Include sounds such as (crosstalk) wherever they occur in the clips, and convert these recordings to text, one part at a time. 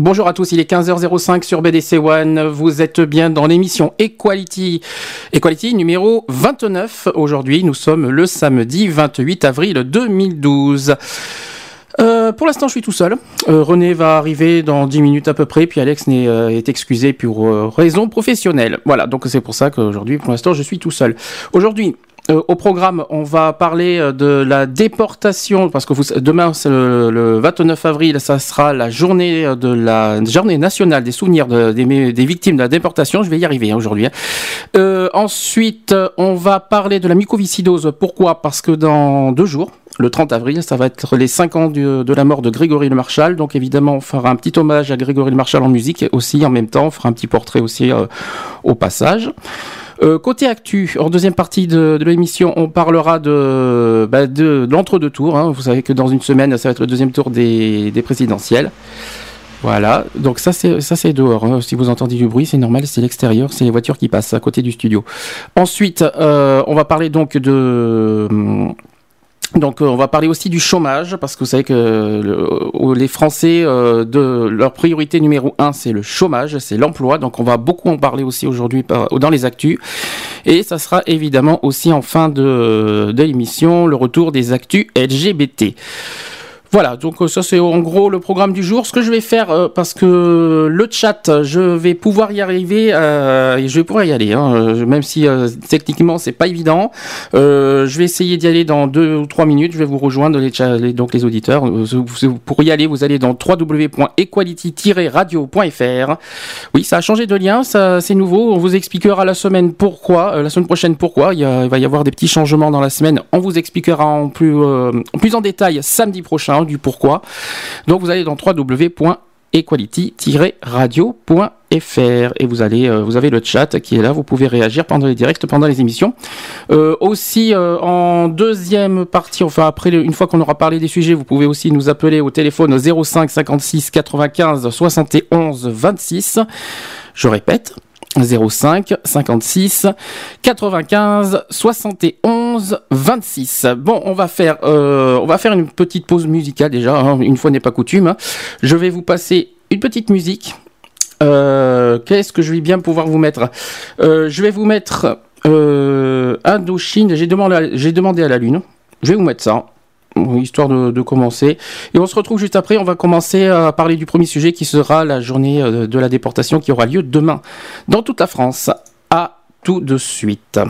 Bonjour à tous, il est 15h05 sur BDC One. Vous êtes bien dans l'émission Equality. Equality numéro 29. Aujourd'hui, nous sommes le samedi 28 avril 2012. Euh, pour l'instant, je suis tout seul. Euh, René va arriver dans 10 minutes à peu près, puis Alex est, euh, est excusé pour euh, raison professionnelle. Voilà, donc c'est pour ça qu'aujourd'hui, pour l'instant, je suis tout seul. Aujourd'hui, euh, au programme, on va parler euh, de la déportation, parce que demain, le, le 29 avril, ça sera la journée euh, de la journée nationale des souvenirs de- des, victimes de la déportation. Je vais y arriver hein, aujourd'hui. hein. Ensuite, on va parler de la mucoviscidose. Pourquoi? Parce que dans deux jours, le 30 avril, ça va être les 5 ans de la mort de Grégory Le Marchal. Donc évidemment, on fera un petit hommage à Grégory Le Marchal en musique aussi en même temps. On fera un petit portrait aussi au passage. Euh, côté actu, en deuxième partie de, l'émission, on parlera de, bah, de, de l'entre-deux tours. hein. Vous savez que dans une semaine, ça va être le deuxième tour des, des présidentielles. Voilà, donc ça c'est ça dehors. hein. Si vous entendez du bruit, c'est normal, c'est l'extérieur, c'est les voitures qui passent à côté du studio. Ensuite, euh, on va parler donc de donc euh, on va parler aussi du chômage parce que vous savez que le- les Français euh, de leur priorité numéro un c'est le chômage, c'est l'emploi. Donc on va beaucoup en parler aussi aujourd'hui dans les actus et ça sera évidemment aussi en fin de, de l'émission le retour des actus LGBT. Voilà, donc euh, ça c'est en gros le programme du jour. Ce que je vais faire, euh, parce que le chat, je vais pouvoir y arriver, euh, et je vais pouvoir y aller, hein, même si euh, techniquement c'est pas évident. Je vais essayer d'y aller dans deux ou trois minutes. Je vais vous rejoindre les, donc les auditeurs. Pour y aller, vous allez dans www.equality-radio.fr. Oui, ça a changé de lien, ça c'est nouveau. On vous expliquera la semaine pourquoi, la semaine prochaine pourquoi. Il, va y avoir des petits changements dans la semaine. On vous expliquera en plus, en plus en détail samedi prochain du pourquoi. Donc vous allez dans www.equality-radio.fr et vous allez, euh, vous avez le chat qui est là. Vous pouvez réagir pendant les directs, pendant les émissions. Euh, aussi euh, en deuxième partie, enfin après, une fois qu'on aura parlé des sujets, vous pouvez aussi nous appeler au téléphone au 05 56 95 71 26. Je répète. 05 56 95 71 26. Bon, on va faire euh, on va faire une petite pause musicale déjà. hein, une fois n'est pas coutume. Je vais vous passer une petite musique. Euh, Qu'est-ce que je vais bien pouvoir vous mettre? Euh, Je vais vous mettre Indochine. J'ai demandé demandé à la lune. Je vais vous mettre ça histoire de, de commencer. Et on se retrouve juste après. On va commencer à parler du premier sujet qui sera la journée euh, de la déportation qui aura lieu demain dans toute la France. À tout de suite.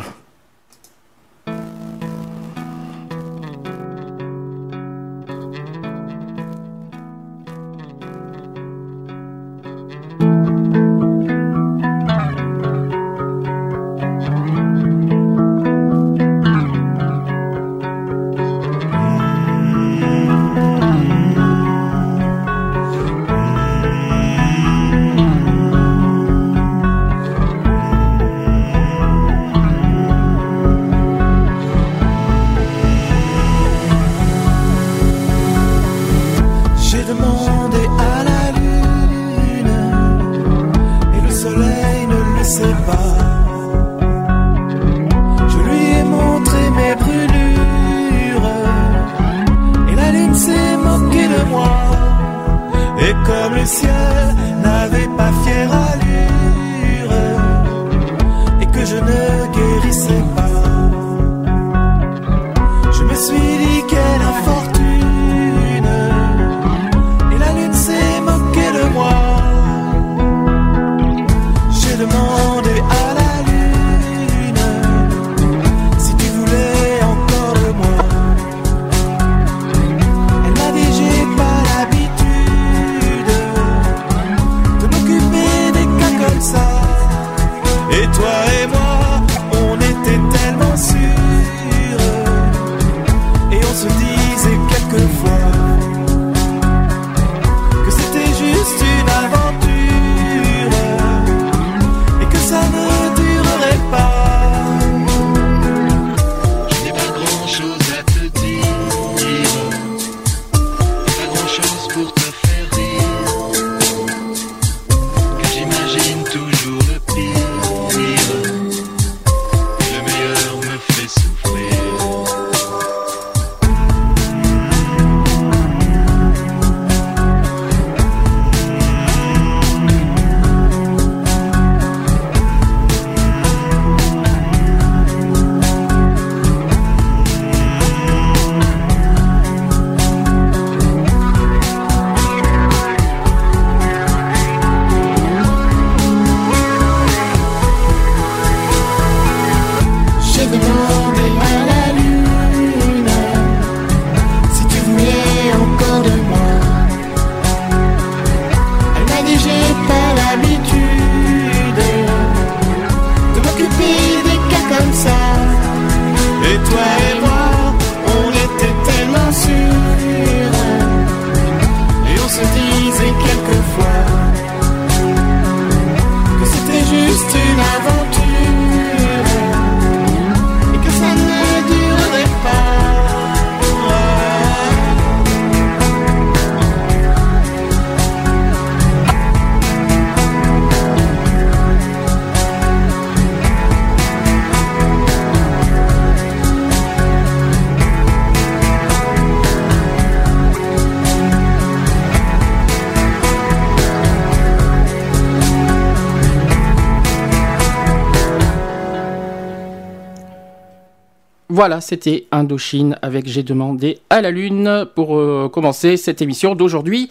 Voilà, c'était Indochine avec J'ai demandé à la Lune pour euh, commencer cette émission d'aujourd'hui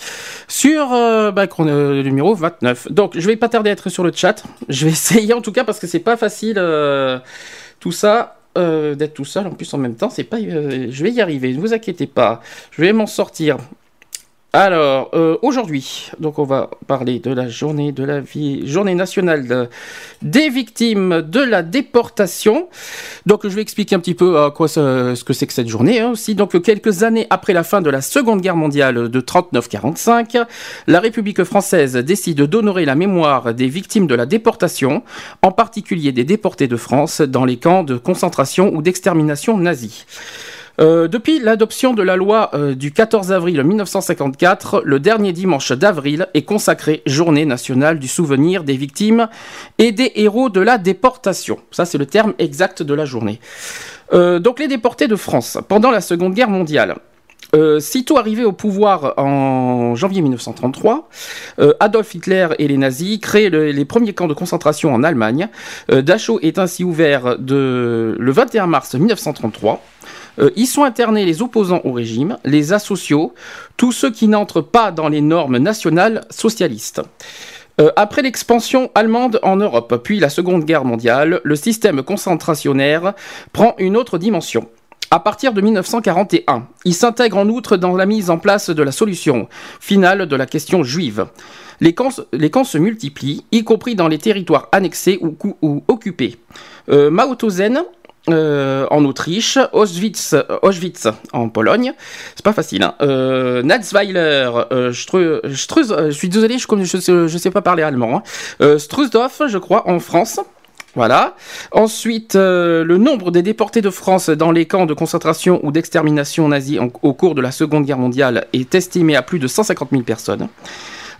sur euh, bah, le numéro 29. Donc, je vais pas tarder à être sur le chat. Je vais (laughs) essayer en tout cas parce que c'est pas facile tout ça. d'être tout seul en plus en même temps c'est pas je vais y arriver ne vous inquiétez pas je vais m'en sortir alors, euh, aujourd'hui, donc on va parler de la journée de la vie, journée nationale des victimes de la déportation. Donc, je vais expliquer un petit peu quoi ce que c'est que cette journée hein, aussi. Donc, quelques années après la fin de la Seconde Guerre mondiale de 39-45, la République française décide d'honorer la mémoire des victimes de la déportation, en particulier des déportés de France dans les camps de concentration ou d'extermination nazis. Euh, depuis l'adoption de la loi euh, du 14 avril 1954, le dernier dimanche d'avril est consacré Journée nationale du souvenir des victimes et des héros de la déportation. Ça, c'est le terme exact de la journée. Euh, donc les déportés de France pendant la Seconde Guerre mondiale. sitôt arrivé au pouvoir en janvier 1933, Adolf Hitler et les nazis créent les premiers camps de concentration en Allemagne. Dachau est ainsi ouvert le 21 mars 1933. Euh, y sont internés les opposants au régime, les asociaux, tous ceux qui n'entrent pas dans les normes nationales socialistes. Euh, après l'expansion allemande en Europe, puis la Seconde Guerre mondiale, le système concentrationnaire prend une autre dimension. À partir de 1941, il s'intègre en outre dans la mise en place de la solution finale de la question juive. Les camps, se multiplient, y compris dans les territoires annexés ou, occupés. Euh, euh, en Autriche, Auschwitz, Auschwitz en Pologne, c'est pas facile. Hein. Euh, Natzweiler, euh, je suis désolé, je, je, sais, sais pas parler allemand. Hein. Euh, Strusdorf, je crois, en France. Voilà. Ensuite, le nombre des déportés de France dans les camps de concentration ou d'extermination nazis au cours de la Seconde Guerre mondiale est estimé à plus de 150 000 personnes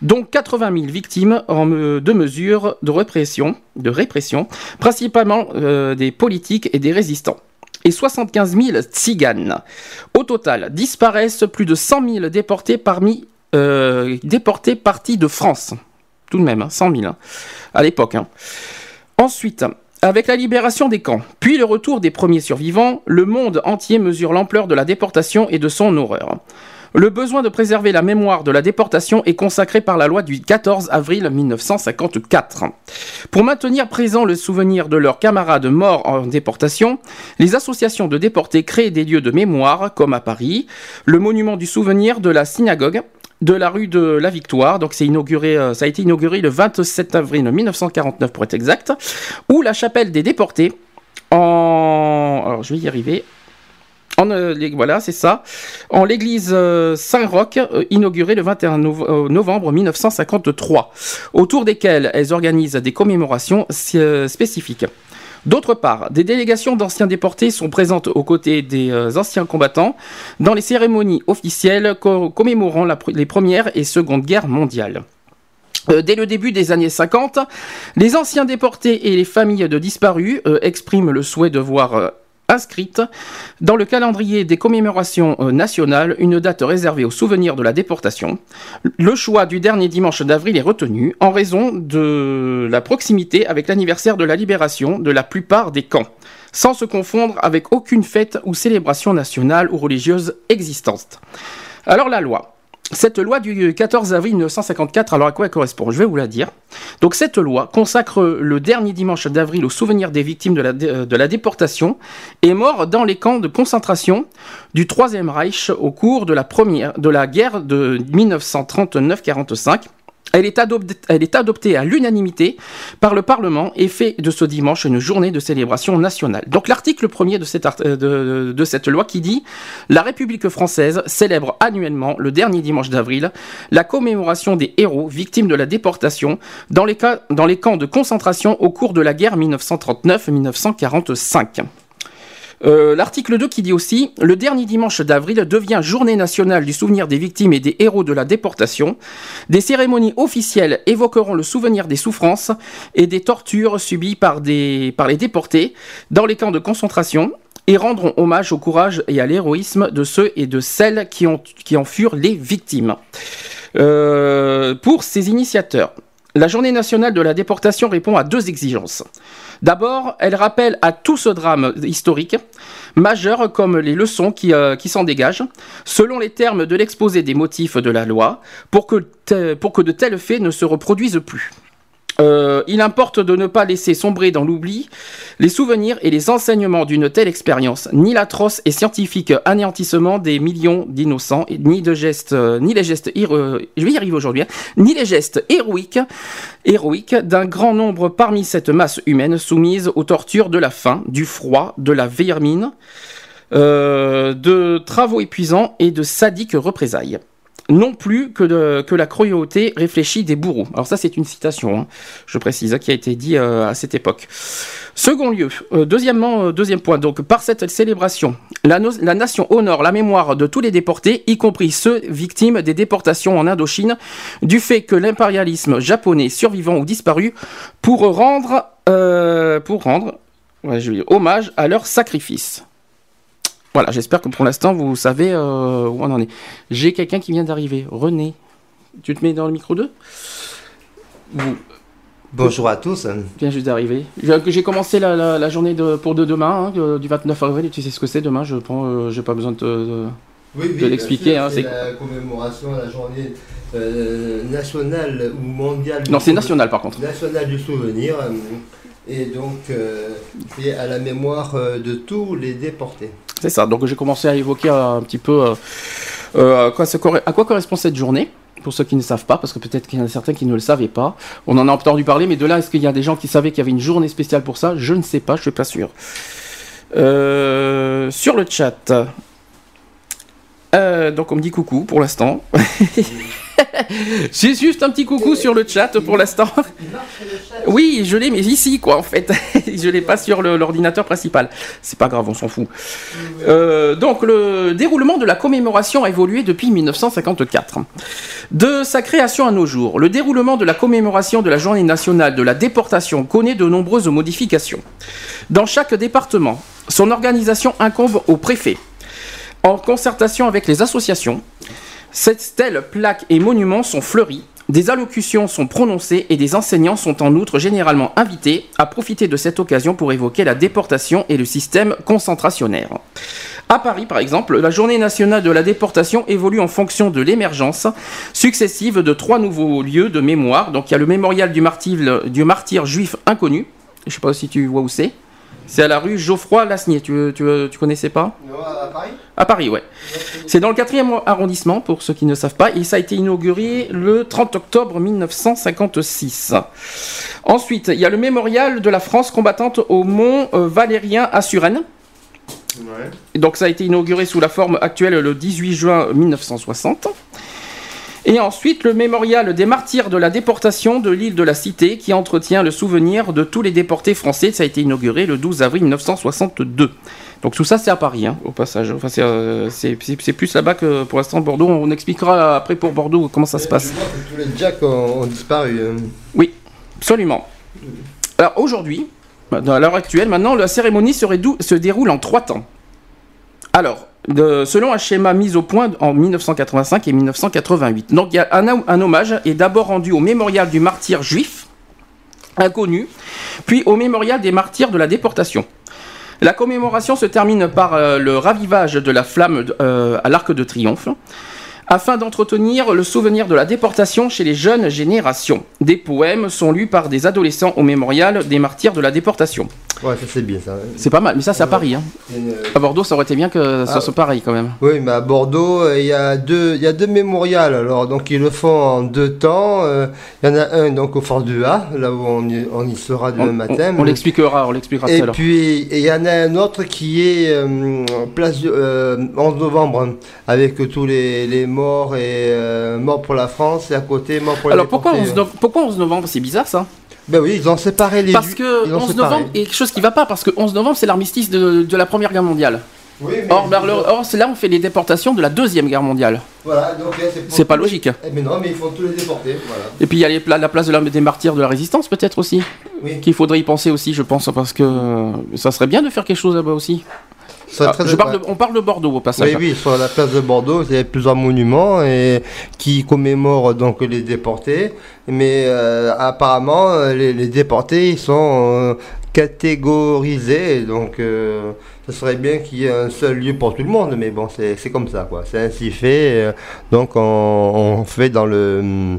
dont 80 000 victimes de mesures de répression, principalement euh, des politiques et des résistants et 75 000 tziganes. Au total, disparaissent plus de 100 000 déportés parmi euh, déportés partis de France. Tout de même, 100 hein, 000 hein, à l'époque. Hein. Ensuite, avec la libération des camps, puis le retour des premiers survivants, le monde entier mesure l'ampleur de la déportation et de son horreur. Le besoin de préserver la mémoire de la déportation est consacré par la loi du 14 avril 1954. Pour maintenir présent le souvenir de leurs camarades morts en déportation, les associations de déportés créent des lieux de mémoire, comme à Paris, le monument du souvenir de la synagogue, de la rue de la Victoire, donc c'est inauguré, euh, ça a été inauguré le 27 avril 1949 pour être exact, ou la chapelle des déportés en, alors je vais y arriver, euh, voilà, c'est ça. En l'église euh, Saint-Roch, euh, inaugurée le 21 novembre 1953, autour desquelles elles organisent des commémorations spécifiques. D'autre part, des délégations d'anciens déportés sont présentes aux côtés des anciens combattants dans les cérémonies officielles commémorant les premières et secondes guerres mondiales. Dès le début des années 50, les anciens déportés et les familles de disparus expriment le souhait de voir inscrite dans le calendrier des commémorations euh, nationales une date réservée au souvenir de la déportation. Le choix du dernier dimanche d'avril est retenu en raison de la proximité avec l'anniversaire de la libération de la plupart des camps, sans se confondre avec aucune fête ou célébration nationale ou religieuse existante. Alors la loi. Cette loi du 14 avril 1954, alors à quoi elle correspond? Je vais vous la dire. Donc cette loi consacre le dernier dimanche d'avril au souvenir des victimes de la, de la déportation et morts dans les camps de concentration du Troisième Reich au cours de la, première, de la guerre de 1939-45 elle est, adoptée, à l'unanimité par le Parlement et fait de ce dimanche une journée de célébration nationale. Donc l'article premier de cette, loi qui dit La République française célèbre annuellement le dernier dimanche d'avril la commémoration des héros victimes de la déportation dans les, dans les camps de concentration au cours de la guerre 1939-1945. Euh, l'article 2 qui dit aussi Le dernier dimanche d'avril devient journée nationale du souvenir des victimes et des héros de la déportation. Des cérémonies officielles évoqueront le souvenir des souffrances et des tortures subies par, les déportés dans les camps de concentration et rendront hommage au courage et à l'héroïsme de ceux et de celles qui en furent les victimes. Euh, pour ces initiateurs, La journée nationale de la déportation répond à deux exigences. D'abord, elle rappelle à tout ce drame historique majeur comme les leçons qui, euh, s'en dégagent, selon les termes de l'exposé des motifs de la loi, pour que de tels faits ne se reproduisent plus. Euh, il importe de ne pas laisser sombrer dans l'oubli les souvenirs et les enseignements d'une telle expérience, ni l'atroce et scientifique anéantissement des millions d'innocents, ni de gestes, euh, ni les gestes, hein, ni les gestes héroïques, héroïques d'un grand nombre parmi cette masse humaine soumise aux tortures de la faim, du froid, de la vermine, euh, de travaux épuisants et de sadiques représailles non plus que, la cruauté réfléchie des bourreaux. Alors ça c'est une citation, hein, je précise, qui a été dit euh, à cette époque. Second lieu, euh, euh, deuxième point, donc par cette célébration, la, la, nation honore la mémoire de tous les déportés, y compris ceux victimes des déportations en Indochine, du fait que l'impérialisme japonais survivant ou disparu pour rendre, pour rendre hommage à leur sacrifice. Voilà, j'espère que pour l'instant, vous savez euh, où on en est. J'ai quelqu'un qui vient d'arriver. René, tu te mets dans le micro 2 Bonjour à tous. Viens juste d'arriver. J'ai commencé la, journée de, pour de demain, hein, du 29 avril, tu sais ce que c'est demain, je pense, euh, j'ai pas besoin de, l'expliquer. Hein, c'est la commémoration, la journée euh, nationale ou mondiale. Non, c'est national par contre. Nationale du souvenir. et donc, c'est à la mémoire de tous les déportés. C'est ça. Donc j'ai commencé à évoquer un petit peu euh, euh, à, quoi correspond cette journée pour ceux qui ne savent pas, parce que peut-être qu'il y en a certains qui ne le savaient pas. On en a entendu parler, mais de là, est-ce qu'il y a des gens qui savaient qu'il y avait une journée spéciale pour ça? Je ne sais pas, je ne suis pas sûr. Euh, sur le chat, donc on me dit coucou pour l'instant. (laughs) J'ai juste un petit coucou sur le chat pour l'instant. Oui, je l'ai, mais ici, quoi, en fait. (laughs) je l'ai pas sur l'ordinateur principal. C'est pas grave, on s'en fout. Euh, donc, le déroulement de la commémoration a évolué depuis 1954. De sa création à nos jours, le déroulement de la commémoration de la journée nationale de la déportation connaît de nombreuses modifications. Dans chaque département, son organisation incombe au préfet, en concertation avec les associations, cette stèle, plaques et monuments sont fleuris, des allocutions sont prononcées et des enseignants sont en outre généralement invités à profiter de cette occasion pour évoquer la déportation et le système concentrationnaire. À Paris, par exemple, la journée nationale de la déportation évolue en fonction de l'émergence successive de trois nouveaux lieux de mémoire. Donc il y a le mémorial du martyr, du martyr juif inconnu. Je ne sais pas si tu vois où c'est. C'est à la rue Geoffroy Lasnier. Tu, tu, tu connaissais pas? Non, à Paris? À Paris, ouais. C'est dans le 4e arrondissement, pour ceux qui ne savent pas, et ça a été inauguré le 30 octobre 1956. Ensuite, il y a le mémorial de la France combattante au Mont euh, Valérien à Suresnes. Ouais. donc ça a été inauguré sous la forme actuelle le 18 juin 1960. Et ensuite, le mémorial des martyrs de la déportation de l'île de la Cité, qui entretient le souvenir de tous les déportés français. Ça a été inauguré le 12 avril 1962. Donc tout ça, c'est à Paris, hein, au passage. Enfin, euh, c'est plus là-bas que pour l'instant Bordeaux. On expliquera après pour Bordeaux comment ça se passe. tous les jacks ont, disparu. Hein. Oui, absolument. Alors aujourd'hui, à l'heure actuelle, maintenant, la cérémonie se déroule en trois temps. Alors, selon un schéma mis au point en 1985 et 1988. Donc y a un, hommage est d'abord rendu au mémorial du martyr juif, inconnu, puis au mémorial des martyrs de la déportation. La commémoration se termine par euh, le ravivage de la flamme euh, à l'arc de triomphe afin d'entretenir le souvenir de la déportation chez les jeunes générations. Des poèmes sont lus par des adolescents au mémorial des martyrs de la déportation. Ouais, ça c'est bien ça. C'est pas mal, mais ça c'est à Paris. Hein. À Bordeaux, ça aurait été bien que ça ah. soit pareil quand même. Oui, mais à Bordeaux, euh, il y a deux, il y a deux mémorials. Alors donc ils le font en deux temps. Euh, il y en a un donc au Fort du A, là où on y, on y sera demain matin. On, l'expliquera, on l'expliquera Et puis il y en a un autre qui est euh, place 11 novembre avec tous les, les morts et morts pour la France et à côté morts pour Alors pourquoi 11, pourquoi 11 novembre C'est bizarre ça? Ben oui, ils ont séparé les Parce que 11 novembre, il y a quelque chose qui va pas, parce que 11 novembre, c'est l'armistice de, de, la Première Guerre mondiale. Oui, mais or, or c'est là on fait les déportations de la Deuxième Guerre mondiale. Voilà, donc c'est pas logique. Eh, mais non, mais il faut tous les déporter. Voilà. Et puis il y a les, la place de la, des martyrs de la résistance, peut-être aussi. Oui. Qu'il faudrait y penser aussi, je pense, parce que ça serait bien de faire quelque chose là-bas aussi. Ah, je parle on parle de Bordeaux au passage. Oui, oui, sur la place de Bordeaux, il y a plusieurs monuments et, qui commémorent donc les déportés. Mais euh, apparemment, les, déportés, ils sont catégorisés. Donc, ce serait bien qu'il y ait un seul lieu pour tout le monde. Mais bon, c'est comme ça, quoi. C'est ainsi fait. donc, on, fait dans le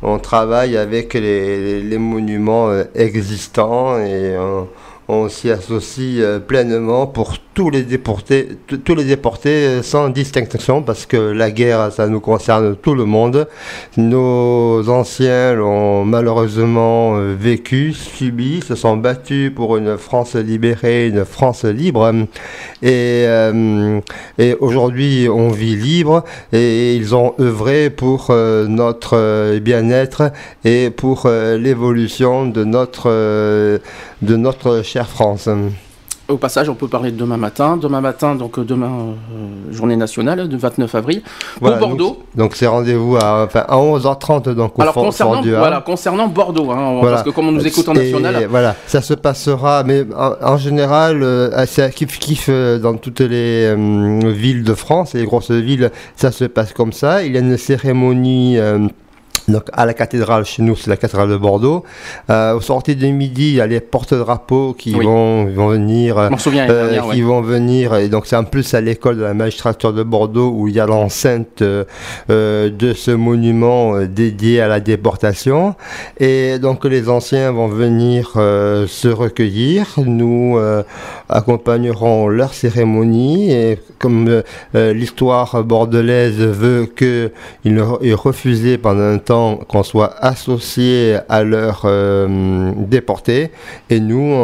on travaille avec les, les monuments existants et on s'y associe pleinement pour tous les déportés, tous les déportés sans distinction parce que la guerre, ça nous concerne tout le monde. Nos anciens l'ont malheureusement euh, vécu, subi, se sont battus pour une France libérée, une France libre. Et, euh, aujourd'hui, on vit libre et ils ont œuvré pour euh, notre bien-être et pour l'évolution de notre, de notre France. Au passage, on peut parler de demain matin. Demain matin, donc euh, demain, euh, journée nationale, du 29 avril, pour Bordeaux. Donc c'est rendez-vous à, enfin, à 11h30 donc au Alors concernant, voilà, concernant Bordeaux, hein, parce que comme on nous écoute en national. voilà, ça se passera, mais en, général, euh, c'est kiff kiff dans toutes les villes de France, et les grosses villes, ça se passe comme ça. Il y a une cérémonie donc à la cathédrale, chez nous, c'est la cathédrale de Bordeaux. Euh, au sorties de midi, il y a les porte-drapeaux qui vont, vont venir, euh, qui vont venir. Et donc c'est en plus à l'école de la magistrature de Bordeaux où il y a l'enceinte euh, de ce monument euh, dédié à la déportation. Et donc les anciens vont venir euh, se recueillir. Nous accompagnerons leur cérémonie et comme l'histoire bordelaise veut qu'ils refusaient pendant un temps qu'on soit associé à leur euh, déportés. Et nous,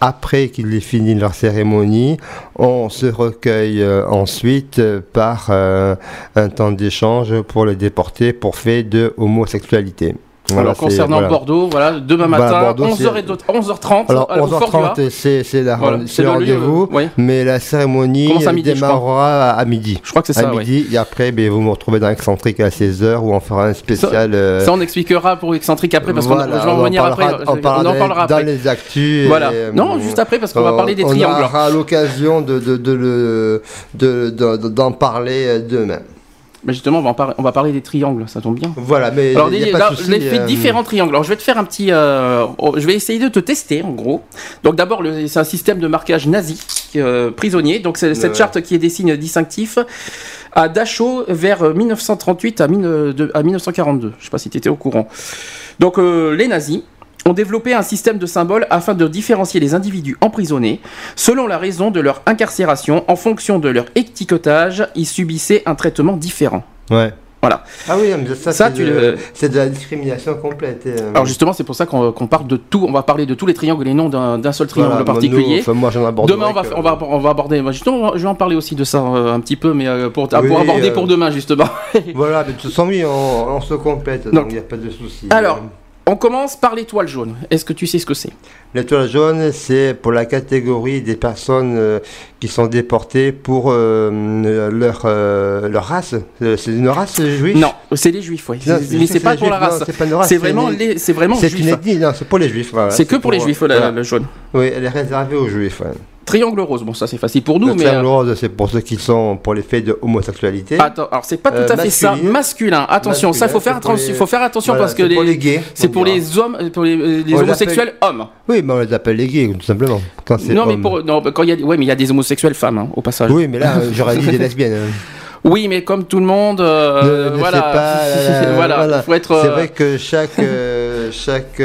après qu'ils aient fini leur cérémonie, on se recueille euh, ensuite par euh, un temps d'échange pour les déportés pour fait de homosexualité. Alors concernant Bordeaux, voilà, demain matin, 11h30. Alors 11h30, c'est le rendez-vous, mais la cérémonie démarrera à, midi. Je crois que c'est ça. À midi, et après, ben, vous me retrouvez dans Excentrique à 16h où on fera un spécial. Euh, ça, on expliquera pour Excentrique après parce qu'on va revenir après. On, en parlera dans les actus. Voilà. non, juste après parce qu'on va parler des triangles. On aura l'occasion de, d'en parler demain. Mais justement, on va, on va, parler des triangles, ça tombe bien. Voilà, mais alors, y a euh, différents triangles. Alors, je vais te faire un petit, euh, oh, je vais essayer de te tester, en gros. Donc, d'abord, c'est un système de marquage nazi euh, prisonnier. Donc, c'est cette charte qui est des signes distinctifs à Dachau vers 1938 à, 1942. Je sais pas si tu étais au courant. Donc, les nazis ont développé un système de symboles afin de différencier les individus emprisonnés. Selon la raison de leur incarcération, en fonction de leur étiquetage, ils subissaient un traitement différent. Ouais. Voilà. Ah oui, ça, c'est, de, de, la discrimination complète. Euh. Alors justement, c'est pour ça qu'on, parle de tout. On va parler de tous les triangles et non d'un, seul triangle particulier. moi, j'en demain, on va, on, va, on va aborder. Justement, je vais en parler aussi de ça euh, un petit peu, mais euh, pour, aborder pour demain, justement. voilà, mais de toute façon, oui, on, se complète, donc il n'y a pas de souci. Alors, on commence par l'étoile jaune. Est-ce que tu sais ce que c'est? L'étoile jaune, c'est pour la catégorie des personnes euh, qui sont déportées pour euh, leur, euh, leur race. C'est une race juive? Non, c'est les juifs, oui. Mais c'est pas pour la race. C'est vraiment, les, c'est vraiment juif. C'est pour les juifs. c'est que pour, les juifs, le jaune. Oui, elle est réservée aux juifs. Triangle rose, bon ça c'est facile pour nous. Le triangle rose c'est pour ceux qui sont pour les faits de homosexualité. Attends, alors c'est pas tout à fait ça. Masculin, attention, ça faut faire attention, faut faire attention parce que les, pour les gays. C'est pour les hommes, pour les, homosexuels hommes. Oui, mais on les appelle les gays tout simplement. Quand non mais pour, non, quand il y a, ouais mais il y a des homosexuels femmes hein, au passage. Oui mais là j'aurais dit des (laughs) lesbiennes. Hein. Oui, mais comme tout le monde, euh, voilà, pas, (laughs) euh, voilà, faut être. C'est vrai que chaque euh, chaque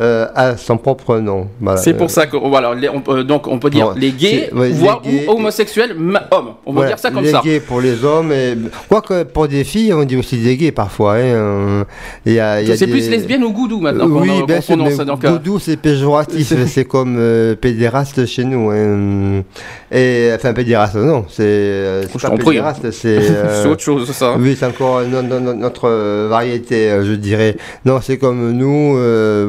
euh, à son propre nom. C'est pour ça que voilà, on, donc on peut dire les gays, voire homosexuels hommes. On va dire ça comme ça. Les gays pour les hommes, et quoique pour des filles, on dit aussi des gays parfois. Hein. c'est plus lesbienne ou goudou maintenant. Oui, bien sûr. Goudou, c'est péjoratif. c'est comme euh, pédéraste chez nous. Hein. Et enfin pédéraste, non, c'est euh, pas pédéraste, c'est (laughs) autre chose ça. Oui, c'est encore notre variété, je dirais. Non, c'est comme nous.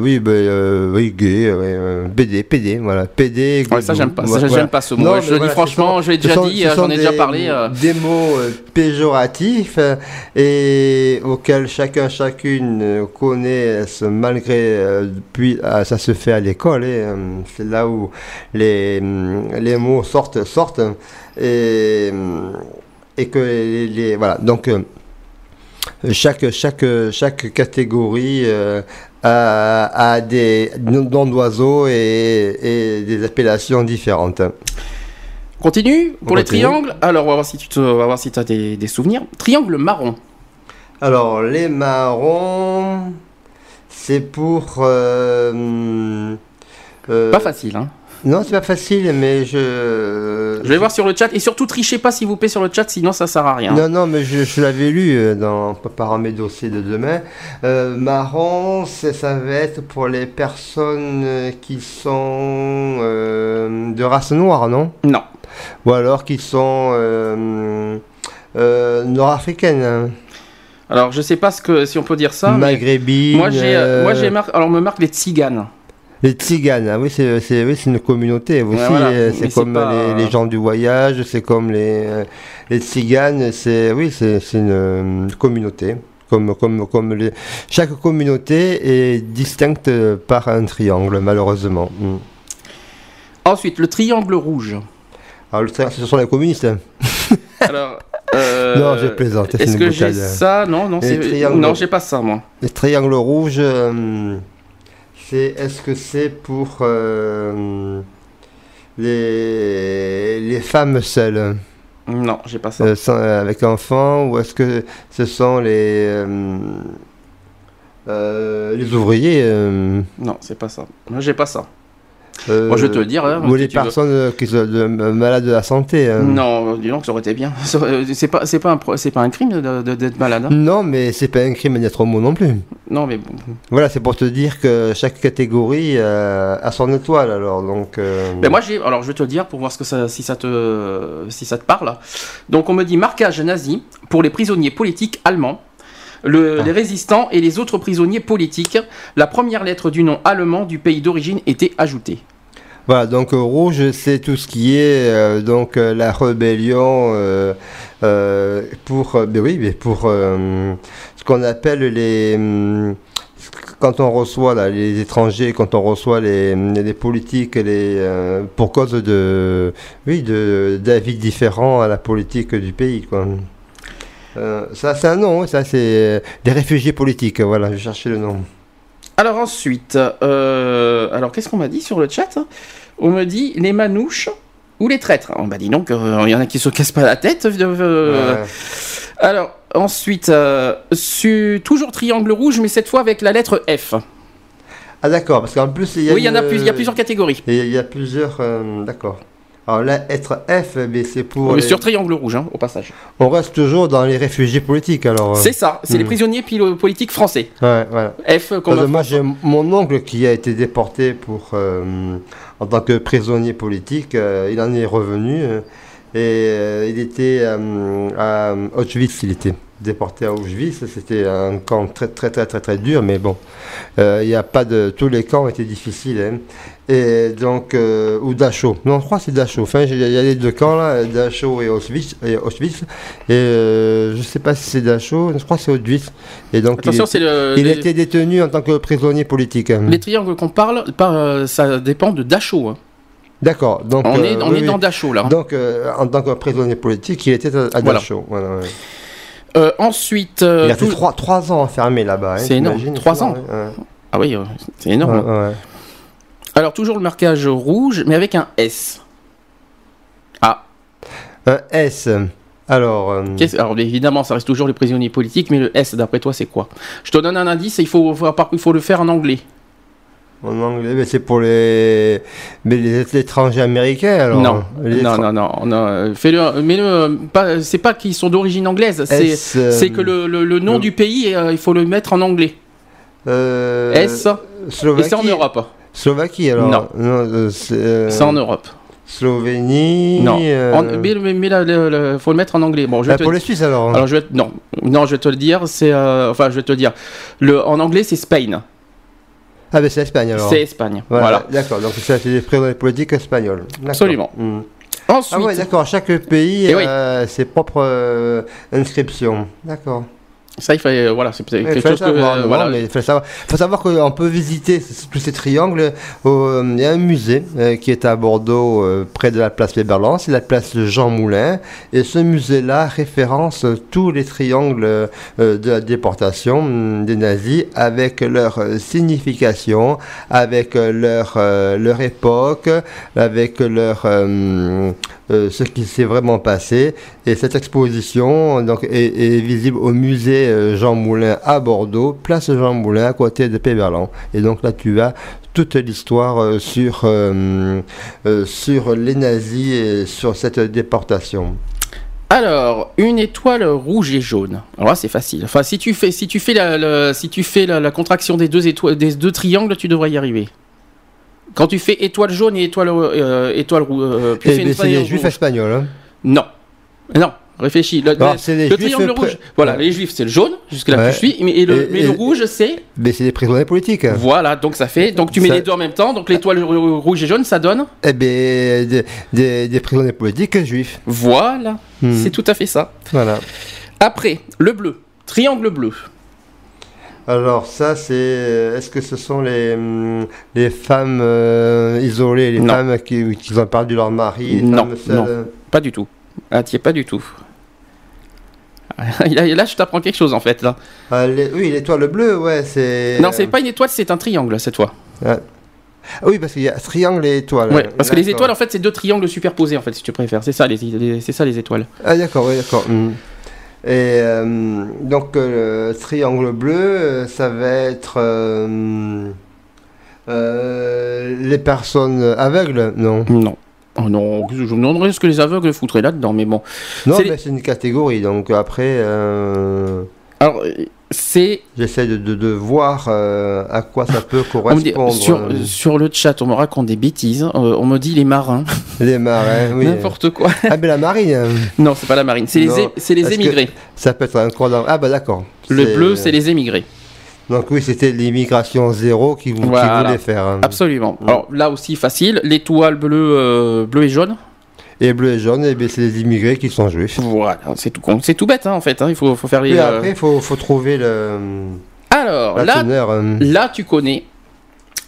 oui, ben euh, oui, gay, euh, BD, PD, voilà, PD. Ouais, ça j'aime pas, ça, j'aime pas ce mot. Non, je mais le dis voilà, franchement, je l'ai déjà dit, j'en ai déjà parlé. euh. Des mots euh, péjoratifs euh, et auxquels chacun, chacune euh, connaît malgré, puis ça se fait à l'école, et, c'est là où les, hum, les mots sortent, sortent, et, hum, et que les, les- voilà, donc chaque, chaque, chaque catégorie euh, a des noms d'oiseaux et, et des appellations différentes. Continue On pour les continue. triangles. Alors, on va voir si tu te, on va voir si as des, des souvenirs. Triangle marron. Alors, les marrons, c'est pour. euh, euh, Pas facile, hein. Non, c'est pas facile, mais je. Je vais voir sur le chat et surtout trichez pas s'il vous plaît sur le chat, sinon ça sert à rien. Non, non, mais je, je l'avais lu euh, dans préparant mes dossiers de demain. Euh, marron, c'est- ça va être pour les personnes euh, qui sont euh, de race noire, non? Non. Ou alors qui sont euh, nord-africaines, hein, Alors, je sais pas ce que si on peut dire ça. mais maghrébines. Moi j'ai, moi j'ai marqué. Alors, on me marque les tziganes. Les tziganes, ah oui, c'est c'est- oui, c'est une communauté aussi. voilà, euh, C'est comme pas- les, les gens du voyage, c'est comme les, euh, les tziganes, c'est oui, c'est c'est une euh, communauté. Comme, comme, comme les... Chaque communauté est distincte par un triangle, malheureusement. Mm. Ensuite, le triangle rouge. Alors, le triangle, ce sont les communistes. hein. (laughs) Alors. euh, Non, je plaisante, Est-ce que j'ai ça? Non, non, Les c'est. triangles. Non, j'ai pas ça moi. Les triangles rouges, euh, c'est est-ce que c'est pour euh, les, les femmes seules? Non, j'ai pas ça. euh, sans- avec enfants ou est-ce que ce sont les euh, les ouvriers Non, c'est pas ça. Moi, j'ai pas ça. Euh, Moi, je vais te le dire. hein, ou si les veux. personnes euh, qui sont de- malades de la santé euh. Non, dis donc, ça aurait été bien. C'est pas, c'est pas un, pas un crime d'être malade. hein. non mais c'est pas un crime d'être homo non plus Non, mais bon. voilà c'est pour te dire que chaque catégorie euh, a son étoile alors donc euh, Mais moi, j'ai. Alors, je vais te le dire pour voir ce que ça, si ça te, si ça te parle. Donc, on me dit marquage nazi pour les prisonniers politiques allemands. Le- Ah. Les résistants et les autres prisonniers politiques, la première lettre du nom allemand du pays d'origine était ajoutée. Voilà, donc euh, rouge, c'est tout ce qui est euh, donc euh, la rébellion pour, ben oui, mais pour euh, ce qu'on appelle les hum, quand on reçoit là, les étrangers, quand on reçoit les, les politiques, les euh, pour cause de oui de d'avis différents à la politique du pays quoi. Euh, ça c'est un nom, ça c'est des réfugiés politiques. Voilà, je cherchais le nom. Alors ensuite, euh, alors qu'est-ce qu'on m'a dit sur le chat? On me dit les manouches ou les traîtres. On m'a dit donc, euh, il y en a qui se cassent pas la tête. euh, Ouais. Alors ensuite, euh, su- toujours triangle rouge, mais cette fois avec la lettre F. Ah d'accord, parce qu'en plus il y a oui, il y en a plus, il y a plusieurs catégories. Il y a plusieurs. euh, D'accord. Alors là, être F, mais c'est pour. On est les- sur triangle rouge, hein, au passage. On reste toujours dans les réfugiés politiques alors. euh. C'est ça, c'est les Hmm. prisonniers politiques français. Ouais, voilà. F comme moi, j'ai mon oncle qui a été déporté pour, euh, en tant que prisonnier politique. euh, il en est revenu euh, et euh, il était euh, à Auschwitz. Il était déporté à Auschwitz. C'était un camp très très très très très dur, mais bon, euh, il n'y a pas de tous les camps étaient difficiles. hein. Et donc euh, ou Dachau. Non, je crois que c'est Dachau. Enfin, il y a les deux camps là, Dachau et Auschwitz. Et, Auschwitz. et euh, je sais pas si c'est Dachau. Je crois que c'est Auschwitz. Et donc il Attention, c'est le. il les, était détenu en tant que prisonnier politique. les triangles qu'on parle, par, euh, ça dépend de Dachau. hein. D'accord. Donc On est, euh, on oui, est oui. dans Dachau là. hein. Donc euh, en tant que prisonnier politique, il était à, à Voilà. Dachau. Voilà, ouais. Euh, ensuite, euh, il a fait tout- trois, trois ans enfermé là-bas. hein, C'est énorme. t'imagines, Trois ans. ouais, ouais. ah oui, c'est énorme. Ouais, ouais. Alors toujours le marquage rouge, mais avec un S. Ah, Un S. Alors, euh, alors évidemment, ça reste toujours les prisonniers politiques, mais le S, d'après toi, c'est quoi? Je te donne un indice, faut, il faut le faire en anglais. En anglais, mais c'est pour les, mais les étrangers américains. Alors, non, non, non, non, non, euh, fais-le, mais pas, c'est pas qu'ils sont d'origine anglaise, c'est, euh, c'est que le, le- le nom le- du pays, euh, il faut le mettre en anglais. euh, S, et Slovaquie. c'est en Europe. Slovaquie alors. Non. euh, c'est, euh, C'est en Europe. Slovénie. Non, euh, En- mais, mais, mais là, faut le mettre en anglais. Bon, je vais te- pour les Suisses alors. Alors je vais non, non, je vais te le dire, c'est euh, enfin je vais te le dire. Le en anglais c'est Spain. Ah, ben c'est l'Espagne alors. C'est Espagne. Voilà, Voilà. D'accord, donc c'est des prisonniers politiques espagnols. Absolument. Hmm. Ensuite, Ah ouais, d'accord, chaque pays Eh oui. a ses propres euh, inscriptions. D'accord. Ça, il fallait. Voilà, c'est Il quelque faut chose que. savoir, euh, non, voilà. mais il faut savoir, faut savoir qu'on peut visiter tous ces triangles. au- Il y a un musée euh, qui est à Bordeaux, euh, près de la place Péberlan, c'est la place Jean Moulin. Et ce musée-là référence tous les triangles euh, de la déportation hum, des nazis avec leur euh, signification, avec euh, leur, euh, leur époque, avec leur, euh, ce qui s'est vraiment passé. Et cette exposition est, visible au musée euh, Jean Moulin à Bordeaux, place Jean Moulin à côté de Péberlan. Et donc là, tu as toute l'histoire euh, sur, sur les nazis et sur cette déportation. Alors, une étoile rouge et jaune. Alors c'est facile. Enfin, si tu fais, si tu fais, la, si tu fais la contraction des deux, étoiles, des deux triangles, tu devrais y arriver. Quand tu fais étoile jaune et étoile, euh, étoile rouge. euh, puis Et ben, c'est triangle les juifs espagnols. hein. Non. Non. Réfléchis. Le, Alors, le- c'est les le juifs triangle rouge. Voilà, les juifs, c'est le jaune, jusque-là Ouais. tu suis. Mais, et le, Et- mais le et- rouge, c'est. Mais c'est des prisonniers politiques. Voilà, donc ça fait. Donc tu mets Ça- les deux en même temps. Donc l'étoile rou- rouge et jaune, ça donne. Eh bien, des, des, des prisonniers politiques juifs. Voilà. Hmm. C'est tout à fait ça. Voilà. Après, le bleu. Triangle bleu. Alors ça, c'est... Est-ce que ce sont les, hum, les femmes euh, isolées, les Non. femmes qui, qui ont perdu leur mari les Non, femmes non. Pas du tout. Ah, t'y es pas du tout. (laughs) Là, je t'apprends quelque chose en fait. Là. Ah, les- Oui, l'étoile bleue, ouais, c'est... Non, c'est pas une étoile, c'est un triangle cette fois. Ah Oui, parce qu'il y a triangle et étoile. Ouais, parce que les étoiles en fait, c'est deux triangles superposés en fait, si tu préfères. C'est ça les, les- c'est ça les étoiles. Ah d'accord, oui, d'accord. hum. Et euh, donc euh, le triangle bleu, euh, ça va être euh, les personnes aveugles, non? Non. Oh non, je me demanderais ce que les aveugles foutraient là-dedans, mais bon. Non, C'est mais les- c'est une catégorie, donc après, Alors, c'est. j'essaie de, de, de voir euh, à quoi ça peut (laughs) dit- correspondre. sur, euh, sur le chat, on me raconte des bêtises. Euh, on me dit les marins. (laughs) Les marins, oui. N'importe quoi. Ah, mais la marine, (laughs) non, c'est pas la marine, c'est les, les émigrés. ça peut être un dans... Ah bah d'accord. Le bleu, c'est les émigrés. Donc oui, c'était l'immigration zéro qui, qui Voilà. voulait faire. hein. Absolument. Mm. Alors là aussi facile, l'étoile bleue, euh, bleu et jaune. Et bleu et jaune, eh bien, c'est les immigrés qui sont juifs. Voilà, c'est tout con. C'est tout bête hein, en fait. hein, Il faut, faut faire les. Et euh, après, il faut, faut trouver le, Alors la là, teneur. hein. là tu connais.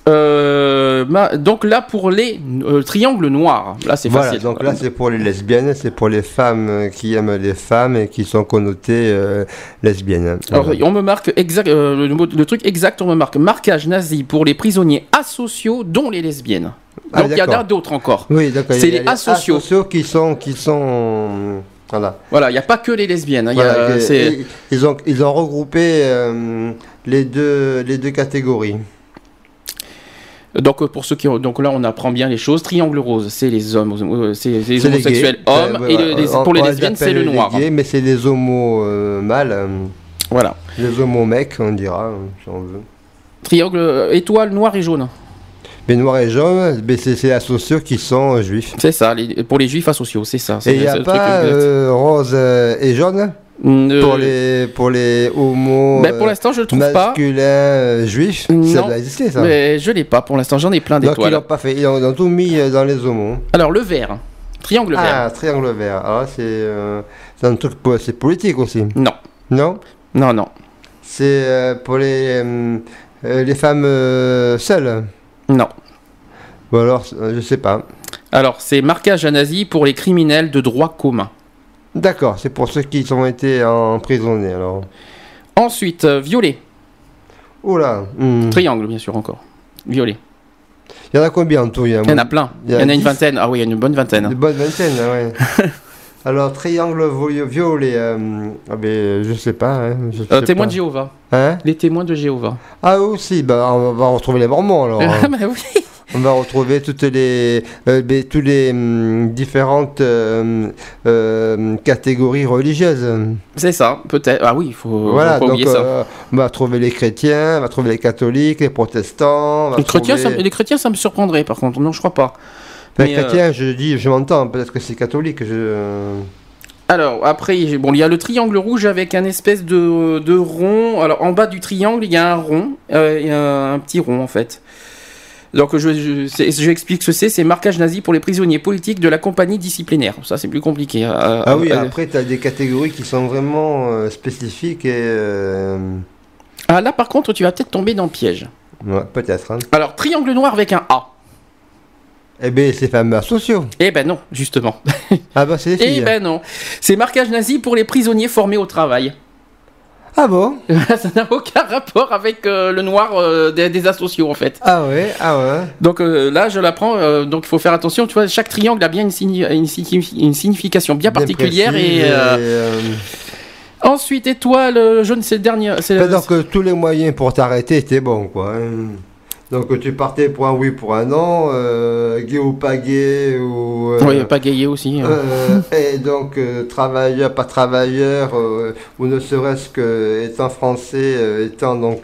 Euh, donc là pour les euh, triangles noirs, là c'est Voilà, facile. donc là, c'est pour les lesbiennes, c'est pour les femmes qui aiment les femmes et qui sont connotées euh, lesbiennes. Alors, Voilà. on me marque exact, le, truc exact, on me marque marquage nazi pour les prisonniers asociaux, dont les lesbiennes. Ah, Donc il y en a d'autres encore. Oui, d'accord. c'est a les asociaux. qui sont, qui sont, voilà. Voilà, il n'y a pas que les lesbiennes. hein, y a- et- ils ont, ils ont regroupé les deux, les deux catégories. Donc euh, pour ceux qui donc là on apprend bien les choses. Triangle rose, c'est les hommes, c'est les les homosexuels hommes Euh, et le- les- pour les lesbiennes c'est le les noir. gays, mais c'est les homos euh, mâles, euh, Voilà. les homos mecs, on dira, euh, si on veut. Triangle étoile noir et jaune. Mais noir et jaune, c'est les asociaux qui sont juifs. C'est ça, les- pour les juifs asociaux, c'est ça. Et il n'y a pas euh, rose et jaune? Euh, pour, les, pour les homos ben, pour euh, l'instant je le trouve pas, euh, juifs Ça doit exister ça. mais je l'ai pas. Pour l'instant j'en ai plein Donc ils d'étoiles. l'ont pas fait, ils ont, ils ont tout mis euh, dans les homos. Alors le vert, triangle vert. Ah, triangle vert. Alors là, c'est euh, un truc c'est politique aussi. Non, Non? Non, non, C'est euh, pour les, les femmes seules? non. Ou alors, je sais pas. Alors c'est marquage à nazi pour les criminels de droit commun. D'accord, c'est pour ceux qui ont été emprisonnés alors. Ensuite euh, violet, Oula, hmm. triangle bien sûr encore. Violet. il y en a combien en tout Il y, Il y en a plein. Il y, en a une 10, vingtaine. Ah oui, il y en a une bonne vingtaine. Une bonne vingtaine, ah ouais. (laughs) alors, triangle violet, euh, ah ben, je sais pas. Hein, je Euh, témoins pas. de Jéhovah. Hein? Les témoins de Jéhovah. Ah aussi, bah, on va retrouver les Mormons alors. hein. (laughs) Bah oui. On va retrouver toutes les, euh, ben, tous les hum, différentes euh, euh, catégories religieuses. C'est ça, peut-être. Ah oui, il faut, voilà, faut donc oublier ça. on va trouver les chrétiens, on va trouver les catholiques, les protestants. on va Les chrétiens, ça, les chrétiens, ça me surprendrait par contre. Non, je crois pas. Les mais, euh, chrétiens, je dis, je m'entends, peut-être que c'est catholique. Je... Alors, après, bon, il y a le triangle rouge avec un espèce de, de rond. Alors, en bas du triangle, il y a un rond. Euh, un petit rond, en fait. Donc, je, je, c'est- je explique ce que c'est. C'est marquage nazi pour les prisonniers politiques de la compagnie disciplinaire. Ça, c'est plus compliqué. Euh, Ah oui, euh, après, tu as des catégories qui sont vraiment euh, spécifiques et. ah, là, par contre, tu vas peut-être tomber dans le piège. ouais, peut-être. hein. Alors, triangle noir avec un A. Eh bien, c'est fameux sociaux. Eh ben non, justement. Ah bah, c'est les (laughs) Eh filles. ben non. C'est marquage nazi pour les prisonniers formés au travail. Ah bon (laughs) ça n'a aucun rapport avec euh, le noir euh, des, des asociaux, en fait. Ah ouais, ah ouais. Donc euh, là, je l'apprends. donc il faut faire attention. Tu vois, chaque triangle a bien une, signi- une signi- une signification bien particulière. et, euh, ensuite, étoile jaune, c'est le dernier. C'est Enfin, donc euh, tous les moyens pour t'arrêter étaient bons, quoi. hein. Donc tu partais pour un oui, pour un non, euh, gay ou pas gay, ou... euh, oui, pas gayé aussi. hein. euh, et donc travailleur, pas travailleur, ou ne serait-ce que étant français, étant donc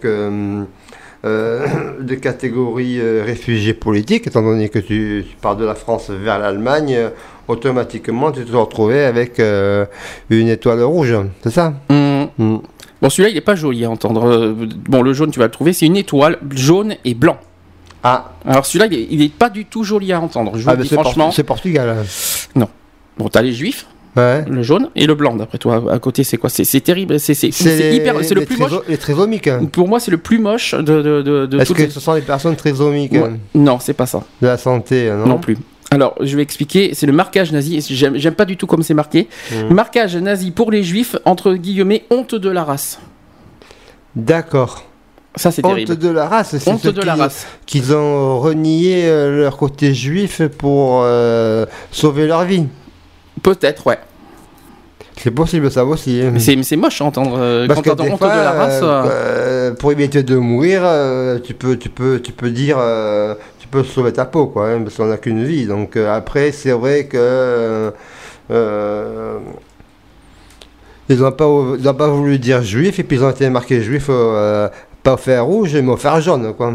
de catégorie réfugié politique, étant donné que tu, tu pars de la France vers l'Allemagne, automatiquement tu te retrouvais avec une étoile rouge, c'est ça? Hum. Mm. Bon, celui-là, il n'est pas joli à entendre. Euh, Bon, le jaune, tu vas le trouver. C'est une étoile jaune et blanc. Ah, Alors celui-là, il est- il n'est pas du tout joli à entendre. Je vous ah le dis c'est franchement. C'est Portugal. hein. Bon, t'as les juifs, Ouais. le jaune et le blanc. D'après toi, à côté, c'est quoi? C'est c'est terrible. C'est c'est- c'est les- hyper. C'est le plus moche. Les trisomiques. hein. Pour moi, c'est le plus moche de, de, de, de Est-ce que les- ce sont les personnes trisomiques Ouais. Non, c'est pas ça. de la santé Non, Non, plus. Alors, je vais expliquer. C'est le marquage nazi. J'aime pas du tout comme c'est marqué. Mm. Marquage nazi pour les juifs, entre guillemets, honte de la race. D'accord. Ça, c'est Honte de la race. c'est Honte de la race. Qu'ils ont renié euh, leur côté juif pour euh, sauver leur vie. Peut-être, ouais. C'est possible ça aussi. hein. Mais c'est moche à entendre. euh, Parce quand que des honte fois, de la race. euh, euh, euh, pour éviter de mourir, tu peux, tu peux, tu peux dire, tu peux sauver ta peau, quoi, hein, parce qu'on n'a qu'une vie. Donc euh, après, c'est vrai que euh, euh, ils n'ont pas, pas voulu dire juif et puis ils ont été marqués juifs, euh, pas au fer rouge, mais au fer jaune, quoi.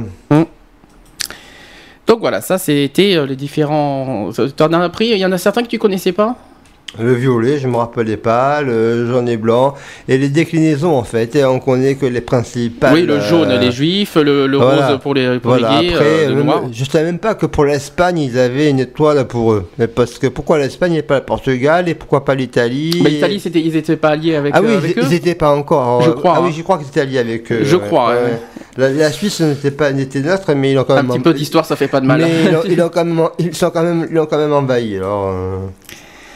Donc voilà, ça c'était les différents. T'en as appris Il y en a certains que tu connaissais pas? Le violet, je me rappelais pas, le jaune et blanc, et les déclinaisons en fait. Et on connaît que les principales. Oui, le jaune, euh, les juifs, le, le voilà. rose pour les, pour Voilà, les gays, après, euh, le même- noir. je savais même pas que pour l'Espagne, ils avaient une étoile pour eux. Mais parce que pourquoi l'Espagne et pas le Portugal et pourquoi pas l'Italie Bah, L'Italie, ils étaient pas alliés avec, Ah euh, oui, avec ils, eux? ils étaient pas encore. Je euh, crois, Ah hein. oui, je crois qu'ils étaient alliés avec eux. Je crois, ouais. La, la Suisse n'était pas n'était neutre, mais ils ont quand Un même. petit peu d'histoire, ça fait pas de mal. Mais ils, ont, ils ont quand même, ils sont quand même, ils ont quand même envahi. Alors, euh,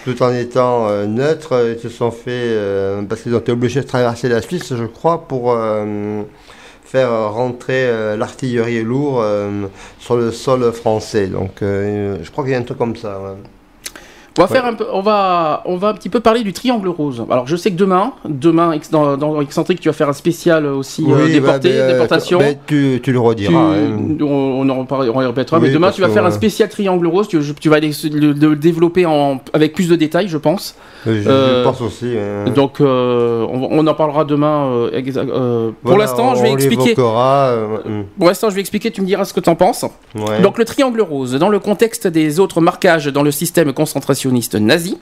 tout en étant euh, neutres, euh, ils se sont fait euh, parce qu'ils ont été obligés de traverser la Suisse, je crois, pour euh, faire rentrer l'artillerie lourde sur le sol français. Donc, je crois qu'il y a un truc comme ça. On va faire un peu, on va, on va un petit peu parler du triangle rose. Alors, je sais que demain, demain, dans, dans Excentrique, tu vas faire un spécial aussi euh, Oui, déporté, bah, euh, déportation. ben, tu, tu le Tu- rediras. hein. on, en reparle- on répétera, mais demain tu vas faire un spécial triangle rose. Tu, tu vas aller le, le développer en, avec plus de détails, je pense. Je, je Euh, pense aussi. hein. Donc, euh, on, on en parlera demain. euh, euh, pour l'instant, je vais expliquer. euh, hum, Pour l'instant, je vais expliquer. Tu me diras ce que tu en penses. ouais. Donc le triangle rose, dans le contexte des autres marquages dans le système nazi,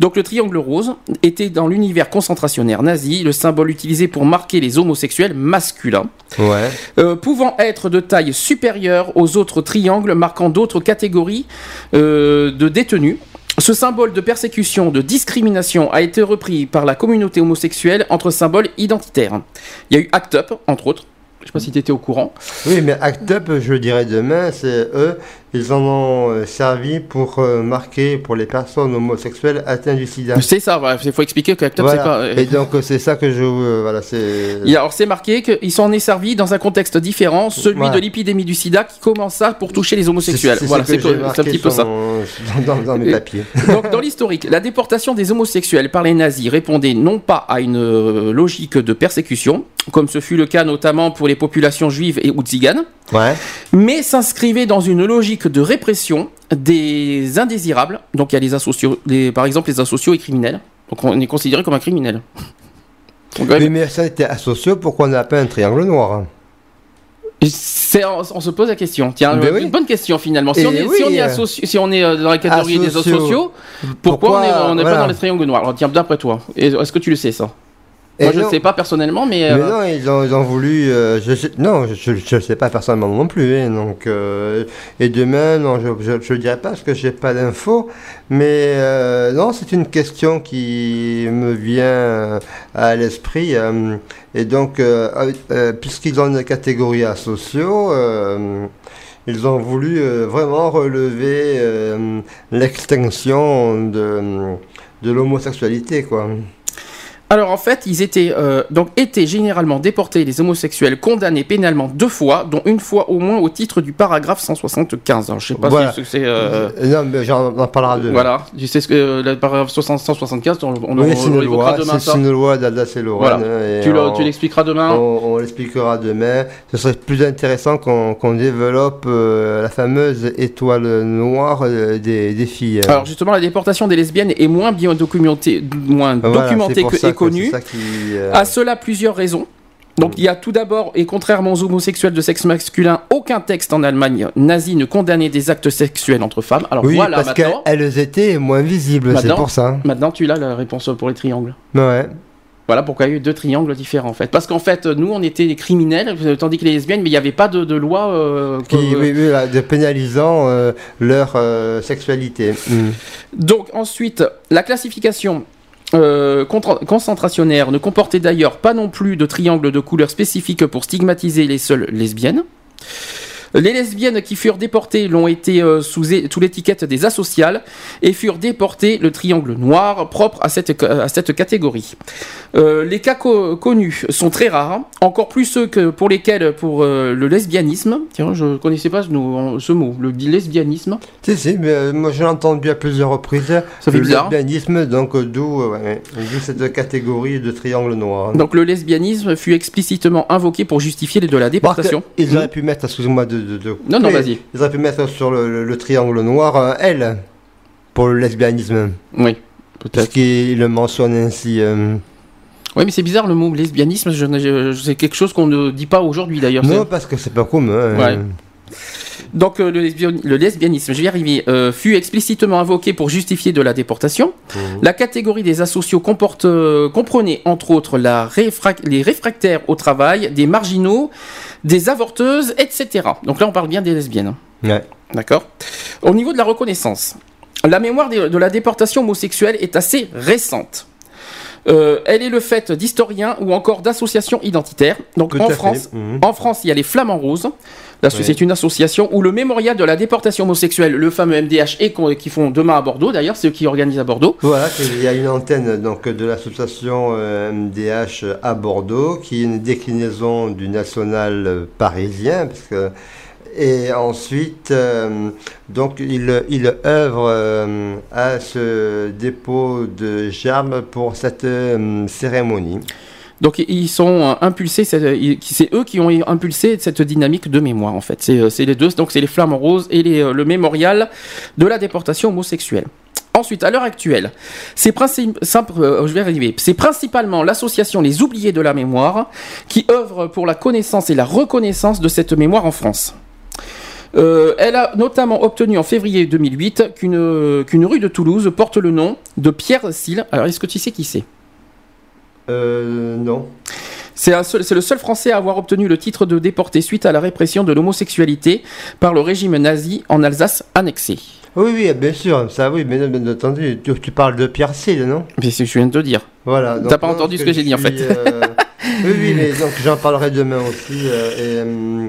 donc le triangle rose était dans l'univers concentrationnaire nazi le symbole utilisé pour marquer les homosexuels masculins, ouais. euh, pouvant être de taille supérieure aux autres triangles marquant d'autres catégories euh, de détenus. Ce symbole de persécution, de discrimination a été repris par la communauté homosexuelle entre symboles identitaires. Il y a eu ACT UP, entre autres. Je sais pas si tu étais au courant. Oui, mais Act Up, je dirais demain, c'est eux, ils en ont euh, servi pour euh, marquer pour les personnes homosexuelles atteintes du sida. C'est ça, il faut expliquer que Voilà. c'est pas... euh, Et donc, c'est ça que je. euh, voilà, c'est. Alors c'est marqué qu'ils s'en est servi dans un contexte différent, celui Voilà. de l'épidémie du sida qui commença pour toucher les homosexuels. C'est- Voilà, c'est un petit peu ça. (laughs) Dans, dans mes papiers. (laughs) Donc dans l'historique, la déportation des homosexuels par les nazis répondait non pas à une logique de persécution, comme ce fut le cas notamment pour les populations juives et ou tziganes, Ouais. mais s'inscrivait dans une logique de répression des indésirables. Donc il y a les asociaux, les- par exemple les asociaux et criminels. Donc on est considéré comme un criminel. (laughs) Donc, Mais, mais ça était asocié, pourquoi on n'a pas un triangle noir hein? On, on se pose la question. Tiens, Ben une oui. bonne question finalement. Si Et on est, oui, si on est, associ- si on est euh, dans la catégorie des asociaux. sociaux, pourquoi, Pourquoi, on n'est pas dans les triangles noirs Alors tiens, d'après toi, est-ce que tu le sais ça? Et Moi, je ne sais pas personnellement, mais, Mais euh, non, ils ont, ils ont voulu. euh, je sais- non, je ne sais pas personnellement non plus. hein, donc, euh, et demain, non, je ne dirais pas parce que j'ai pas d'infos. Mais euh, non, c'est une question qui me vient euh, à l'esprit. euh, et donc, euh, euh, puisqu'ils ont une catégorie asociaux, euh, ils ont voulu euh, vraiment relever euh, l'extinction de, de l'homosexualité, quoi. Alors en fait, ils étaient euh, donc étaient généralement déportés les homosexuels condamnés pénalement deux fois, dont une fois au moins au titre du paragraphe 175. Alors, je sais pas Voilà. si c'est euh, non, mais j'en parlera demain. voilà, tu sais ce que euh, le paragraphe 60 175, on, on, Oui, on- une loi, demain c'est une loi d'Alsace et Lorraine. Voilà. et Tu, l'expliqueras demain. on- l'expliquera demain. Ce serait plus intéressant qu'on développe euh, la fameuse étoile noire des, des filles. Alors justement, la déportation des lesbiennes est moins bien documentée, moins Voilà, documentée que, qui, euh, À cela, plusieurs raisons. Donc il y a tout d'abord, et contrairement aux homosexuels de sexe masculin, aucun texte en Allemagne nazi ne condamnait des actes sexuels entre femmes. Alors oui, voilà, parce qu'elles étaient moins visibles, c'est pour ça. maintenant tu as la réponse pour les triangles. Ouais. Voilà pourquoi il y a eu deux triangles différents en fait. Parce qu'en fait, nous on était des criminels, euh, tandis que les lesbiennes, mais il n'y avait pas de, de loi. euh, Qui, que- oui, oui, là, de pénalisant euh, leur euh, sexualité. Mm. Donc ensuite, la classification euh, concentrationnaire ne comportait d'ailleurs pas non plus de triangle de couleur spécifique pour stigmatiser les seules lesbiennes. Les lesbiennes qui furent déportées l'ont été euh, sous, sous l'étiquette des asociales et furent déportées le triangle noir propre à cette, à cette catégorie. Euh, les cas co- connus sont très rares, encore plus ceux que pour lesquels pour euh, le lesbianisme, tiens je connaissais pas ce, mot, le lesbianisme, Si, si, mais moi j'ai entendu à plusieurs reprises. Ça fait le bizarre. lesbianisme, donc d'où ouais, cette catégorie de triangle noir. Donc le lesbianisme fut explicitement invoqué pour justifier de la déportation. Ils auraient pu mettre, excusez-moi de, de, de Non, non, vas-y. Ils auraient pu mettre sur le, le- le triangle noir un L pour le lesbianisme. Oui, Parce peut-être. qu'il le mentionne ainsi. euh. Oui, mais c'est bizarre le mot lesbianisme. C'est quelque chose qu'on ne dit pas aujourd'hui d'ailleurs. Non, parce que c'est pas commun. Ouais. Hein. Donc euh, le, lesbian- le lesbianisme, je vais y arriver, euh, fut explicitement invoqué pour justifier de la déportation. Mhm. La catégorie des asociaux comporte, euh, comprenait entre autres la réfrac- les réfractaires au travail, des marginaux, des avorteuses, etc. Donc là, on parle bien des lesbiennes. Ouais. D'accord Au niveau de la reconnaissance, la mémoire de, de la déportation homosexuelle est assez récente. Euh, elle est le fait d'historiens ou encore d'associations identitaires. Donc Tout en. France, Mhm. en France, il y a les Flamands Roses. C'est une association où le mémorial de la déportation homosexuelle, le fameux MDH, et qui font demain à Bordeaux, d'ailleurs, c'est eux qui organisent à Bordeaux. Voilà, il y a une antenne donc, de l'association euh, MDH à Bordeaux, qui est une déclinaison du national euh, parisien. Parce que, et ensuite, euh, donc, il, œuvre euh, à ce dépôt de germes pour cette euh, cérémonie. Donc ils sont euh, impulsés, c'est eux qui ont impulsé cette dynamique de mémoire en fait. C'est les deux, donc c'est les Flamants Roses et le mémorial de la déportation homosexuelle. Ensuite, à l'heure actuelle. C'est principalement l'association Les Oubliés de la Mémoire qui œuvre pour la connaissance et la reconnaissance de cette mémoire en France. Euh, elle a notamment obtenu en février 2008 qu'une qu'une rue de Toulouse porte le nom de Pierre Sille. Alors, est-ce que tu sais qui c'est? Euh, non. C'est le seul Français à avoir obtenu le titre de déporté suite à la répression de l'homosexualité par le régime nazi en Alsace annexée. Oui, oui, bien sûr, ça oui, mais bien entendu, tu, tu parles de Pierre Sille, non? Mais c'est ce que je viens de te dire. Voilà. T'as pas non, entendu ce que j'ai dit, en fait. euh, oui, oui, mais donc j'en parlerai demain aussi. euh, et, euh,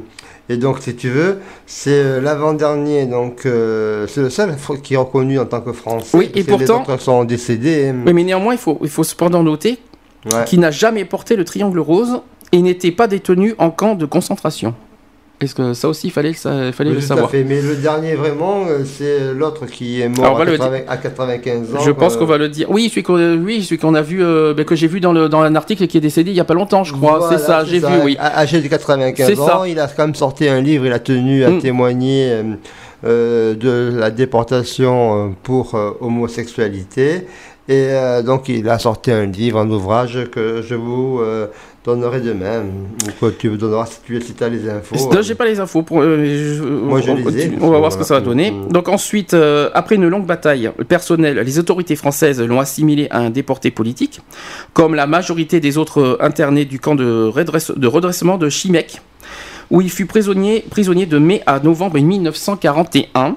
et donc, si tu veux, c'est euh, l'avant-dernier, donc euh, c'est le seul qui est reconnu en tant que français. Oui, et pourtant- Les autres sont décédés. hein. Oui, mais néanmoins, il faut, il faut cependant noter Ouais. qu'il n'a jamais porté le triangle rose et n'était pas détenu en camp de concentration. Est-ce que ça aussi, il fallait, le sa- fallait Oui, le savoir fait. Mais le dernier, vraiment, euh, c'est l'autre qui est mort Alors, à, le 80 à 95 ans. Je pense euh, qu'on va le dire. Oui, celui qu'on oui, celui qu'on a vu, euh, ben, que j'ai vu dans, le, dans un article et qui est décédé il y a pas longtemps, je crois. Voilà, c'est ça, j'ai vu, oui. À- Âgé de 95 C'est ans, ça. il a quand même sorti un livre, il a tenu à Mm. témoigner euh, euh, de la déportation euh, pour euh, homosexualité. Et euh, donc il a sorti un livre, un ouvrage que je vous euh, donnerai demain. Ou quoi, tu me donneras si tu as les infos. Non, j'ai pas les infos. Pour, euh, Moi, je on, les ai. on va voir ce que ça va donner. Mm. Donc ensuite, euh, après une longue bataille personnelle, les autorités françaises l'ont assimilé à un déporté politique, comme la majorité des autres euh, internés du camp de, redresse- de redressement de Chimec, où il fut prisonnier, prisonnier de mai à novembre 1941.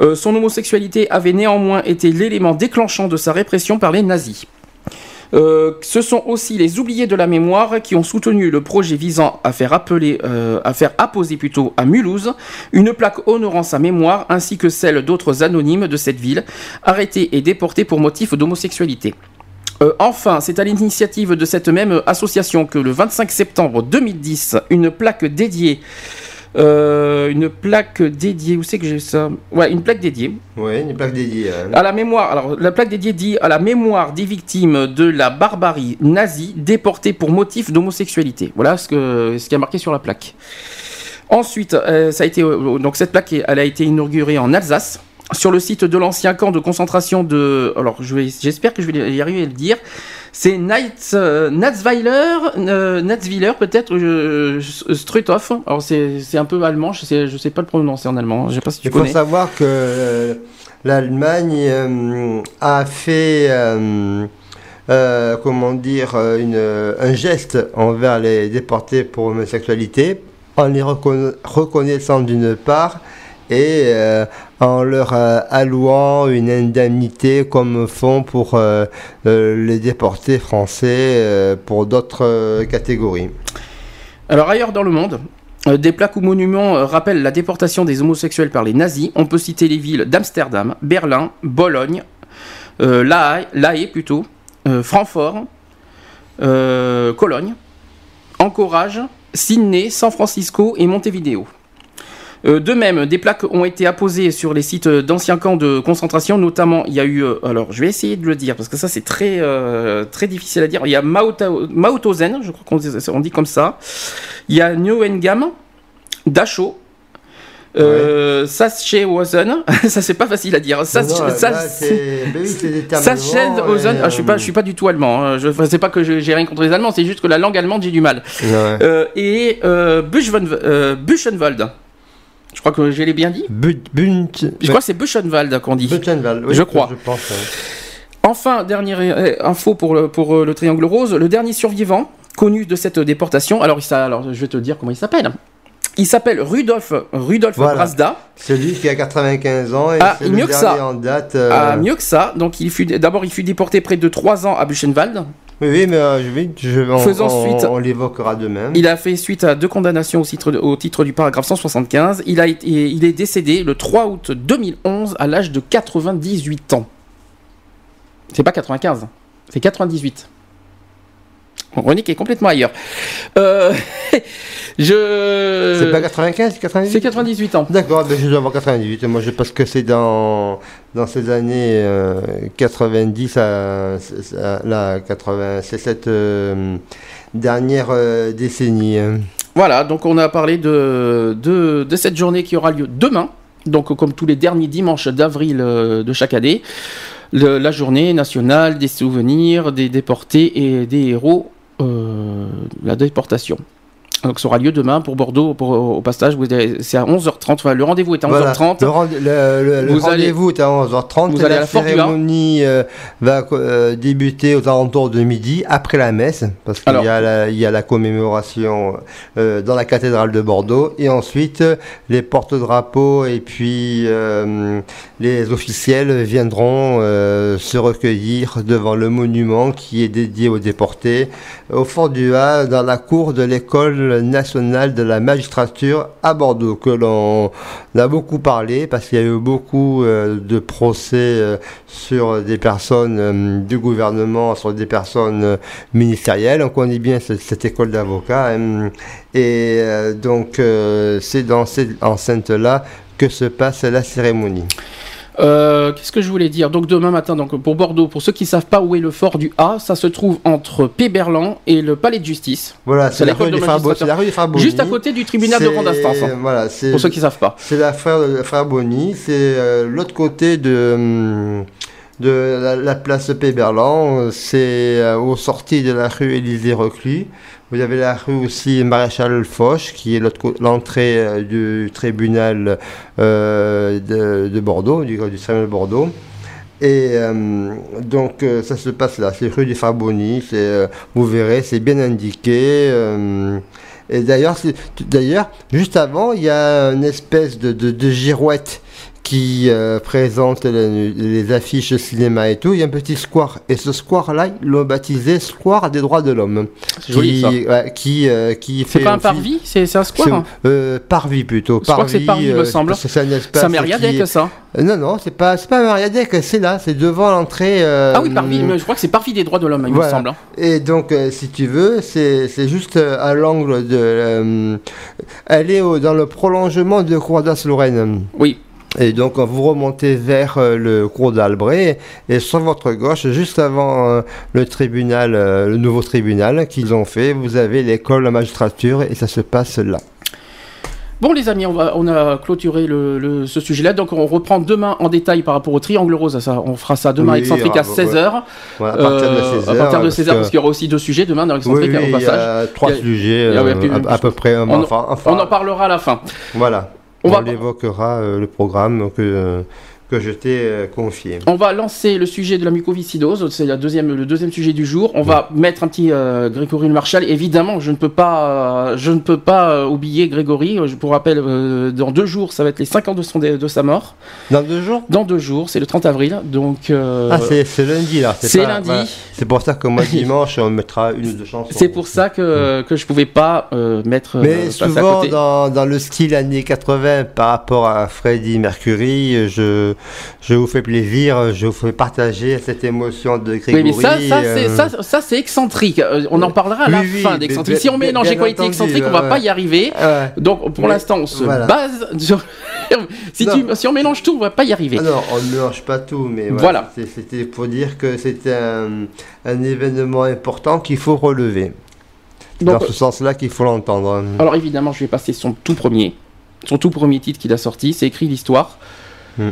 Euh, son homosexualité avait néanmoins été l'élément déclenchant de sa répression par les nazis. Euh, ce sont aussi les oubliés de la mémoire qui ont soutenu le projet visant à faire appeler, euh, à faire apposer plutôt à Mulhouse une plaque honorant sa mémoire ainsi que celle d'autres anonymes de cette ville arrêtés et déportés pour motif d'homosexualité. Euh, enfin, c'est à l'initiative de cette même association que le 25 septembre 2010, une plaque dédiée, euh, une plaque dédiée, où c'est que j'ai ça Ouais, une plaque dédiée Oui, une plaque dédiée. hein. à la mémoire, alors la plaque dédiée dit à la mémoire des victimes de la barbarie nazie déportées pour motif d'homosexualité. Voilà ce, que, ce qui est marqué sur la plaque. Ensuite, euh, ça a été, euh, donc cette plaque, elle a été inaugurée en Alsace, sur le site de l'ancien camp de concentration de. Alors, je j'espère que je vais y arriver à le dire. C'est euh, Natzweiler, euh, Natzweiler peut-être, euh, Struthof. Alors, c'est un peu allemand, je sais, je sais pas le prononcer en allemand. Je sais pas si tu Il faut savoir que euh, l'Allemagne euh, a fait, comment dire, une- un geste envers les déportés pour homosexualité en les reconna- reconnaissant d'une part et euh, en leur euh, allouant une indemnité comme font pour euh, les déportés français pour d'autres catégories. Alors ailleurs dans le monde, des plaques ou monuments rappellent la déportation des homosexuels par les nazis. On peut citer les villes d'Amsterdam, Berlin, Bologne, La Haye, La Haye plutôt, Francfort, Cologne, Anchorage, Sydney, San Francisco et Montevideo. Euh, de même, des plaques ont été apposées sur les sites d'anciens camps de concentration, notamment il y a eu, euh, alors je vais essayer de le dire parce que ça c'est très euh, très difficile à dire. Il y a Mauthau- Mauthausen, je crois qu'on dit, comme ça. Il y a Neuengamme, Dachau, euh, Sachsenhausen, (laughs) ça c'est pas facile à dire. Sachsenhausen, je suis pas, je suis pas du tout allemand. hein. Je, c'est pas que j'ai rien contre les Allemands, c'est juste que la langue allemande j'ai du mal. ouais. Euh, et euh, Buchenwald. Je crois que je l'ai bien dit. But- Je crois que c'est Buchenwald qu'on dit. Buchenwald, oui, Je crois. Je pense. Enfin, dernière euh, info pour le, pour euh, le triangle rose, le dernier survivant connu de cette déportation. Alors, il alors je vais te dire comment il s'appelle. Il s'appelle Rudolf Rudolf Voilà. Brasda. Celui qui a 95 ans et Ah, c'est mieux le que dernier ça. en date. euh, Ah, mieux que ça. Donc, il fut d'abord il fut déporté près de 3 ans à Buchenwald. Oui, oui, mais euh, je vais, je, on, Faisons on- suite. on l'évoquera demain. Il a fait suite à deux condamnations au titre, de- au titre du paragraphe 175. Il, a été, il est décédé le 3 août 2011 à l'âge de 98 ans. C'est pas 95, c'est 98. Ronick est complètement ailleurs. Euh, (laughs) je. C'est pas 95, c'est 98 C'est 98 ans. D'accord, je dois avoir 98. Moi, je pense que c'est dans, dans ces années euh, 90 à, à- la 80. C'est cette euh, dernière euh, décennie. Voilà, donc on a parlé de, de, de cette journée qui aura lieu demain. Donc, comme tous les derniers dimanches d'avril euh, de chaque année, le- la journée nationale des souvenirs des déportés et des héros euh, la déportation. Donc, ça aura lieu demain pour Bordeaux, pour, au passage. C'est à 11h30. Enfin, le rendez-vous est à 11h30. Voilà. Le, rend- le- le- le Vous allez- rendez-vous est à 11h30. vous allez à la la cérémonie euh, va euh, débuter aux alentours de midi, après la messe, parce qu'il y, a la- il y a la commémoration euh, dans la cathédrale de Bordeaux. Et ensuite, les porte-drapeaux et puis les officiels viendront se recueillir devant le monument qui est dédié aux déportés au Fort du A, dans la cour de l'école nationale de la magistrature à Bordeaux, que l'on a beaucoup parlé parce qu'il y a eu beaucoup euh, de procès euh, sur des personnes euh, du gouvernement, sur des personnes ministérielles. On connaît bien ce- cette, école d'avocats. et donc, c'est dans cette enceinte-là que se passe la cérémonie. Euh, Qu'est-ce que je voulais dire Donc demain matin, donc pour Bordeaux, pour ceux qui savent pas où est le fort du A, ça se trouve entre Péberlan et le palais de justice, Voilà, C'est c'est la, rue de des c'est la rue Bonny. juste à côté du tribunal de C'est- grande instance. hein, Voilà, c'est pour ceux qui savent pas. C'est la Bonny, c'est euh, l'autre côté de, hum, de la, la place Péberlan, c'est euh, aux sorties de la rue Élysée Reclus. Vous avez la rue aussi Maréchal Foch, qui est l'entrée euh, du tribunal euh, de, Bordeaux, du, tribunal de Bordeaux. Et euh, donc ça se passe là, c'est rue du Farboni, vous verrez, c'est bien indiqué. et d'ailleurs, d'ailleurs, juste avant, il y a une espèce de, de, de girouette qui euh, présente les, affiches cinéma et tout, il y a un petit square. Et ce square-là, ils l'ont baptisé Square des droits de l'homme. C'est joli ça. qui, euh, qui fait. C'est pas un parvis? C'est un square hein? euh, Parvis plutôt. Je crois que c'est parvis, me semble. C'est un espace. Ça Mariadec, que ça Non, non, c'est pas, pas Mariadec, c'est là, c'est devant l'entrée. ah oui, parvis, mais je crois que c'est parvis des droits de l'homme, il me semble. Hein. Et donc, si tu veux, c'est juste à l'angle de. elle est dans le prolongement de Cour lorraine Oui. Et donc vous remontez vers euh, le cours d'Albret et sur votre gauche, juste avant euh, le tribunal, euh, le nouveau tribunal qu'ils ont fait, vous avez l'école de magistrature et ça se passe là. Bon les amis, on, va, on a clôturé le, ce sujet-là, donc on reprend demain en détail par rapport au triangle rose, ça, on fera ça demain excentrique à 16h. à partir de 16h. à partir de 16h, parce, qu'il y aura aussi deux sujets demain dans excentrique au passage. Il y a trois sujets à, peu près. On, enfin, on en parlera à la fin. Voilà on, évoquera euh, le programme euh, que je t'ai euh, confié. On va lancer le sujet de la mucoviscidose, c'est la deuxième, le deuxième sujet du jour. On va mettre un petit euh, Grégory Marshall. Évidemment, je ne peux pas, je ne peux pas oublier Grégory. Je vous rappelle, dans deux jours, ça va être les 5 ans de, son, de sa mort. Dans deux jours? Dans deux jours, c'est le 30 avril. Donc, ah, c'est lundi là. C'est lundi. C'est pour ça que moi (laughs) dimanche, on mettra une ou deux chansons. C'est pour ça que, que je pouvais pas mettre. Mais souvent, dans, dans le style années 80, par rapport à Freddie Mercury, je je vous fais plaisir, je vous fais partager cette émotion de Grégory. Oui, mais ça, ça, ça, c'est excentrique. Euh, on en parlera à la fin d'excentrique. Si on mélange équalité et excentrique, on va pas y arriver. Donc, pour l'instant, on se base sur... (laughs) si, tu, si on mélange tout, on va pas y arriver. Ah non, on ne mélange pas tout, mais voilà. C'était pour dire que c'était un, un événement important qu'il faut relever. Dans ce sens-là qu'il faut l'entendre. Alors évidemment, je vais passer son tout premier, son tout premier titre qu'il a sorti, c'est écrit l'histoire. Hmm.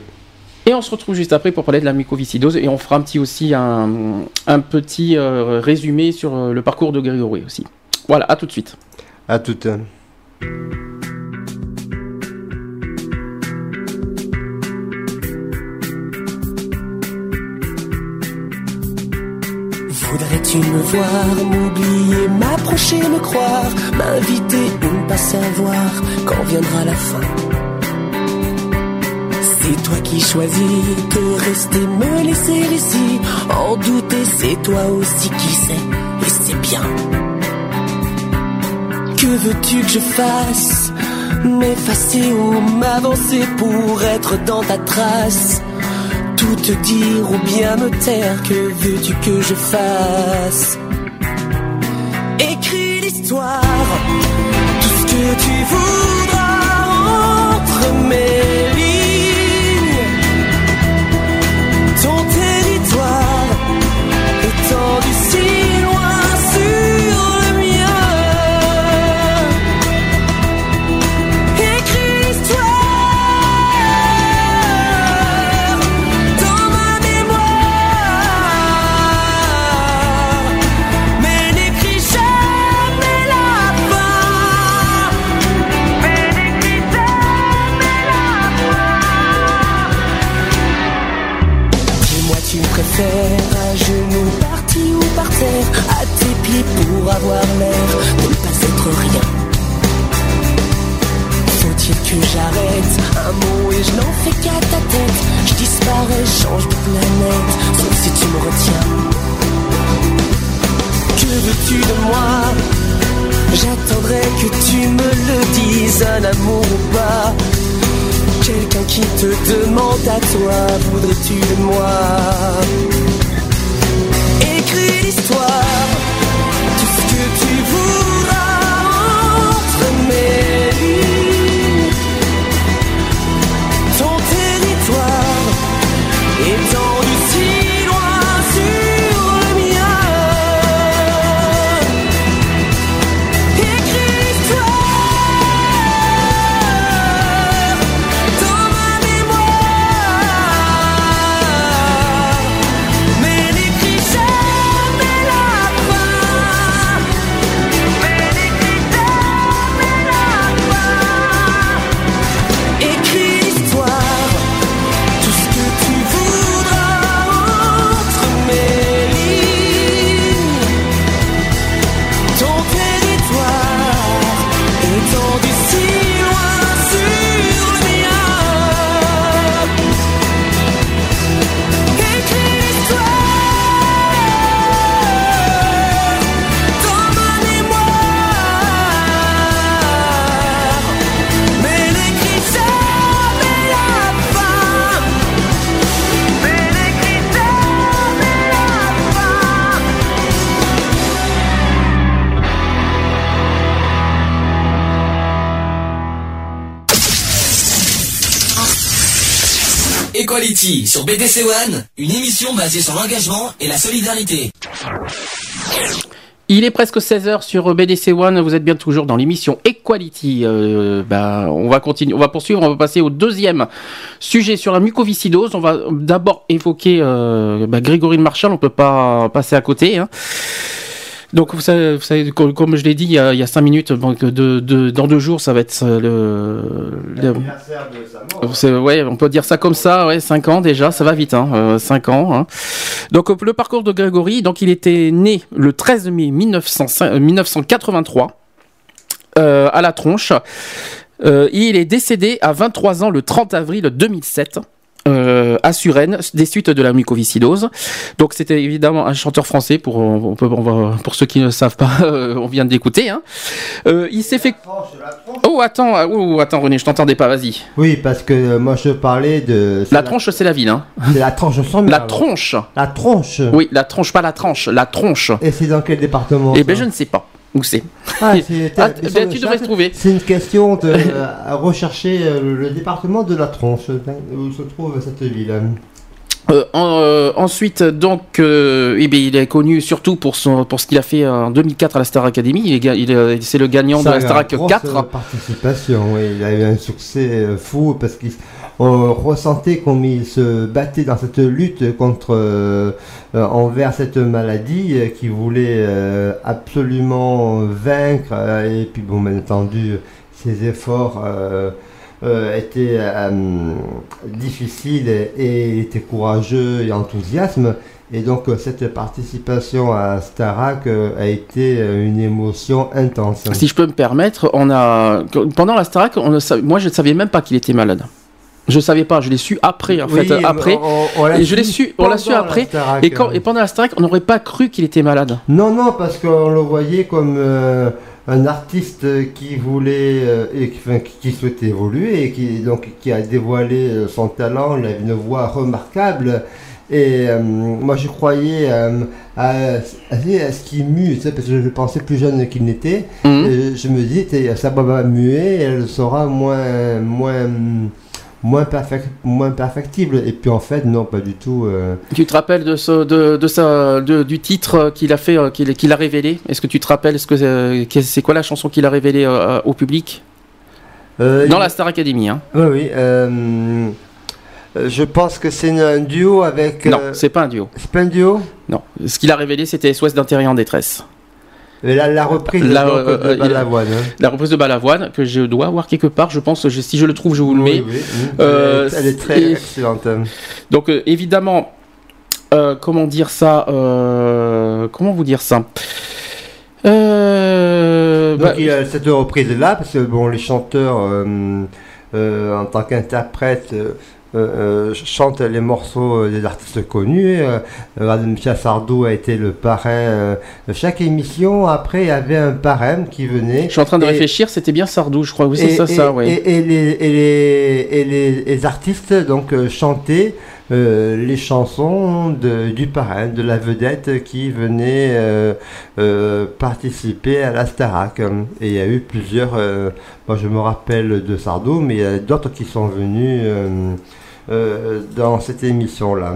Et on se retrouve juste après pour parler de la mucoviscidose et on fera un petit aussi un, petit euh, résumé sur euh, le parcours de Grégory aussi. Voilà, à tout de suite. À toute. Voudrais-tu me voir, m'oublier, m'approcher, me croire, m'inviter ou ne pas savoir quand viendra la fin? C'est toi qui choisis de rester, me laisser ici. En douter, c'est toi aussi qui sais, et c'est bien. Que veux-tu que je fasse? M'effacer ou m'avancer pour être dans ta trace Tout te dire ou bien me taire, que veux-tu que je fasse? Écris l'histoire, tout ce que tu voudras entre mes j'arrête. Un mot et je n'en fais qu'à ta tête. Je disparais, change de planète, sauf si tu me retiens. Que veux-tu de moi? J'attendrai que tu me le dises, un amour ou pas? Quelqu'un qui te demande à toi, voudrais-tu de moi? Écris l'histoire, tout ce que tu voudras entre mes Equality sur BDC One, une émission basée sur l'engagement et la solidarité. Il est presque 16h sur BDC One, vous êtes bien toujours dans l'émission Equality. Euh, bah, on va continuer, on va poursuivre, on va passer au deuxième sujet sur la mucoviscidose. On va d'abord évoquer euh, bah, Grégory Marchal, on peut pas passer à côté. Hein. Donc vous savez, vous savez, comme je l'ai dit il y, a, il y a cinq minutes, donc de, de, dans deux jours, ça va être le. L'anniversaire de sa mort. Ouais, on peut dire ça comme ça, ouais, cinq ans déjà, ça va vite, hein, euh, cinq ans. Hein. Donc le parcours de Grégory, donc il était né le 13 mai 1900, 1983 euh, à la tronche. Euh, il est décédé à 23 ans le 30 avril 2007 euh, à Suresnes des suites de la mucoviscidose. Donc c'était évidemment un chanteur français pour on peut, on va, pour ceux qui ne savent pas, euh, (laughs) on vient d'écouter. Hein. Euh, il s'est fait. Oh attends, ah, oh, attends René, je t'entendais pas. Vas-y. Oui, parce que moi je parlais de. La, tronche, c'est la ville. Hein. C'est la tronche, je La tronche. La tronche. Oui, la tronche, pas la tranche, la tronche. Et c'est dans quel département Eh ben je ne sais pas. Où c'est ah, (laughs) ah, ben, Tu devrais trouver. C'est une question de à rechercher euh, le département de la tronche, où se trouve cette ville. Euh, euh, ensuite, donc, euh, eh bien, il est connu surtout pour, son, pour ce qu'il a fait en 2004 à la Star Academy. Il est, il c'est le gagnant de la Star Academy 4. participation, oui. Il a eu un succès fou parce qu'on ressentait comme il se battait dans cette lutte contre envers cette maladie qu'il voulait absolument vaincre. et puis, bon, bien entendu, ses efforts euh, était euh, difficile et, était courageux et enthousiasme. Et donc euh, cette participation à Starac a été une émotion intense. Si je peux me permettre, on a pendant la Starac, on moi je ne savais même pas qu'il était malade. Je savais pas, je l'ai su après en fait, après. et je l'ai su, on l'a su après. et, quand, et pendant la Starac, on n'aurait pas cru qu'il était malade. Non, non, parce qu'on le voyait comme un artiste qui voulait euh, et qui, souhaitait évoluer et qui donc qui a dévoilé euh, son talent, il avait une voix remarquable. Et euh, moi je croyais à, ce qui mue, parce que je pensais plus jeune qu'il n'était. Mhm. Je me dis, sa va muer, elle sera moins, moins, moins, perfect, moins perfectible. Et puis en fait, non, pas du tout. Euh. Tu te rappelles de, ce, de, de, sa, de du titre qu'il a fait, euh, qu'il a révélé? Est-ce que tu te rappelles ce que euh, c'est quoi la chanson qu'il a révélée au public? Dans la Star Academy. Hein. Oui, oui. je pense que c'est un duo avec. Non, c'est pas un duo. C'est pas un duo? Non. Ce qu'il a révélé, c'était SOS d'intérieur en détresse. La, reprise de euh, Balavoine. Hein. La reprise de Balavoine, que je dois avoir quelque part, je pense, si je le trouve, je vous le mets. Oui, euh, elle, est très excellente. Donc, euh, évidemment, comment dire ça Comment vous dire ça Donc, bah, il y a cette reprise-là, parce que bon, les chanteurs, en tant qu'interprètes, euh, euh, chante les morceaux des artistes connus. Euh, Michel Sardou a été le parrain chaque émission. Après, il y avait un parrain qui venait. Je suis en train de réfléchir, c'était bien Sardou, je crois. Oui, c'est ça. Et, les, et, les, les, artistes donc chantaient. les chansons de, du parrain, de la vedette qui venait participer à la Starac. Et il y a eu plusieurs, moi je me rappelle de Sardou, mais il y a d'autres qui sont venus euh, dans cette émission-là.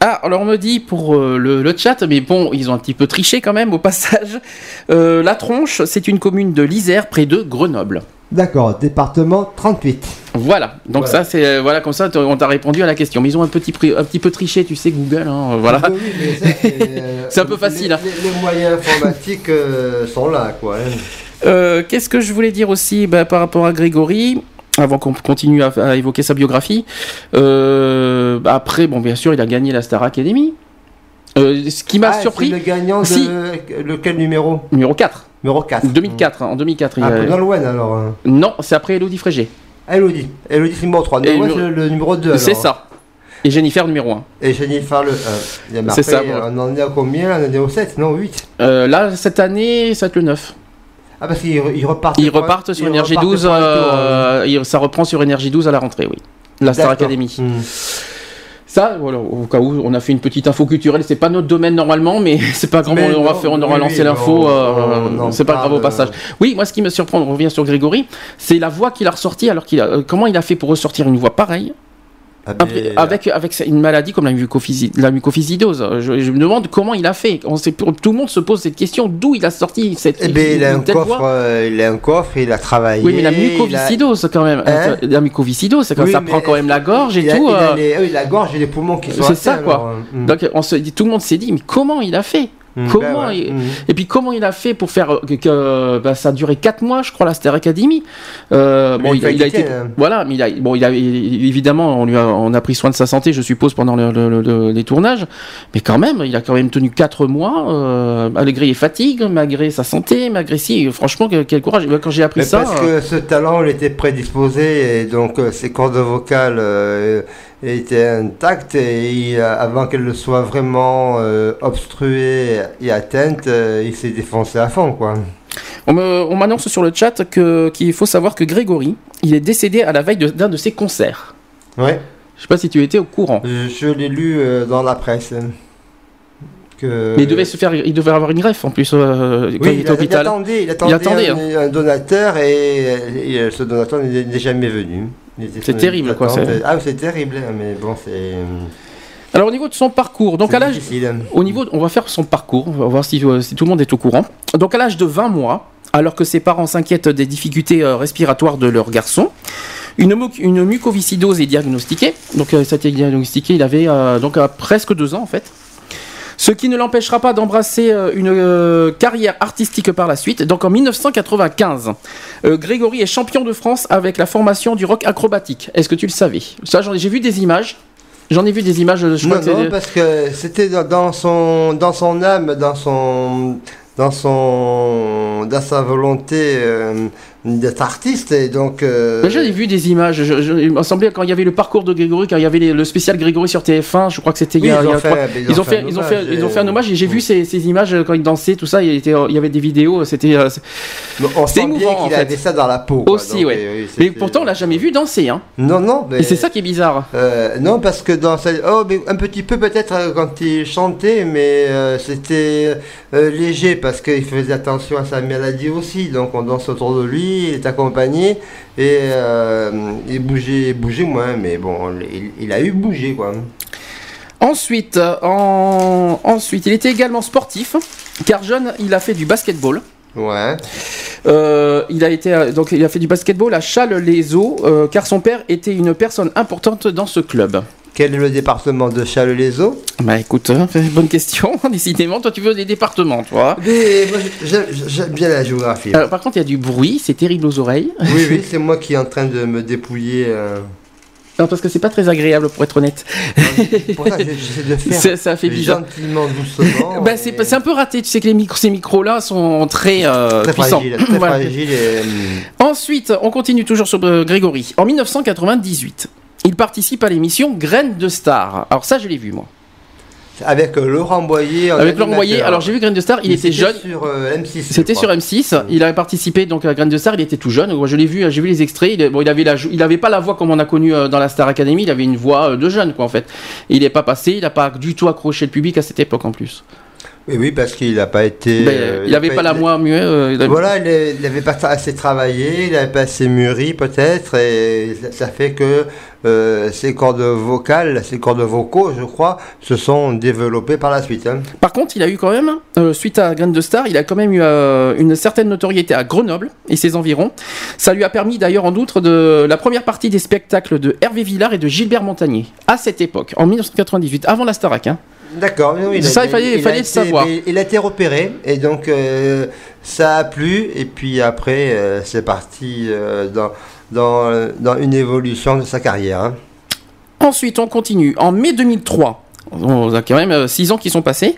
Ah, alors on me dit pour euh, le, chat, mais bon, ils ont un petit peu triché quand même au passage. (laughs) Euh, la Tronche, c'est une commune de l'Isère près de Grenoble. D'accord, département 38. Voilà, donc ça c'est voilà comme ça on t'a répondu à la question. Mais ils ont un petit un petit peu triché, tu sais Google, hein, voilà. (laughs) c'est un peu facile. Hein. Les, moyens informatiques sont là, quoi. Hein. Qu'est-ce que je voulais dire aussi bah, par rapport à Grégory? Avant qu'on continue à, évoquer sa biographie. Euh, après, bon, bien sûr, il a gagné la Star Academy. Euh, ce qui m'a ah, surpris. le gagnant de lequel numéro? Numéro 4. Numéro 4. 2004, en 2004. Ah, il a... alors hein. Non, c'est après Elodie Frégé. Elodie. Elodie, c'est numéro 3. Numéro... c'est le, numéro 2. C'est ça. Et Jennifer numéro 1. Et Jennifer le 1. C'est ça. On en est à combien? On en est au 7, non 8 euh, Là, cette année, ça va être le 9. Ah, parce qu'ils repartent. Ils repartent sur Énergie 12. Euh, ça reprend sur Énergie 12 à la rentrée, oui. La Star Academy. Hmm. Ça, voilà, au cas où on a fait une petite info culturelle, c'est pas notre domaine normalement, mais (laughs) c'est pas grave, on, va faire, on aura lancé l'info, euh, c'est pas grave au passage. Oui, moi ce qui me surprend, on revient sur Grégory, c'est la voix qu'il a ressortie, alors qu'il a, euh, comment il a fait pour ressortir une voix pareille mais- avec, avec une maladie comme la, mucophysi- la mucoviscidose. Je, je me demande comment il a fait. On sait, tout le monde se pose cette question d'où il a sorti cette Eh ben, il a un coffre, euh, il a un coffre, il a travaillé. Oui, mais la a- mucoviscidose quand même. Hein la mucoviscidose, quand Oui, ça prend quand même la gorge et a- tout. il a euh, les- la gorge et les poumons qui sont C'est ça, quoi. alors, euh, mm. Donc on se dit, tout le monde s'est dit, mais comment il a fait Mm, comment ben ouais, il- mm. Et puis comment il a fait pour faire euh, que, bah, ça a duré 4 mois, je crois, la Star Academy. Euh, bon, il, a- il été, hein. voilà, mais il a, bon, il a évidemment, on lui a, on a pris soin de sa santé, je suppose, pendant le- le- le- les tournages. Mais quand même, il a quand même tenu 4 mois, euh, malgré les fatigues, malgré sa santé, malgré si, franchement, quel, courage. Quand j'ai appris Mais ça, parce euh, que ce talent, il était prédisposé et donc euh, ses cordes vocales euh, étaient intactes et il a- avant qu'elles ne soient vraiment euh, obstruées et atteintes, euh, il s'est défoncé à fond, quoi. on m'annonce sur le chat qu'il faut savoir que Grégory, il est décédé à la veille d'un de ses concerts. Ouais. Je sais pas si tu étais au courant. Je, je l'ai lu euh, dans la presse. hein, Que... Mais il devait se faire, il devait avoir une greffe en plus euh, quand Oui, il était à l'hôpital. attendait, il attendait, attendait, un, un donateur et, et, euh, ce donateur n'est jamais venu. C'est terrible, quoi, Ah, c'est terrible, mais bon, c'est. Alors au niveau de son parcours, donc à l'âge, au niveau, on va faire son parcours, on va voir si, euh, si tout le monde est au courant. Donc à l'âge de 20 mois, alors que ses parents s'inquiètent des difficultés euh, respiratoires de leur garçon, une, une mucoviscidose est diagnostiquée. Donc euh, ça a été diagnostiqué, il avait euh, donc euh, presque deux ans en fait. Ce qui ne l'empêchera pas d'embrasser euh, une euh, carrière artistique par la suite. Donc en 1995, euh, Grégory est champion de France avec la formation du rock acrobatique. Est-ce que tu le savais? Ça, j'en ai- j'ai vu des images. J'en ai vu des images. Je crois Non, que non, parce que c'était dans, dans son, dans son âme, dans son, dans son, dans sa volonté euh, d'être artiste, et donc. euh, J'avais vu des images. Je- je- il m'a semblé quand il y avait le parcours de Grégory, quand il y avait les- le spécial Grégory sur TF1, je crois que c'était il y a, ils ont fait, Ils ont fait, un ils ont fait, hommage, ils ont fait un hommage et j'ai vu ces, ces images quand il dansait, tout ça. Il, était, il y avait des vidéos, c'était. euh, On sent bien qu'il fait. avait ça dans la peau. quoi, Aussi, donc, ouais. euh, oui, Mais pourtant, on l'a jamais vu danser. Hein. Non, non, mais. Et c'est ça qui est bizarre. Euh, non, parce que dans sa... oh, mais un petit peu peut-être quand il chantait, mais euh, c'était léger parce qu'il faisait attention à sa maladie aussi. Donc on danse autour de lui, il est accompagné et euh, il bougeait, bougeait moins, mais bon, il, il a eu bougé quoi. Ensuite, euh, en... Ensuite, il était également sportif, car jeune, il a fait du basketball. Ouais. Euh, il a été euh, donc il a fait du basketball à Châles-les-Eaux, euh, car son père était une personne importante dans ce club. Quel est le département de Châles-les-Eaux Bah écoute, hein, bonne question. (laughs) Décidément, toi tu veux des départements, toi? Mais moi, j'aime j'aime bien la géographie. Euh, par contre, il y a du bruit, c'est terrible aux oreilles. Oui, oui, (laughs) c'est moi qui est en train de me dépouiller. euh. Non, parce que c'est pas très agréable pour être honnête. Pour ça, j'essaie de (laughs) faire Ça, ça fait bizarre. gentiment, doucement. Bah, c'est et- c'est un peu raté. Tu sais que les micros, ces micros-là sont très, euh, très puissants. fragile, très Voilà. fragile et, hum, Ensuite, on continue toujours sur euh, Grégory. En 1998, il participe à l'émission Graines de Star. Alors ça, je l'ai vu moi. Avec euh, Laurent Boyer. Avec Laurent. Boyer. Alors j'ai vu Graines de Star. Il était c'était jeune. sur euh, M6. je C'était sur crois. M6. Il avait participé donc à Graines de Star. Il était tout jeune. Moi, je l'ai vu. J'ai vu les extraits. Il, bon, il avait la, il avait pas la voix comme on a connu euh, dans la Star Academy. Il avait une voix de jeune quoi en fait. Il n'est pas passé. Il n'a pas du tout accroché le public à cette époque en plus. Oui, oui, parce qu'il n'a pas été. Ben, euh, il n'avait pas la voix muet. euh, il avait- Voilà, il n'avait pas assez travaillé, il n'avait pas assez mûri peut-être, et ça- ça fait que euh, ses cordes vocales, ses cordes vocaux, je crois, se sont développées par la suite. hein. Par contre, il a eu quand même, suite à Graines de Star, il a quand même eu une certaine notoriété à Grenoble et ses environs. Ça lui a permis d'ailleurs en outre de la première partie des spectacles de Hervé Villard et de Gilbert Montagnier à cette époque, en 1998, avant la Starac. Hein. D'accord, oui, oui, Ça, il fallait- il a fallait le été- savoir. Il, il a été repéré, et donc euh, ça a plu, et puis après, euh, c'est parti euh, dans, dans, dans une évolution de sa carrière. hein. Ensuite, on continue. En mai 2003, on a quand même 6 ans qui sont passés,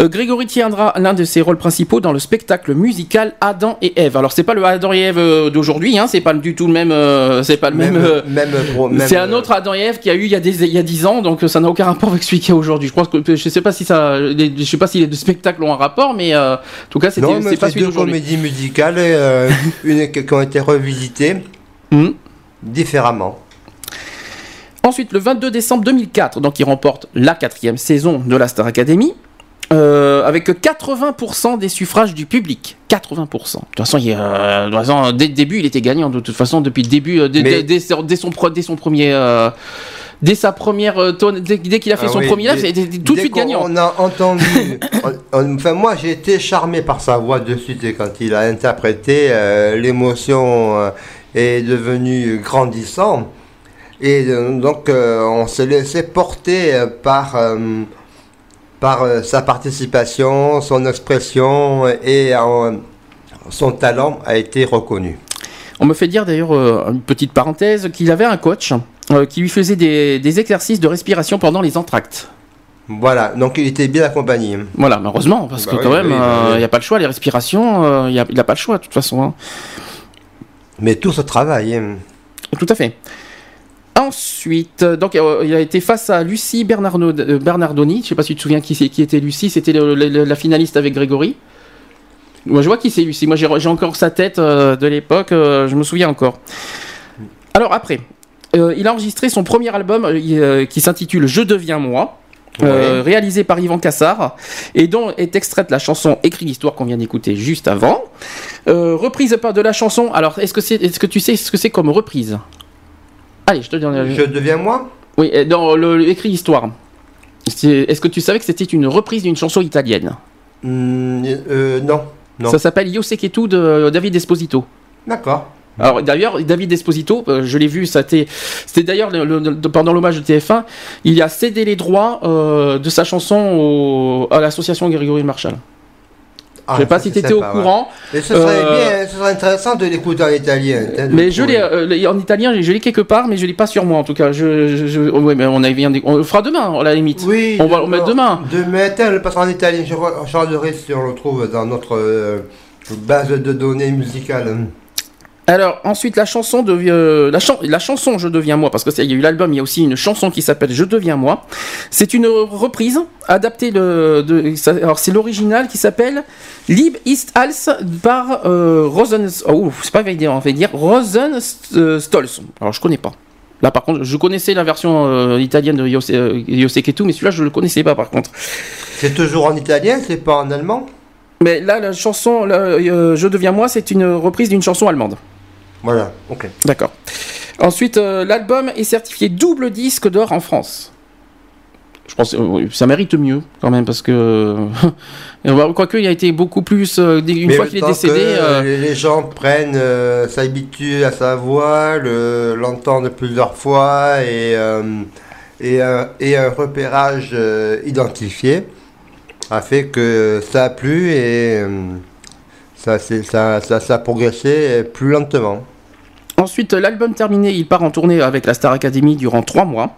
euh, Grégory tiendra l'un de ses rôles principaux dans le spectacle musical Adam et Ève. Alors, c'est pas le Adam et Ève euh, d'aujourd'hui, hein, c'est pas du tout le même. euh, c'est pas le même. euh, même, pro- même, C'est un euh, autre Adam et Ève qui a eu il y a, des, il y a 10 ans, donc euh, ça n'a aucun rapport avec celui qu'il y a aujourd'hui. Je pense que je sais pas si ça, les- je sais pas si les deux spectacles ont un rapport, mais euh, en tout cas c'était Non, mais c'est pas celui deux d'aujourd'hui. comédies musicales, euh, une qui qui ont été revisitées Mhm. différemment. Ensuite, le 22 décembre 2004, donc il remporte la quatrième saison de la Star Academy. euh, avec 80% des suffrages du public. 80%. De toute façon, il, euh, de toute façon, dès le début, il était gagnant. De toute façon, depuis le début, euh, dès, Mais- dès- dès son, dès son pre- dès son premier, euh, Dès sa première euh, dès, dès qu'il a fait Ah son oui, premier live, c'était tout de suite gagnant. On a entendu. (laughs) on- on- enfin, moi, j'ai été charmé par sa voix de suite et quand il a interprété, euh, l'émotion euh, est devenue grandissante. Et euh, donc, euh, on s'est laissé porter euh, par, euh, par euh, sa participation, son expression et euh, son talent a été reconnu. On me fait dire d'ailleurs, euh, une petite parenthèse, qu'il avait un coach euh, qui lui faisait des, des exercices de respiration pendant les entractes. Voilà, donc il était bien accompagné. Voilà, heureusement, parce Bah que oui, quand même, il oui, oui. n'y a pas le choix, les respirations, euh, il n'y a, il a pas le choix de toute façon. hein. Mais tout ce travail. hein. Tout à fait. Ensuite, euh, donc euh, il a été face à Lucie Bernardo, euh, Bernardoni. Je ne sais pas si tu te souviens qui, était Lucie. C'était la finaliste avec Grégory. Moi, je vois qui c'est Lucie. Moi, j'ai encore sa tête euh, de l'époque. je me souviens encore. Alors après, il a enregistré son premier album qui s'intitule Je deviens moi. réalisé par Yvan Cassard et dont est extraite la chanson Écrit l'histoire qu'on vient d'écouter juste avant. Reprise de la chanson. Alors, est-ce que, c'est, est-ce que tu sais ce que c'est comme reprise? Allez, je te donne. Je deviens moi Oui, dans le, écrit histoire. Est-ce que tu savais que c'était une reprise d'une chanson italienne? Hmm, euh, Non. Non. Ça s'appelle Io tu de David Esposito. D'accord. Alors d'ailleurs, David Esposito, euh, je l'ai vu, c'était d'ailleurs le- le- le- pendant l'hommage de TF1, il a cédé les droits euh, de sa chanson au- à l'association Grégory Marshall. Ah, je sais pas si tu étais au ouais. courant, Et ce serait Euh, bien, ce serait intéressant de l'écouter en italien. hein, mais je l'ai euh, en italien, je l'ai quelque part, mais je l'ai pas sur moi en tout cas. Je, je- je- ouais, mais on, a, on le fera demain à la limite. Oui, on va le mettre demain. Demain, tiens, le passera en italien. Je re- je regarderai si on le trouve dans notre euh, base de données musicale. Alors ensuite la chanson de euh, la, chan- la chanson Je deviens moi parce que il y a eu l'album il y a aussi une chanson qui s'appelle Je deviens moi. C'est une reprise adaptée de, alors c'est l'original qui s'appelle Lieb ist als par euh, Rosen oh c'est pas évident on va dire Rosen euh, Stolz. Alors je connais pas. Là par contre je connaissais la version euh, italienne de Yose, euh, Ketu mais celui-là je le connaissais pas par contre. C'est toujours en italien, c'est pas en allemand? Mais là la chanson là, euh, Je deviens moi c'est une reprise d'une chanson allemande Voilà, ok. D'accord. Ensuite, euh, l'album est certifié double disque d'or en France. Je pense que ça mérite mieux quand même parce que (laughs) euh, quoique il a été beaucoup plus euh, une Mais fois qu'il est décédé. que, euh, euh, les gens prennent, euh, s'habituent à sa voix, le- l'entendent plusieurs fois et, euh, et, un, et un repérage euh, identifié a fait que ça a plu et euh, ça, ça, ça, ça a progressé plus lentement. Ensuite, l'album terminé, il part en tournée avec la Star Academy durant trois mois.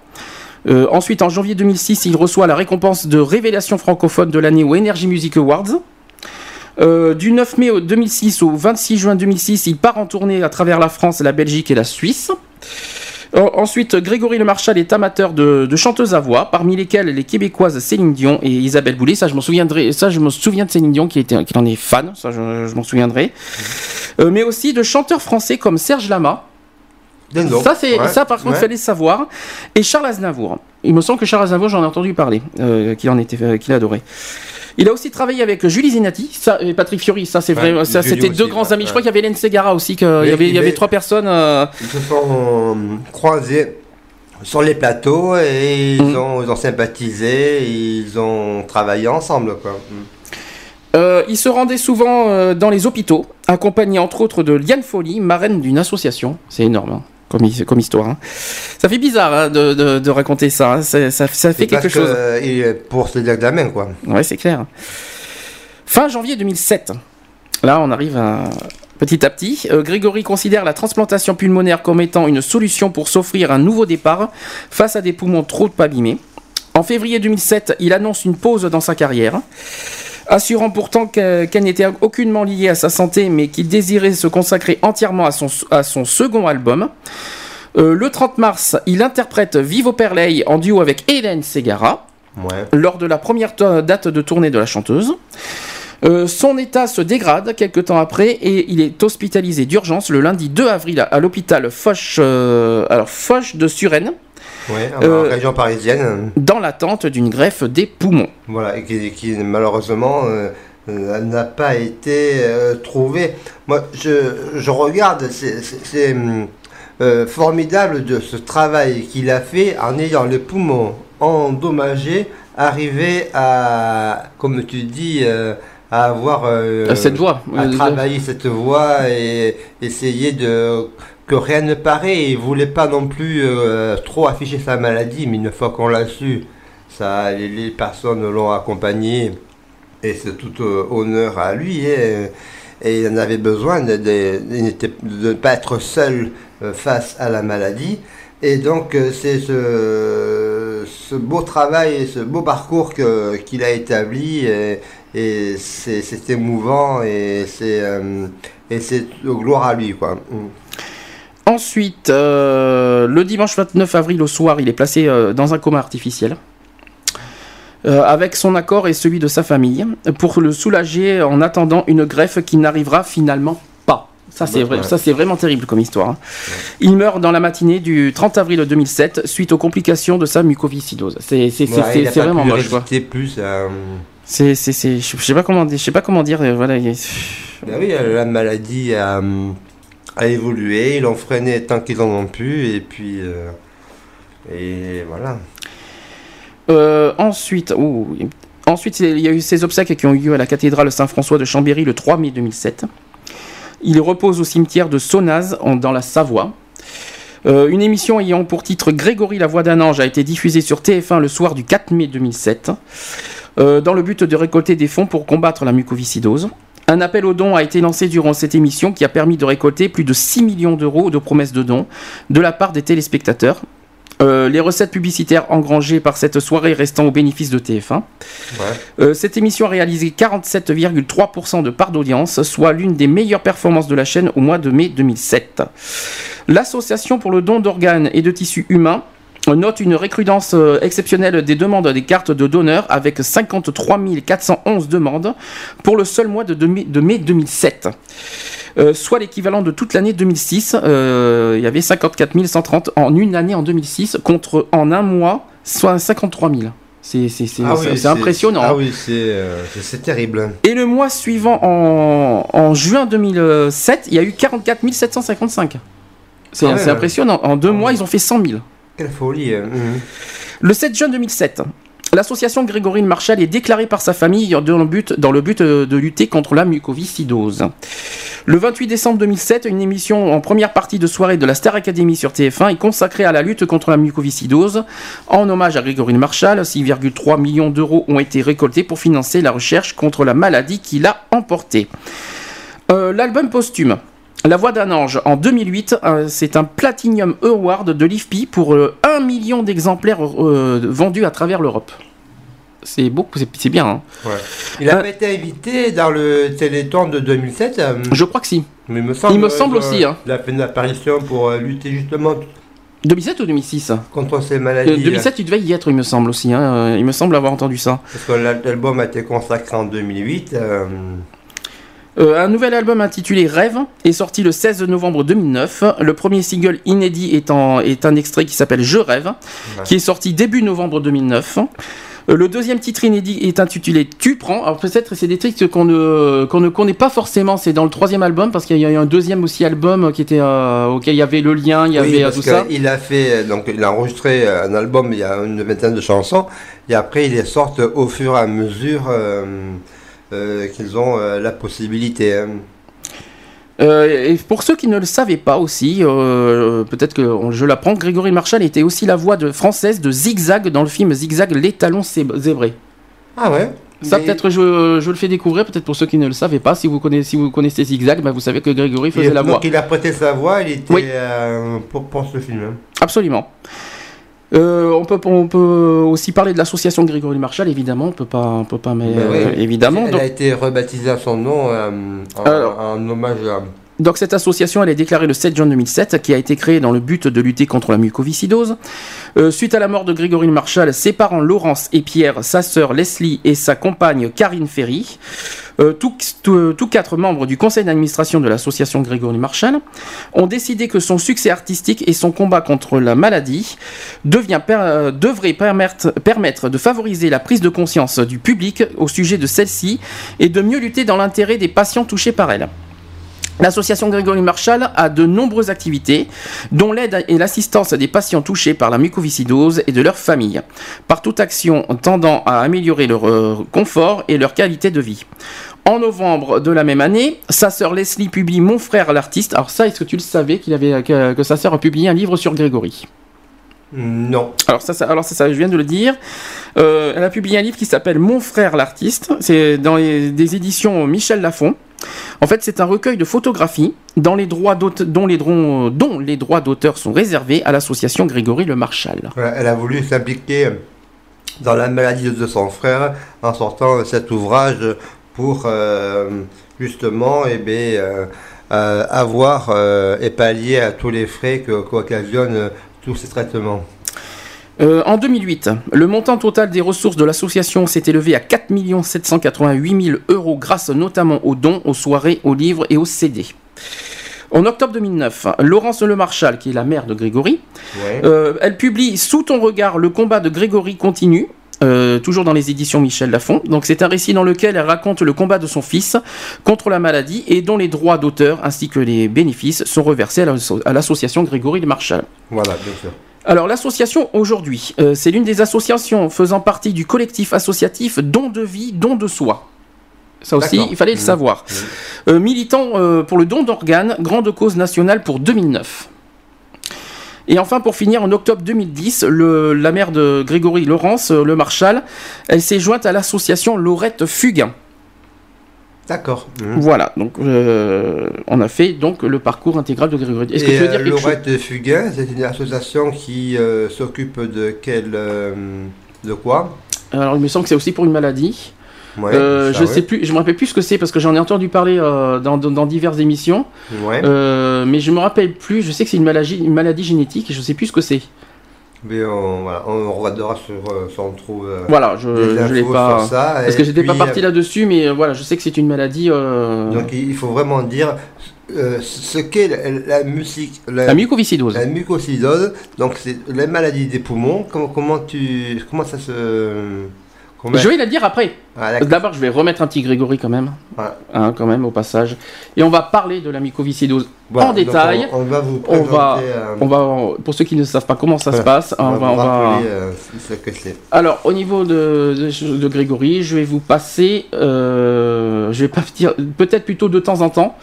Euh, ensuite, en janvier 2006, il reçoit la récompense de révélation francophone de l'année au Energy Music Awards. Euh, du 9 mai au 2006 au 26 juin 2006, il part en tournée à travers la France, la Belgique et la Suisse. Euh, ensuite, Grégory Le Marchal est amateur de, de chanteuses à voix, parmi lesquelles les Québécoises Céline Dion et Isabelle Boulay. Ça, je m'en souviendrai. Ça, je me souviens de Céline Dion qui, était, qui en est fan. Ça, je, je m'en souviendrai. Euh, mais aussi de chanteurs français comme Serge Lama. Ça, c'est, Ouais, ça, par contre, ouais. fallait savoir. Et Charles Aznavour. Il me semble que Charles Aznavour, j'en ai entendu parler, euh, qu'il en était, euh, qu'il adorait. Il a aussi travaillé avec Julie Zenati ça, et Patrick Fiori. Ça, c'est Ouais, vrai. Ça, c'était deux grands ouais, amis. Je crois qu'il y avait Hélène Segara aussi. que- il y avait, il y avait mais- trois personnes. euh, Ils se sont euh, croisés sur les plateaux et ils, Mm. ont, ils ont sympathisé, ils ont travaillé ensemble. Quoi. Mm. Euh, il se rendait souvent euh, dans les hôpitaux, accompagné entre autres de Liane Folly, marraine d'une association. C'est énorme hein, comme, hi- comme histoire. hein. Ça fait bizarre hein, de, de- de raconter ça. hein. Ça, ça- ça fait quelque chose. que, euh, il est pour ses examens, quoi. Ouais, c'est clair. Fin janvier 2007. Là, on arrive à... petit à petit. Euh, Grégory considère la transplantation pulmonaire comme étant une solution pour s'offrir un nouveau départ face à des poumons trop abîmés. En février 2007, il annonce une pause dans sa carrière, assurant pourtant que- qu'elle n'était aucunement liée à sa santé, mais qu'il désirait se consacrer entièrement à son, à son second album. Euh, le 30 mars, il interprète Vivo Perley en duo avec Hélène Segara Ouais. lors de la première date de tournée de la chanteuse. Euh, son état se dégrade quelques temps après et il est hospitalisé d'urgence le lundi 2 avril à, à l'hôpital Foch, euh, alors Foch de Suresnes Ouais, en Euh, région parisienne. dans l'attente d'une greffe des poumons. Voilà, et qui, qui, malheureusement euh, euh, n'a pas été euh, trouvée. Moi, je, je regarde, c'est- hum, euh, formidable de ce travail qu'il a fait en ayant les poumons endommagés, arriver à, comme tu dis, euh, à avoir cette voix, à travailler cette voix et essayer de que rien ne paraît. Il voulait pas non plus trop afficher sa maladie, mais une fois qu'on l'a su, ça, les, personnes l'ont accompagné et c'est tout honneur à lui. Et, et il en avait besoin de, ne pas être seul euh, face à la maladie. Et donc euh, c'est ce, beau travail et ce beau parcours qu'il a établi et, c'est émouvant et c'est euh, gloire à lui quoi. Ensuite, le dimanche 29 avril au soir, il est placé dans un coma artificiel. Euh, avec son accord et celui de sa famille, pour le soulager en attendant une greffe qui n'arrivera finalement pas. Ça c'est vrai, ça c'est vraiment terrible comme histoire. Hein. Il meurt dans la matinée du 30 avril 2007 suite aux complications de sa mucoviscidose. C'est vraiment moche quoi. plus. Euh... C'est je sais pas comment je sais pas comment dire euh, voilà. Ben oui, la maladie a évolué, ils l'ont freiné tant qu'ils en ont pu et puis euh, et voilà. Euh, ensuite, ensuite, il y a eu ces obsèques qui ont eu lieu à la cathédrale Saint-François de Chambéry le 3 mai 2007. Il repose au cimetière de Sonaz, dans la Savoie. Euh, une émission ayant pour titre Grégory la voix d'un ange a été diffusée sur TF1 le soir du 4 mai 2007, euh, dans le but de récolter des fonds pour combattre la mucoviscidose. Un appel aux dons a été lancé durant cette émission qui a permis de récolter plus de 6 millions d'euros de promesses de dons de la part des téléspectateurs euh, les recettes publicitaires engrangées par cette soirée restant au bénéfice de TF1. Euh, cette émission a réalisé 47,3% de part d'audience, soit l'une des meilleures performances de la chaîne au mois de mai 2007. L'association pour le don d'organes et de tissus humains note une récrudence euh, exceptionnelle des demandes des cartes de donneurs avec 53 411 demandes pour le seul mois de mai 2007. Euh, soit l'équivalent de toute l'année 2006. Euh, il y avait 54 130 en une année en 2006 contre en un mois soit 53 000. C'est ah impressionnant. Ah oui, euh, c'est terrible. Et le mois suivant, en, en, juin 2007, il y a eu 44 755. C'est ah impressionnant. En deux ah mois, ils ont fait 100 000. Quelle folie. Hein. Le 7 juin 2007, L'association Grégorine Marshall est déclarée par sa famille dans le but, dans le but de lutter contre la mucoviscidose. Le 28 décembre 2007, une émission en première partie de soirée de la Star Academy sur TF1 est consacrée à la lutte contre la mucoviscidose. En hommage à Grégorine Marshall, 6,3 millions d'euros ont été récoltés pour financer la recherche contre la maladie qui l'a emportée. Euh, l'album posthume. La voix d'un ange en 2008, euh, c'est un Platinum Award de l'IFPI pour 1 euh, million d'exemplaires euh, vendus à travers l'Europe. C'est beaucoup, c'est bien. Hein. Il a été invité dans le Téléthon de 2007 Je crois que si. Mais il me semble, il me semble aussi. Hein. Il a fait une apparition pour lutter justement 2007 ou 2006 Contre ces maladies. 2007, il devait y être, il me semble aussi. Hein. Il me semble avoir entendu ça. Parce que l'album a été consacré en 2008. Euh, un nouvel album intitulé Rêve est sorti le 16 novembre 2009. Le premier single inédit est, est un extrait qui s'appelle Je rêve, qui est sorti début novembre 2009. Euh, le deuxième titre inédit est intitulé Tu prends. Alors peut-être c'est des titres qu'on ne, qu'on ne connaît pas forcément. C'est dans le troisième album parce qu'il y a eu un deuxième aussi album qui était euh, auquel il y avait le lien, il y avait tout ça. Il a fait donc il a enregistré un album, il y a une vingtaine de chansons et après il les sort au fur et à mesure. Euh, qu'ils ont euh, la possibilité. Hein. Euh, et pour ceux qui ne le savaient pas aussi, peut-être que je l'apprends, Grégory Marshall était aussi la voix de, française de Zigzag dans le film Zigzag, les talons zébrés. Ah ouais? Ça, peut-être, je, je, le fais découvrir, peut-être pour ceux qui ne le savaient pas. Si vous connaissez, si vous connaissez Zigzag, bah, vous savez que Grégory faisait la voix. Donc, il a prêté sa voix, il était pour, pour, ce film. Hein. Absolument. Euh, on, peut, on peut aussi parler de l'association Grégory Marshall, évidemment, on peut pas, on peut pas, mais ben euh, évidemment. Elle a été rebaptisée à son nom euh, en, hommage à. Donc cette association, elle est déclarée le 7 juin 2007, qui a été créée dans le but de lutter contre la mucoviscidose. suite à la mort de Grégory Marshall, ses parents Laurence et Pierre, sa sœur Leslie et sa compagne Karine Ferry euh, tous, quatre membres du conseil d'administration de l'association Grégory Marshall ont décidé que son succès artistique et son combat contre la maladie euh, devraient permettre de favoriser la prise de conscience du public au sujet de celle-ci et de mieux lutter dans l'intérêt des patients touchés par elle. L'association Grégory Marshall a de nombreuses activités, dont l'aide et l'assistance à des patients touchés par la mucoviscidose et de leurs familles, par toute action tendant à améliorer leur euh, confort et leur qualité de vie. En novembre de la même année, sa sœur Leslie publie Mon frère l'artiste. Alors ça, est-ce que tu le savais qu'il avait que, que sa sœur a publié un livre sur Grégory? Non. alors ça, ça- alors ça, ça, je viens de le dire. Euh, elle a publié un livre qui s'appelle Mon frère l'artiste. C'est dans les- des éditions Michel Lafon. En fait, c'est un recueil de photographies dont, les droits- d'auteur sont réservés à l'association Grégory Le Marchal. Elle a voulu s'impliquer dans la maladie de son frère en sortant cet ouvrage pour euh, justement eh bien, euh, euh, avoir et pallier à tous les frais qu'occasionnent tous ces traitements. Euh, en 2008, le montant total des ressources de l'association s'est élevé à 4 788 000 euros grâce notamment aux dons, aux soirées, aux livres et aux CD. En octobre 2009, Laurence Lemarchal, qui est la mère de Grégory, Ouais. euh, elle publie Sous ton regard, le combat de Grégory continue. euh, toujours dans les éditions Michel Lafon. Donc c'est un récit dans lequel elle raconte le combat de son fils contre la maladie et dont les droits d'auteur ainsi que les bénéfices sont reversés à l'asso- à l'association Grégory Le Marchal. Voilà, bien sûr. Alors l'association aujourd'hui, euh, c'est l'une des associations faisant partie du collectif associatif Don de vie, don de soi. Ça aussi, il fallait le Mhm. savoir. Euh, militant euh, pour le don d'organes, grande cause nationale pour 2009. Et enfin, pour finir, en octobre 2010, le- la mère de Grégory Laurence, le Marshal, elle s'est jointe à l'association Laurette Fugain. D'accord. Mhm. Voilà, donc euh, on a fait donc le parcours intégral de Grégory. Est-ce que tu veux dire euh, quelque chose? Laurette Fugain, c'est une association qui euh, s'occupe de quel, euh, de quoi? Alors il me semble que c'est aussi pour une maladie. Ouais, Euh, ça, je ouais. sais plus, je me rappelle plus ce que c'est parce que j'en ai entendu parler euh, dans, dans- dans diverses émissions, Ouais. Euh, mais je me rappelle plus. Je sais que c'est une maladie, une maladie génétique et je sais plus ce que c'est. Mais on, voilà, on regardera sur, euh, si on trouve euh, Voilà, je, je l'ai pas ça. parce que j'étais pas parti là-dessus, mais euh, voilà, je sais que c'est une maladie. euh, Donc il faut vraiment dire euh, ce qu'est la, la musique, la, la mucoviscidose. la mucosidose. Donc c'est la maladie des poumons. Comment, comment tu, comment ça se, comment- Je vais la dire après. Ah. D'abord, je vais remettre un petit Grégory quand même, Ouais. hein, quand même au passage, et on va parler de la mucoviscidose Voilà, en détail. On, on va vous On va- euh, On va, pour ceux qui ne savent pas comment ça se passe, on on va euh, ce que c'est. Alors, au niveau de, de, de Grégory, je vais vous passer, euh, je vais pas dire, peut-être plutôt de temps en temps.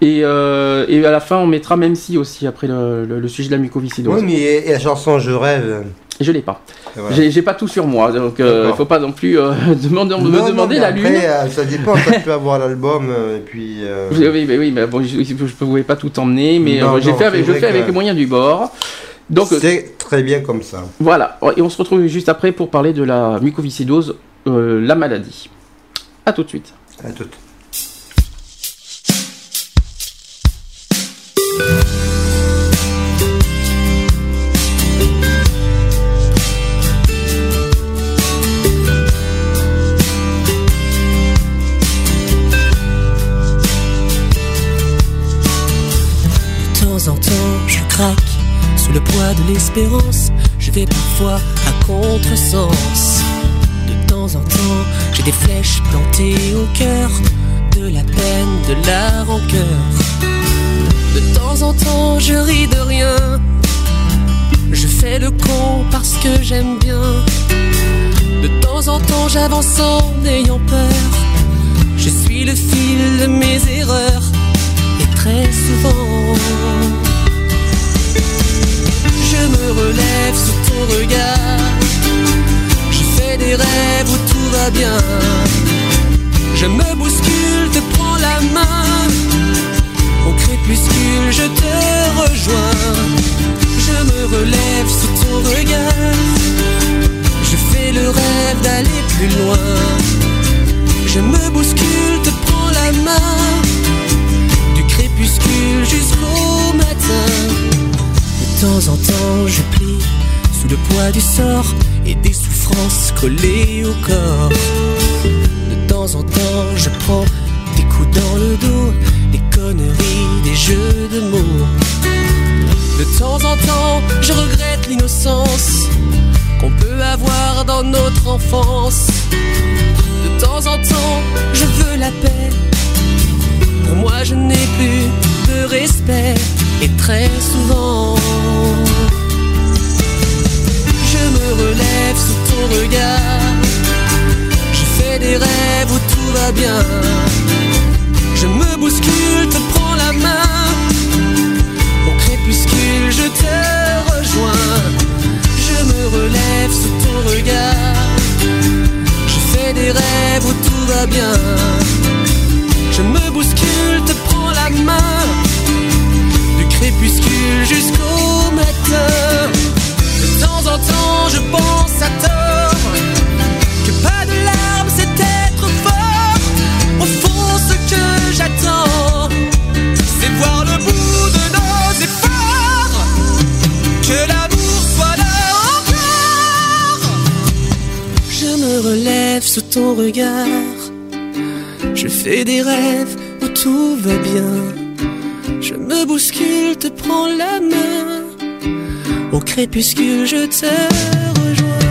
Et, euh, et à la fin, on mettra même si aussi après le, le- le sujet de la mucoviscidose. Oui, mais et, et la chanson Je rêve. Je l'ai pas. voilà. J'ai pas tout sur moi, donc euh, il D'accord. faut pas non plus euh, (laughs) demander, me Non, demander mais la après, lune. euh, ça dépend, ça peut avoir l'album euh, et puis. euh, (laughs) Oui, mais oui, mais bon, je, je pouvais pas tout emmener, mais euh, j'ai fait avec, je fais avec les moyens du bord. Donc euh, c'est très bien comme ça. voilà, et on se retrouve juste après pour parler de la mucoviscidose, euh, la maladie. À tout de suite. À tout. L'espérance. Je vais parfois à contresens. De temps en temps, j'ai des flèches plantées au cœur de la peine, de la rancœur. De temps en temps, je ris de rien. Je fais le con parce que j'aime bien. De temps en temps, j'avance en ayant peur. Je suis le fil de mes erreurs et très souvent me relève sous ton regard. Je fais des rêves où tout va bien. Je me bouscule te prends la main. Au crépuscule je te rejoins. Je me relève sous ton regard. Je fais le rêve d'aller plus loin. Je me bouscule te prends la main temps en temps, je plie sous le poids du sort et des souffrances collées au corps. De temps en temps, je prends des coups dans le dos, des conneries, des jeux de mots. De temps en temps, je regrette l'innocence qu'on peut avoir dans notre enfance. De temps en temps, je veux la paix Pour moi, je n'ai plus de respect et très souvent. Je me relève sous ton regard. Je fais des rêves où tout va bien. Je me bouscule, te prends la main. Au crépuscule, je te rejoins. Je me relève sous ton regard. Je fais des rêves où tout va bien. Je me bouscule, te prends Du crépuscule jusqu'au matin. De temps en temps, je pense à tort. Que pas de larmes, c'est être fort. Au fond, ce que j'attends, c'est voir le bout de nos efforts. Que l'amour soit là encore. Je me relève sous ton regard. Je fais des rêves où tout va Je me bouscule, te prends la main. Au crépuscule, je te rejoins.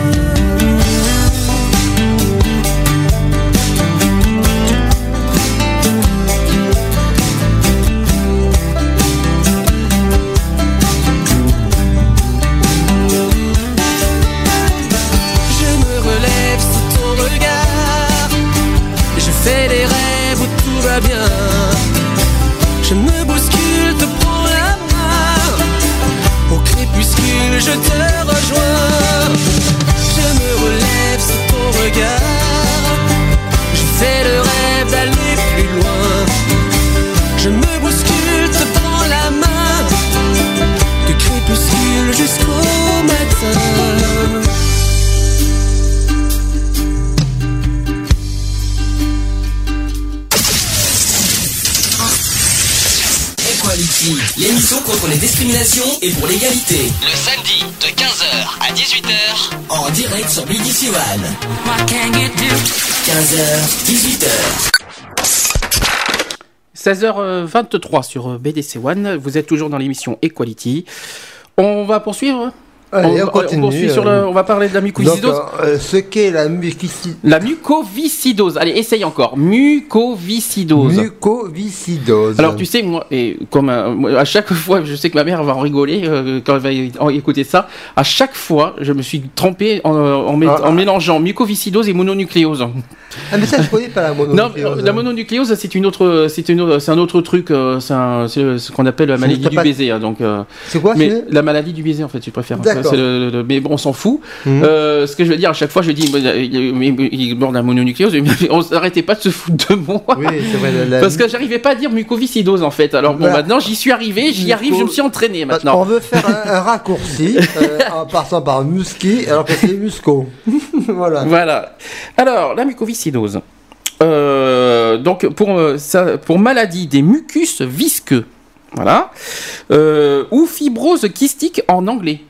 Je fais le rêve d'aller plus loin. Je me bouscule, te prends la main. Du crépuscule jusqu'au matin. L'émission contre les discriminations et pour l'égalité. Le samedi de 15h à 18h en direct sur BDC One. 15h, 18h. 16h23 sur BDC One. Vous êtes toujours dans l'émission Equality. On va poursuivre Allez, on, on continue. poursuit sur euh. le- on va parler de la Donc, mucoviscidose. euh, ce qu'est la mucoviscidose. La mucoviscidose. Allez, essaye encore. Mucoviscidose. Mucoviscidose. Alors tu sais moi et comme euh, à chaque (laughs) fois je sais que ma mère va en rigoler euh, quand elle va écouter ça à chaque fois je me suis trompé en, Ah. en mélangeant mucoviscidose et mononucléose. Ah, mais ça, je connais pas la (laughs) Non, mononucléose. euh, la mononucléose c'est une autre c'est une autre- c'est un autre truc euh, c'est ce qu'on appelle la maladie du tapat- baiser hein, donc euh, C'est quoi, mais la maladie du baiser en fait tu préfères le- le- mais bon on s'en fout Mhm. Euh, ce que je veux dire à chaque fois je dis euh, il est mort la mononucléose mais on s'arrêtait pas de se foutre de moi Oui, c'est vrai. la- la- parce que j'arrivais pas à dire mucoviscidose en fait. Alors bon, Voilà. maintenant j'y suis arrivé, j'y arrive, je me suis entraîné On maintenant. veut faire un, un raccourci (laughs) euh, en passant par musqui alors que c'est musco. (laughs) voilà. Voilà. Alors la mucoviscidose. Euh, donc pour euh, ça, pour maladie des mucus visqueux. Voilà. Euh, ou fibrose kystique en anglais.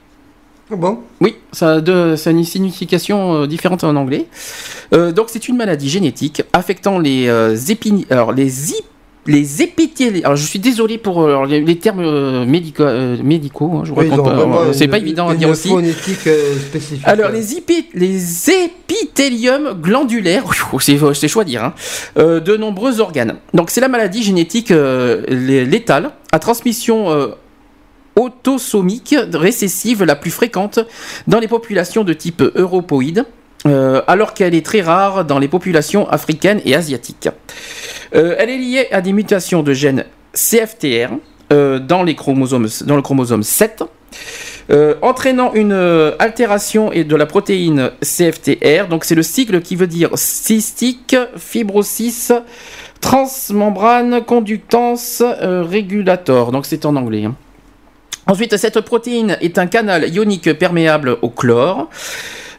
Bon. Oui, ça a, de- ça a une signification euh, différente en anglais. Euh, donc c'est une maladie génétique affectant les euh, épini- alors les ip- les épithéliales. Alors je suis désolé pour euh, alors, les, les termes euh, euh, médicaux. hein, je vous Oui, raconte pas, c'est pas évident à dire aussi. euh, spécifique. Alors les, les épithéliums glandulaires, c'est chaud à dire, hein, de nombreux organes. Donc c'est la maladie génétique lé- létale à transmission autosomique récessive la plus fréquente dans les populations de type europoïde. euh, alors qu'elle est très rare dans les populations africaines et asiatiques. Euh, elle est liée à des mutations de gènes CFTR euh, dans, le chromosome 7, euh, entraînant une altération de la protéine CFTR. Donc c'est le sigle qui veut dire cystique, fibrosis, transmembrane, conductance, euh, régulator. Donc c'est en anglais. hein. Ensuite, cette protéine est un canal ionique perméable au chlore.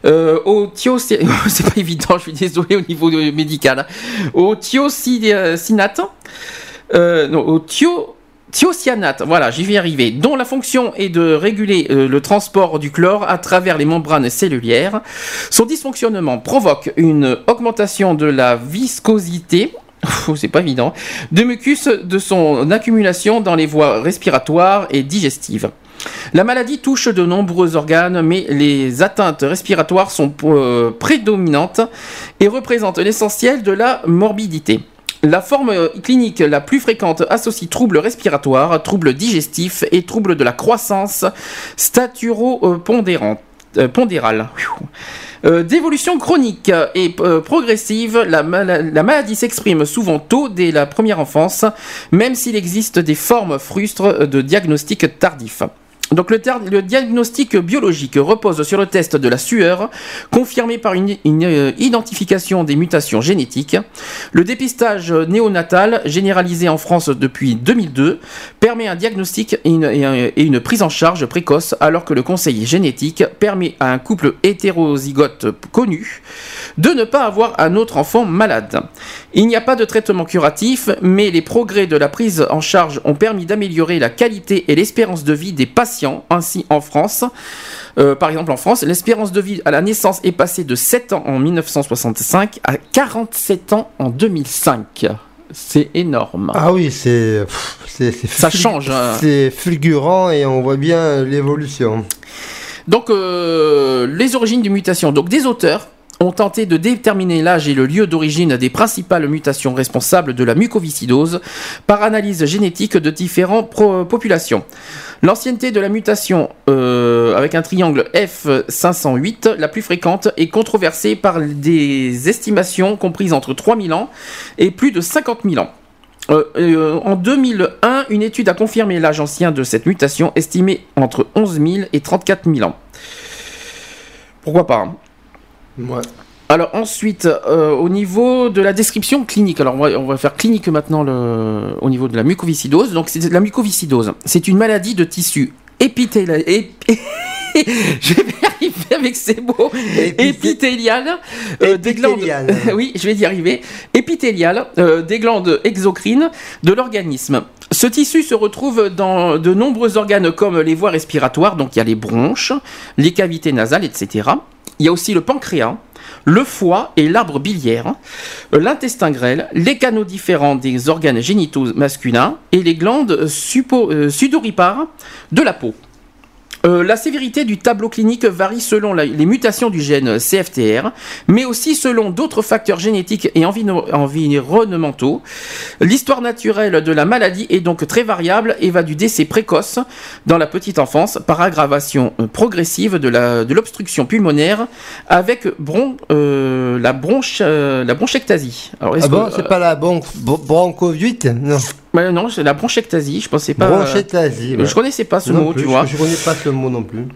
Euh, au (laughs) pas évident, je suis désolé au niveau médical. Au euh. Thiocyanate, voilà, j'y vais arriver, dont la fonction est de réguler euh, le transport du chlore à travers les membranes cellulaires. Son dysfonctionnement provoque une augmentation de la viscosité, c'est pas évident, de mucus de son accumulation dans les voies respiratoires et digestives. La maladie touche de nombreux organes, mais les atteintes respiratoires sont euh, prédominantes et représentent l'essentiel de la morbidité. La forme clinique la plus fréquente associe troubles respiratoires, troubles digestifs et troubles de la croissance staturo-pondérale. Euh, d'évolution chronique et euh, progressive, la, la maladie s'exprime souvent tôt dès la première enfance, même s'il existe des formes frustres de diagnostic tardif. Donc le, diagnostic biologique repose sur le test de la sueur, confirmé par une, euh, identification des mutations génétiques. Le dépistage néonatal, généralisé en France depuis 2002, permet un diagnostic et une, et une, prise en charge précoce, alors que le conseil génétique permet à un couple hétérozygote connu de ne pas avoir un autre enfant malade. Il n'y a pas de traitement curatif, mais les progrès de la prise en charge ont permis d'améliorer la qualité et l'espérance de vie des patients, ainsi en France. Euh, par exemple, en France, l'espérance de vie à la naissance est passée de 7 ans en 1965 à 47 ans en 2005. C'est énorme. Ah oui, c'est. Ça change. Hein. C'est fulgurant et on voit bien l'évolution. Donc, euh, les origines des mutations. Donc, des auteurs ont tenté de déterminer l'âge et le lieu d'origine des principales mutations responsables de la mucoviscidose par analyse génétique de différentes populations. L'ancienneté de la mutation euh, avec un triangle F508, la plus fréquente, est controversée par des estimations comprises entre 3000 ans et plus de 50 000 ans. Euh, euh, en 2001, une étude a confirmé l'âge ancien de cette mutation, estimé entre 11 000 et 34 000 ans. Pourquoi pas hein alors ensuite, euh, au niveau de la description clinique, alors on va, faire clinique maintenant le, au niveau de la mucoviscidose. Donc c'est la mucoviscidose, c'est une maladie de tissu épithélial. (laughs) je vais arriver avec ces mots. Épithélial, euh, des glandes. (laughs) oui, je vais y arriver. Épithélial, euh, des glandes exocrines de l'organisme. Ce tissu se retrouve dans de nombreux organes comme les voies respiratoires, donc il y a les bronches, les cavités nasales, etc. Il y a aussi le pancréas, le foie et l'arbre biliaire, l'intestin grêle, les canaux différents des organes génitaux masculins et les glandes euh, sudoripares de la peau. Euh, la sévérité du tableau clinique varie selon les mutations du gène CFTR, mais aussi selon d'autres facteurs génétiques et environnementaux. L'histoire naturelle de la maladie est donc très variable et va du décès précoce dans la petite enfance par aggravation euh, progressive de l'obstruction pulmonaire avec euh, la, bronche, la bronchectasie. Alors, ah bon, c'est pas la bronchovite Non. Non, c'est la bronchectasie, je pensais pas. Bronchectasie. Je connaissais pas ce mot, tu vois. Je, connais pas ce mot non plus.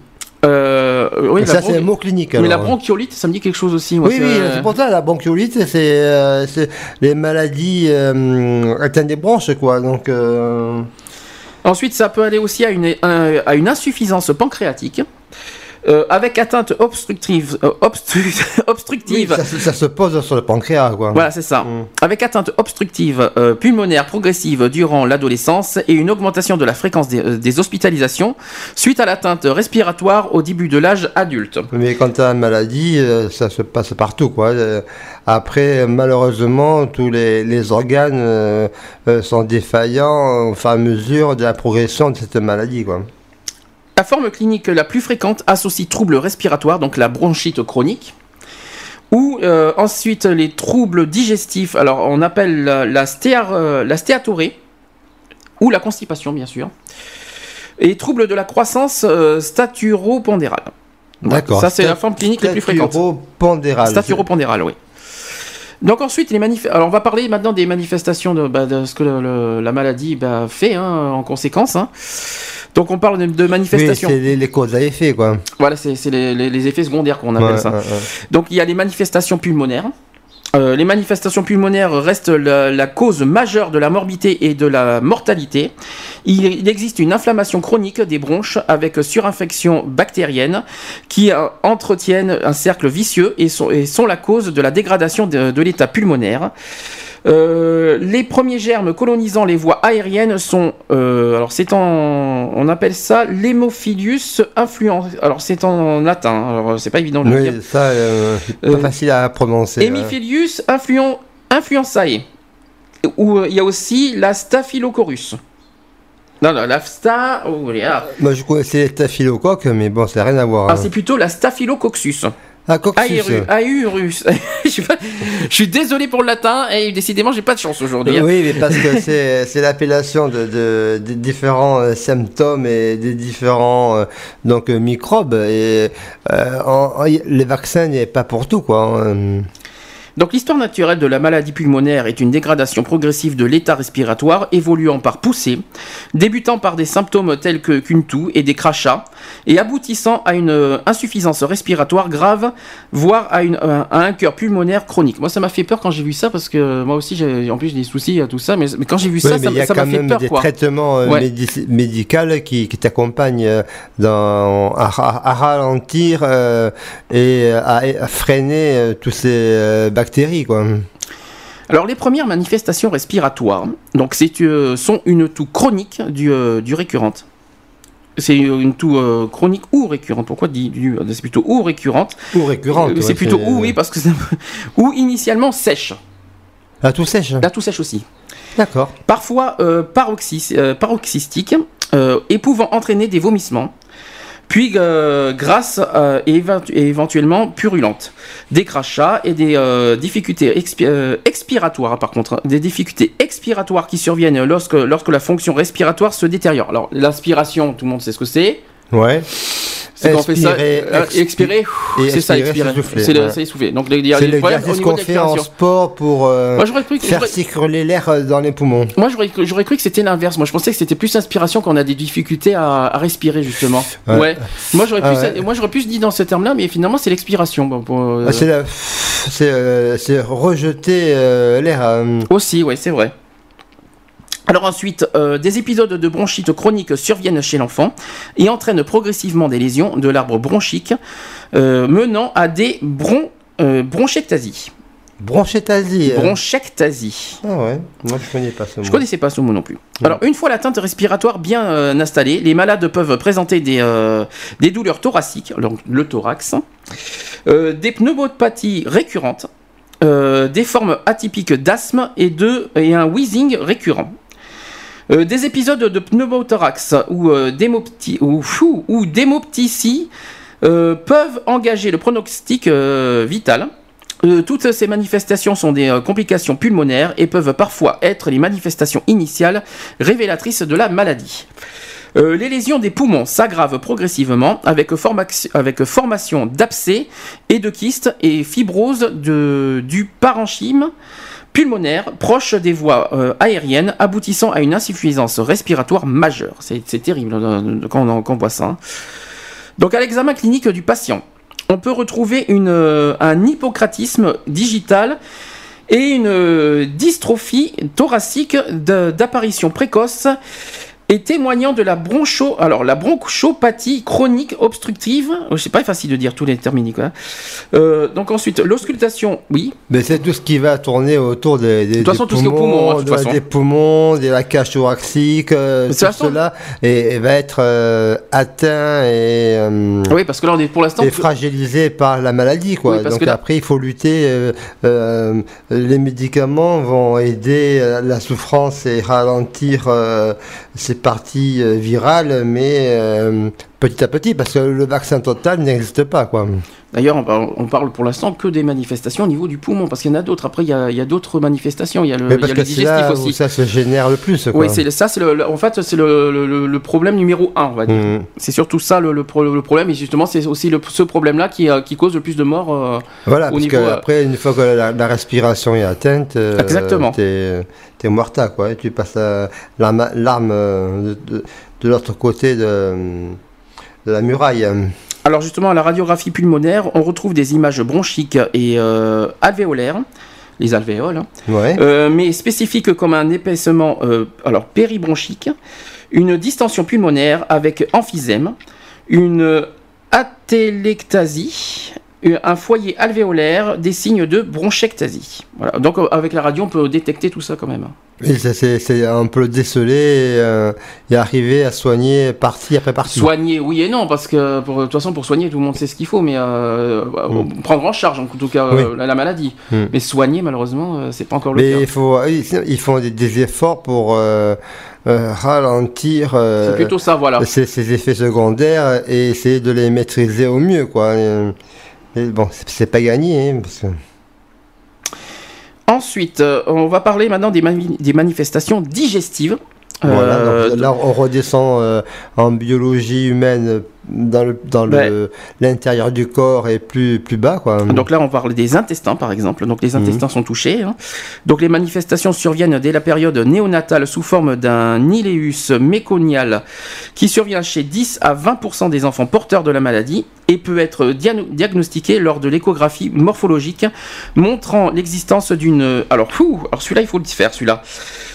Euh, oui, ça, c'est un mot clinique. Mais la bronchiolite, ça me dit quelque chose aussi. oui, oui, c'est pour ça, la bronchiolite, c'est euh, les maladies euh, atteintes des bronches, quoi. Donc. Euh, Ensuite, ça peut aller aussi à une, à une insuffisance pancréatique. Euh, avec atteinte obstructive, euh, (laughs) obstructive. ça, se pose sur le pancréas, quoi. Voilà, c'est ça. Mm. Avec atteinte obstructive euh, pulmonaire progressive durant l'adolescence et une augmentation de la fréquence des, hospitalisations suite à l'atteinte respiratoire au début de l'âge adulte. Mais quand tu as une maladie, ça se passe partout, quoi. Après, malheureusement, tous les, les organes sont défaillants au fur et à mesure de la progression de cette maladie, quoi. La forme clinique la plus fréquente associe troubles respiratoires, donc la bronchite chronique, ou euh, ensuite les troubles digestifs, alors on appelle la, la, euh, stéatorée, ou la constipation bien sûr, et troubles de la croissance euh, staturopondérale. D'accord. Ça c'est la forme clinique la plus fréquente. Staturopondérale. Staturopondérale, oui. Donc ensuite, les manif alors on va parler maintenant des manifestations de, bah, ce que la maladie bah, fait hein, en conséquence. Hein. Donc on parle de, manifestations. Oui, c'est les, causes à effets, quoi. Voilà, c'est les, effets secondaires qu'on appelle ça. Donc il y a les manifestations pulmonaires. Euh, les manifestations pulmonaires restent la, cause majeure de la morbidité et de la mortalité. Il, existe une inflammation chronique des bronches avec surinfection bactérienne qui euh, entretiennent un cercle vicieux et sont, la cause de la dégradation de l'état pulmonaire. Euh, les premiers germes colonisant les voies aériennes sont, euh, alors c'est en, on appelle ça l'hémophilus influence. Alors c'est en latin, alors c'est pas évident de le oui, ça, euh, pas facile à prononcer. Hein. Hémophilus influenzae. Ou il y a aussi la staphylococcus. Non, non, la sta... Oh, Moi, je connaissais les staphylocoques, mais bon, ça n'a rien à voir. Ah, hein. c'est plutôt la staphylococcus. Ah. Aérus. Aérus. (laughs) je, suis désolé pour le latin et décidément j'ai pas de chance aujourd'hui. hein. Oui, mais parce que c'est l'appellation de, de- des différents euh, symptômes et des différents euh, donc euh, microbes. Et en- en- les vaccins n'est pas pour tout, quoi. hein. Donc l'histoire naturelle de la maladie pulmonaire est une dégradation progressive de l'état respiratoire évoluant par poussée, débutant par des symptômes tels que qu'une toux et des crachats, et aboutissant à une euh, insuffisance respiratoire grave, voire à, une, à un cœur pulmonaire chronique. Moi ça m'a fait peur quand j'ai vu ça parce que moi aussi j'ai en plus j'ai des soucis à tout ça, mais, mais quand j'ai vu Oui, ça mais ça il y a ça m'a quand fait même peur des quoi. traitements euh, Ouais. médicaux qui, qui t'accompagnent euh, à, ra- à ralentir euh, et à, à freiner euh, tous ces euh, bactéries, quoi. Alors les premières manifestations respiratoires, donc c'est euh, sont une toux chronique du, euh, du récurrente. C'est une toux euh, chronique ou récurrente. Pourquoi dit du C'est plutôt ou récurrente? Ou récurrente. Euh, ouais, c'est plutôt ou oui parce que c'est ou initialement sèche. La toux sèche. La toux sèche aussi. D'accord. Parfois euh, paroxys- euh, paroxystique euh, et pouvant entraîner des vomissements. Puis euh, euh, et, éventu- et éventuellement purulente, des crachats et des euh, difficultés expi- euh, expiratoires par contre, hein, des difficultés expiratoires qui surviennent lorsque, lorsque la fonction respiratoire se détériore. Alors l'inspiration, tout le monde sait ce que c'est. Ouais. C'est quand on fait ça, Expirer, euh, expi- expirer, et c'est ça, expirer, c'est le- essouffler. Donc a C'est de qu'on fait en sport pour euh, Moi cru, que- faire circuler l'air euh, dans les poumons. moi, j'aurais cru- que c'était l'inverse. Moi je pensais que c'était plus inspiration qu'on a des difficultés à, à respirer justement. Ouais. Ouais. Moi j'aurais Ah plus, ouais. moi j'aurais plus dit dans ce terme-là, mais finalement c'est l'expiration. Bon, euh, Ah, C'est rejeter l'air. Aussi, ouais, c'est vrai. Alors ensuite, euh, des épisodes de bronchite chronique surviennent chez l'enfant et entraînent progressivement des lésions de l'arbre bronchique, euh, menant à des bron, euh, bronchectasies. Bronchectasie. euh. Bronchectasie. Ah ouais, moi je connais pas ce mot. Je connaissais pas ce mot non plus. Alors, une fois l'atteinte respiratoire bien euh, installée, les malades peuvent présenter des, euh, des douleurs thoraciques, donc le thorax, euh, des pneumopathies récurrentes, euh, des formes atypiques d'asthme et, de, et un wheezing récurrent. Euh, des épisodes de pneumothorax ou, euh, euh, peuvent engager le pronostic euh, vital. Toutes ces manifestations sont des complications pulmonaires et peuvent parfois être les manifestations initiales révélatrices de la maladie. Les lésions des poumons s'aggravent progressivement avec, formation d'abcès et de kystes et fibrose du parenchyme pulmonaire proche des voies euh, aériennes aboutissant à une insuffisance respiratoire majeure. C'est terrible euh, quand on, voit ça. hein. Donc à l'examen clinique du patient, on peut retrouver une, euh, un hypocratisme digital et une dystrophie thoracique d'apparition précoce et témoignant de la broncho, alors la bronchopathie chronique obstructive. Oh, C'est pas facile de dire tous les termini quoi. Euh, donc ensuite l'auscultation, oui. Mais c'est tout ce qui va tourner autour des, des, toute façon, des tout ce qui est au poumon, hein, de toute de- façon. des poumons, de la cage thoracique, euh, De tout façon- cela et, et va être euh, atteint et, Oui, parce que là on est pour l'instant. fragilisé par la maladie, quoi. Oui, parce Donc que là- après, il faut lutter. les médicaments vont aider la souffrance et ralentir ces parties euh, virales, mais euh, petit à petit, parce que le vaccin total n'existe pas, quoi. D'ailleurs, on parle, pour l'instant que des manifestations au niveau du poumon, parce qu'il y en a d'autres. Après, il y a, d'autres manifestations. Il y a le, Mais il y parce a que le digestif là où aussi. ça se génère le plus, quoi. Oui, c'est ça, c'est en fait, c'est le, le- le- le problème numéro un, on va dire. Mhm. C'est surtout ça le, le pro- le problème, et justement, c'est aussi ce problème-là qui, euh, qui cause le plus de morts. euh, Voilà, au parce niveau, que euh, après, une fois que la, la respiration est atteinte, euh, Exactement. t'es es morta, quoi. Et tu passes euh, l'arme de, de- de l'autre côté de, de la muraille. Alors justement, à la radiographie pulmonaire, on retrouve des images bronchiques et euh, alvéolaires, les alvéoles, hein, Ouais. euh, mais spécifiques comme un épaissement euh, alors péribronchique, une distension pulmonaire avec emphysème, une atélectasie, un foyer alvéolaire, des signes de bronchectasie. Voilà. Donc avec la radio, on peut détecter tout ça quand même. Et c'est un peu le déceler et, euh, et arriver à soigner partie après partie. Soigner, oui et non, parce que pour, de toute façon, pour soigner, tout le monde sait ce qu'il faut, mais euh, Mm. prendre en charge, en tout cas, Oui. euh, la, la maladie. Mm. Mais soigner, malheureusement, euh, c'est pas encore le Mais cas. il faut, ils, font des, des efforts pour euh, ralentir plutôt ça, voilà. ces, ces effets secondaires et essayer de les maîtriser au mieux, quoi. Mais bon, c'est- c'est pas gagné. hein, parce que- Ensuite, euh, on va parler maintenant des, mani- des manifestations digestives. Voilà, Euh, donc là, on redescend euh, en biologie humaine dans le dans Ben. le l'intérieur du corps et plus plus bas quoi. Donc là, on parle des intestins, par exemple. Donc les Mhm. intestins sont touchés. hein. Donc les manifestations surviennent dès la période néonatale sous forme d'un iléus méconial qui survient chez 10 à 20% des enfants porteurs de la maladie et peut être diagnostiqué lors de l'échographie morphologique montrant l'existence d'une... Alors, fou, alors celui-là, il faut le faire, celui-là.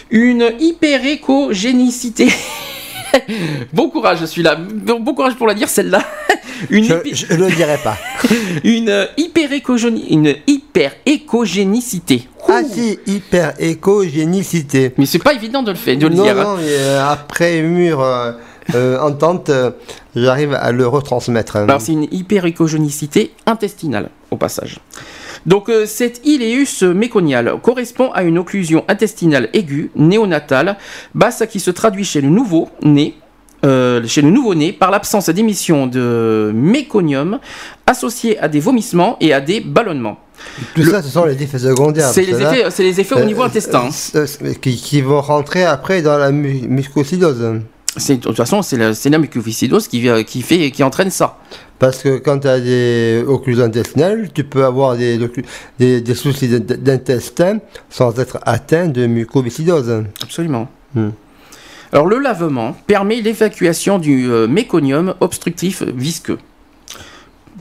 Une hyperécogénicité. (laughs) (laughs) bon courage, celui-là. Bon bon courage pour la dire, celle-là. (laughs) Une je, hyper- je le dirai pas. (laughs) une hyper-écogéni- une hyper-écogénicité. ah si, hyper écogénicité. Mais c'est pas évident de le faire, de le non, dire. hein. non, mais, euh, après mûre euh, euh, entente, euh, j'arrive à le retransmettre. hein. Alors c'est une hyper-écogénicité intestinale, au passage. Donc euh, cette iléus méconial correspond à une occlusion intestinale aiguë, néonatale, basse qui se traduit chez le nouveau-né, euh, chez le nouveau-né par l'absence d'émission de méconium associé à des vomissements et à des ballonnements. Tout ça, ce sont les effets secondaires. C'est les là, effets, c'est les effets au euh, niveau intestin. euh, euh, qui, qui vont rentrer après dans la mu- mucosidose. C'est- De toute façon, c'est la, mucoviscidose qui, vient- qui, fait, qui entraîne ça. Parce que quand tu as des occlusions intestinales, tu peux avoir des, des, des soucis d'int- d'intestin sans être atteint de mucoviscidose. Absolument. Hmm. Alors le lavement permet l'évacuation du euh, méconium obstructif visqueux.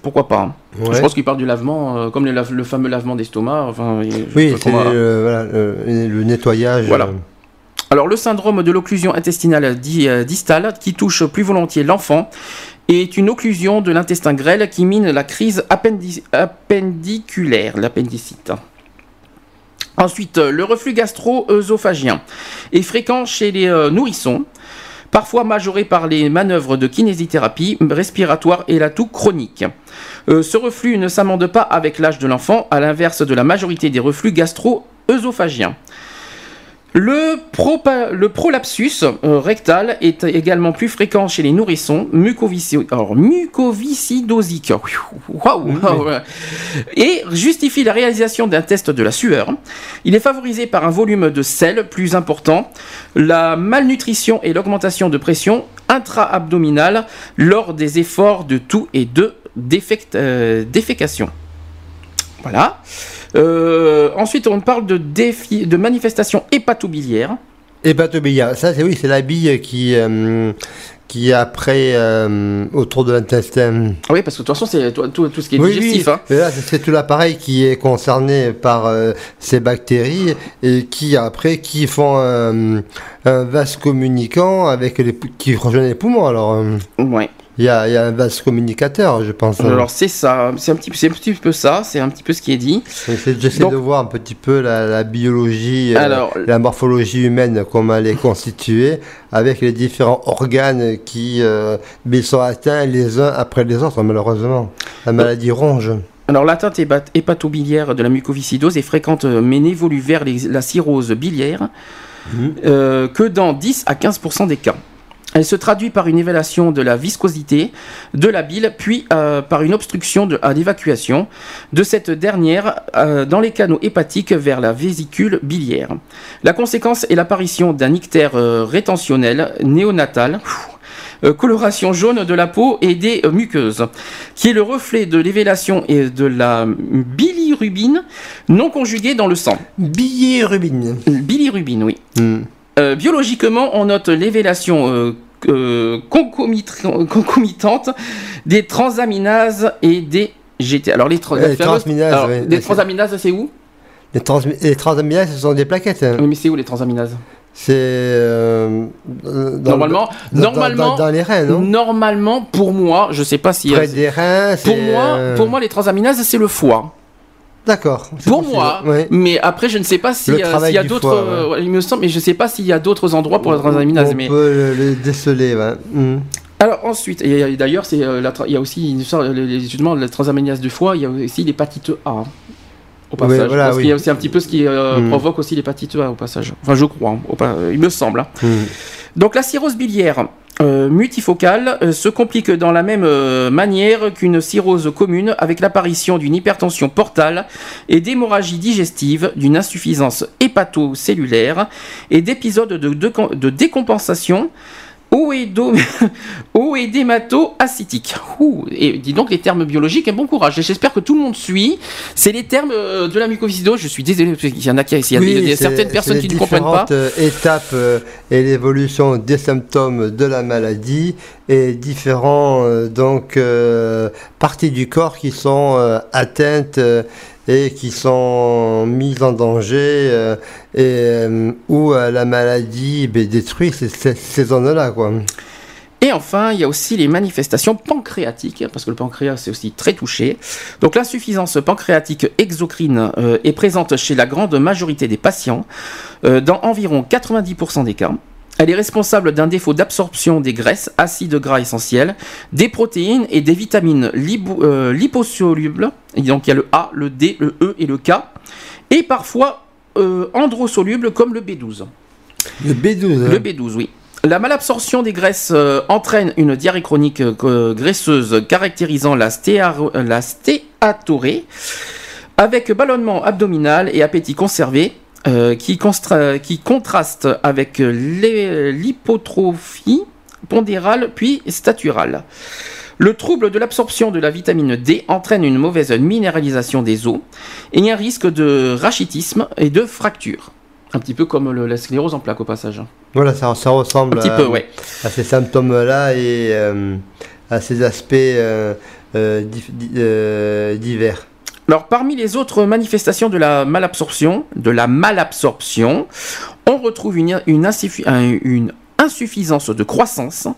Pourquoi pas hein. Ouais. Je pense qu'il parle du lavement, euh, comme le, lave- le fameux lavement d'estomac. Enfin, Oui, c'est voilà, le nettoyage. Voilà. Alors le syndrome de l'occlusion intestinale euh, distale, qui touche plus volontiers l'enfant, est une occlusion de l'intestin grêle qui mine la crise appendi- appendiculaire, l'appendicite. Ensuite, le reflux gastro-œsophagien est fréquent chez les euh, nourrissons, parfois majoré par les manœuvres de kinésithérapie respiratoire et la toux chronique. Euh, ce reflux ne s'amende pas avec l'âge de l'enfant, à l'inverse de la majorité des reflux gastro-œsophagiens. Le, prolapsus euh, rectal est également plus fréquent chez les nourrissons mucovisci- alors, mucoviscidosiques. Waouh Et justifie la réalisation d'un test de la sueur. Il est favorisé par un volume de sel plus important, la malnutrition et l'augmentation de pression intra-abdominale lors des efforts de toux et de euh, défécation. Voilà. Euh, ensuite, on parle de, défi, de manifestations hépatobiliaires. Hépatobiliaire, ça c'est oui, c'est la bille qui, euh, qui après euh, autour de l'intestin. Oui, parce que de toute façon, c'est tout, tout- tout ce qui est Oui, digestif. oui. hein. Là, c'est- tout l'appareil qui est concerné par euh, ces bactéries et qui après qui font un, un vase communicant avec les qui rejoignent les poumons. Alors Ouais. Il y, a, il y a un vase communicateur, je pense. Alors c'est ça, c'est un petit, un petit peu ça, c'est un petit peu ce qui est dit. J'essaie de voir un petit peu la, la biologie, euh, la morphologie humaine, comment elle est constituée, avec les différents organes qui euh, sont atteints les uns après les autres, malheureusement. La maladie ronge. Alors l'atteinte hépat- hépatobiliaire de la mucoviscidose est fréquente euh, mais n'évolue vers les- la cirrhose biliaire Mhm. euh, que dans 10 à 15% des cas. Elle se traduit par une évaluation de la viscosité de la bile, puis euh, par une obstruction de- à l'évacuation de cette dernière euh, dans les canaux hépatiques vers la vésicule biliaire. La conséquence est l'apparition d'un ictère euh, rétentionnel néonatal, coloration jaune de la peau et des muqueuses, qui est le reflet de l'évélation et de la bilirubine non conjuguée dans le sang. Bilirubine. Bilirubine, oui. Hmm. Euh, biologiquement, on note l'évélation euh, euh, concomitante des transaminases et des GT. Alors les, transaminases, alors, ouais. les transaminases, c'est où? Les, transaminases, ce sont des plaquettes. hein. Oui, Mais c'est où les transaminases? C'est euh, Normalement, dans, normalement, dans, dans les reins, non? normalement, pour moi, je sais pas si. Près des reins. pour moi, euh, pour moi, les transaminases, c'est le foie. D'accord. Pour moi, ouais. mais après, je ne sais pas si, euh, s'il y a d'autres. euh, ouais, il me semble, mais je ne sais pas s'il y a d'autres endroits pour la transaminase. On mais peut le, le déceler, ouais. Hmm. Alors ensuite, et d'ailleurs, c'est euh, il y a aussi une le- justement la transaminase du foie, il y a aussi l'hépatite A. hein, Au passage, Ouais, voilà, parce oui. qu'il y a aussi un petit peu ce qui euh, Mm. provoque aussi l'hépatite A au passage. Enfin, je crois, hein, au il me semble. hein. Donc la cirrhose biliaire euh, multifocale euh, se complique dans la même euh, manière qu'une cirrhose commune avec l'apparition d'une hypertension portale et d'hémorragie digestive, d'une insuffisance hépatocellulaire et d'épisodes de, décompensation (laughs) Ouh, Et dis donc les termes biologiques, un bon courage. Et J'espère que tout le monde suit. C'est les termes euh, de la mucoviscidose. Je suis désolé, parce qu'il y en a, qui- il y a, Oui, il certaines personnes les qui ne comprennent pas. différentes, euh, étapes euh, et l'évolution des symptômes de la maladie et différents donc euh, parties du corps qui sont euh, atteintes euh, et qui sont mises en danger euh, et euh, où euh, la maladie ben, détruit ces, zones-là. Et enfin, il y a aussi les manifestations pancréatiques, parce que le pancréas c'est aussi très touché. Donc l'insuffisance pancréatique exocrine est présente chez la grande majorité des patients, dans environ 90% des cas. Elle est responsable d'un défaut d'absorption des graisses, acides gras essentiels, des protéines et des vitamines euh, liposolubles. Et donc il y a le A, le D, le E et le K. Et parfois euh, androsolubles comme le B12. Le B12. hein. Le B12, oui. La malabsorption des graisses euh, entraîne une diarrhée chronique graisseuse caractérisant la, la stéatorée, avec ballonnement abdominal et appétit conservé, euh, qui, contraste avec l'hypotrophie pondérale puis staturale. Le trouble de l'absorption de la vitamine D entraîne une mauvaise minéralisation des os et un risque de rachitisme et de fracture. Un petit peu comme le- la sclérose en plaques au passage. Voilà, ça, ça Un ressemble petit à, peu, ouais. à ces symptômes-là et euh, à ces aspects euh, divers. Alors, parmi les autres manifestations de la malabsorption, de la malabsorption, on retrouve une, une, insuffi- un- une insuffisance de croissance,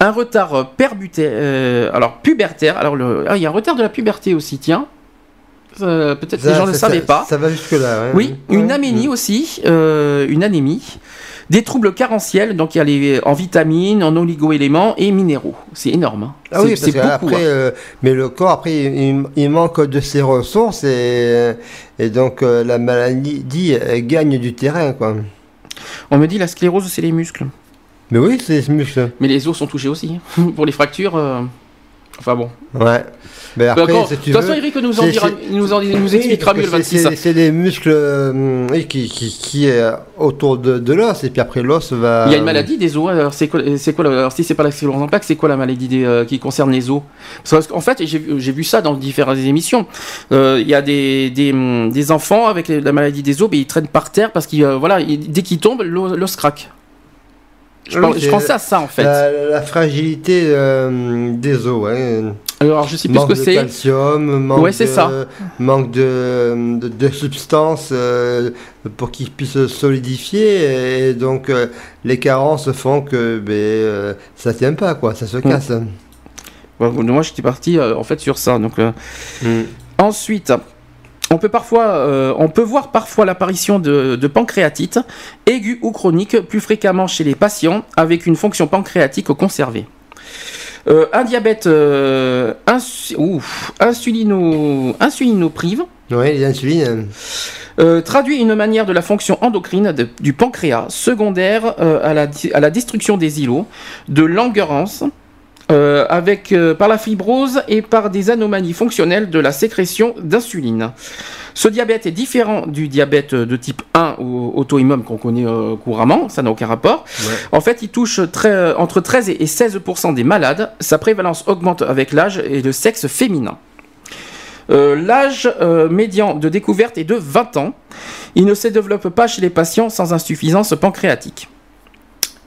un retard perbuté- euh, alors pubertaire. Alors, le- ah, il y a un retard de la puberté aussi, tiens. Euh, Peut-être que les gens ne savaient ça- pas. Ça va jusque-là. ouais. Oui, une Ouais. anémie aussi, euh, une anémie. Des troubles carentiels, donc il y a les en vitamines, en oligo-éléments et minéraux. C'est énorme. hein. Ah oui, C'est- beaucoup. hein. euh, mais le corps, après, il, il manque de ses ressources et, et donc euh, la maladie euh, gagne du terrain, quoi. On me dit la sclérose, c'est les muscles. Mais oui, c'est ce muscle. Mais les os sont touchés aussi. hein. (laughs) Pour les fractures. Enfin bon. Ouais. Mais après, De toute façon, Eric nous en dira, nous, en, nous expliquera mieux le que c'est- 26. C'est les muscles euh, qui, qui, qui est autour de, de l'os, et puis après l'os va. Il y a une maladie des os. Alors c'est quoi, quoi alors si c'est pas la sclérose en plaques, c'est quoi la maladie des, euh, qui concerne les os? Parce qu'en fait, j'ai vu- ça dans différentes émissions. Euh, Il y a des, des, des enfants avec la maladie des os, mais ils traînent par terre parce qu'ils voilà, dès qu'ils tombent, l'os craque. Je, Oui, pense- je pensais à ça en fait. La, la fragilité euh, des os, ouais. Alors je sais plus manque ce que de c'est. calcium, manque Ouais, de, ça. manque de, de, de substances euh, pour qu'ils puissent se solidifier et donc euh, les carences font que ben, euh, ça tient pas quoi, ça se Mm. casse. Ouais, Moi, j'étais parti euh, en fait sur ça. Donc euh, Mm. Ensuite, on peut, parfois, euh, on peut voir parfois l'apparition de, de pancréatite, aiguë ou chronique, plus fréquemment chez les patients avec une fonction pancréatique conservée. Euh, un diabète euh, insu- ouf, insulino, insulinoprive Oui, euh, traduit une manière de la fonction endocrine de- du pancréas secondaire à, la, di- à la destruction des îlots, de l'engurance, euh, avec, euh, par la fibrose et par des anomalies fonctionnelles de la sécrétion d'insuline. Ce diabète est différent du diabète de type 1 ou auto-immune qu'on connaît euh, couramment, ça n'a aucun rapport. Ouais. En fait, il touche très- entre 13 et 16% des malades. Sa prévalence augmente avec l'âge et le sexe féminin. L'âge médian de découverte est de 20 ans. Il ne se développe pas chez les patients sans insuffisance pancréatique.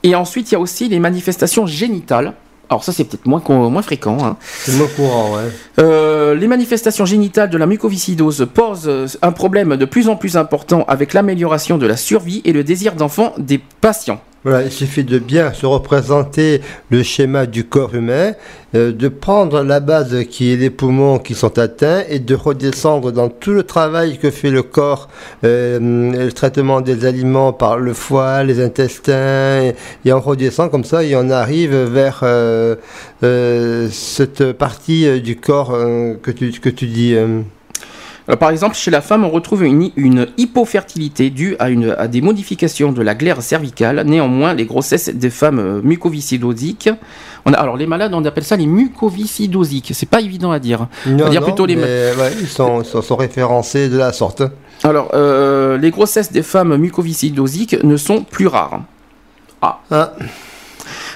Et ensuite, il y a aussi les manifestations génitales. Alors ça, c'est peut-être moins, fréquent. hein. C'est moins courant, ouais. Euh, les manifestations génitales de la mucoviscidose posent euh, un problème de plus en plus important avec l'amélioration de la survie et le désir d'enfant des patients. Voilà, il suffit de bien se représenter le schéma du corps humain, euh, de prendre la base qui est les poumons qui sont atteints et de redescendre dans tout le travail que fait le corps, euh, le traitement des aliments par le foie, les intestins, et, on redescend comme ça et on arrive vers euh, euh, cette partie euh, du corps euh, que, tu, que tu dis. Euh. Alors, par exemple, chez la femme, on retrouve une, une hypofertilité due à, une, à des modifications de la glaire cervicale. Néanmoins, les grossesses des femmes euh, mucoviscidosiques, on a, alors les malades, on appelle ça les mucoviscidosiques. C'est pas évident à dire. on va dire non, plutôt les. mais, ouais, ils sont, référencés de la sorte. Alors, euh, les grossesses des femmes mucoviscidosiques ne sont plus rares. Ah,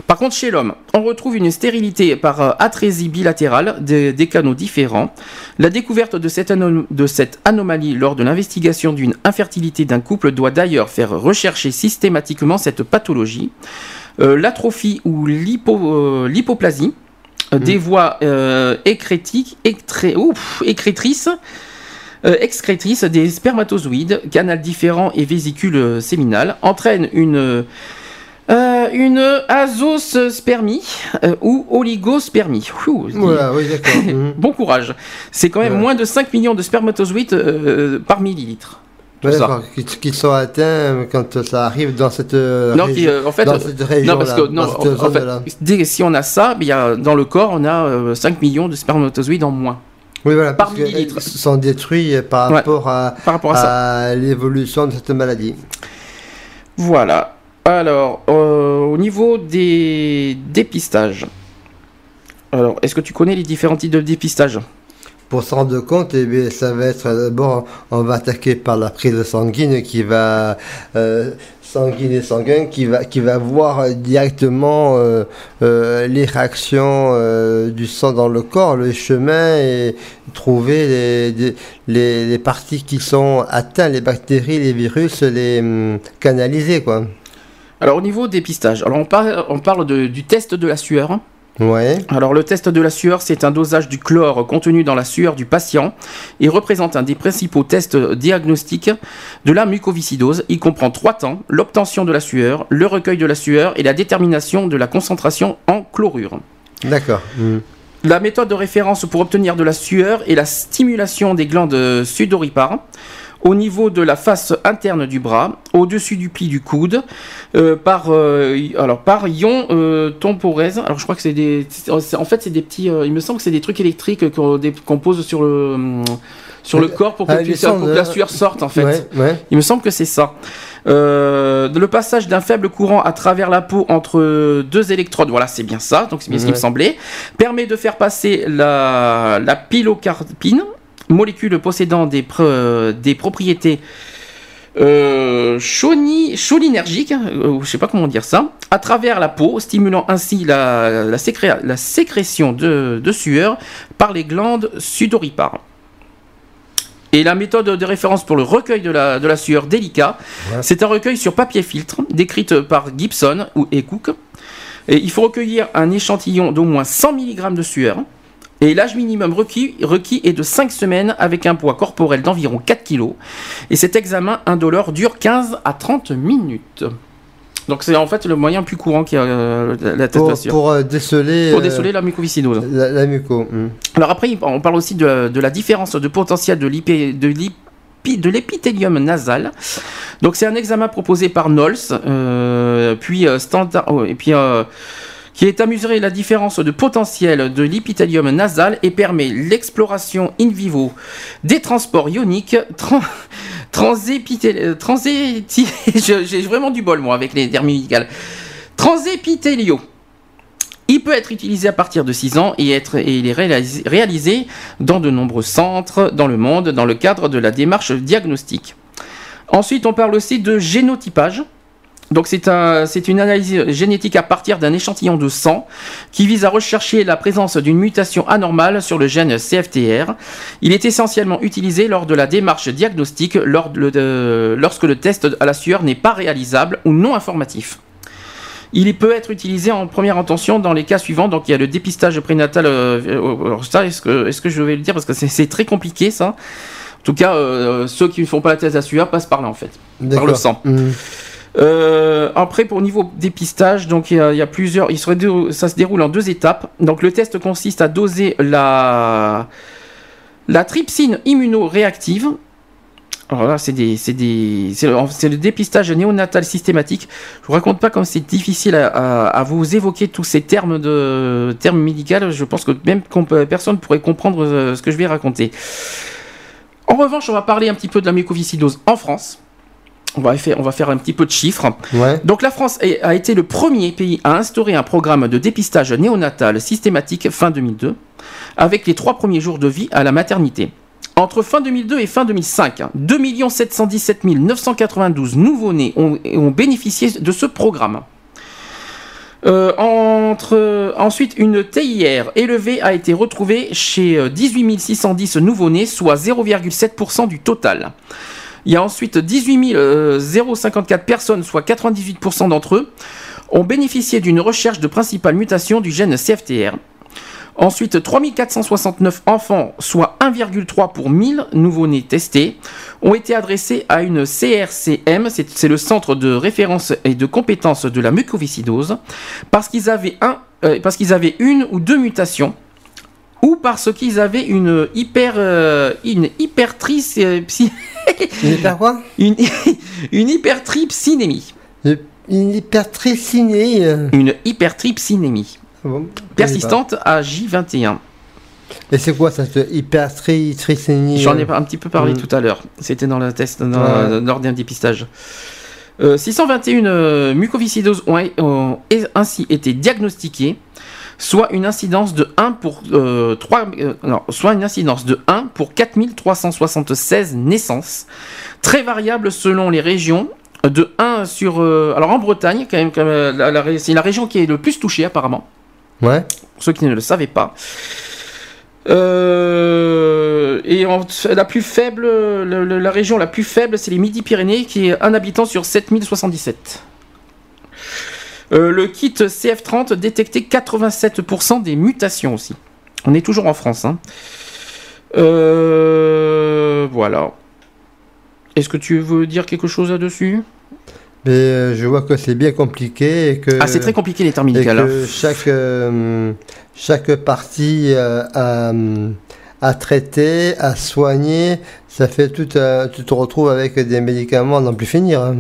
Par contre, chez l'homme, on retrouve une stérilité par euh, atrésie bilatérale des, des canaux différents. La découverte de cette, anom- de cette anomalie lors de l'investigation d'une infertilité d'un couple doit d'ailleurs faire rechercher systématiquement cette pathologie. Euh, L'atrophie ou euh, l'hypoplasie euh, des voies euh, écrétiques, ouf, écrétrices, excrétrices des spermatozoïdes, canal différent et vésicule euh, séminale, entraîne une euh, une azospermie euh, ou oligospermie. Ouh, oui. (laughs) Mhm. Bon courage. C'est quand même Ouais. moins de 5 millions de spermatozoïdes euh, par millilitre. Ouais, qui, qui sont atteints quand ça arrive dans cette Non, qui, région. en fait, dans cette région non, parce que non, dans cette en- en fait, zone-là. dès- si on a ça, il y a, dans le corps, on a euh, 5 millions de spermatozoïdes en moins Oui, voilà, par parce millilitre. ils sont détruits par Ouais. rapport à, par rapport à ça. à l'évolution de cette maladie. Voilà. Alors, euh, au niveau des dépistages. Alors, est-ce que tu connais les différents types de dépistage Pour s'en rendre compte, eh ça va être d'abord, on va attaquer par la prise sanguine qui va euh, sanguine qui va qui va voir directement euh, les réactions du sang dans le corps, le chemin et trouver les parties qui sont atteintes, les bactéries, les virus, les hum, canaliser quoi. Alors, au niveau dépistage, alors on parle, on parle de- du test de la sueur. Ouais. Alors le test de la sueur, c'est un dosage du chlore contenu dans la sueur du patient et représente un des principaux tests diagnostiques de la mucoviscidose. Il comprend trois temps, l'obtention de la sueur, le recueil de la sueur et la détermination de la concentration en chlorure. D'accord. Hum. La méthode de référence pour obtenir de la sueur est la stimulation des glandes sudoripares au niveau de la face interne du bras, au-dessus du pli du coude, euh, par, euh, alors, par ion euh, temporèse. Alors je crois que c'est des... En fait c'est des petits... euh, il me semble que c'est des trucs électriques qu'on qu'on pose sur le... Sur le corps pour que, Ah, tu- les pour que la sueur sorte en fait. Ouais, ouais. Il me semble que c'est ça. Euh, le passage d'un faible courant à travers la peau entre deux électrodes, voilà, c'est bien ça, donc c'est bien ce qui me semblait, permet de faire passer la, la pilocarpine, molécule possédant des, pre- des propriétés euh, cholinergiques, euh, ou je sais pas comment dire ça, à travers la peau, stimulant ainsi la, la, sécré- la sécrétion de, de sueur par les glandes sudoripares. Et la méthode de référence pour le recueil de la, de la sueur délicat, Ouais. c'est un recueil sur papier filtre, décrite par Gibson ou et Cook. Et il faut recueillir un échantillon d'au moins 100 mg de sueur. Et l'âge minimum requis, requis est de 5 semaines avec un poids corporel d'environ 4 kg. Et cet examen indolore dure 15 à 30 minutes. Donc c'est en fait le moyen plus courant qui a euh, la Pour, pour, euh, déceler, Pour euh, déceler la mucoviscidose. la, la muco. hum. Alors après, on parle aussi de, de la différence de potentiel de l'épithélium nasal. Donc c'est un examen proposé par Knowles, euh, puis standard, oh, et puis qui est à mesurer la différence de potentiel de l'épithélium nasal et permet l'exploration in vivo des transports ioniques tran transépithéli- transéti- (laughs) je- J'ai vraiment du bol moi avec les termes médicaux. Transépithéliaux. Il peut être utilisé à partir de 6 ans et, être, il est réalisé dans de nombreux centres dans le monde dans le cadre de la démarche diagnostique. Ensuite, on parle aussi de génotypage. Donc c'est un, c'est une analyse génétique à partir d'un échantillon de sang qui vise à rechercher la présence d'une mutation anormale sur le gène CFTR. Il est essentiellement utilisé lors de la démarche diagnostique lors de- de- lorsque le test à la sueur n'est pas réalisable ou non informatif. Il peut être utilisé en première intention dans les cas suivants. Donc il y a le dépistage prénatal. euh, euh, alors ça, est-ce que, est-ce que je vais le dire? Parce que c'est, très compliqué ça. En tout cas, euh, ceux qui ne font pas la thèse à sueur passent par là en fait. Par le sang. Hum. Euh, après, pour niveau dépistage, donc il y, plusieurs. Ça se déroule en deux étapes. Donc le test consiste à doser la la trypsine immunoréactive. C'est le, dépistage néonatal systématique. Je vous raconte pas comme c'est difficile à, vous évoquer tous ces termes médicaux. Je pense que même personne pourrait comprendre euh, ce que je vais raconter. En revanche, on va parler un petit peu de la mucoviscidose en France. On va, faire, on va faire un petit peu de chiffres. Ouais. Donc la France a été le premier pays à instaurer un programme de dépistage néonatal systématique fin 2002, avec les trois premiers jours de vie à la maternité. Entre fin 2002 et fin 2005, 2 717 992 nouveau-nés ont, ont bénéficié de ce programme. Euh, entre, ensuite, une TIR élevée a été retrouvée chez euh, 18 610 nouveau-nés, soit 0,7% du total. Il y a ensuite 18 054 personnes, soit 98% d'entre eux, ont bénéficié d'une recherche de principale mutation du gène CFTR. Ensuite, 3469 enfants, soit 1,3 pour 1000 nouveau-nés testés, ont été adressés à une CRCM, c'est le centre de référence et de compétences de la mucoviscidose, parce qu'ils avaient, euh, parce qu'ils avaient une ou deux mutations, ou parce qu'ils avaient une hyper, euh, une hypertrice, euh, psy- Une hyper quoi? Une, (laughs) une hypertrypsinémie. Une hypertricinée. euh, Une hypertrypsinémie. bon, Persistante à J21. Et c'est quoi ça, cette hypertricinée J'en ai un petit peu parlé Mm. tout à l'heure. C'était dans le test, dans, Ouais. lors d'un dépistage. Euh, 621 euh, mucoviscidoses ont, ont ainsi été diagnostiquées, soit une incidence de 1 pour euh, 3, euh, non, soit une incidence de 1 pour 4376 naissances, très variable selon les régions. De 1 sur. euh, alors en Bretagne, quand même, quand même, la- la ré- c'est la région qui est le plus touchée apparemment. Ouais. pour ceux qui ne le savaient pas. Euh, et en- la plus faible, le- le- la région la plus faible, c'est les Midi-Pyrénées, qui est un habitant sur 7077. Euh, le kit CF30 détectait 87% des mutations aussi. On est toujours en France. hein. Euh, voilà. Est-ce que tu veux dire quelque chose là-dessus Mais euh, je vois que c'est bien compliqué et que. Ah, c'est très compliqué les et médicaux. hein. que chaque, euh, chaque partie euh, à, à traiter, à soigner, ça fait tout. tu te retrouves avec des médicaments à n'en plus finir. hein.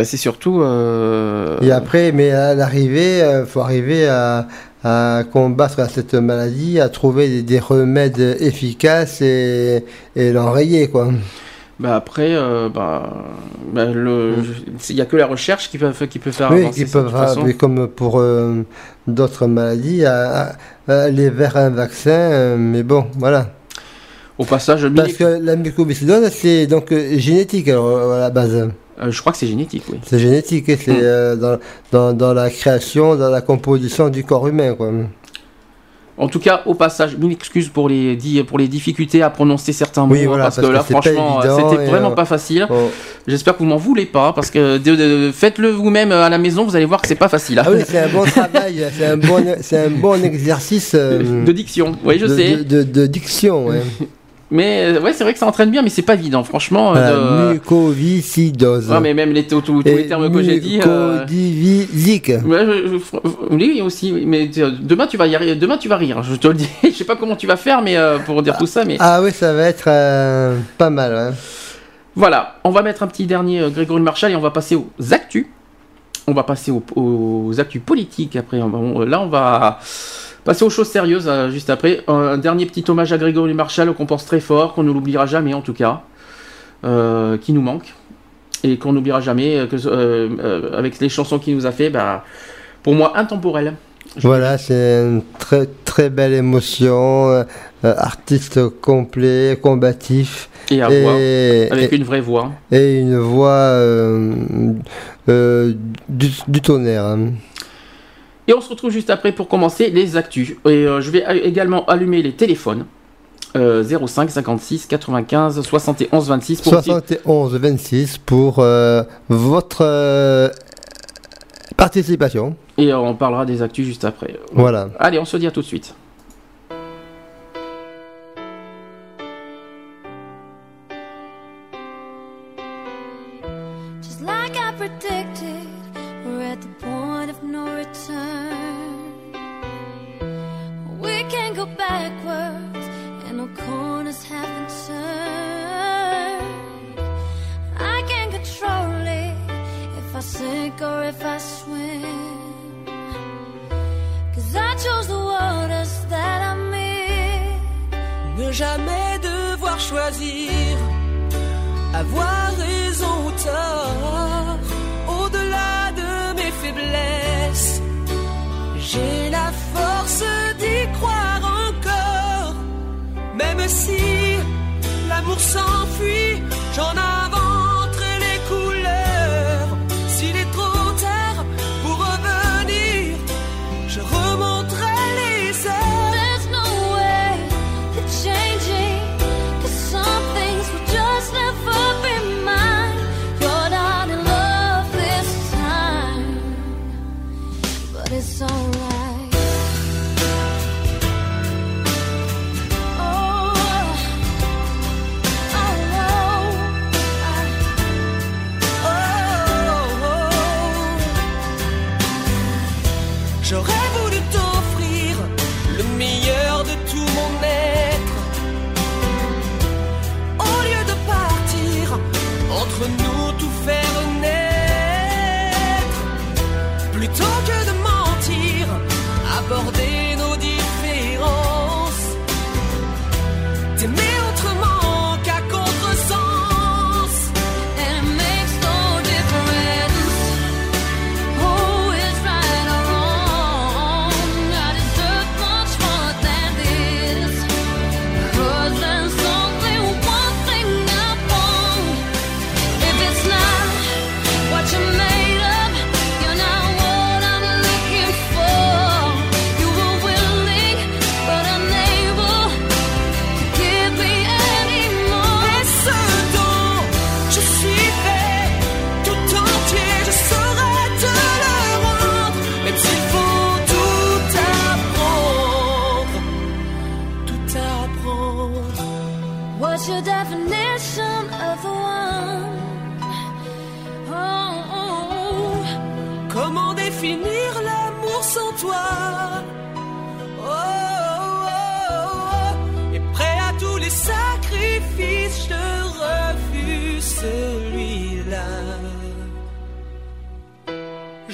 Bah, c'est surtout. euh, Et après, mais à l'arrivée, il faut arriver à, à combattre cette maladie, à trouver des, des remèdes efficaces et, et l'enrayer, quoi. Bah après, euh, bah, bah, le, il y a que la recherche qui peut, qui peut faire. Oui, avancer qui façon. mais comme pour euh, d'autres maladies, à, à- à aller vers un vaccin, euh, mais bon, voilà. Au passage, Parce que la mycoviscidose, c'est donc euh, génétique alors, euh, à la base. euh, je crois que c'est génétique, oui. C'est génétique, et c'est Mm. euh, dans, dans, dans la création, dans la composition du corps humain, quoi. En tout cas, au passage, mille excuses pour les, pour les difficultés à prononcer certains mots, Oui, voilà, parce, parce que là, franchement, c'était vraiment euh, pas facile. J'espère que vous m'en voulez pas, parce que de- de- faites-le vous-même à la maison, vous allez voir que c'est pas facile. hein. Ah oui, c'est un bon travail, c'est un bon, un bon exercice De diction, oui, je de, sais. de- diction. Ouais. (laughs) Mais euh, ouais, c'est vrai que ça entraîne bien, mais c'est pas évident, franchement. Euh, de- mucoviscidose. Ouais, mais même les, tous, les termes que j'ai dit. euh, mucodivisique. Je- oui aussi, mais euh, demain tu vas y arriver, demain tu vas rire, je te le dis. (laughs) je sais pas comment tu vas faire, mais euh, pour dire tout ça, mais Ah oui, ça va être euh, pas mal. ouais. voilà, on va mettre un petit dernier euh, Grégory Marshall et on va passer aux actus. On va passer aux, aux actus politiques après. On- là, on va passer aux choses sérieuses euh, juste après. Un dernier petit hommage à Grégory Marshall qu'on pense très fort, qu'on ne l'oubliera jamais en tout cas, euh, qui nous manque et qu'on n'oubliera jamais euh, que, euh, avec les chansons qu'il nous a fait. Bah, pour moi, intemporel. Voilà, c'est une très très belle émotion. artiste complet, combatif. Et à voix, avec et- une vraie voix. et une voix du, du tonnerre. hein. Et on se retrouve juste après pour commencer les actus. Et euh, je vais également allumer les téléphones. Euh, 05 56 95 71 26 pour aussi- 71 26 pour euh, votre euh, participation. et on parlera des actus juste après. Voilà. Allez, on se dit à tout de suite. Avoir raison ou tort, au-delà de mes faiblesses. J'ai la force d'y croire encore, même si l'amour s'enfuit, j'en inventerai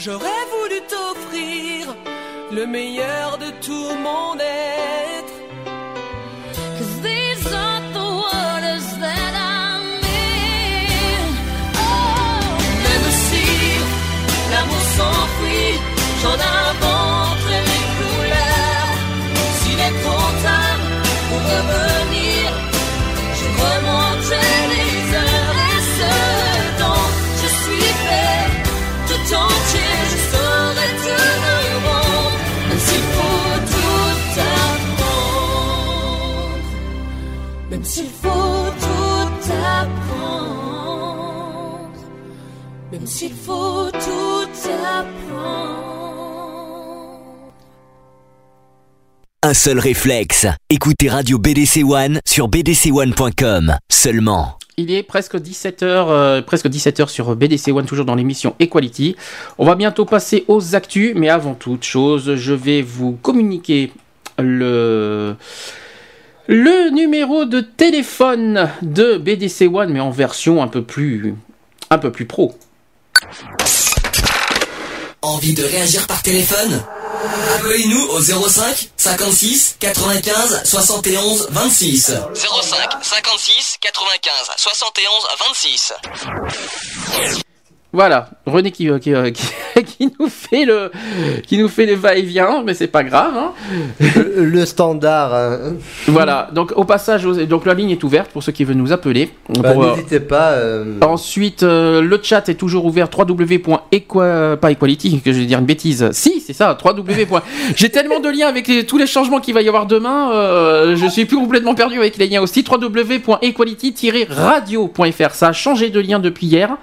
J'aurais voulu t'offrir le meilleur de tout mon être. Seul réflexe. Écoutez Radio BDC One sur bdc1.com seulement. Il est presque 17h, presque 17h sur BDC One, toujours dans l'émission Equality. On va bientôt passer aux actus, mais avant toute chose, je vais vous communiquer le, le numéro de téléphone de BDC One, mais en version un peu plus, un peu plus pro. Envie de réagir par téléphone? Appelez-nous au 05 56 95 71 26. 05 56 95 71 26. Voilà, René qui, euh, qui, euh, (laughs) qui, qui nous fait le, qui nous fait les va-et-vient, mais c'est pas grave. hein. Le, le standard. hein. Voilà, donc au passage, donc la ligne est ouverte pour ceux qui veulent nous appeler. Bah, euh, N'hésitez pas. euh, Ensuite, euh, le chat est toujours ouvert www.equa pas equality, que je vais dire une bêtise. Si, c'est ça, www. (laughs) J'ai tellement de liens avec les- tous les changements qu'il va y avoir demain, euh, je suis plus complètement perdu avec les liens aussi. www.equality-radio.fr. Ça a changé de lien depuis hier.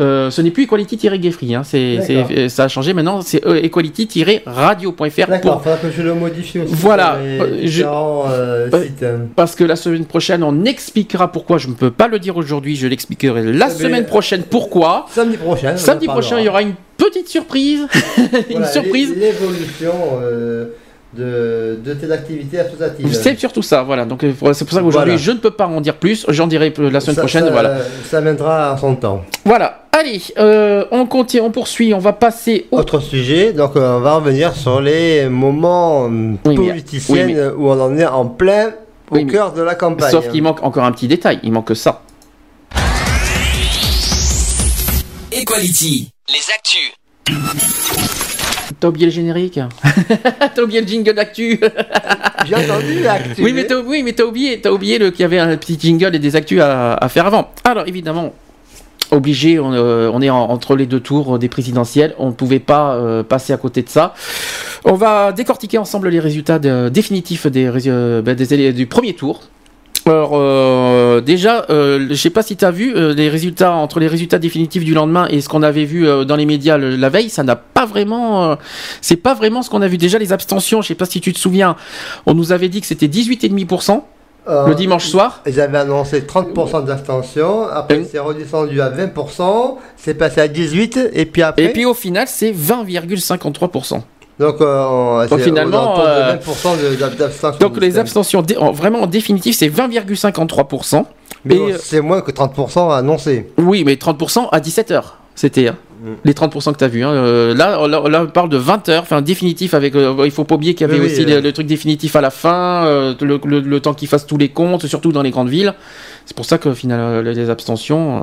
Euh, ce n'est plus equality-gayfree, hein, c'est, c'est- ça a changé maintenant, c'est euh, equality-radio.fr. D'accord, pour- faudra que je le modifie aussi. Voilà, sur euh, les je- différents euh, Euh, sites. Parce que la semaine prochaine, on expliquera pourquoi. Je ne peux pas le dire aujourd'hui, je l'expliquerai la mais- semaine prochaine pourquoi. Samedi prochain. Samedi prochain, il y aura une petite surprise. (laughs) une Voilà, surprise. l'é- L'évolution euh, de, de tes activités associatives. C'est surtout ça, voilà. Donc euh, c'est pour ça qu'aujourd'hui, Voilà. je ne peux pas en dire plus. J'en dirai la semaine Ça- prochaine. ça- Voilà. Ça viendra en son temps. Voilà. Allez, euh, on continue, on poursuit. On va passer au. Autre sujet, donc euh, on va revenir sur les moments Oui, politiciens oui, mais- où on en est en plein au Oui, mais- cœur de la campagne. Sauf qu'il manque encore un petit détail, il manque ça. Equality. Les actus. T'as oublié le générique (laughs) T'as oublié le jingle d'actu (laughs) J'ai entendu l'actu. Oui, mais t'as oui, oublié, t'as oublié le- qu'il y avait un petit jingle et des actus à, à faire avant. Alors évidemment, obligé, on, euh, on est en- entre les deux tours des présidentielles, on ne pouvait pas euh, passer à côté de ça. On va décortiquer ensemble les résultats de- définitifs des, euh, ben, des du premier tour. Alors euh, déjà, euh, je sais pas si tu as vu euh, les résultats entre les résultats définitifs du lendemain et ce qu'on avait vu euh, dans les médias le- la veille, ça n'a pas vraiment, c'est pas vraiment ce qu'on a vu. Déjà les abstentions, je sais pas si tu te souviens, on nous avait dit que c'était 18,5% Euh, le dimanche soir. Ils avaient annoncé 30% d'abstention, après c'est redescendu à 20%, c'est passé à 18%, et puis après... Et puis au final, c'est 20,53%. Donc, euh, on- Donc, finalement, euh, 20% de-. Donc les abstentions, vraiment en définitive, c'est 20,53%. Mais euh, c'est moins que 30% annoncé. Oui, mais 30% à 17h. C'était hein, Mm. les 30% que tu as vu. hein. Euh, là, là, là, on parle de 20h, enfin définitif avec. euh, il faut pas oublier qu'il y avait Oui, aussi le, le truc définitif à la fin, le, le- le temps qu'ils fassent tous les comptes, surtout dans les grandes villes. C'est pour ça que finalement les abstentions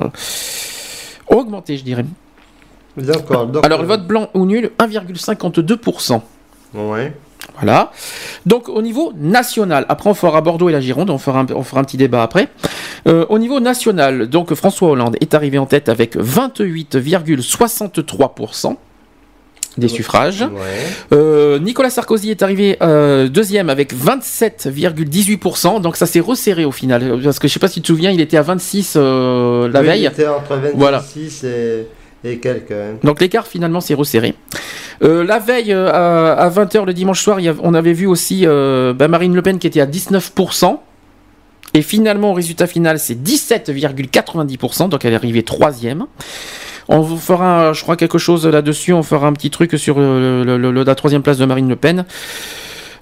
ont augmenté, je dirais. D'accord. Alors le euh, vote blanc ou nul, 1,52%. Ouais. Voilà. Donc au niveau national, après on fera Bordeaux et la Gironde, on fera un, on fera un petit débat après. Euh, au niveau national, donc François Hollande est arrivé en tête avec 28,63% des suffrages. Ouais. Euh, Nicolas Sarkozy est arrivé euh, deuxième avec 27,18%, donc ça s'est resserré au final. Parce que je sais pas si tu te souviens, il était à 26 euh, la Oui, veille. Il était entre 26 Voilà. et, Donc l'écart finalement s'est resserré. Euh, la veille euh, à, 20h le dimanche soir, on avait vu aussi euh, bah, Marine Le Pen qui était à 19%. Et finalement, au résultat final, c'est 17,90%, donc elle est arrivée troisième. On vous fera, je crois, quelque chose là-dessus. On fera un petit truc sur la troisième place de Marine Le Pen.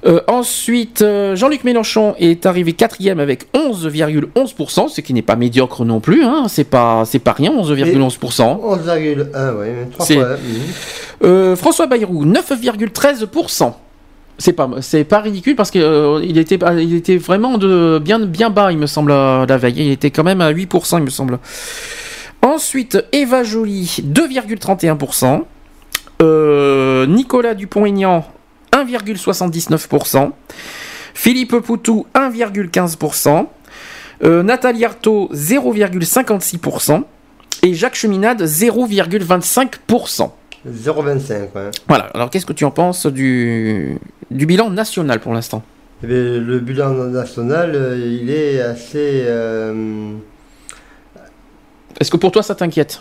Euh, ensuite, euh, Jean-Luc Mélenchon est arrivé quatrième avec 11,11%, ce qui n'est pas médiocre non plus. Hein, c'est pas, c'est pas rien, 11,11%. 11,1, oui, C'est-. Euh, François Bayrou, 9,13%. C'est pas, c'est pas ridicule parce qu'il il était, il était vraiment de, bien, bien bas, il me semble, euh, la veille. Il était quand même à 8%, il me semble. Ensuite, Eva Joly, 2,31%. Euh, Nicolas Dupont-Aignan, 1,79%. Philippe Poutou, 1,15%. Euh, Nathalie Arthaud, 0,56%. Et Jacques Cheminade, 0,25%. 0,25. ouais. Voilà, alors qu'est-ce que tu en penses du, du bilan national pour l'instant? Eh bien, le bilan national, euh, il est assez. euh, Est-ce que pour toi ça t'inquiète?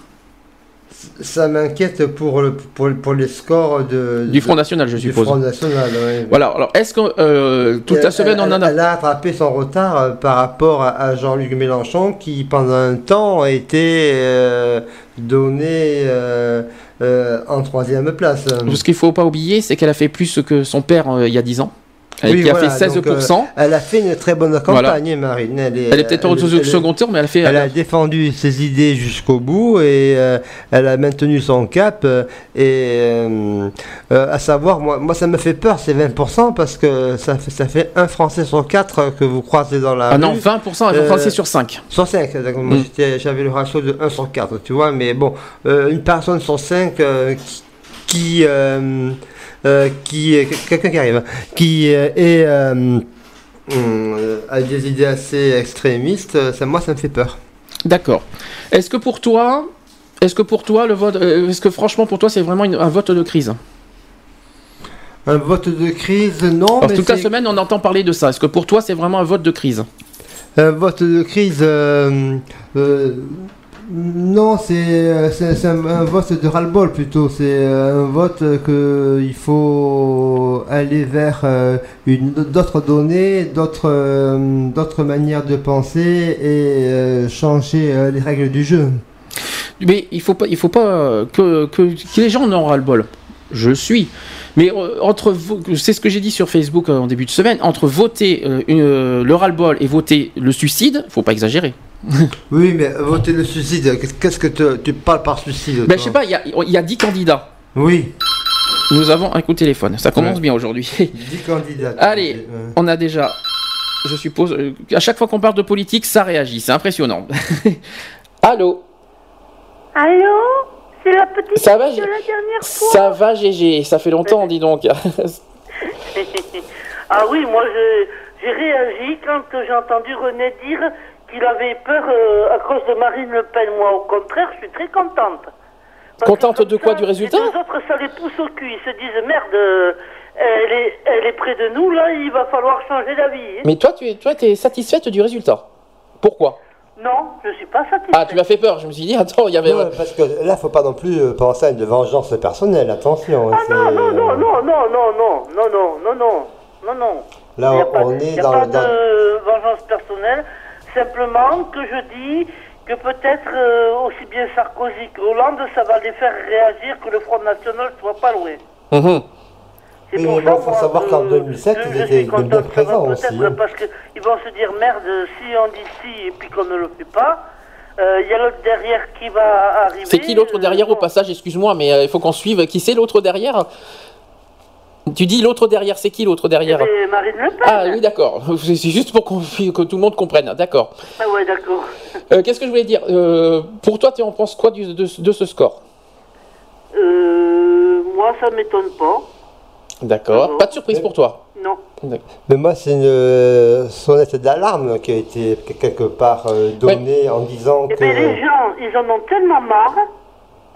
Ça m'inquiète pour, le- pour, pour les scores de, Du Front National, je du suppose. Front National. ouais. Voilà, alors est-ce que euh, toute la Elle- semaine on elle, en a. elle a attrapé son retard euh, par rapport à, à Jean-Luc Mélenchon qui, pendant un temps, a été euh, donné euh, en troisième place. Ce qu'il faut pas oublier, c'est qu'elle a fait plus que son père il y a 10 ans. Elle Oui, qui a voilà, fait 16%. donc, euh, Elle a fait une très bonne campagne, Marine. Elle est, est peut-être pas au second tour, mais elle a fait. Elle a défendu ses idées jusqu'au bout et euh, elle a maintenu son cap. euh, et euh, euh, à savoir, moi, moi, ça me fait peur, ces 20%, parce que ça fait, ça fait un Français sur quatre que vous croisez dans la ah non, rue. 20% elle Euh, Français sur 5. Sur 5, d'accord. Moi, Mm. j'étais- j'avais le ratio de 1 sur 4, tu vois. Mais bon, euh, une personne sur 5 qui. qui, euh, euh, qui quelqu'un qui arrive, qui euh, est. euh, euh, a des idées assez extrémistes, euh, ça, moi ça me fait peur. D'accord. Est-ce que pour toi. Est-ce que pour toi, le vote. euh, Est-ce que franchement, pour toi, c'est vraiment une- un vote de crise? Un vote de crise, non. Que mais toute la semaine, on entend parler de ça. Est-ce que pour toi, c'est vraiment un vote de crise? Un vote de crise, euh, euh, non, c'est euh, un, vote de ras-le-bol plutôt. C'est euh, un vote que il faut aller vers euh, d'autres données, d'autres d'autres manières de penser et changer les règles du jeu. Mais il faut pas, il faut pas que, les gens en aient ras le bol. Je suis. Mais entre c'est ce que j'ai dit sur Facebook en début de semaine, entre voter le ras-le-bol et voter le suicide, faut pas exagérer. (laughs) Oui, mais voter le suicide, qu'est-ce que te- tu parles par suicide Ben, je sais pas, il y a, il y a 10 candidats. Oui, Nous avons un coup de téléphone. Ça commence Ouais. bien aujourd'hui. 10 candidats. (laughs) Allez, on a déjà je suppose. euh, À chaque fois qu'on parle de politique, ça réagit. C'est impressionnant. (laughs) Allô? Allô? C'est la petite Ça va, de la dernière fois Ça va, GG Ça fait longtemps, dis donc. Ah oui, moi je- j'ai réagi quand j'ai entendu René dire qu'il avait peur euh, à cause de Marine Le Pen. Moi, au contraire, je suis très contente. Parce Contente de quoi, ça, du résultat Les autres, ça les pousse au cul. Ils se disent merde, euh, elle est, elle est près de nous, là, il va falloir changer d'avis. hein. Mais toi, tu es, toi, es satisfaite du résultat Pourquoi Non, je suis pas satisfaite. Ah, tu m'as fait peur. Je me suis dit, attends, il y avait. Non, parce que là, faut pas non plus euh, penser à une vengeance personnelle, attention. Ah non, non, non, non, non, non, non, non, non, non, non, non, non. Là, on il est y a dans- pas dans- de vengeance personnelle, simplement que je dis que peut-être euh, aussi bien Sarkozy que Hollande, ça va les faire réagir que le Front National soit pas loin. C'est pour mais ça, bon, faut savoir que- qu'en 2007, que ils étaient bien présents aussi, peut-être, hein. Parce qu'ils vont se dire, merde, si on dit si et puis qu'on ne le fait pas, euh, il y a l'autre derrière qui va arriver. C'est qui l'autre euh, derrière au passage Excuse-moi, mais euh, il faut qu'on suive. Qui c'est l'autre derrière? Tu dis l'autre derrière, c'est qui l'autre derrière C'est Marine Le Pen. Ah oui, d'accord. (laughs) C'est juste pour que tout le monde comprenne. D'accord. Ah ouais, d'accord. Euh, Qu'est-ce que je voulais dire? Euh, Pour toi, tu en penses quoi du- de, de ce score? Euh, moi, ça m'étonne pas. D'accord. Pas de surprise pour toi? Non. Mais moi, c'est une sonnette d'alarme qui a été quelque part donnée en disant Eh que. bien, les gens, ils en ont tellement marre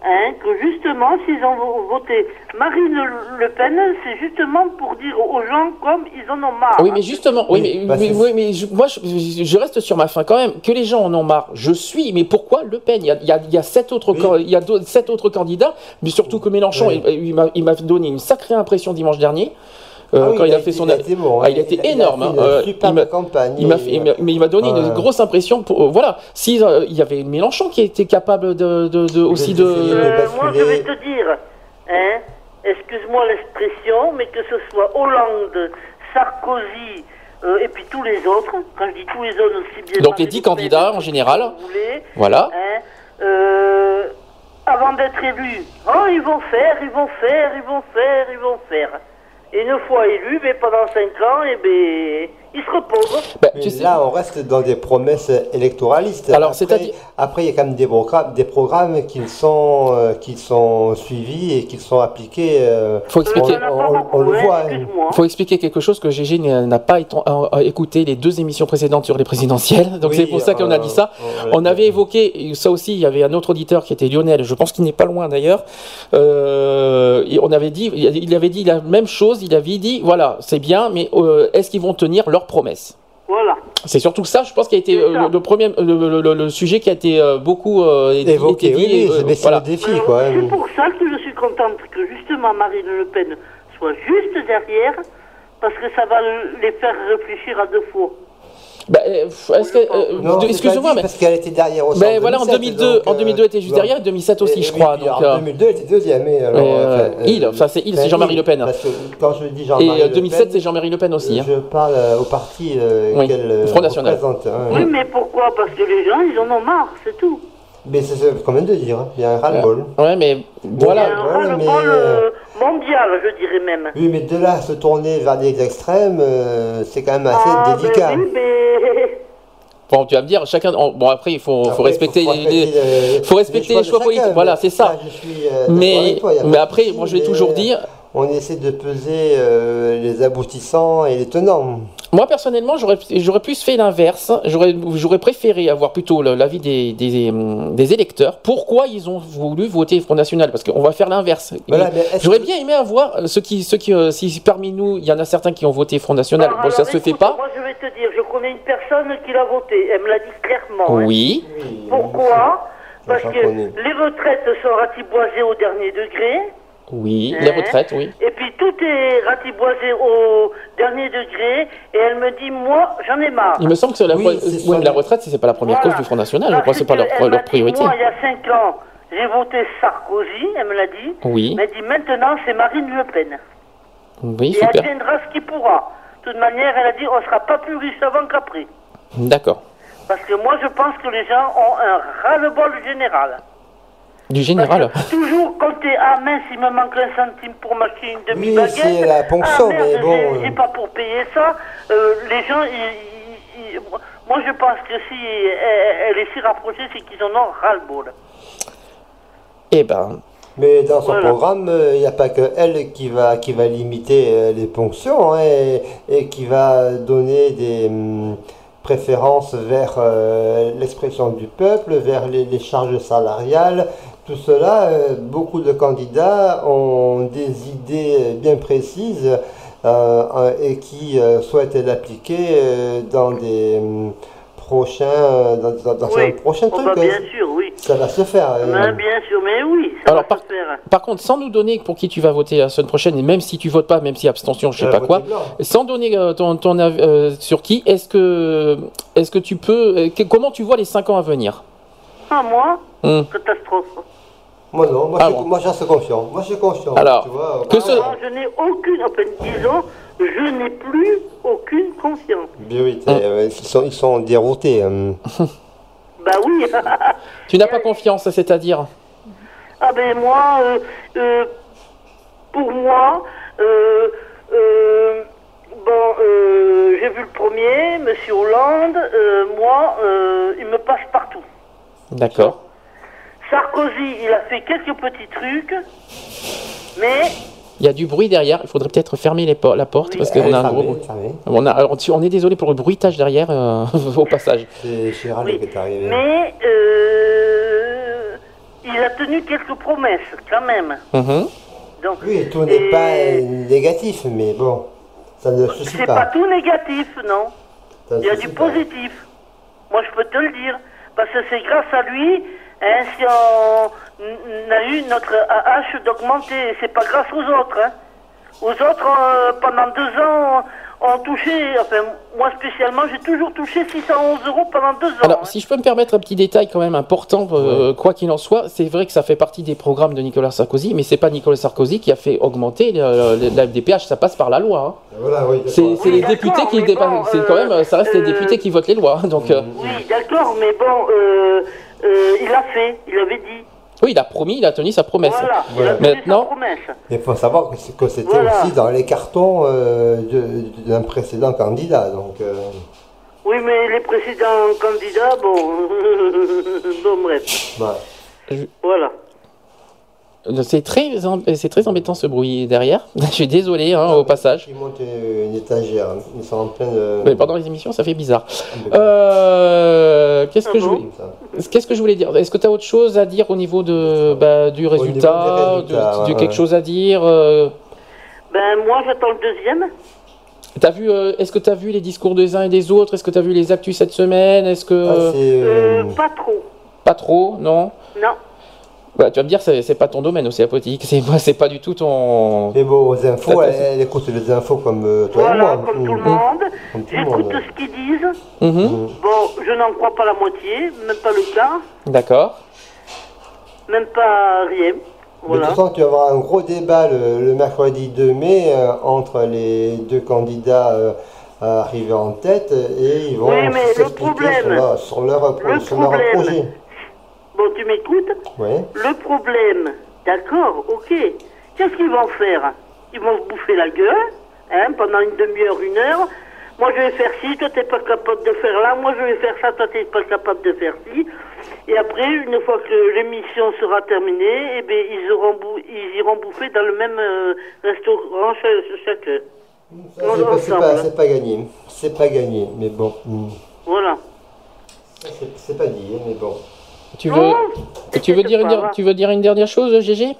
hein, que justement, s'ils ont vo- voté Marine Le Pen, c'est justement pour dire aux gens comme ils en ont marre. Oui, mais justement, oui, mais, bah, mais- c'est- oui, mais je, moi, je, je reste sur ma fin quand même. Que les gens en ont marre, je suis. Mais pourquoi Le Pen? Il y a, il y a- il y a sept autres, Oui. il y a sept autres candidats, mais surtout que Mélenchon, Oui. il, il m'a- il m'a donné une sacrée impression dimanche dernier. Euh, Ah oui, quand il a, fait son. il a été bon, Ah, il a été il a- il a énorme. fait hein. une Euh, il m'a- campagne, Il m'a et- fait- il m'a- mais il m'a donné une grosse impression. Pour, euh, voilà, si euh, il y avait Mélenchon qui était capable de, de- de- aussi de. Euh, moi, je vais te dire, hein, excuse-moi l'expression, mais que ce soit Hollande, Sarkozy, euh, et puis tous les autres, quand je dis tous les autres aussi bien... Donc les Marine 10 Le Pen, candidats en général. voulez, Voilà. hein, euh, avant d'être élus, oh, ils vont faire, ils vont faire, ils vont faire, ils vont faire. Une fois élus, mais pendant 5 ans, et ben, ils se reposent. Bah, Mais tu sais- là, on reste dans des promesses électoralistes. Alors, Après- c'est-à-dire- Après, il y a quand même des programmes, des programmes qui sont, euh, qui sont suivis et qui sont appliqués. euh, Faut expliquer. On le hein, voit, hein. Il faut expliquer quelque chose que GG n'a pas éton- euh, euh, écouté les deux émissions précédentes sur les présidentielles. (laughs) Donc Oui, c'est pour ça qu'on a euh, dit ça. on- On avait évoqué, ça aussi, il y avait un autre auditeur qui était Lionel, je pense qu'il n'est pas loin d'ailleurs. Euh, on avait dit, il avait dit la même chose, il avait dit, voilà, c'est bien, mais euh, est-ce qu'ils vont tenir leurs promesses Voilà. C'est surtout ça, je pense, qui a été euh, le, le premier, le, le- le sujet qui a été euh, beaucoup euh, évoqué. été Oui, dit, oui, euh, c'est mais c'est voilà. le défi, Alors, quoi. C'est pour ça que je suis contente que justement Marine Le Pen soit juste derrière, parce que ça va les faire réfléchir à deux fois. Bah, euh, est-ce que, euh, excusez-moi, mais Parce qu'elle était derrière aussi. En voilà, en 2002, donc, en euh, 2002 elle était juste bon. derrière, et 2007 aussi, Et- je crois. puis donc, en euh, 2002, elle était deuxième. mais alors, euh, enfin, il, enfin, c'est il, c'est Jean-Marie Le Pen. Parce que quand je dis Et Jean-Marie euh, Le 2007, Pen, c'est Jean-Marie Le Pen aussi. hein. Je parle euh, au parti euh, Oui, qu'elle euh, Front National. représente. hein. Oui, mais pourquoi? Parce que les gens, ils en ont marre, c'est tout. Mais c'est ce qu'on vient de dire. hein. Il y a un ras-le-bol. Ouais, mais Il y a voilà. un ras-le-bol mais, euh, mondial, je dirais même. Oui, mais de là à se tourner vers les extrêmes, euh, c'est quand même assez Ah, délicat. ben oui, mais... (laughs) Bon, tu vas me dire, chacun. on- Bon, après, il faut, respecter faut les. les- le- faut respecter les choix de politiques, voilà, c'est ça. je suis, euh, d'accord Mais, toi, mais après, moi, je vais mais toujours dire. On essaie de peser euh, les aboutissants et les tenants. Moi, personnellement, j'aurais j'aurais plus fait l'inverse. J'aurais j'aurais préféré avoir plutôt l'avis des, des, des électeurs. Pourquoi ils ont voulu voter Front National? Parce qu'on va faire l'inverse. Voilà, J'aurais que- bien aimé avoir euh, ceux qui, ceux qui euh, si parmi nous, il y en a certains qui ont voté Front National. Alors, bon, ça alors, se fait écoute, pas. Moi, je vais te dire, je connais une personne qui l'a voté. Elle me l'a dit clairement. hein. Oui. Oui, Pourquoi Parce que connais. les retraites sont ratiboisées au dernier degré. Oui. Hein Les retraites, oui. Et puis tout est ratiboisé au dernier degré. Et elle me dit, moi, j'en ai marre. Il me semble que c'est la, Oui, la retraite, c'est pas la première Voilà. cause du Front National. Je crois que c'est pas leur, elle dit, priorité. Moi, il y a 5 ans, j'ai voté Sarkozy, elle me l'a dit. Oui. Elle m'a dit, maintenant, c'est Marine Le Pen. Oui, Et elle super. viendra ce qui pourra. De toute manière, elle a dit, on sera pas plus riche avant qu'après. D'accord. Parce que moi, je pense que les gens ont un ras-le-bol général. Du général. Toujours compter, ah mince, il me manque un centime pour m'acheter une Oui, demi-baguette. c'est la ponction, ah, mais bon, j'ai- euh. J'ai pas pour payer ça. Euh, les gens, ils, il- moi, je pense que si elle, elle est si rapprochée, c'est qu'ils en ont ras-le-bol. Eh ben, Mais dans son Voilà. programme, euh, il n'y a pas que elle qui va, qui va limiter euh, les ponctions hein, et, et qui va donner des hum, préférences vers euh, l'expression du peuple, vers les, les charges salariales. Tout cela, euh, beaucoup de candidats ont des idées bien précises euh, et qui euh, souhaitent l'appliquer euh, dans des prochains, dans, dans- dans Oui. un prochain Oh, truc. bah, bien sûr, oui. Ça va se faire. Mais bien sûr, mais oui, ça Alors, va par- se faire. par contre, sans nous donner pour qui tu vas voter la semaine prochaine, et même si tu votes pas, même si abstention, je sais Euh, pas quoi, blanc. sans donner euh, ton, ton avis, euh, sur qui, est-ce que, est-ce que tu peux, euh, que- comment tu vois les 5 ans à venir? Ah, moi, Hum. catastrophe. Moi non, moi, Ah je, bon. moi j'en suis confiant. Moi je suis confiant. Alors, tu vois, que ce- Moi, je n'ai aucune, enfin, disons, je n'ai plus aucune confiance. bien oui, euh, ils, sont, ils sont déroutés. hein. (laughs) Bah oui. (laughs) Tu n'as pas confiance, c'est-à-dire? Ah ben moi, euh, euh, pour moi, euh, euh, bon, euh, j'ai vu le premier, Monsieur Hollande, euh, moi, euh, il me passe partout. D'accord. Sarkozy, il a fait quelques petits trucs, mais Il y a du bruit derrière, il faudrait peut-être fermer les por- la porte Oui. parce qu'on a un gros Fermé, bruit. fermé. On, a, alors, on est désolé pour le bruitage derrière euh, (laughs) au passage. C'est Gérald Oui, qui est arrivé. mais euh, il a tenu quelques promesses quand même. Mhm. Donc, Oui, tout n'est et pas négatif, mais bon, ça ne suffit C'est pas pas. tout négatif, non. Il y a du pas. positif. Moi, je peux te le dire. Parce que c'est grâce à lui, hein, si on, a eu notre AH d'augmenter. C'est pas grâce aux autres. Hein. Aux autres, euh, pendant deux ans, ont touché, enfin, moi spécialement, j'ai toujours touché 611 euros pendant deux ans. Alors, hein. si je peux me permettre un petit détail quand même important, euh, quoi qu'il en soit, c'est vrai que ça fait partie des programmes de Nicolas Sarkozy, mais c'est pas Nicolas Sarkozy qui a fait augmenter le- la FDPH, ça passe par la loi. hein. Voilà, oui, C'est Oui, les députés qui dépassent. bon, c'est quand même, ça reste les euh, députés qui votent les lois. Donc, euh, Oui, d'accord, mais bon, euh, il a fait, il avait dit. oui, il a promis, il a tenu sa promesse. Voilà, il Voilà. a tenu sa Maintenant- promesse. Mais il faut savoir que c'est- que c'était Voilà. aussi dans les cartons euh, d'un précédent candidat. Donc, euh, Oui, mais les précédents candidats, bon, (laughs) bon bref, voilà. C'est très, c'est très embêtant ce bruit derrière. (laughs) Je suis désolé hein, au passage. Ils montent une étagère. Ils sont en plein de. Mais pendant les émissions, ça fait bizarre. Euh, Qu'est-ce que Ah je bon voulais, qu'est-ce que je voulais dire? Est-ce que tu as autre chose à dire au niveau de bah, du résultat, de, de quelque chose à dire euh, Ben, moi, j'attends le deuxième. T'as vu euh, Est-ce que tu as vu les discours des uns et des autres? Est-ce que tu as vu les actus cette semaine? Est-ce que Ah, euh, pas trop, pas trop Non? non. Bah, tu vas me dire, c'est pas ton domaine aussi la politique. C'est moi, c'est pas du tout ton. Mais bon, aux infos, elle, écoute les infos comme euh, toi et moi. comme tout le Mhm. monde. J'écoute ce qu'ils disent. Mhm. Bon, je n'en crois pas la moitié, même pas le quart, D'accord. même pas rien. De Voilà. toute façon, tu vas avoir un gros débat le, le mercredi 2 mai euh, entre les deux candidats euh, arrivés en tête et ils vont Oui, mais le s'expliquer problème- sur leur, sur leur, le sur leur problème- projet. Bon, tu m'écoutes Ouais. Le problème, d'accord, ok. Qu'est-ce qu'ils vont faire? Ils vont se bouffer la gueule, hein, pendant une demi-heure, une heure. Moi, je vais faire ci, toi, t'es pas capable de faire là. Moi, je vais faire ça, toi, t'es pas capable de faire ci. Et après, une fois que l'émission sera terminée, eh bien, ils, auront bou- ils iront bouffer dans le même euh, restaurant cha- chacun. C'est pas, pas, gagné. C'est pas gagné, mais bon. hmm. Voilà. C'est pas dit, hein, mais bon. Tu veux, Non, tu veux dire, tu veux dire une dernière chose, GG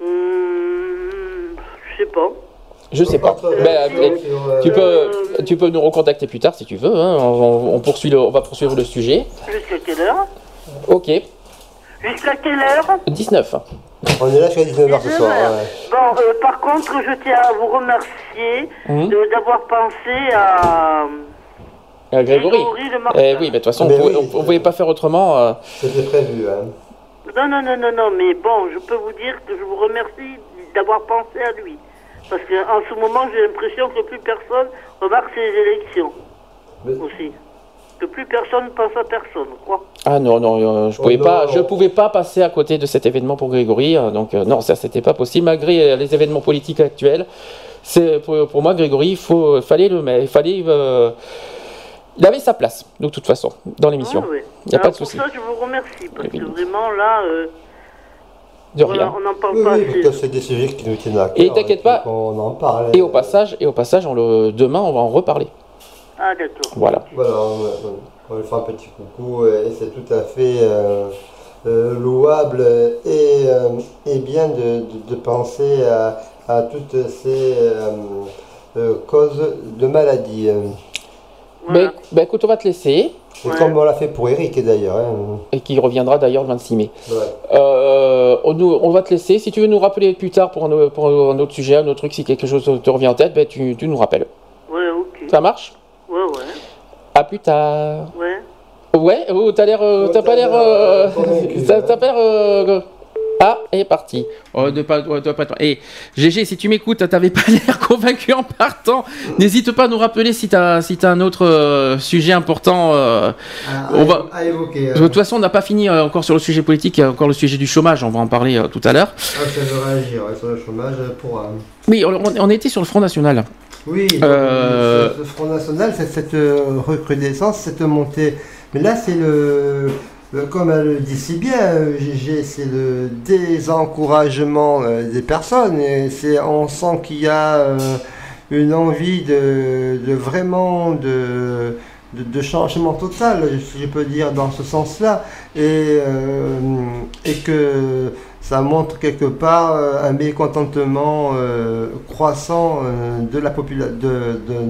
Hum, je sais pas. Je sais pas. Euh, Ben, sur- euh, tu peux, tu peux nous recontacter plus tard si tu veux. hein. On, on poursuit le, on va poursuivre le sujet. Jusqu'à quelle heure? Ok. Jusqu'à quelle heure? 19. On est là jusqu'à 19h ce soir. 19 heures. ouais. Bon, euh, par contre, je tiens à vous remercier de- d'avoir pensé à Euh, Grégory. Eh oui, mais de toute façon, Mais on oui, on pouvait pas faire autrement. euh. C'était prévu. Hein. Non, non, non, non, non, mais bon, je peux vous dire que je vous remercie d'avoir pensé à lui. Parce qu'en ce moment, j'ai l'impression que plus personne remarque ces élections Mais- aussi. Que plus personne pense à personne, quoi. Ah non, non, euh, je Oh pouvais non. pas, je pouvais pas passer à côté de cet événement pour Grégory. euh, donc euh, non, ça c'était pas possible malgré euh, les événements politiques actuels. C'est pour, pour moi Grégory, il faut, fallait le, mais il fallait, euh, Il avait sa place, de toute façon, dans l'émission. Ah. Il n'y a pas Alors, de pour souci. ça, je vous remercie, parce que vraiment, là, euh, De voilà, rien. on n'en parle Oui, pas oui, c'est des sujets qui nous tiennent à cœur. Et t'inquiète pas. On en parle. Et au passage, et au passage, on le, demain, on va en reparler. Ah, d'accord. Voilà. Voilà, on, on- lui fait un petit coucou euh, et c'est tout à fait euh, euh, louable et, euh, et bien de, de- de penser à, à toutes ces causes de maladie. Voilà. Ben, ben, écoute, on va te laisser, Et Ouais. comme on l'a fait pour Eric d'ailleurs. hein. et qui reviendra d'ailleurs le 26 mai. Ouais. Euh, on, nous- on va te laisser. Si tu veux nous rappeler plus tard pour un, pour un autre sujet, un autre truc, si quelque chose te revient en tête, ben, tu, tu nous rappelles. Ouais, ok. Ça marche? Ouais, ouais. À plus tard. Ouais. Ouais, oh, t'as l'air, euh, Ouais, t'as pas l'air, euh, euh, hein. (laughs) t'as pas l'air, euh, ah, et parti. Oh, de pas, de pas. Et GG, si tu m'écoutes, t'avais pas (laughs) l'air convaincu en partant. N'hésite pas à nous rappeler si t'as, si t'as un autre euh, sujet important. euh. À, On va- à évoquer. euh. De toute façon, on n'a pas fini euh, encore sur le sujet politique. Il y a encore le sujet du chômage. On va en parler euh, tout à l'heure. Ah, ça veut réagir ouais, sur le chômage pour. euh, Oui, on, on était sur le Front National. Oui, Euh, ce Front National, c'est cette euh, recrudescence, cette montée. Mais là, c'est le, le- comme elle le dit si bien, euh, GG, c'est le désencouragement euh, des personnes. Et c'est, on sent qu'il y a euh, une envie de, de vraiment de, de, de changement total, si je peux dire, dans ce sens-là. Et, euh, et que ça montre quelque part euh, un mécontentement euh, croissant euh, de la population de,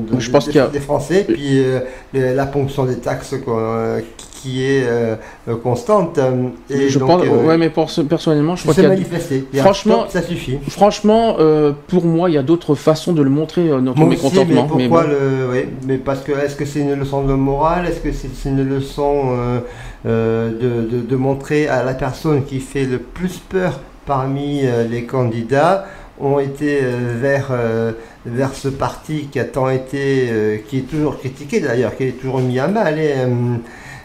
de- de- Je pense des, a- Français, puis euh, les- la ponction des taxes quoi, euh, qui est euh, euh, constante. euh, Et je donc, pense, ouais, mais pour, personnellement, je crois qu'il y a, manifesté. Franchement- ça suffit. franchement, pour moi, il y a d'autres façons de le montrer notre Moi mécontentement. mais mais pourquoi bon. le, oui, mais parce que est-ce que c'est une leçon de morale, est-ce que c'est une leçon de, de- de montrer à la personne qui fait le plus peur parmi les candidats ont été vers vers ce parti qui a tant été qui est toujours critiqué d'ailleurs, qui est toujours mis à mal et,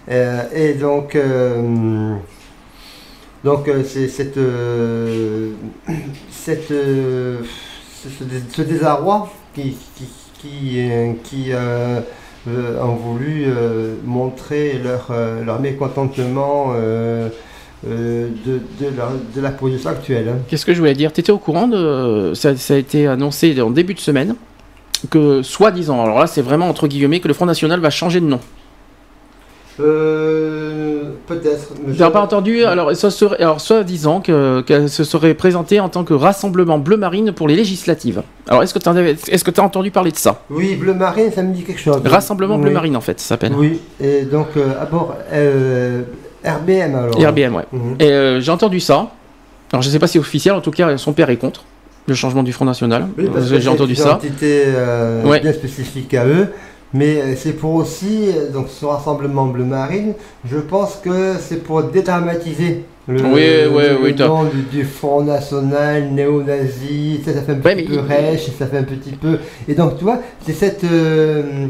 et donc euh, donc euh, c'est cette euh, cette euh, ce, ce dés- ce désarroi qui qui qui, euh, euh, euh, ont voulu euh, montrer leur euh, leur mécontentement euh, euh, de, de, la, de la position actuelle. hein. Qu'est-ce que je voulais dire? Tu étais au courant de. Ça, ça a été annoncé en début de semaine que, soi-disant, alors là, c'est vraiment entre guillemets, que le Front National va changer de nom. Euh, peut-être. je- pas entendu Alors, ça serait, alors soi-disant que- qu'elle se serait présentée en tant que rassemblement bleu marine pour les législatives. Alors, est-ce que tu est-ce que as entendu parler de ça? Oui, bleu marine, ça me dit quelque chose. Rassemblement bleu marine, en fait, ça s'appelle. Oui, et donc, euh, ah bon, euh, RBM alors. RBM, ouais. Mhm. Et euh, j'ai entendu ça. Alors, je sais pas si c'est officiel, en tout cas, son père est contre le changement du Front National. Oui, Euh, que j'ai entendu ça. une identité euh, Ouais. bien spécifique à eux. Mais euh, c'est pour aussi, euh, donc ce rassemblement bleu marine, je pense que c'est pour dédramatiser le, Oui, oui, le oui, t'as- nom du, du Front National néo-nazi, ça, ça fait un petit peu rêche, ça fait un petit peu... Et donc tu vois, c'est cette euh,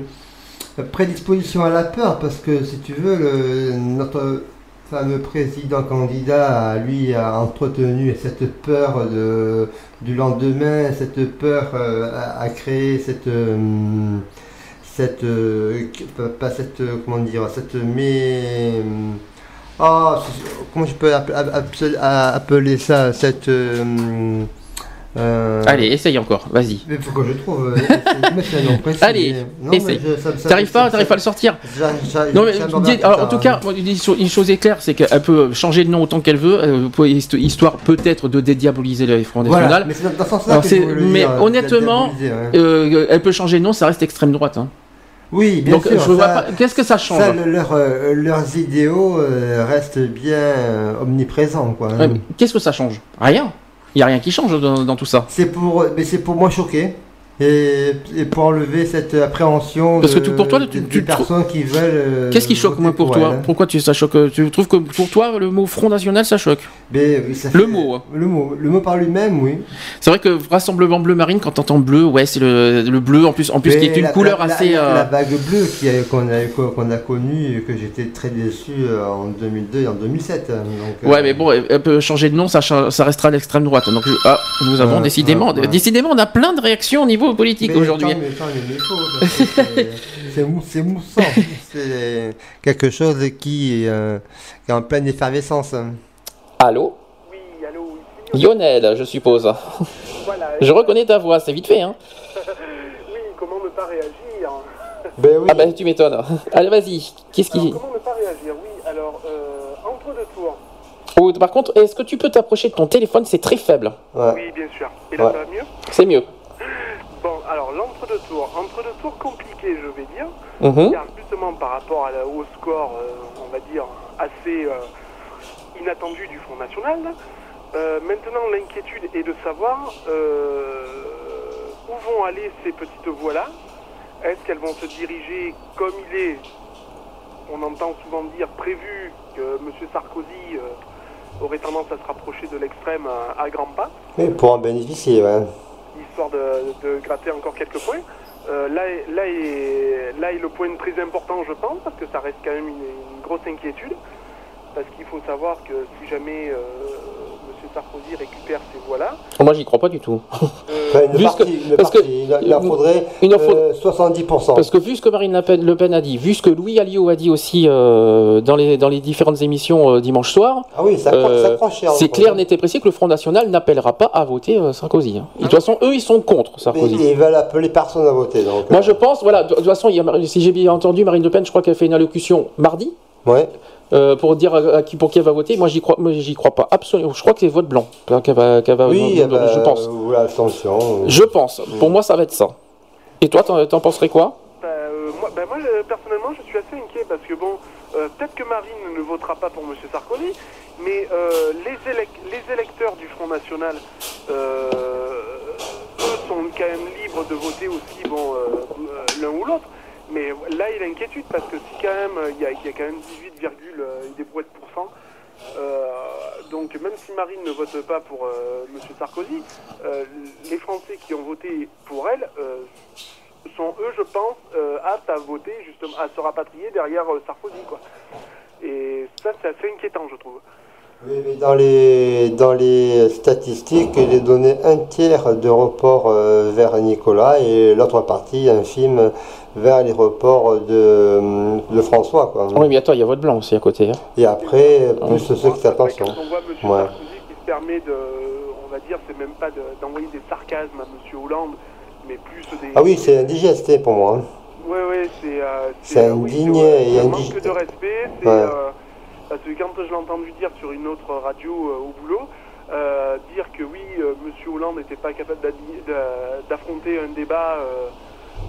prédisposition à la peur, parce que si tu veux, le, notre fameux président candidat, lui, a entretenu cette peur de, du lendemain, cette peur euh, a, a créé cette... euh, cette euh, pas- cette euh, comment dire cette mais ah c'est- comment je peux app- app- app- appeler ça cette euh, euh, Allez, essaye encore, vas-y. mais faut que je trouve euh, Allez, essaye. T'arrives pas, t'arrives pas à le sortir Non mais dis- alors, en tout tard, cas, une chose- est claire, c'est qu'elle peut changer de nom autant qu'elle veut, euh, histoire peut-être de dédiaboliser le Front voilà National. mais dans, Alors, que euh, honnêtement, ouais. Euh, elle peut changer de nom, ça reste extrême droite. hein. Oui bien Donc sûr je vois ça- pas. Qu'est-ce que ça change ça, le- leur, leurs idéaux restent bien omniprésents quoi Ouais, Qu'est-ce que ça change? Rien. Il y a rien qui change dans, dans tout ça. C'est pour, mais c'est pour moi choquer et, et pour enlever cette appréhension Parce que pour toi, tu- des tu personnes qui veulent. euh, Qu'est-ce qui choque voter moi pour toi elle. Pourquoi tu ça choque Tu trouves que pour toi le mot Front National ça choque Mais, oui, ça Le mot, hein. Le mot, le mot par lui-même, oui. C'est vrai que Rassemblement Bleu Marine, quand t'entends bleu, ouais, c'est le, le bleu en plus, en plus qui est une la- couleur la- assez. La, euh, la vague bleue a- qu'on a, qu'on a connue et que j'étais très déçu euh, en 2002 et en 2007. hein, donc, Ouais, euh, mais bon, elle elle peut changer de nom, ça, ça restera l'extrême droite. Donc, ah, nous avons Ouais, décidément, ouais, ouais. décidément, on a plein de réactions au niveau politique Mais aujourd'hui. c'est- (laughs) C'est mou- c'est moussant. C'est quelque chose qui, euh, qui est en pleine effervescence. Allô Oui, allô, oui. Lionel, je suppose. Voilà. Je reconnais ta voix, c'est vite fait, hein. (laughs) Oui, comment ne pas réagir? Ben oui. Ah bah tu m'étonnes. Allez, vas-y. Qu'est-ce qui... comment ne pas réagir? Oui, alors, euh, entre deux tours. Oh, par contre, est-ce que tu peux t'approcher de ton téléphone? C'est très faible. Ouais. Oui, bien sûr. Et là, Ouais. ça va mieux? C'est mieux. Alors, l'entre-deux tours. Entre-deux tours compliqué, je vais dire. Mhm. Car justement, par rapport à la, au score, euh, on va dire, assez euh, inattendu du Front National, euh, maintenant, l'inquiétude est de savoir euh, où vont aller ces petites voix-là. Est-ce qu'elles vont se diriger comme il est, on entend souvent dire, prévu que M. Sarkozy euh, aurait tendance à se rapprocher de l'extrême à, à grands pas Mais pour en bénéficier, ouais. De, gratter encore quelques points. Euh, là, là, est, là est le point très important, je pense, parce que ça reste quand même une, une grosse inquiétude. Parce qu'il faut savoir que si jamais euh, Sarkozy récupère ces voix-là, Oh, Moi, j'y crois pas du tout. (laughs) Enfin, une Vu ce partie, que- une parce que- partie. il, il en faudrait Il en faut- euh, 70%. Parce que vu ce que Marine Le Pen, Le Pen a dit, vu ce que Louis Alliot a dit aussi euh, dans, les, dans les différentes émissions euh, dimanche soir, Ah oui, ça, croit- euh, ça croit cher. c'est clair, et précis que le Front National n'appellera pas à voter euh, Sarkozy. hein. De toute façon, eux, ils sont contre Mais Sarkozy. ils veulent appeler personne à voter. Donc, Moi, euh, je pense, voilà, de toute façon, il y a- si j'ai bien entendu, Marine Le Pen, je crois qu'elle fait une allocution mardi Ouais. Euh, pour dire à, à qui, pour qui elle va voter. Moi, j'y crois, moi, j'y crois pas absolument. Je crois que c'est vote blanc qu'elle va, qu'elle va- Oui, je eh ben, pense. Voilà, attention. Je pense. Pour moi, ça va être ça. Et toi, t'en, penserais quoi? Bah, euh, moi, bah, moi, je- personnellement, je suis assez inquiet parce que, bon, euh, peut-être que Marine ne votera pas pour M. Sarkozy, mais euh, les, élec- les électeurs du Front National, euh, eux, sont quand même libres de voter aussi, bon, euh, euh, l'un ou l'autre. Mais là, il a inquiétude parce que si quand même, euh, il y a, il y a quand même 18, virgule, euh, des brouettes pour cent. euh, donc même si Marine ne vote pas pour euh, M. Sarkozy, les Français qui ont voté pour elle sont eux, je pense, aptes à voter justement, à se rapatrier derrière Sarkozy, quoi. Et ça, c'est assez inquiétant, je trouve. Oui, mais dans les, dans les statistiques, il est donné un tiers de report vers Nicolas et l'autre partie infime vers les reports de, de François. Quoi. Oui, mais attends, il y a vote blanc aussi à côté. hein. Et après, plus ceux qui quand on voit M. Ouais. Sarkozy qui se permet de, on va dire, c'est même pas de- d'envoyer des sarcasmes à M. Hollande, mais plus des... Ah oui, c'est indigeste hein, pour moi. hein. Ouais, ouais, c'est. euh, C'est euh, oui, indigne c'est, et un indigent. manque de respect. C'est. Ouais. euh, parce que quand je l'ai entendu dire sur une autre radio euh, au boulot, euh, dire que oui, euh, Monsieur Hollande n'était pas capable d'affronter un débat,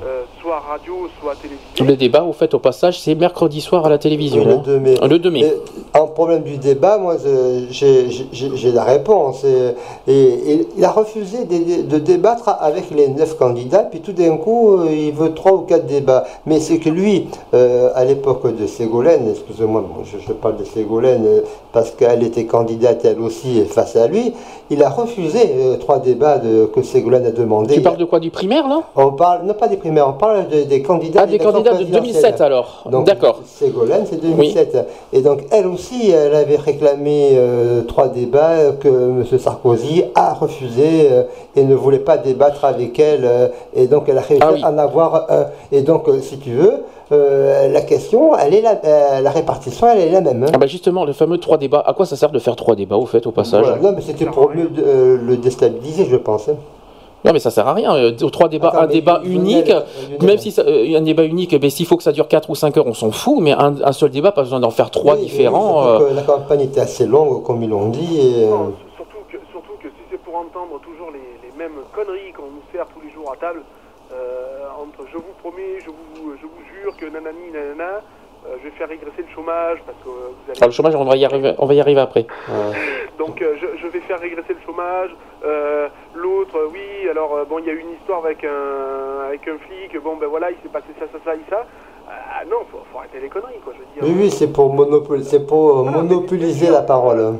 euh, soit radio, soit télévisé. Le débat, au fait, au passage, c'est mercredi soir à la télévision. Le hein. 2 mai. Le 2 mai. Et en problème du débat, moi, je- j'ai la réponse. Et, et- et il a refusé de, de débattre avec les neuf candidats, puis tout d'un coup, euh, il veut trois ou quatre débats. Mais c'est que lui, euh, à l'époque de Ségolène, excusez-moi, je, je parle de Ségolène parce qu'elle était candidate elle aussi face à lui, il a refusé euh, trois débats de, que Ségolène a demandé. Tu parles de quoi Du primaire, là? On parle, non pas des primaires, on parle de- des candidats. Ah, des candidats de présidentielle. 2007 alors. D'accord. Ségolène, c'est 2007. Et donc, elle aussi, elle avait réclamé euh, trois débats que M. Sarkozy a refusé euh, et ne voulait pas débattre avec elle. et donc, elle a réussi Ah oui. à en avoir un. Et donc, si tu veux, euh, la question, elle est la, euh, la répartition, elle est la même. hein. Ah bah justement, le fameux trois débats. À quoi ça sert de faire trois débats, au fait, au passage Voilà. Non, mais c'était pour mieux euh, le déstabiliser, je pense. hein. Non, mais ça sert à rien. Euh, Trois débats, Attends, un débat unique. Même si ça, euh, un débat unique, ben, s'il faut que ça dure 4 ou 5 heures, on s'en fout, mais un, un seul débat, pas besoin d'en faire trois Oui, oui, différents. euh, que la campagne était assez longue, comme ils l'ont dit. Et, Non, surtout, que, surtout que si c'est pour entendre toujours les, les mêmes conneries qu'on nous sert tous les jours à table, euh, entre je vous promets, je vous, je vous jure que nanani nanana, euh, je vais faire régresser le chômage parce que euh, vous allez... ah, le chômage, on va y arriver, on va y arriver après. (laughs) Donc euh, je, je vais faire régresser le chômage. Euh, L'autre, oui, alors euh, bon, il y a eu une histoire avec un, avec un flic, bon ben voilà, il s'est passé ça, ça, ça, et ça. Ah non, faut, faut arrêter les conneries, quoi, je veux dire. Oui, oui, c'est pour, monopol- c'est pour euh, Voilà, mais monopoliser la parole.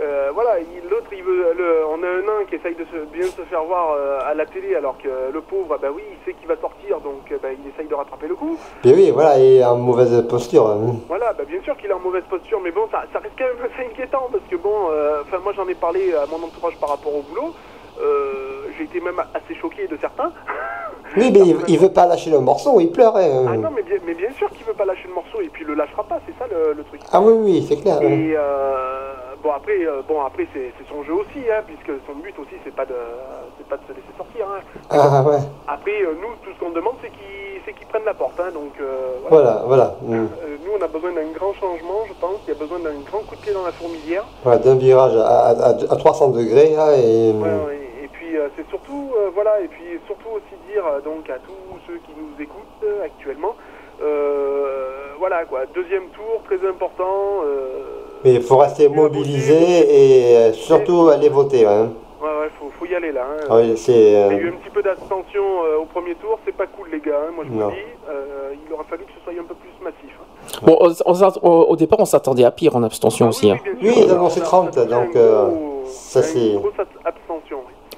Euh, voilà, il- l'autre, il veut, le, on a un nain qui essaye de se, bien se faire voir euh, à la télé, alors que le pauvre, bah oui, il sait qu'il va sortir, donc euh, bah, il essaye de rattraper le coup. Et oui, voilà, et en mauvaise posture. hein. Voilà, bah bien sûr qu'il est en mauvaise posture, mais bon, ça, ça reste quand même (laughs) assez inquiétant parce que bon, enfin moi j'en ai parlé à mon entourage par rapport au boulot. Euh, j'ai été même assez choqué de certains. (laughs) Oui, mais il, il veut pas lâcher le morceau, il pleure. hein. Ah non, mais bien, mais bien sûr qu'il veut pas lâcher le morceau et puis il le lâchera pas, c'est ça le, le truc. Ah oui, oui, c'est clair. Et euh, bon après, euh, bon après c'est son jeu aussi, hein, puisque son but aussi c'est pas de pas de se laisser sortir. Hein. Ah ouais, Après euh, nous tout ce qu'on demande c'est qu'il c'est qu'il prenne la porte, hein, donc euh, voilà. voilà, voilà. mm. Euh, nous on a besoin d'un grand changement, je pense. Il y a besoin d'un grand coup de pied dans la fourmilière. Voilà, d'un virage à, à, à 300 degrés, là, et... Ouais, ouais. Et puis euh, c'est surtout euh, voilà et puis surtout aussi dire euh, donc à tous ceux qui nous écoutent euh, actuellement euh, voilà quoi deuxième tour très important euh, Mais il faut rester mobilisé et surtout aller voter. Hein. ouais ouais faut, faut y aller là hein. Oui, c'est... Il y a eu un petit peu d'abstention euh, au premier tour, c'est pas cool les gars, hein, moi je vous dis, Euh, il aura fallu que ce soit un peu plus massif. hein. Bon, on- on s'att- au, départ, on s'attendait à pire en abstention Ah aussi. hein. Oui, sûr, ils annoncent on a- 30, on a donc, euh, gros- ça, c'est- Une grosse ab- abstention.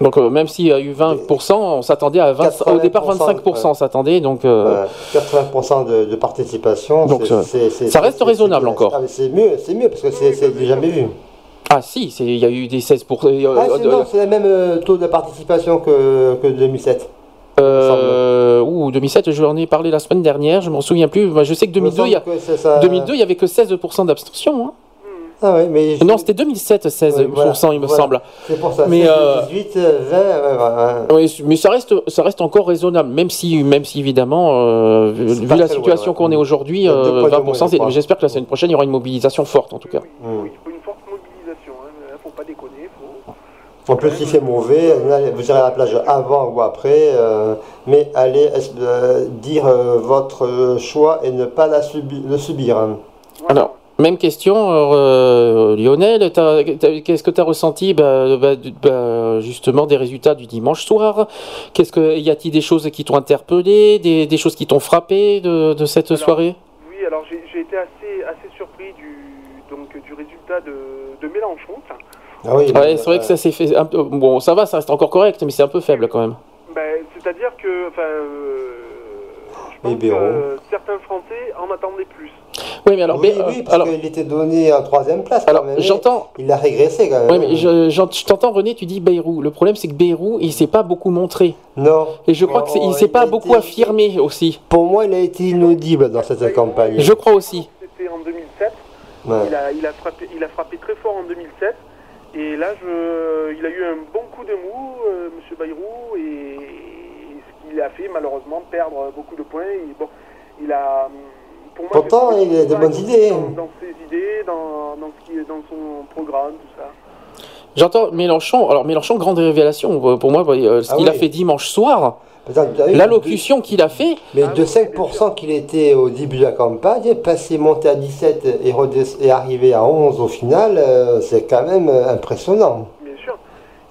Donc euh, même s'il y a eu 20%, on s'attendait à 20, au départ 25%, on s'attendait. Donc euh, Voilà, 80% de, de participation, Donc, c'est- ça- reste raisonnable encore. ah, c'est mieux, c'est mieux parce que c'est du jamais vu. ah si, il y a eu des 16 pour. euh, Ah, c'est euh, c'est le même euh, taux de participation que, que 2007. euh, ouh, 2007, je en ai parlé la semaine dernière, je m'en souviens plus. Je sais que 2002, il y a, que ça. 2002, il y avait que 16% d'abstention. hein. Ah ouais, mais Non, c'était 2007, 16%, Ouais, voilà, il me voilà. semble. c'est pour ça. mais, 16, euh, 18, 20, ouais, voilà. Oui, mais ça reste, ça reste encore raisonnable, même si, même si évidemment, euh, vu C'est la situation loin, ouais. qu'on est aujourd'hui, euh, poids de 20%, moins, je c'est- crois. j'espère que la semaine prochaine, il y aura une mobilisation forte en tout cas. Oui, oui, oui, il faut une forte mobilisation, hein. faut pas déconner, faut... En plus, il fait mauvais. Vous irez à la plage avant ou après, euh, mais allez euh, dire euh, votre choix et ne pas la subi- le subir. hein. Voilà. Alors, même question, euh, Lionel, qu'est-ce que tu as ressenti bah, bah, bah, justement des résultats du dimanche soir? Qu'est-ce que Y a-t-il des choses qui t'ont interpellé, des, des choses qui t'ont frappé de, de cette Alors, soirée? Oui, alors j'ai été assez, assez surpris du, donc, du résultat de, de Mélenchon. Ah oui, Ouais, mais, c'est vrai que ça s'est fait. un peu- bon, ça va, ça reste encore correct, mais c'est un peu faible quand même. ben, C'est-à-dire que enfin, euh, je pense que euh, certains Français en attendaient plus. Oui, mais alors, oui, mais, euh, oui, parce alors, qu'il était donné en troisième place. quand alors même, j'entends. Il a régressé quand même. Oui, mais je, je t'entends René, tu dis Bayrou. Le problème, c'est que Bayrou, il s'est pas beaucoup montré. Non. Et je crois que c'est- il s'est il pas beaucoup été- affirmé aussi. Pour moi, il a été inaudible dans cette campagne. Je crois aussi. C'était en 2007. Ouais. Il, a, il, a frappé, il a frappé très fort en 2007. Et là, je, il a eu un bon coup de mou, euh, Monsieur Bayrou, et, ce qu'il a fait, malheureusement, perdre beaucoup de points. Et, bon, il a, pour moi, Pourtant, il a des bonnes idées. Dans, dans ses idées, dans, dans, ce qui est dans son programme, tout ça. J'entends Mélenchon. Alors Mélenchon, grande révélation euh, pour moi. euh, Ce Ah qu'il a fait dimanche soir, l'allocution qu'il a fait. Mais Ah de oui, 5% qu'il était au début de la campagne, passé monté à 17 et, et arrivé à 11 au final, euh, c'est quand même impressionnant. Bien sûr.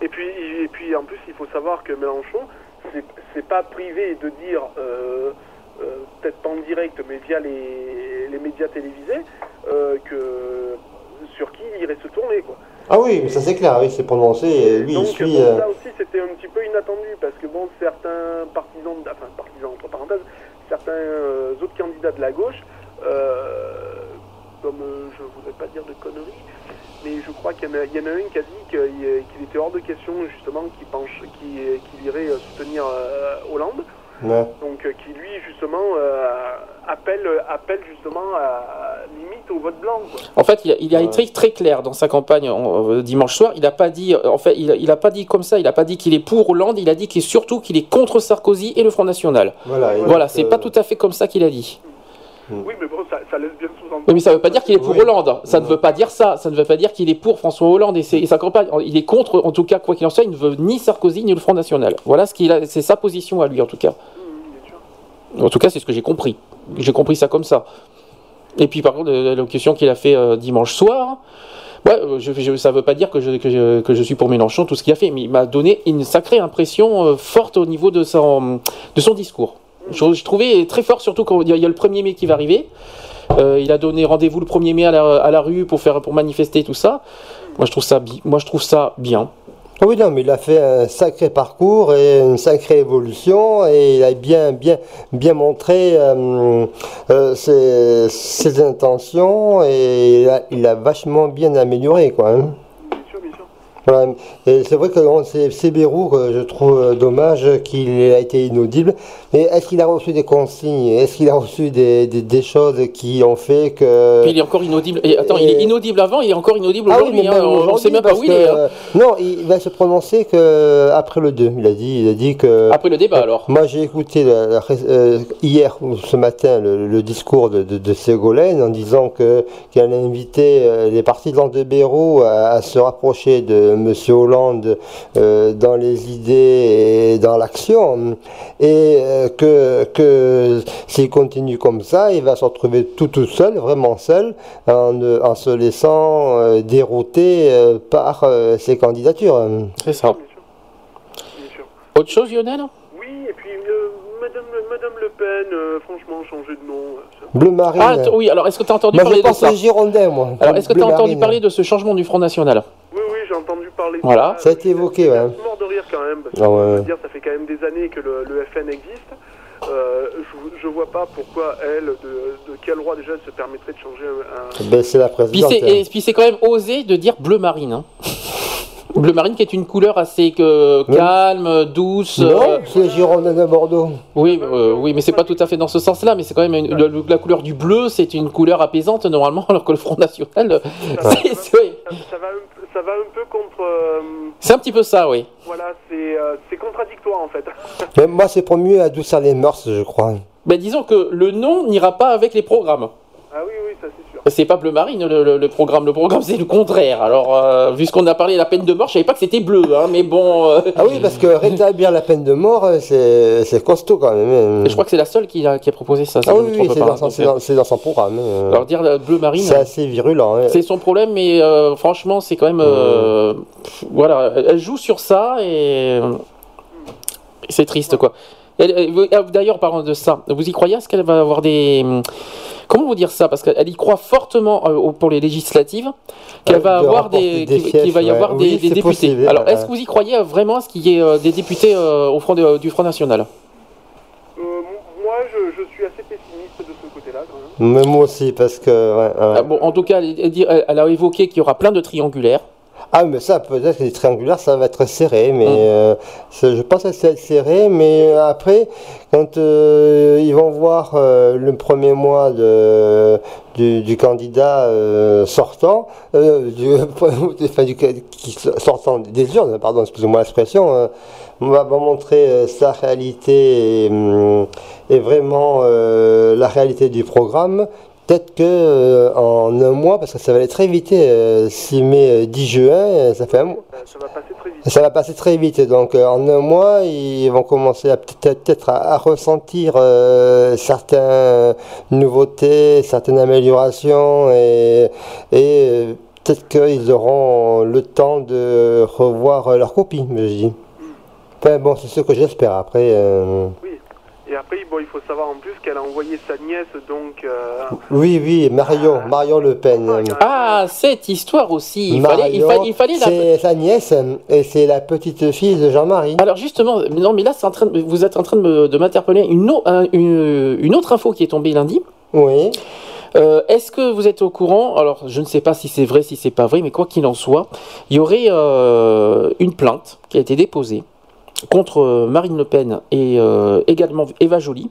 Et puis, et puis en plus, il faut savoir que Mélenchon, c'est- pas privé de dire, euh, peut-être pas en direct, mais via les, les médias télévisés, euh, que sur qui il irait se tourner. Quoi. Ah oui, mais ça c'est clair, oui, c'est prononcé, et lui Donc, il suit... bon, euh, aussi, c'était un petit peu inattendu, parce que bon, certains partisans, enfin partisans entre parenthèses, certains euh, autres candidats de la gauche, comme je voudrais pas dire de conneries, mais je crois qu'il y, en a- il y en a un qui a dit qu'il était hors de question justement qu'il penche, qu'il qu'il irait soutenir euh, Hollande, ouais. donc euh, qui lui justement euh, appelle, appelle justement à, limite au vote blanc. Quoi. En fait, il a, il a Ouais. été très clair dans sa campagne en- euh, dimanche soir. Il a pas dit, euh, en fait, il, a- il a pas dit comme ça. Il a pas dit qu'il est pour Hollande. Il a dit qu'il est surtout qu'il est contre Sarkozy et le Front National. Voilà, Voilà, c'est euh, pas tout à fait comme ça qu'il a dit. Oui, mais bon, ça, ça laisse bien sous-entendre. Oui, mais ça veut pas dire qu'il est pour Oui. Hollande. Ça ne veut pas dire ça. Ça ne veut pas dire qu'il est pour François Hollande et, sa campagne. Il est contre, en tout cas, quoi qu'il en soit, il ne veut ni Sarkozy ni le Front National. Voilà ce qu'il a. C'est sa position à lui, en tout cas. Mmh, sûr. En tout cas, c'est ce que j'ai compris. J'ai compris ça comme ça. Et puis, par contre, l'allocution qu'il a fait euh, dimanche soir, ouais, euh, je, je- ça ne veut pas dire que je, que, je, que je suis pour Mélenchon, tout ce qu'il a fait, mais il m'a donné une sacrée impression euh, forte au niveau de son, de son discours. Je, trouvais très fort, surtout quand il y a le 1er mai qui va arriver. Euh, il a donné rendez-vous le 1er mai à la, rue pour, faire, pour manifester, tout ça. Moi, je trouve ça, moi, je bien. Ah oui, non, mais il a fait un sacré parcours et une sacrée évolution et il a bien, bien, bien montré euh, euh, ses, intentions et il a, il a vachement bien amélioré, quoi. hein. Bien sûr, bien sûr. Voilà. Et c'est vrai que c'est Bérou que je trouve euh, dommage qu'il ait été inaudible. Mais est-ce qu'il a reçu des consignes? Est-ce qu'il a reçu des, des, des choses qui ont fait que. Puis il est encore inaudible. Et attends, il est inaudible avant, il est encore inaudible Ah oui, aujourd'hui. hein. on ne aujourd'hui, sait même pas où il est. hein. euh, Non, il va se prononcer que après le 2. Il a dit, il a dit que. Après le débat, alors. Moi, j'ai écouté la- la- euh, hier ou ce matin le, le discours de, de, de Ségolène en disant que qu'elle a invité euh, les partisans de Bérou à, à se rapprocher de Monsieur Hollande euh, dans les idées et dans l'action, et euh, que que s'il continue comme ça, il va se retrouver tout tout seul, vraiment seul, en, ne- en se laissant euh, dérouter euh, par euh, ses candidatures. C'est ça. Bien sûr. Bien sûr. Autre chose, Lionel? Oui, et puis euh, Madame, Madame Le Pen, euh, franchement, changer de nom. ça- Bleu marine. Ah, oui, alors est-ce que tu as entendu Moi, parler je de pense ça aux Girondins, moi. Alors, est-ce que tu as entendu parler de ce changement du Front National Oui, oui, j'ai entendu parler de Voilà. ça. Ça a été évoqué, Je suis ouais. mort de rire quand même, parce que Ah ouais. dire, ça fait quand même des années que le, le FN existe. Euh, je, je vois pas pourquoi elle, de, de quel droit déjà elle se permettrait de changer un. Ben, c'est la Puis présidente. c'est, et puis c'est quand même osé de dire bleu marine. hein. (laughs) bleu marine qui est une couleur assez Oui. calme, douce. Non, euh, c'est les Girondins de Bordeaux. oui, euh, oui, mais c'est pas tout à fait dans ce sens-là. Mais c'est quand même une- le- la couleur du bleu, c'est une couleur apaisante normalement, (laughs) alors que le Front National, euh, Ça, c'est, c'est- oui. ça- ça va un, peu- ça va un peu contre. euh, C'est un petit peu ça, oui. voilà, c'est euh, c'est contradictoire en fait. Mais moi, c'est pour mieux adoucir les mœurs, je crois. Ben, disons que le nom n'ira pas avec les programmes. Ah oui, oui, ça c'est pas bleu marine le, le- le programme. Le programme c'est le contraire. Alors, euh, vu ce qu'on a parlé de la peine de mort, je savais pas que c'était bleu, hein, mais bon. euh, Ah oui, parce que rétablir la peine de mort, euh, c'est costaud quand même. hein. Je crois que c'est la seule qui a, qui a proposé ça. si Ah oui, c'est dans, son- dans- dans programme. hein. Alors dire bleu marine, C'est assez virulent. hein. c'est son problème, mais franchement, c'est quand même. pff, voilà, elle joue sur ça et c'est triste quoi. Elle- elle- vous- ah, D'ailleurs, parlant de ça, vous y croyez Est-ce qu'elle va avoir des. Comment vous dire ça? Parce qu'elle y croit fortement euh, pour les législatives, qu'elle Euh, va avoir des, des qu'il- qu'il va y avoir ouais. des, Oui, des c'est députés. possible, Alors, ouais. est-ce que vous y croyez euh, vraiment à ce qu'il y ait euh, des députés euh, au front de- du Front National? Euh, moi, je, je suis assez pessimiste de ce côté-là quand même. Mais moi aussi, parce que. ouais, ouais. Ah, Bon, en tout cas, elle- elle a évoqué qu'il y aura plein de triangulaires. Ah, mais ça, peut-être que les triangulaires, ça va être serré, mais Mm. euh, c'est- je pense que ça va être serré, mais après, quand euh, ils vont voir euh, le premier mois de, du, du candidat euh, sortant, euh, du, (laughs) enfin, du- qui sortant des urnes, pardon, excusez-moi l'expression, euh, on va, montrer euh, sa réalité et, hum, et vraiment euh, la réalité du programme. Peut-être que euh, en un mois, parce que ça va aller très vite, euh, 6 mai, euh, 10 juin, ça fait un mois. Ça, va passer très vite. Ça va passer très vite, donc euh, en un mois, ils vont commencer à peut-être à, à ressentir euh, certaines nouveautés, certaines améliorations, et, et peut-être qu'ils auront le temps de revoir leur copie, me dis. Enfin bon, c'est ce que j'espère. Après, euh, Et après, bon, il faut savoir en plus qu'elle a envoyé sa nièce, donc. euh, oui, oui, Marion, Marion Le Pen. Ah, cette histoire aussi. Il fallait, il Marion, fa- il fallait la... c'est sa nièce et c'est la petite fille de Jean-Marie. Alors justement, non mais là c'est en train de- vous êtes en train de m'interpeller une, au- un- une, une autre info qui est tombée lundi. Oui. Euh, Est-ce que vous êtes au courant Alors je ne sais pas si c'est vrai, si c'est pas vrai, mais quoi qu'il en soit, il y aurait euh, une plainte qui a été déposée contre euh, Marine Le Pen et euh, également Eva Joly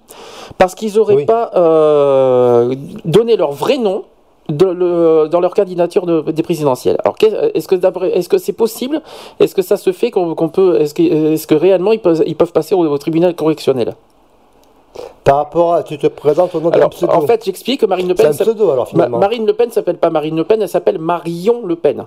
parce qu'ils n'auraient Oui. pas euh, donné leur vrai nom de le- dans leur candidature de- des présidentielles. Alors, est-ce que d'après- est-ce que c'est possible? Est-ce que ça se fait qu'on peut Est-ce que, réellement ils peuvent, ils peuvent passer au, au tribunal correctionnel? Par rapport à, tu te présentes au nom d'un pseudo. en fait, j'explique que Marine Le c'est Pen, un s'appelle- pseudo alors finalement. Marine Le Pen s'appelle pas Marine Le Pen, elle s'appelle Marion Le Pen.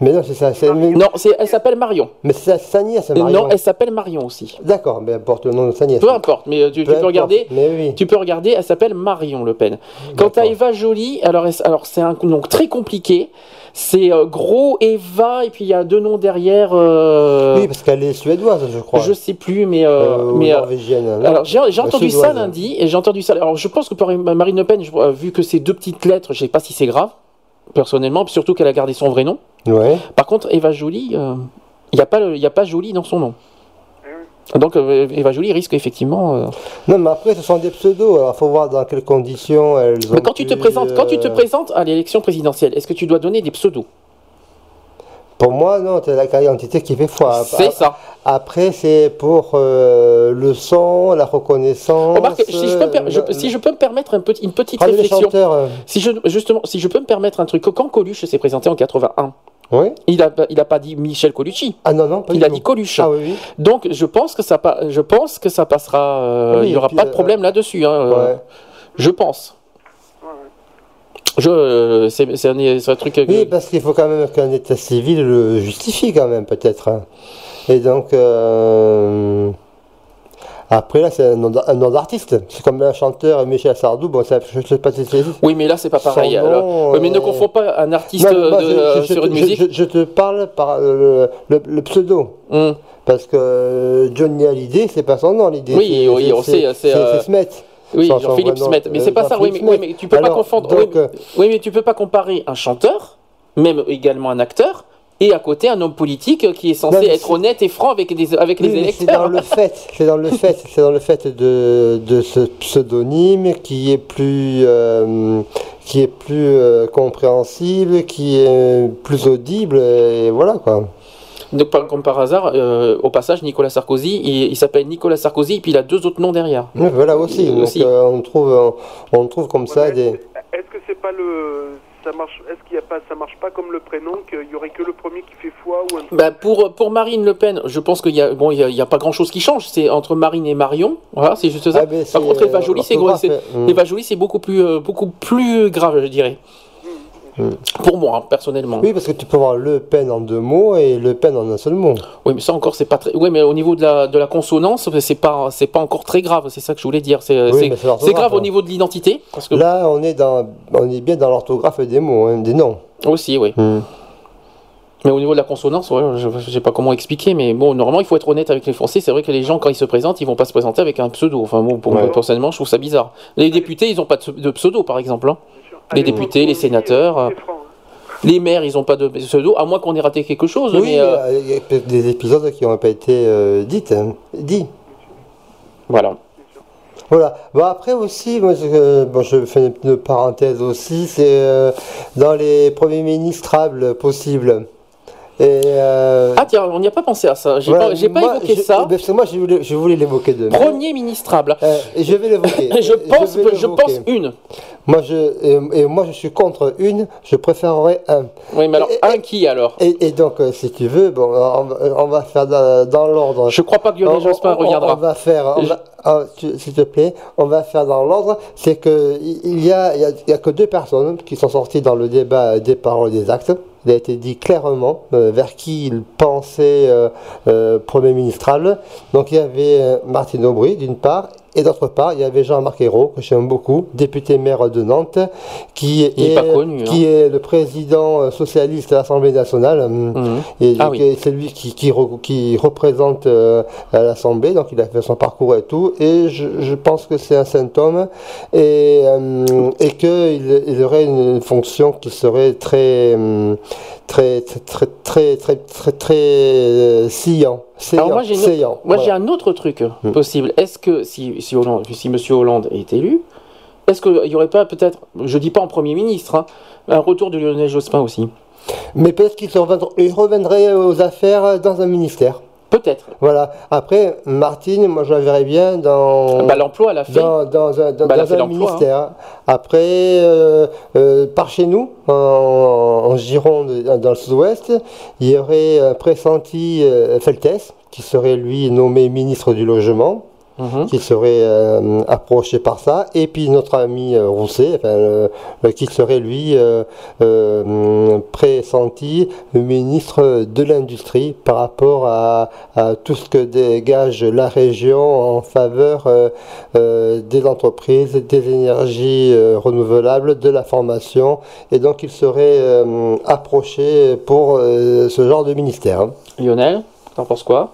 Mais non, c'est ça. Mais, Non, c'est, elle s'appelle Marion. mais c'est sa- nièce, Marion. Non, elle s'appelle Marion aussi. D'accord, mais porte le nom de sa nièce. Peu importe, mais euh, tu, tu Peu peux importe, regarder. Mais oui. Tu peux regarder, elle s'appelle Marion Le Pen. Quant à. Eva Joly, alors, elle- alors c'est un nom très compliqué. C'est euh, gros Eva et puis il y a deux noms derrière. euh, Oui, parce qu'elle est suédoise, je crois. je sais plus, mais euh, Euh, euh, norvégienne. alors j'ai j'ai entendu ça lundi et j'ai entendu ça. Alors je pense que pour Marine Le Pen, je- vu que c'est deux petites lettres, je sais pas si c'est grave personnellement, surtout qu'elle a gardé son vrai nom. Ouais. Par contre, Eva Joly, euh, il n'y a pas y a pas Joly dans son nom. Donc euh, Eva Joly risque effectivement. euh, Non, mais après, ce sont des pseudos. Alors, faut voir dans quelles conditions elles ont. Mais quand tu te présentes, quand tu te euh, présentes à l'élection présidentielle, est-ce que tu dois donner des pseudos? Pour moi, non, c'est la carte d'identité qui fait foi. C'est ça. Après, c'est pour euh, le son, la reconnaissance. Remarque, si je, peux me per- je- euh, si je peux me permettre un petit- une petite réflexion, euh, si je, justement, si je peux me permettre un truc, quand Coluche s'est présenté en 81, Oui. il a, il a pas dit Michel Colucci, Ah non, non, pas il a tout. dit Coluche. Ah oui, oui. Donc je pense que ça, je pense que ça passera, euh, il n'y aura pas de euh, problème là-dessus. hein, Ouais. Je pense. Je, c'est c'est un, c'est un truc. Oui, parce qu'il faut quand même qu'un état civil le justifie quand même, peut-être. hein. Et donc, euh, après là, c'est un nom un nom d'artiste. C'est comme un chanteur, Michel Sardou, bon, ça, je sais pas si c'est... Oui, mais là c'est pas pareil. Alors. Oui, mais ne euh, confonds pas un artiste Non, moi, de- je- euh, je- sur une je- musique. Je, te parle par le, le- le pseudo. Hum. Parce que euh, Johnny Hallyday, c'est pas son nom, l'idée. Oui, oui, on sait, c'est, Smet. Oui, Jean-Philippe vrai nom, Smet. Mais euh, c'est pas ça. Oui, mais, Jean-Philippe oui, mais tu peux pas confondre. donc, oui, mais, euh, oui, mais tu peux pas comparer un chanteur, même également un acteur, et à côté un homme politique qui est censé Non, être honnête et franc avec, des, avec Oui, les mais c'est dans électeurs. le (laughs) fait, c'est dans le fait, c'est dans le fait de, de ce pseudonyme qui est plus, euh, qui est plus euh, compréhensible, qui est plus audible, et voilà quoi. Donc, par- comme par hasard, euh, au passage, Nicolas Sarkozy, il, il s'appelle Nicolas Sarkozy, et puis il a deux autres noms derrière. Mais voilà aussi. Euh, Donc, aussi. euh, on trouve, on, trouve comme ça mais des. est-ce- que c'est pas le. Ça marche. Est-ce qu'il y a pas. Ça marche pas comme le prénom, qu'il y aurait que le premier qui fait foi ou un truc Bah, pour, pour Marine Le Pen, je pense qu'il y a, bon, il y a, il y a pas grand chose qui change. C'est entre Marine et Marion. Voilà, c'est juste ça. Ah, mais Par contre, Eva Joly, c'est c'est- Eva Joly, c'est beaucoup plus, euh, beaucoup plus grave, je dirais. Mm. Pour moi, hein, personnellement. Oui, parce que tu peux avoir Le Pen en deux mots et Le Pen en un seul mot. Oui, mais ça encore, c'est pas très. Oui, mais au niveau de la, de la consonance, c'est pas, c'est pas encore très grave. C'est ça que je voulais dire. C'est, Oui, c'est- mais c'est l'orthographe, c'est grave au hein. niveau de l'identité, parce que Là, on est dans, on est bien dans l'orthographe des mots, hein, des noms. aussi, oui. Hmm. Mais au niveau de la consonance, ouais, je, je sais pas comment expliquer, mais bon, normalement, il faut être honnête avec les Français. C'est vrai que les gens, quand ils se présentent, ils vont pas se présenter avec un pseudo. Enfin, bon, pour Ouais. moi, personnellement, je trouve ça bizarre. Les députés, ils ont pas de, de pseudo, par exemple. hein. Les députés, les sénateurs, euh, euh. Les maires, ils ont pas de pseudo, à moins qu'on ait raté quelque chose. Oui, mais euh, euh, il y a peut-être des épisodes qui n'ont pas été euh, dites, hein, dits. voilà. Voilà. Bon, après aussi, moi, je, bon, je fais une, une parenthèse aussi, c'est euh, dans les premiers ministrables possibles. Et, euh, Ah tiens, on n'y a pas pensé à ça. J'ai voilà, pas, évoqué je- ça. Parce que moi, je voulais, je voulais l'évoquer demain. Premier ministrable. Euh, et je vais l'évoquer. (laughs) Je pense, je pense une. Moi, je, et, et moi, je suis contre une, je préférerais un. Oui, mais alors Et- un qui alors? Et, donc, euh, si tu veux, bon, on, va- on va faire dans, dans l'ordre. Je crois pas que Lionel On- Jospin reviendra. On va faire, Je- ah, s'il te plaît, on va faire dans l'ordre. C'est que il il y a, il y, a, il y a que deux personnes qui sont sorties dans le débat des paroles et des actes. Il a été dit clairement euh, vers qui il pensait euh, euh, Premier ministral. Donc il y avait Martine Aubry d'une part. Et d'autre part, il y avait Jean-Marc Ayrault, que j'aime beaucoup, député maire de Nantes, qui, est est, pas connu, qui est le président euh, socialiste de l'Assemblée nationale. hum, Mhm. et Ah oui. c'est lui qui, qui, re- qui représente euh, l'Assemblée, donc il a fait son parcours et tout, et je, je pense que c'est un homme, et, euh, et qu'il il aurait une fonction qui serait très, hum, très, très, très, très, très, très, très euh. Alors moi j'ai moi, un autre truc Mm. possible. Est-ce que si si Hollande, si Monsieur Hollande est élu, est-ce qu'il y aurait pas peut-être, je dis pas en premier ministre, hein, un retour de Lionel Jospin aussi? Mais peut-être qu'il reviendrait aux affaires dans un ministère. Peut-être. Voilà. Après, Martine, moi je la verrais bien dans... Bah, l'emploi, elle a fait. dans, dans un, dans- Bah, dans fait un ministère. Après, euh, euh, par chez nous, en, en Gironde, dans- dans le sud-ouest, il y aurait un pressenti euh, Feltes, qui serait lui nommé ministre du Logement, Mhm. qui serait euh, approché par ça, et puis notre ami euh, Rousset, enfin, euh, qui serait lui euh, euh, pressenti ministre de l'Industrie par rapport à, à tout ce que dégage la région en faveur euh, euh, des entreprises, des énergies euh, renouvelables, de la formation, et donc il serait euh, approché pour euh, ce genre de ministère. Lionel, t'en penses quoi?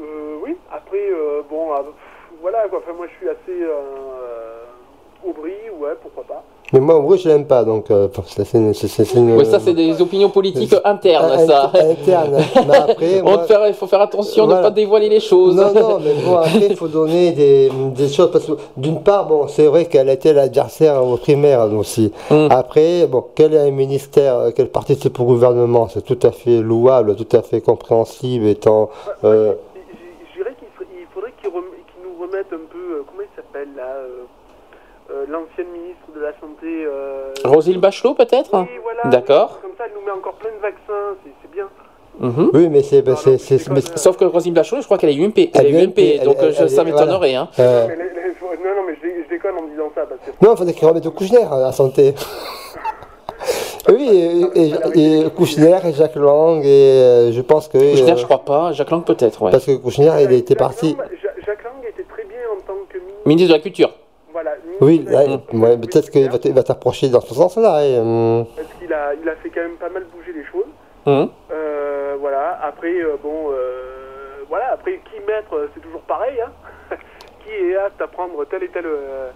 Euh, oui, après, euh, bon, euh, pff, voilà, quoi. Enfin, moi, je suis assez. Euh, Aubry, ouais, pourquoi pas. Mais moi, en vrai, je l'aime pas, donc euh, ça, c'est une- c'est- une- Ouais, ça, c'est des opinions politiques internes, Euh, ça. interne. (laughs) Mais après, On moi- te fait- Il faut faire attention de ne Voilà. pas dévoiler les choses. Non, non, mais bon, après, il faut donner des, des choses. Parce que, d'une part, bon, c'est vrai qu'elle était l'adversaire aux primaires aussi. Mm. Après, bon, quel est un ministère, euh, quel participe au gouvernement, c'est tout à fait louable, tout à fait compréhensible, étant. euh, Je je dirais qu'il serait- il faudrait qu'ils rem- un peu, euh, comment il s'appelle là, euh, euh, l'ancienne ministre de la Santé. euh, Roselyne Bachelot, peut-être Oui, voilà. D'accord. Comme ça, elle nous met encore plein de vaccins, c'est c'est bien. Mhm. Oui, mais c'est. c'est- c'est- mais- Sauf que Roselyne Bachelot, je crois qu'elle est UMP. Elle, Elle est UMP, UMP, donc elle- je- elle- ça elle- m'étonnerait. Hein. euh, non, non, mais je, dé- je déconne en me disant ça parce que. non, il faudrait qu'ils remettent au Kouchner à la santé. (laughs) Oui, et, et- et Kouchner et Jacques Lang, et euh, je pense que. Kouchner, euh, je crois pas. Jacques Lang, peut-être, ouais. Parce que Kouchner, il était Jacques parti. Lang, Ja- Jacques Lang était très bien en tant que ministre. De la Culture. Voilà, ministre Oui, ouais, ouais, peut-être qu'il va t'approcher dans ce sens-là. et, hum, Parce qu'il a, il a fait quand même pas mal bouger les choses. Mhm. Euh, voilà, après, euh, bon, euh, voilà, après, qui mettre, euh, c'est toujours pareil, hein. (laughs) qui est apte à prendre tel et tel, euh,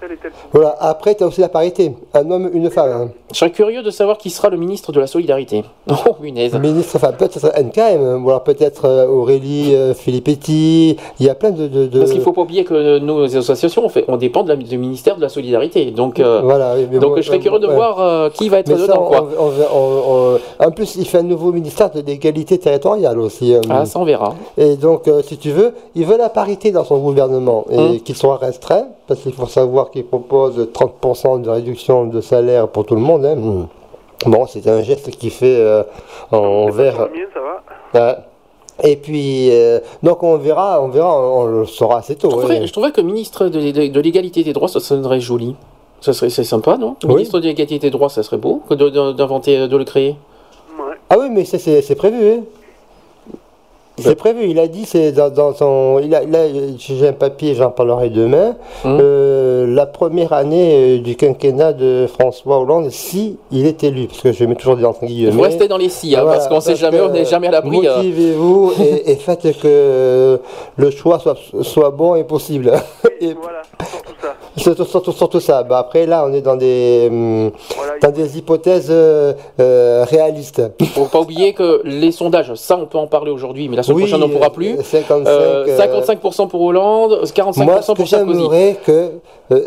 tel et tel. Voilà, après, tu as aussi la parité. Un homme, une femme. hein. Je serais curieux de savoir qui sera le ministre de la Solidarité. (laughs) Oh, punaise. Ministre, enfin, peut-être NKM, ou alors peut-être euh, Aurélie euh, Filippetti. Il y a plein de. de, de- Parce qu'il ne faut pas oublier que nos associations, on, fait, on dépend de la- du ministère de la Solidarité. Donc, euh, Voilà, oui, donc bon, je serais curieux de ouais. voir euh, qui va être Mais ça, dedans. on- Quoi. on- on- on- en plus, il fait un nouveau ministère de l'égalité territoriale aussi. euh. Ah, ça, on verra. Et donc, euh, si tu veux, il veut la parité dans son gouvernement et Hum. qu'il soit restreint, parce qu'il faut savoir qu'il propose 30% de réduction de salaire pour tout le monde. hein. Hum. Bon, c'est un geste qu'il fait euh, envers. Sur le mien, ça va. Ouais. Et puis, euh, donc on verra, on verra, on, on le saura assez Je tôt. trouverais, ouais. je trouverais que ministre de, de- de l'égalité des droits, ça sonnerait joli. Ça serait c'est sympa, non? Oui. Ministre de l'égalité des droits, ça serait beau que de- de- d'inventer, de, le créer. Ouais. Ah oui, mais c'est prévu. Hein. C'est prévu, il a dit, c'est dans, dans son. Il a, a- j'ai un papier, j'en parlerai demain. Hum. Euh, la première année euh, du quinquennat de François Hollande, si il est élu, parce que je mets toujours des entre guillemets. Vous restez dans les scies, hein, Voilà, parce qu'on sait parce jamais, on n'est jamais à l'abri. euh. Motivez-vous (laughs) et, et faites que le choix soit, soit bon et possible. Et Voilà, surtout surtout, ça. Bah, après, là, on est dans des, hum, Voilà, dans des hypothèses euh, euh, réalistes. (laughs) Faut pas oublier que les sondages, ça on peut en parler aujourd'hui, mais la semaine prochaine on ne pourra plus. euh, 55, Euh, 55% pour Hollande, 45% Moi, ce pour Sarkozy. j'aimerais que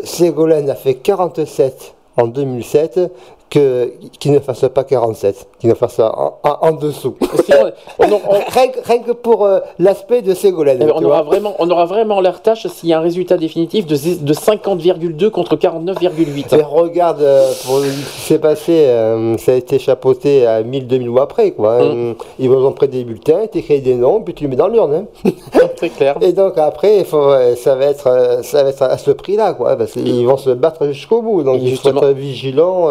Ségolène a fait 47 en 2007, que qu'il ne fasse pas 47, qu'il ne fasse ça en, en- en dessous. Sinon, (laughs) on, on- on- rien, que- rien que pour euh, l'aspect de Ségolène. eh ben, on aura vraiment, on aura vraiment l'air tâche s'il y a un résultat définitif de, zé- de 50,2 contre 49,8. Et regarde, euh, pour ce qui s'est passé, euh, ça a été chapeauté à 1000, 2000 ou après. Quoi, Mm. hein. Ils vous ont pris des bulletins, tu écris des noms, puis tu les mets dans l'urne. hein. (laughs) Très clair. Et donc après, faut, ça, va être, ça va être à ce prix-là, quoi, parce qu'ils vont se battre jusqu'au bout. Donc il faut être vigilant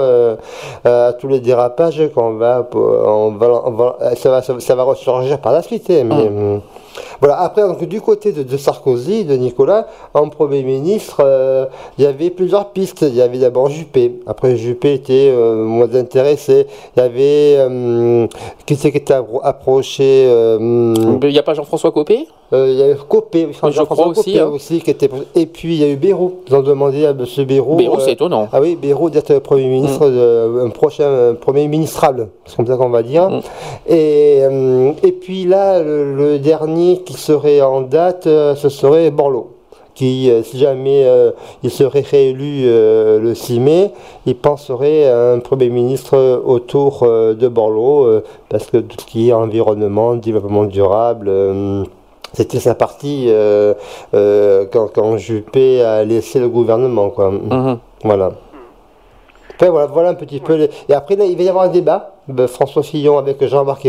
à tous les dérapages qu'on va, on va, on va- ça va, ça va- ressurgir par la suite. hein, mais, Ah. Voilà. Après, donc, du côté de, de Sarkozy, de Nicolas, en Premier ministre, euh, il y avait plusieurs pistes. Il y avait d'abord Juppé. Après, Juppé était euh, moins intéressé. Il y avait euh, qui c'est qui était appro- approché Il n'y a pas Jean-François Copé? Il y avait Copé, Jean-François crois aussi, Copé hein. aussi, qui était. Et puis il y a eu Béraud. Ils ont demandé à M. Béraud. Béraud, c'est étonnant. ah oui, Béraud d'être Premier ministre, Mm. de- un prochain Premier ministrable, c'est comme ça qu'on va dire. Mm. Et, et puis là, le, le dernier qui serait en date, euh, ce serait Borloo. Qui, euh, si jamais euh, il serait réélu euh, le 6 mai, il penserait à un Premier ministre autour euh, de Borloo, euh, parce que tout ce qui est environnement, développement durable, euh, c'était sa partie euh, euh, quand, quand Juppé a laissé le gouvernement. Quoi. Mhm. Voilà. Après, voilà, voilà un petit peu. les- Et après, là, il va y avoir un débat. De François Fillon avec Jean-Marc.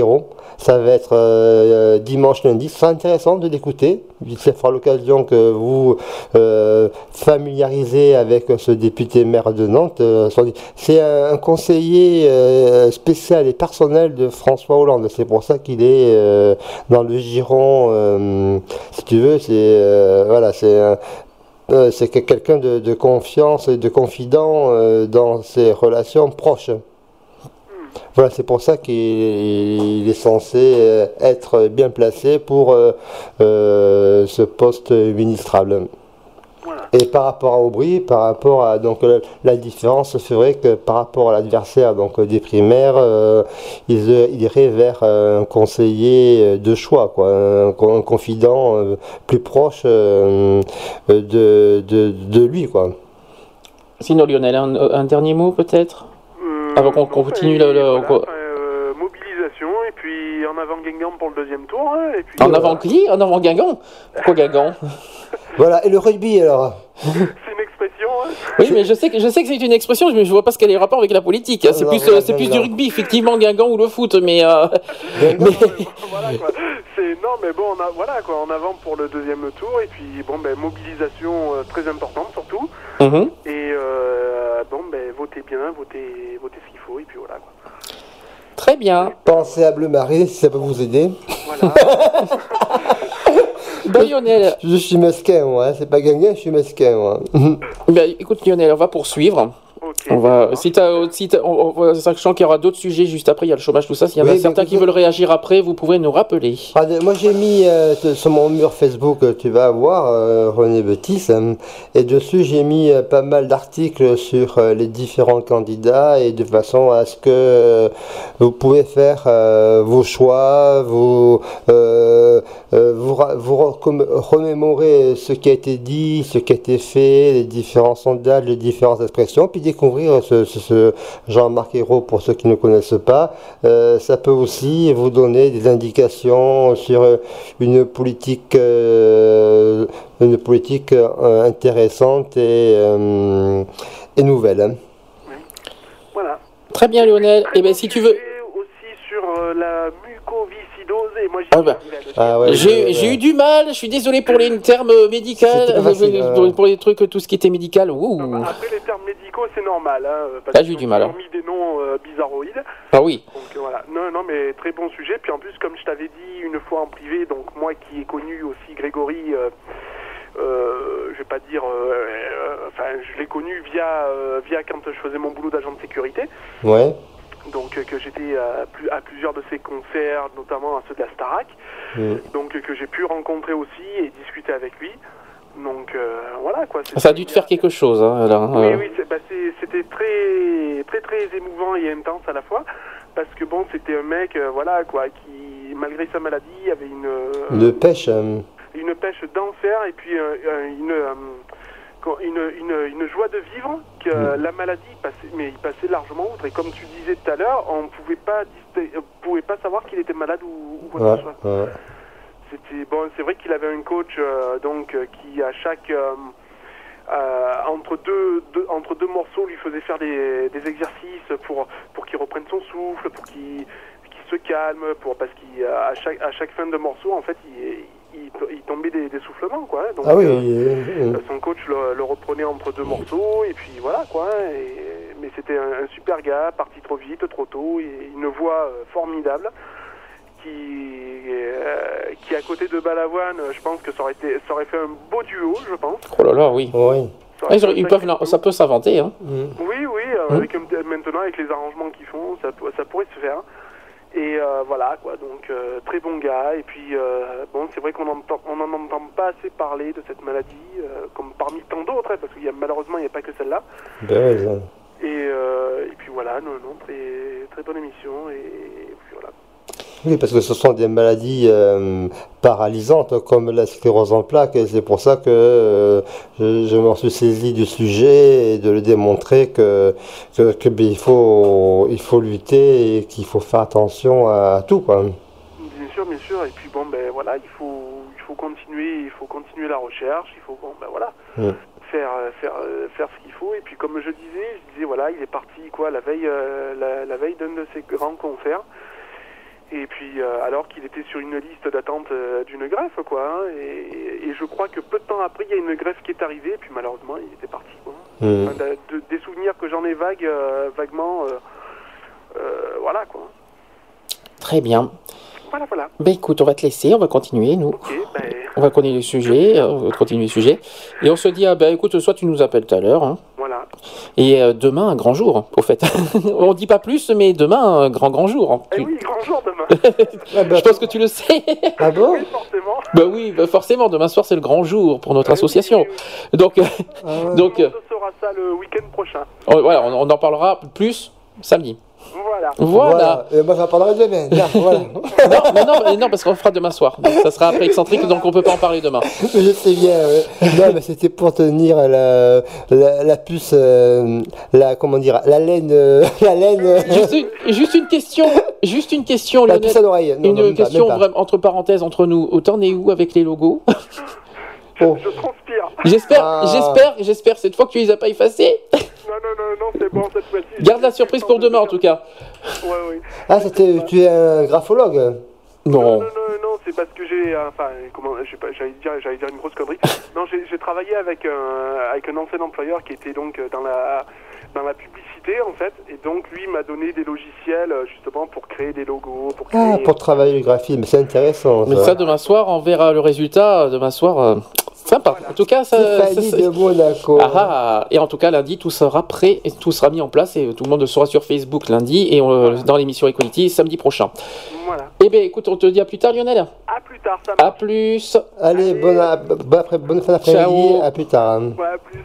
Ça va être euh, dimanche, lundi. Ce sera intéressant de l'écouter. Ça fera l'occasion que vous euh, familiarisez avec ce député maire de Nantes. Euh, C'est un, conseiller euh, spécial et personnel de François Hollande. C'est pour ça qu'il est euh, dans le giron. euh, si tu veux, c'est euh, voilà, c'est un- euh, c'est que quelqu'un de, confiance et de confident euh, dans ses relations proches. Voilà, c'est pour ça qu'il il est censé euh, être bien placé pour euh, euh, ce poste ministrable. Voilà. Et par rapport à Aubry, par rapport à donc la, la différence, c'est vrai que par rapport à l'adversaire donc des primaires, euh, il, il irait vers un conseiller de choix, quoi, un, un confident euh, plus proche euh, de, de, de lui, quoi. Sinon, Lionel, un, un dernier mot peut-être? Avant qu'on non, continue et le- le- voilà, euh, mobilisation, et puis en avant Guingamp pour le deuxième tour. hein, et puis, En euh, avant qui? En avant Guingamp? Pourquoi Guingamp? (laughs) Voilà, et le rugby alors C'est une expression. hein. Oui, mais je sais que je sais que c'est une expression, mais je vois pas ce qu'elle a rapport avec la politique. C'est Non, plus voilà, euh, c'est plus du rugby, effectivement, Guingamp ou le foot, mais euh, (laughs) mais (laughs) voilà quoi. C'est non mais bon on a voilà quoi en avant pour le deuxième tour et puis bon ben mobilisation euh, très importante Mhm. et euh, bon ben votez bien votez votez ce qu'il faut et puis voilà quoi. très bien. Pensez à Bleu Marais si ça peut vous aider. Voilà. (laughs) Bon, Lionel, Je suis mesquin, moi, hein, c'est pas gagné, je suis mesquin, moi. ben, écoute Lionel, on va poursuivre. On va, si t'as, si t'as- on- on- sachant qu'il y aura d'autres sujets juste après, il y a le chômage, tout ça. S'il y en a Oui, certains qui veulent réagir après, vous pouvez nous rappeler. Ah, moi j'ai mis euh, sur mon mur Facebook, euh, tu vas voir, euh, René Betis, euh, et dessus j'ai mis euh, pas mal d'articles sur euh, les différents candidats et de façon à ce que euh, vous pouvez faire euh, vos choix, euh, euh, vous, vous recom- remémorer ce qui a été dit, ce qui a été fait, les différents sondages, les différentes expressions, puis découvrir ce, ce- ce Jean-Marc Ayrault pour ceux qui ne connaissent pas. Euh, ça peut aussi vous donner des indications sur une politique, euh, une politique euh, intéressante et, euh, et nouvelle. Voilà. Très bien, Lionel. Et ben, bon si tu veux, sujet aussi sur euh, la mucoviscidose moi j'ai Ah bah. Ah ouais, j'ai eu du mal. Je suis désolé pour les termes médicaux, pas facile, euh, euh. pour, les trucs, tout ce qui était médical. Ouh. Bah, Après les termes médicaux c'est normal hein, parce Ah, j'ai eu du ont mal, hein. mis des noms euh, bizarroïdes. Ah oui. Donc euh, voilà, non, non, mais très bon sujet. Puis en plus, comme je t'avais dit une fois en privé, donc moi qui ai connu aussi Grégory, euh, euh, je vais pas dire, euh, euh, enfin, je l'ai connu via, euh, via quand je faisais mon boulot d'agent de sécurité. Ouais. Donc euh, que j'étais à, plus- à plusieurs de ses concerts, notamment à ceux de la Starac. Donc euh, que j'ai pu rencontrer aussi et discuter avec lui. Donc euh, voilà quoi. Ça a dû te faire quelque chose, hein, là, hein, oui, euh. oui, bah, c'était très, très, très émouvant et intense à la fois, parce que bon, c'était un mec, euh, voilà, quoi, qui, malgré sa maladie, avait une, De pêche. une pêche d'enfer et puis une, une, une, une joie de vivre que euh, la maladie passait, mais il passait largement outre. Et comme tu disais tout à l'heure, on pouvait pas, on pouvait pas savoir qu'il était malade ou, ou quoi que ce soit. ouais. C'était bon, c'est vrai qu'il avait un coach euh, donc euh, qui à chaque euh, entre deux, deux- entre deux morceaux lui faisait faire des, des exercices pour pour qu'il reprenne son souffle, pour qu'il qu'il se calme, pour parce qu'à chaque à chaque fin de morceau en fait il il, il tombait des, des soufflements quoi. Donc, Ah oui, euh, euh, euh, son coach le, le reprenait entre deux morceaux et puis voilà quoi. Et- mais c'était un, un super gars, parti trop vite, trop tôt, et une voix euh, formidable qui, euh, qui à côté de Balavoine, je pense que ça aurait, été, ça aurait fait un beau duo, je pense. Oh là là, oui. oui. Ça Ah, ils, peuvent, ça peut s'inventer. Hein. Mm. Oui, oui, euh, avec un- maintenant avec les arrangements qu'ils font, ça, ça pourrait se faire. Et euh, voilà quoi, donc euh, très bon gars. Et puis euh, bon, c'est vrai qu'on n'en on n'en entend pas assez parler de cette maladie, euh, comme parmi tant d'autres, hein, parce qu'il y a malheureusement il n'y a pas que celle-là. Ben. Et, euh, et puis voilà, non, non, très, très bonne émission. Et. Oui, parce que ce sont des maladies euh, paralysantes comme la sclérose en plaques, et c'est pour ça que euh, je, je m'en suis saisi du sujet et de le démontrer que, que, que, ben, il, faut, il faut lutter et qu'il faut faire attention à, tout. Quoi. Bien sûr, bien sûr. Et puis bon, ben voilà, il faut, il faut continuer, il faut continuer la recherche. Il faut, bon, ben voilà, Mm. faire, euh, faire, faire ce qu'il faut. Et puis comme je disais, je disais voilà, il est parti quoi la veille, euh, la, la veille d'un de ses grands concerts. Et puis euh, alors qu'il était sur une liste d'attente euh, d'une greffe quoi. hein. et, et je crois que peu de temps après, il y a une greffe qui est arrivée. Et puis malheureusement, il était parti. Quoi. Mm. Enfin, de- de- des souvenirs que j'en ai vagues, euh, vaguement, voilà quoi. Très bien. Voilà, voilà. Ben écoute, on va te laisser, on va continuer, nous. Ben. On va continuer le sujet, on va continuer le sujet. Et on se dit, ah ben écoute, soit tu nous appelles tout à l'heure, hein. Voilà, Et euh, demain, un grand jour, au fait. (laughs) On dit pas plus, mais demain, un grand, grand jour. Eh Tu- oui, grand jour demain. (laughs) Ah bah, Je pense que tu le sais. ah bon? Oui, forcément. bah oui, bah forcément, demain soir, c'est le grand jour pour notre association. Donc, euh, Ah donc On saura ça le week-end prochain. on- voilà, on, on en parlera plus samedi. Voilà. Voilà. Et moi, j'en parlerai demain. Tiens, voilà. (laughs) non, mais non, mais non, parce qu'on le fera demain soir. Donc, ça sera après excentrique, donc on peut pas en parler demain. (laughs) Je sais bien. ouais. Non, mais c'était pour tenir la, la, la puce, euh, la comment dire, la laine, euh, (laughs) la laine, euh, Juste une, juste une question, juste une question, la Lionel. puce à l'oreille. Non, Une non, même pas, question même pas. vraiment entre parenthèses entre nous. T'en es où avec les logos? Oh. Je transpire. J'espère, Ah. j'espère, j'espère cette fois que tu les as pas effacés. Non, non, non, non, c'est bon cette fois-ci. Garde la surprise pour demain en tout cas. Ouais, oui. Ah, c'était, tu es un graphologue? Non, Non. non, non, non, c'est parce que j'ai, euh, enfin, comment, j'allais dire, j'allais dire une grosse connerie. Non, j'ai travaillé avec un, avec un ancien employeur qui était donc euh, dans la, dans la publicité en fait, et donc lui m'a donné des logiciels euh, justement pour créer des logos, pour créer. Ah, pour travailler le graphisme, c'est intéressant. Mais ça demain soir, on verra le résultat. Demain soir, euh, sympa. En tout cas, ça. ça- Stéphanie ça- de Monaco. Ah, ah. et en tout cas, lundi, tout sera prêt, et tout sera mis en place et tout le monde sera sur Facebook lundi et on- dans l'émission Equality samedi prochain. Voilà. Eh bien, écoute, on te dit à plus tard, Lionel. À plus tard, ça À plus. Allez, bonne, bonne, après- bonne fin d'après-midi, à plus tard. Ouais, à plus.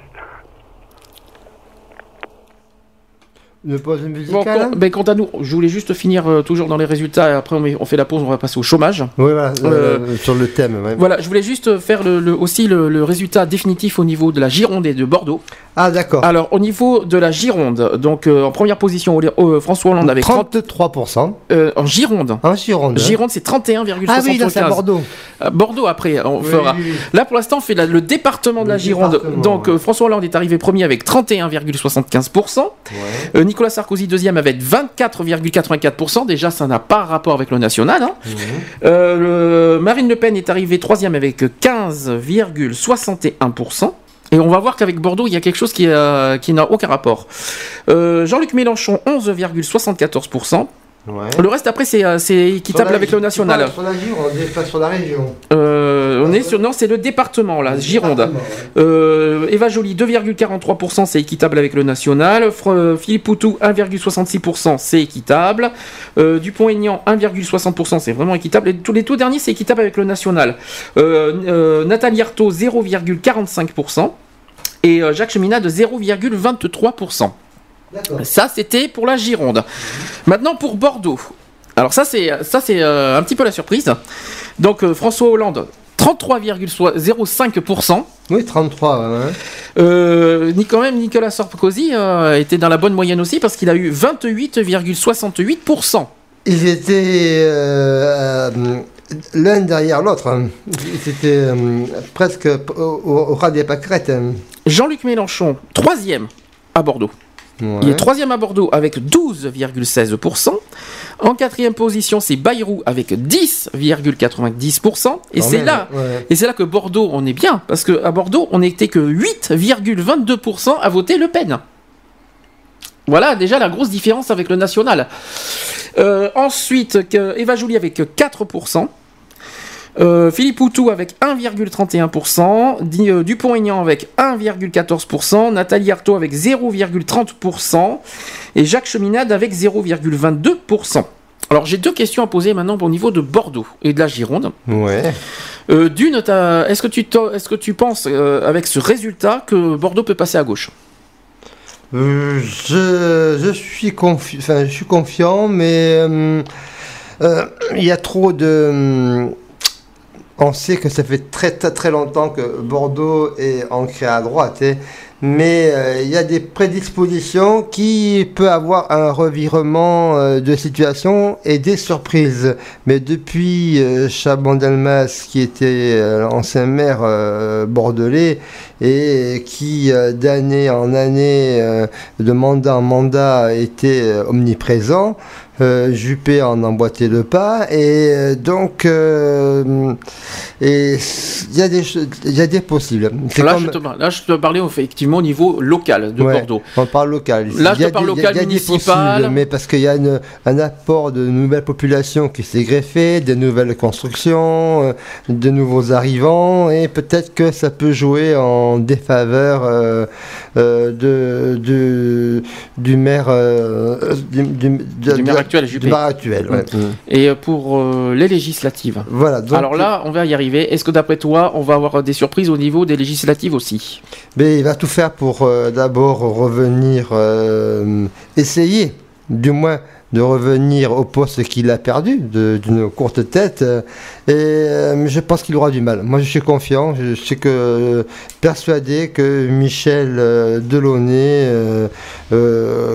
Une pause Bon, ben, quant à nous, je voulais juste finir euh, toujours dans les résultats et après on, fait la pause, on va passer au chômage. Oui, voilà, Euh, euh, sur le thème. ouais. Voilà, je voulais juste faire le, le- aussi le, le résultat définitif au niveau de la Gironde et de Bordeaux. Ah, d'accord. Alors, au niveau de la Gironde, donc euh, en première position, François Hollande avec 30, 33% euh, en Gironde. en Gironde. hein. Gironde, c'est 31,75. Ah oui, là, c'est à Bordeaux. Bordeaux après, on Oui, fera. oui, oui. Là, pour l'instant, on fait la- le département de Le la Gironde. Donc, ouais. François Hollande est arrivé premier avec 31,75%. Ouais. Nicolas Sarkozy deuxième avec 24,84%. Déjà, ça n'a pas rapport avec le national. hein. Mhm. Euh, le- Marine Le Pen est arrivée troisième avec 15,61%. Et on va voir qu'avec Bordeaux, il y a quelque chose qui, euh, qui n'a aucun rapport. Euh, Jean-Luc Mélenchon, 11,74%. Ouais. Le reste, après, c'est euh, c'est équitable avec le national. Sur la Gironde, pas sur la région. Euh, on est sur, non, c'est le département, là, Gironde. Département, ouais. Euh, Eva Joly, 2,43%, c'est équitable avec le national. Fr- Philippe Poutou, 1,66%, c'est équitable. Euh, Dupont-Aignan, 1,60%, c'est vraiment équitable. Et tous les tout derniers, c'est équitable avec le national. Euh, euh, Nathalie Arthaud, 0,45%. Et euh, Jacques Cheminade, 0,23%. Ça, c'était pour la Gironde. Maintenant, pour Bordeaux. Alors ça, c'est euh, un petit peu la surprise. Donc euh, François Hollande, 33,05%. Oui, 33. ouais. Euh, ni quand même Nicolas Sarkozy euh, était dans la bonne moyenne aussi parce qu'il a eu 28,68%. Ils étaient l'un derrière l'autre. C'était presque au, au- ras des pâquerettes. Jean-Luc Mélenchon, troisième à Bordeaux. Il est troisième à Bordeaux avec 12,16%. En quatrième position, c'est Bayrou avec 10,90%. Et c'est là, ouais. et c'est là que Bordeaux, on est bien, parce que à Bordeaux, on n'était que 8,22% à voter Le Pen. Voilà déjà la grosse différence avec le national. Euh, ensuite, que Eva Joly avec 4%. Euh, Philippe Poutou avec 1,31%, Di- euh, Dupont-Aignan avec 1,14%, Nathalie Arthaud avec 0,30% et Jacques Cheminade avec 0,22%. Alors j'ai deux questions à poser maintenant au niveau de Bordeaux et de la Gironde. Ouais. Euh, D'une, est-ce que tu, est-ce que tu penses euh, avec ce résultat que Bordeaux peut passer à gauche? Euh, je, je suis confi- enfin, je suis confiant, mais il y a trop de. On sait que ça fait très très, longtemps que Bordeaux est ancré à droite, hein, mais euh, il y a des prédispositions qui peut avoir un revirement euh, de situation et des surprises. Mais depuis euh, Chabon-Delmas, qui était euh, l'ancien maire bordelais et qui d'année en année, de mandat en mandat, était omniprésent, euh, Juppé en emboîté le pas. Et euh, donc, euh, il y, a des y a des possibles. Là, comme- je te, là, je te parlais effectivement au niveau local de Ouais, Bordeaux. On parle local. Là, je te parle y a- local, y a municipal. possibles, mais parce qu'il y a une- un apport de nouvelles populations qui s'est greffé, des nouvelles constructions, de nouveaux arrivants, et peut-être que ça peut jouer en défaveur de, de- du maire, du, du- de- Du de- maire actuel, du ouais. Et euh, pour euh, les législatives Voilà. donc- Alors là, on va y arriver. Est-ce que d'après toi, on va avoir des surprises au niveau des législatives aussi? Mais il va tout faire pour euh, d'abord revenir, essayer, du moins, de revenir au poste qu'il a perdu d'une courte tête. euh, et euh, je pense qu'il aura du mal. Moi, je suis confiant. Je suis euh, persuadé que Michel Delaunay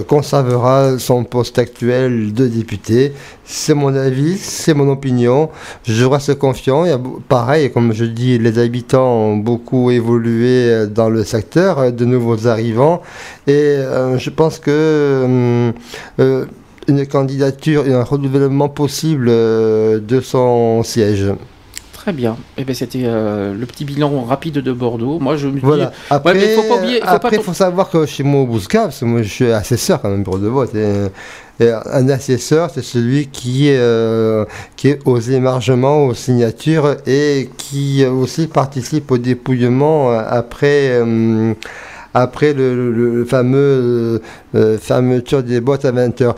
conservera son poste actuel de député. C'est mon avis, c'est mon opinion. Je reste confiant. Pareil, comme je dis, les habitants ont beaucoup évolué dans le secteur, de nouveaux arrivants. Et je pense que une candidature et un renouvellement possible euh, de son siège. Très bien. Eh ben, c'était euh, le petit bilan rapide de Bordeaux. Moi, je me dis. Après, mais faut pas oublier- faut pas après, tom- faut savoir que chez moi au parce que moi je suis assesseur quand même bureau de vote. Et, et un assesseur, c'est celui qui, est, euh, qui est aux émargements, aux signatures et qui aussi participe au dépouillement après. euh, après le, fameux euh, euh, fermeture des boîtes à 20h.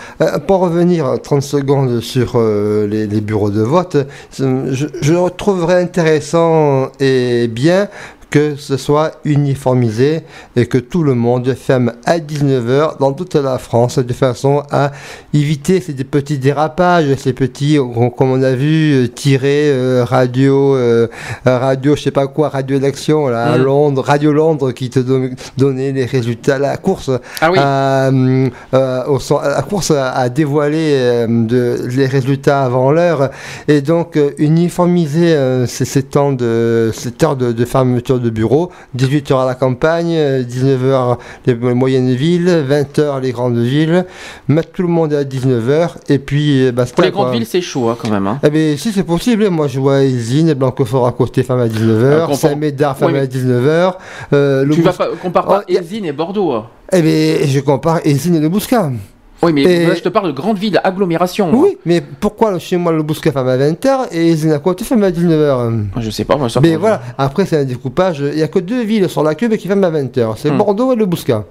pour revenir 30 secondes sur euh, les, les bureaux de vote, je, je trouverais intéressant et bien que ce soit uniformisé et que tout le monde ferme à 19h dans toute la France de façon à éviter ces petits dérapages, ces petits, euh, comme on a vu, euh, tirer euh, radio, euh, radio, je sais pas quoi, radio d'action là, à Mm. Londres, Radio Londres qui te don- donnait les résultats, la course Ah oui. à, euh, au cen- la course à, dévoiler de, les résultats avant l'heure et donc uniformiser ces, ces temps de cette heure de, de fermeture de bureau 18h à la campagne euh, 19h les moyennes villes 20h les grandes villes mettre tout le monde à 19h et puis euh, basta Pour les quoi. grandes villes, c'est chaud hein, quand même. hein. Eh bien, si c'est possible, moi je vois Isine, Blanquefort à côté, femme à 19h, Euh, confort- Saint-Médard, femme à 19h. Euh, Tu vas Bous- pas compare pas Oh, et Bordeaux. hein. Eh bien, je compare Isine et le Bouscat. Oui, mais Et- là, je te parle de grandes villes, agglomérations. moi. Oui, mais pourquoi chez moi le Bouscat femme à 20h et côté femme à 19h Moi, Je sais pas. Moi, ça, Mais voilà, après c'est un découpage, il n'y a que deux villes sur la queue qui ferment à 20h, c'est Hmm. Bordeaux et le Bouscat.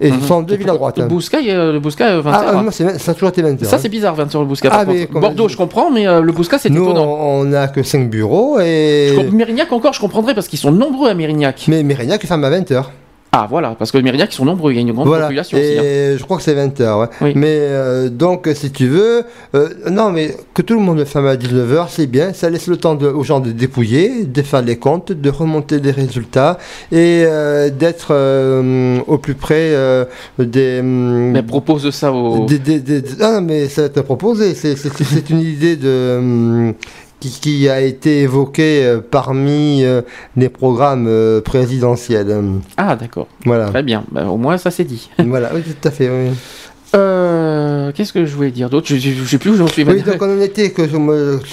Et ce sont deux villes à droite. Le hein. Bouscat, il y a- le Bouscat, euh, 20 Ah, heures, ah, hein. non, ça a toujours été 20h. Ça, c'est bizarre, 20 heures le Bouscat. par Ah, Bordeaux, je comprends, mais euh, le Bouscat, c'est Nous, étonnant. on n'a que 5 bureaux et. Je Mérignac encore, je comprendrais parce qu'ils sont nombreux à Mérignac. Mais Mérignac ferme à 20h. Ah, voilà, parce que Mérignac, ils sont nombreux, il y a une grande Voilà, population et aussi. hein. je crois que c'est 20h. Ouais. Oui. Mais euh, donc, si tu veux, euh, non, mais que tout le monde le ferme à 19h, c'est bien. Ça laisse le temps de- aux gens de dépouiller, de faire les comptes, de remonter les résultats et euh, d'être au plus près des. hum, Mais propose ça au. des- des- des- des- ah, non, mais ça va proposé. C'est- une idée de. Qui, qui a été évoquée euh, parmi euh, les programmes euh, présidentiels. Ah, d'accord. Voilà. Très bien. Bah, au moins, ça c'est dit. (laughs) voilà, oui, tout à fait. Oui. Euh, Qu'est-ce que je voulais dire d'autre? Je, je sais plus où j'en suis. Oui, donc on était que sur,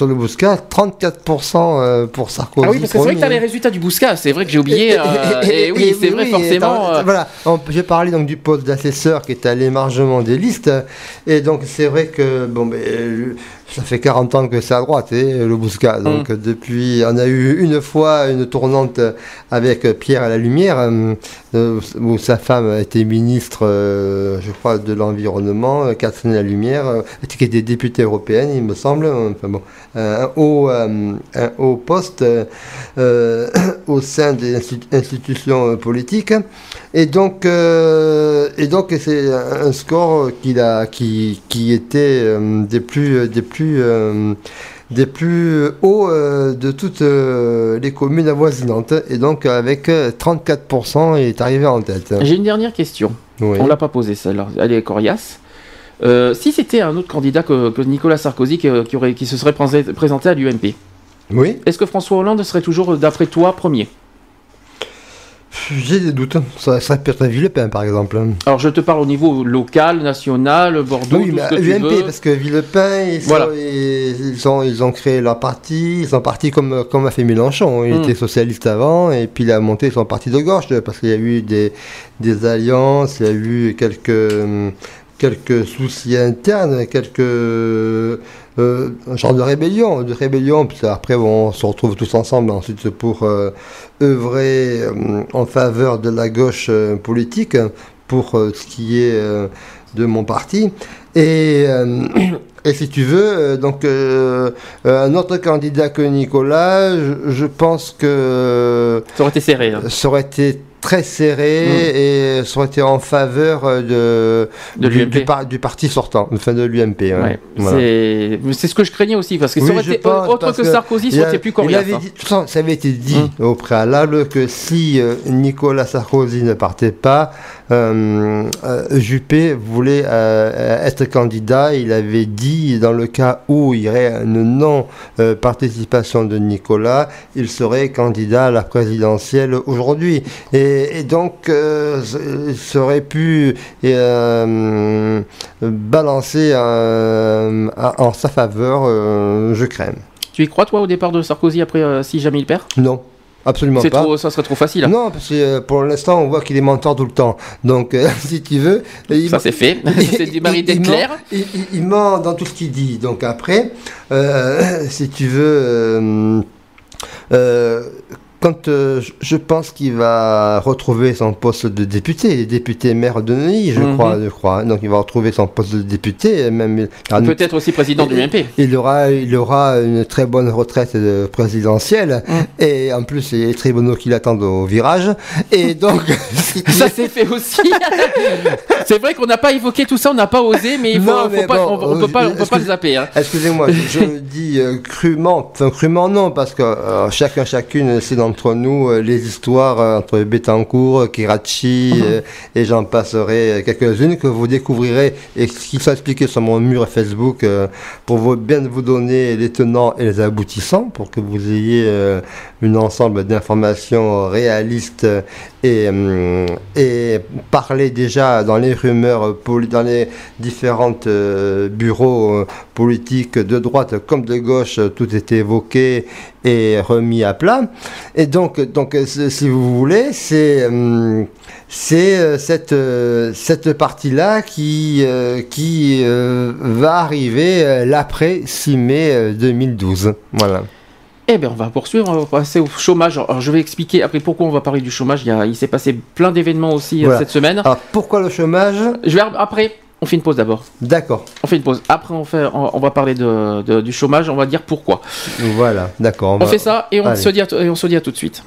le Bouscat, 34% euh, pour Sarkozy. Ah oui, parce que c'est vrai que tu as les résultats du Bouscat. C'est vrai que j'ai oublié. euh, et, oui, c'est vrai, oui, forcément. euh, Voilà, j'ai parlé donc du poste d'assesseur qui est à l'émargement des listes. Et donc c'est vrai que bon, ben, ça fait 40 ans que c'est à droite, hein, le Bouscat. Donc Mm. depuis, on a eu une fois une tournante avec Pierre à la Lumière, euh, euh, où sa femme était ministre, euh, je crois, de l'environnement, Catherine la Lumière, euh, qui était députée européenne, il me semble. Enfin bon, un haut, un haut poste (coughs) au sein des institu- institutions politiques. Et donc, euh, et donc c'est un score qu'il a, qui, qui était euh, des plus, des plus, euh, des plus hauts de toutes les communes avoisinantes. Et donc, avec euh, 34%, il est arrivé en tête. J'ai une dernière question. Oui. On l'a pas posée celle-là. Elle est coriace. Si c'était un autre candidat que, que Nicolas Sarkozy qui, qui aurait, qui se serait présenté à l'UMP, Oui. est-ce que François Hollande serait toujours, d'après toi, premier? J'ai des doutes. Ça serait peut-être Villepin, par exemple. Alors je te parle au niveau local, national, Bordeaux, Oui, tout mais ce que tu UMP, veux. parce que Villepin, ils, Voilà. ils, ils ont, ils ont créé leur parti, ils sont partis comme, comme a fait Mélenchon. Il Mm. était socialiste avant, et puis il a monté son parti de gauche, parce qu'il y a eu des, des alliances, il y a eu quelques, quelques soucis internes, quelques euh, un genre de rébellion, de rébellion, puis après on se retrouve tous ensemble ensuite pour euh, œuvrer euh, en faveur de la gauche politique pour ce qui est de mon parti. Et, (clears throat) et si tu veux, donc un autre candidat que Nicolas, je, je pense que Ça aurait été serré. hein. ça aurait été très serré et ça aurait été en faveur euh, de, De du, du, par- du parti sortant, enfin de l'UMP. hein. Ouais. Voilà. C'est c'est ce que je craignais aussi, parce que ça Oui, aurait été pense, autre que, Sarkozy, ça aurait plus coriace. avait hein. dit- ça avait été dit au préalable que si euh, Nicolas Sarkozy ne partait pas, Juppé voulait euh, être candidat. Il avait dit dans le cas où il y aurait une non-participation de Nicolas, il serait candidat à la présidentielle aujourd'hui. Et, et donc, euh, il serait pu euh, balancer euh, en sa faveur, euh, je crains. Tu y crois, toi, au départ de Sarkozy, après, euh, si jamais il perd? Non, absolument pas. trop, Ça serait trop facile. Non, parce que euh, pour l'instant, on voit qu'il est menteur tout le temps. Donc, euh, (laughs) si tu veux, il, Ça, c'est fait. (laughs) C'est du mari d'être il clair. ment- Il, il- il ment dans tout ce qu'il dit. Donc après, euh, (laughs) si tu veux, euh, quand euh, je- pense qu'il va retrouver son poste de député, député maire de Neuilly, je Mhm. crois, je crois. Donc il va retrouver son poste de député, même. Peut-être aussi président de l'UMP. il aura, il aura une très bonne retraite présidentielle Mm. et en plus les tribunaux qui l'attendent au virage. Et (laughs) donc, Ça s'est fait aussi. (laughs) c'est vrai qu'on n'a pas évoqué tout ça, on n'a pas osé, mais il faut, Non, faut mais pas, on, on peut euh, pas, on peut pas le zapper. hein. excusez-moi, je, (laughs) dis euh, crûment, enfin crûment non, parce que euh, chacun, chacune, c'est d'entre nous euh, les histoires euh, entre Betancourt, Kirachi Mhm. euh, et j'en passerai euh, quelques-unes que vous découvrirez et qui sont expliquées sur mon mur Facebook euh, pour vous, bien vous donner les tenants et les aboutissants pour que vous ayez euh, un ensemble d'informations réalistes et, et parler déjà dans les rumeurs, euh, dans les différentes euh, bureaux euh, politiques de droite comme de gauche, euh, tout est évoqué et remis à plat. Et donc, donc euh, si vous voulez, c'est hum, c'est euh, cette, euh, cette partie-là qui, euh, qui euh, va arriver euh, l'après 6 mai euh, 2012. Voilà. Eh bien, on va poursuivre, on va passer au chômage. Alors, je vais expliquer après pourquoi on va parler du chômage. Il, il s'est passé plein d'événements aussi euh, Voilà. cette semaine. Alors, pourquoi le chômage? Je vais après. On fait une pause d'abord. D'accord. On fait une pause. Après, on, fait, on, on va parler de, de- du chômage. On va dire pourquoi. Voilà, d'accord. On va- fait ça et on, Allez. se dit à, et on se dit à tout de suite.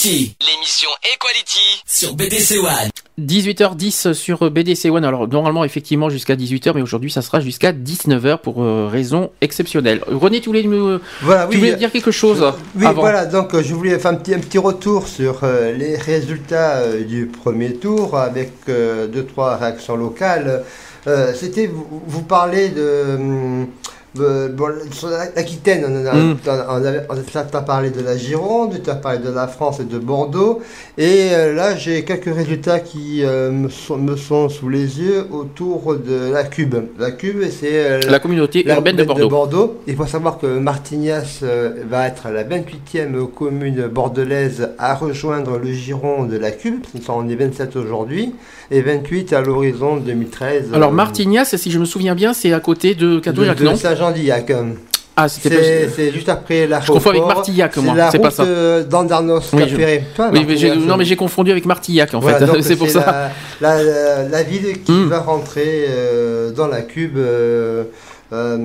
Equality. L'émission Equality sur BDC One. 18h10 sur BDC One. Alors normalement effectivement jusqu'à 18h, mais aujourd'hui ça sera jusqu'à 19h pour euh, raison exceptionnelle. René, tu voulais me Voilà, tu oui, voulais euh, dire quelque chose Oui, avant voilà, donc euh, je voulais faire un petit, un petit retour sur euh, les résultats euh, du premier tour avec euh, deux, trois réactions locales. Euh, C'était, vous, vous parlez de. De- bon, sur l'Aquitaine, on, en a- Mm. on, a- t'as parlé de la Gironde, tu as parlé de la France et de Bordeaux. Et euh, là, j'ai quelques résultats qui euh, me, sont, me sont sous les yeux autour de la Cube. La Cube, c'est euh, La communauté la urbaine de Bordeaux. Il faut savoir que Martignas euh, va être la 28e commune bordelaise à rejoindre le giron de la Cube. On est 27 aujourd'hui et 28 à l'horizon 2013. Alors euh, Martignas, si je me souviens bien, c'est à côté de de, Cadouillac, de non Saint-Jean-d'Illac. Ah, c'était C'est juste après la Je confonds avec Martillac, moi, c'est pas ça. d'Andarnos, Oui, je- Ferré. Toi, Oui, mais j'ai- non, mais j'ai confondu avec Martillac en voilà, fait. (laughs) c'est pour ça. La, la- la- la ville qui Hmm. va rentrer euh, dans la cube euh, euh,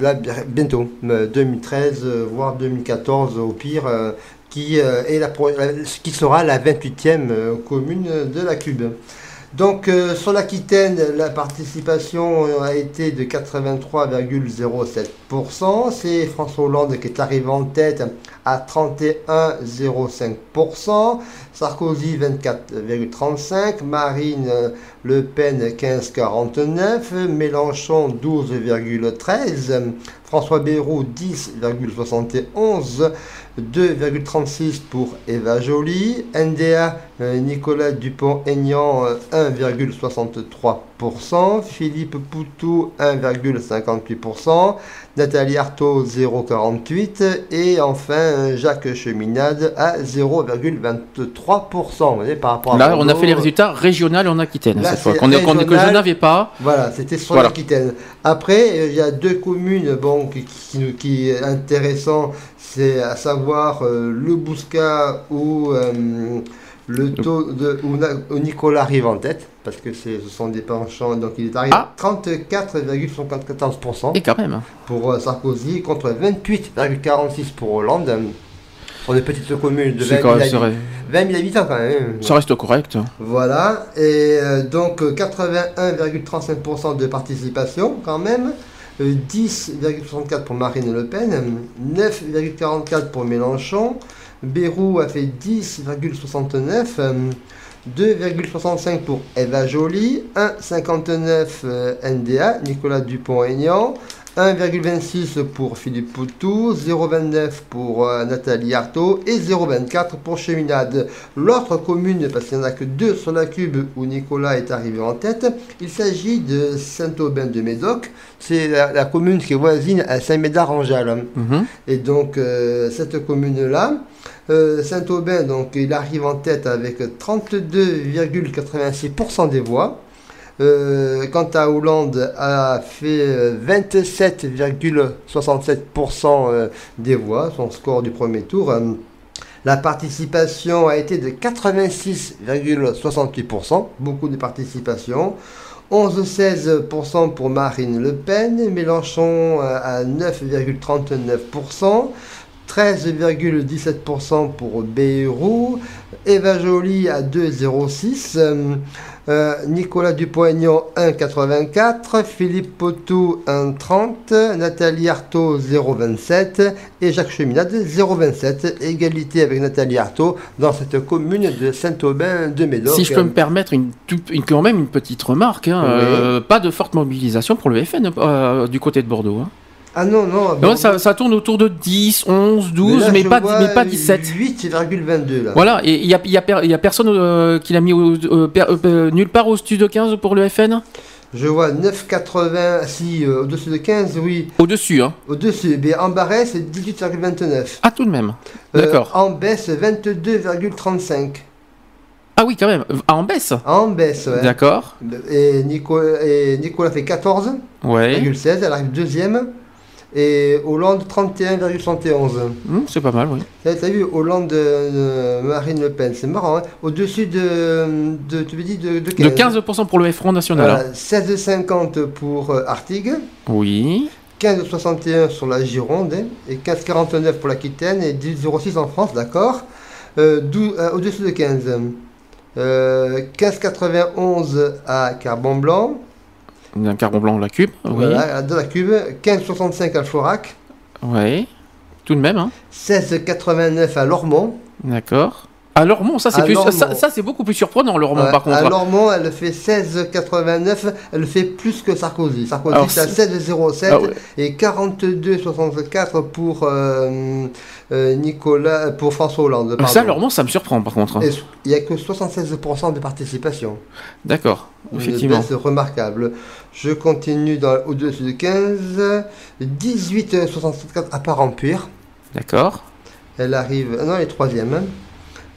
là, bientôt, euh, 2013, euh, voire 2014 au pire, euh, qui, euh, est la, qui sera la 28e euh, commune de la cube. Donc euh, sur l'Aquitaine, la participation euh, a été de 83,07%. C'est François Hollande qui est arrivé en tête à 31,05%. Sarkozy 24,35%. Marine euh, Le Pen 15,49%. Mélenchon 12,13%. François Bayrou 10,71%. 2,36 pour Eva Joly. NDA euh, Nicolas Dupont-Aignan euh, 1,63%. Philippe Poutou 1,58%. Nathalie Arthaud 0,48%. Et enfin Jacques Cheminade à 0,23%. Vous voyez, par rapport à Là, on a fait les résultats régionaux en Aquitaine Là, cette fois. Qu'on est- que je n'avais pas. Voilà, c'était sur Voilà. l'Aquitaine. Après, euh, il y a deux communes bon, qui, qui, qui est intéressant, c'est à savoir euh, le Bouscat où euh, le taux de Nicolas arrive en tête, parce que ce sont des penchants, donc il est arrivé Ah. à 34,74% Et quand même. pour euh, Sarkozy contre 28,46% pour Hollande. Pour des petites communes de 20 C'est 000, quand même- habi- ça, 20 000 habitants quand même. ça reste correct. Voilà, et euh, donc euh, 81,35% de participation quand même, euh, 10,64 pour Marine Le Pen, euh, 9,44 pour Mélenchon, Bérou a fait 10,69, euh, 2,65 pour Eva Joly, 1,59 euh, NDA, Nicolas Dupont-Aignan, 1,26 pour Philippe Poutou, 0,29 pour euh, Nathalie Arthaud et 0,24 pour Cheminade. L'autre commune, parce qu'il n'y en a que deux sur la cube où Nicolas est arrivé en tête, il s'agit de Saint-Aubin de Médoc. C'est la, la commune qui est voisine à Saint-Médard-en-Jalles. Mhm. Et donc, euh, cette commune-là, euh, Saint-Aubin, donc, il arrive en tête avec 32,86% des voix. Euh, quant à Hollande, a fait euh, 27,67% euh, des voix, son score du premier tour. La participation a été de 86,68%, beaucoup de participation. 11,16% pour Marine Le Pen, Mélenchon à 9,39%, 13,17% pour Bayrou, Eva Joly à 2,06%, euh, Nicolas Dupont-Aignan 1,84, Philippe Potou 1,30, Nathalie Arthaud 0,27 et Jacques Cheminade 0,27. Égalité avec Nathalie Arthaud dans cette commune de Saint-Aubin de Médoc. Si je peux me permettre une, quand même une petite remarque, hein, Oui. euh, pas de forte mobilisation pour le FN euh, du côté de Bordeaux. hein. Ah non, non. Non, ça, ça tourne autour de 10, 11, 12, là, mais, pas, mais pas 17. 8,22 là. Voilà, et il y a, il y a per- il y a personne euh, qui l'a mis au- euh, per- euh, nulle part au studio 15 pour le FN Je vois 9,80, si, au-dessus de 15, oui. Au-dessus, hein. Au-dessus, mais en barret, c'est 18,29. Ah, tout de même. D'accord. en baisse, 22,35. Ah oui, quand même. Ah, en baisse En baisse, ouais. D'accord. Et, Nico- et Nicolas fait 14,16, Ouais. elle arrive deuxième. Et Hollande, 31,71. Hum, c'est pas mal, oui. T'as vu, Hollande, euh, Marine Le Pen, c'est marrant, hein. Au-dessus de, de, tu me dis, de, de 15. De 15% pour le Front National. hein. Voilà, 16,50 pour euh, Artigues. Oui. 15,61 sur la Gironde hein, et 15,49 pour l'Aquitaine et 10,06 en France, d'accord Euh, euh, Au-dessus de 15. Euh, 15,91 à Carbon-Blanc, Un carbon blanc, la cube. Oui. voilà, dans la Cube. 15,65 à Florac. Ouais. Tout de même, hein. 16,89 à Lormont. D'accord. À Lormont, ça c'est plus, ça, ça, c'est beaucoup plus surprenant, Lormont, Ouais, par contre. À Lormont, elle fait 16,89. Elle fait plus que Sarkozy. Sarkozy, Alors, c'est à c'est- 16,07 Ah ouais. et 42,64 pour euh, euh, Nicolas, pour François Hollande. Ça, pardon. Lormont, ça me surprend, par contre. hein. Il n'y a que 76% de participation. D'accord. Effectivement. baisse remarquable. Je continue dans, au-dessus de 15. 18,64 à Parampure. D'accord. Elle arrive. Non, elle est troisième. hein.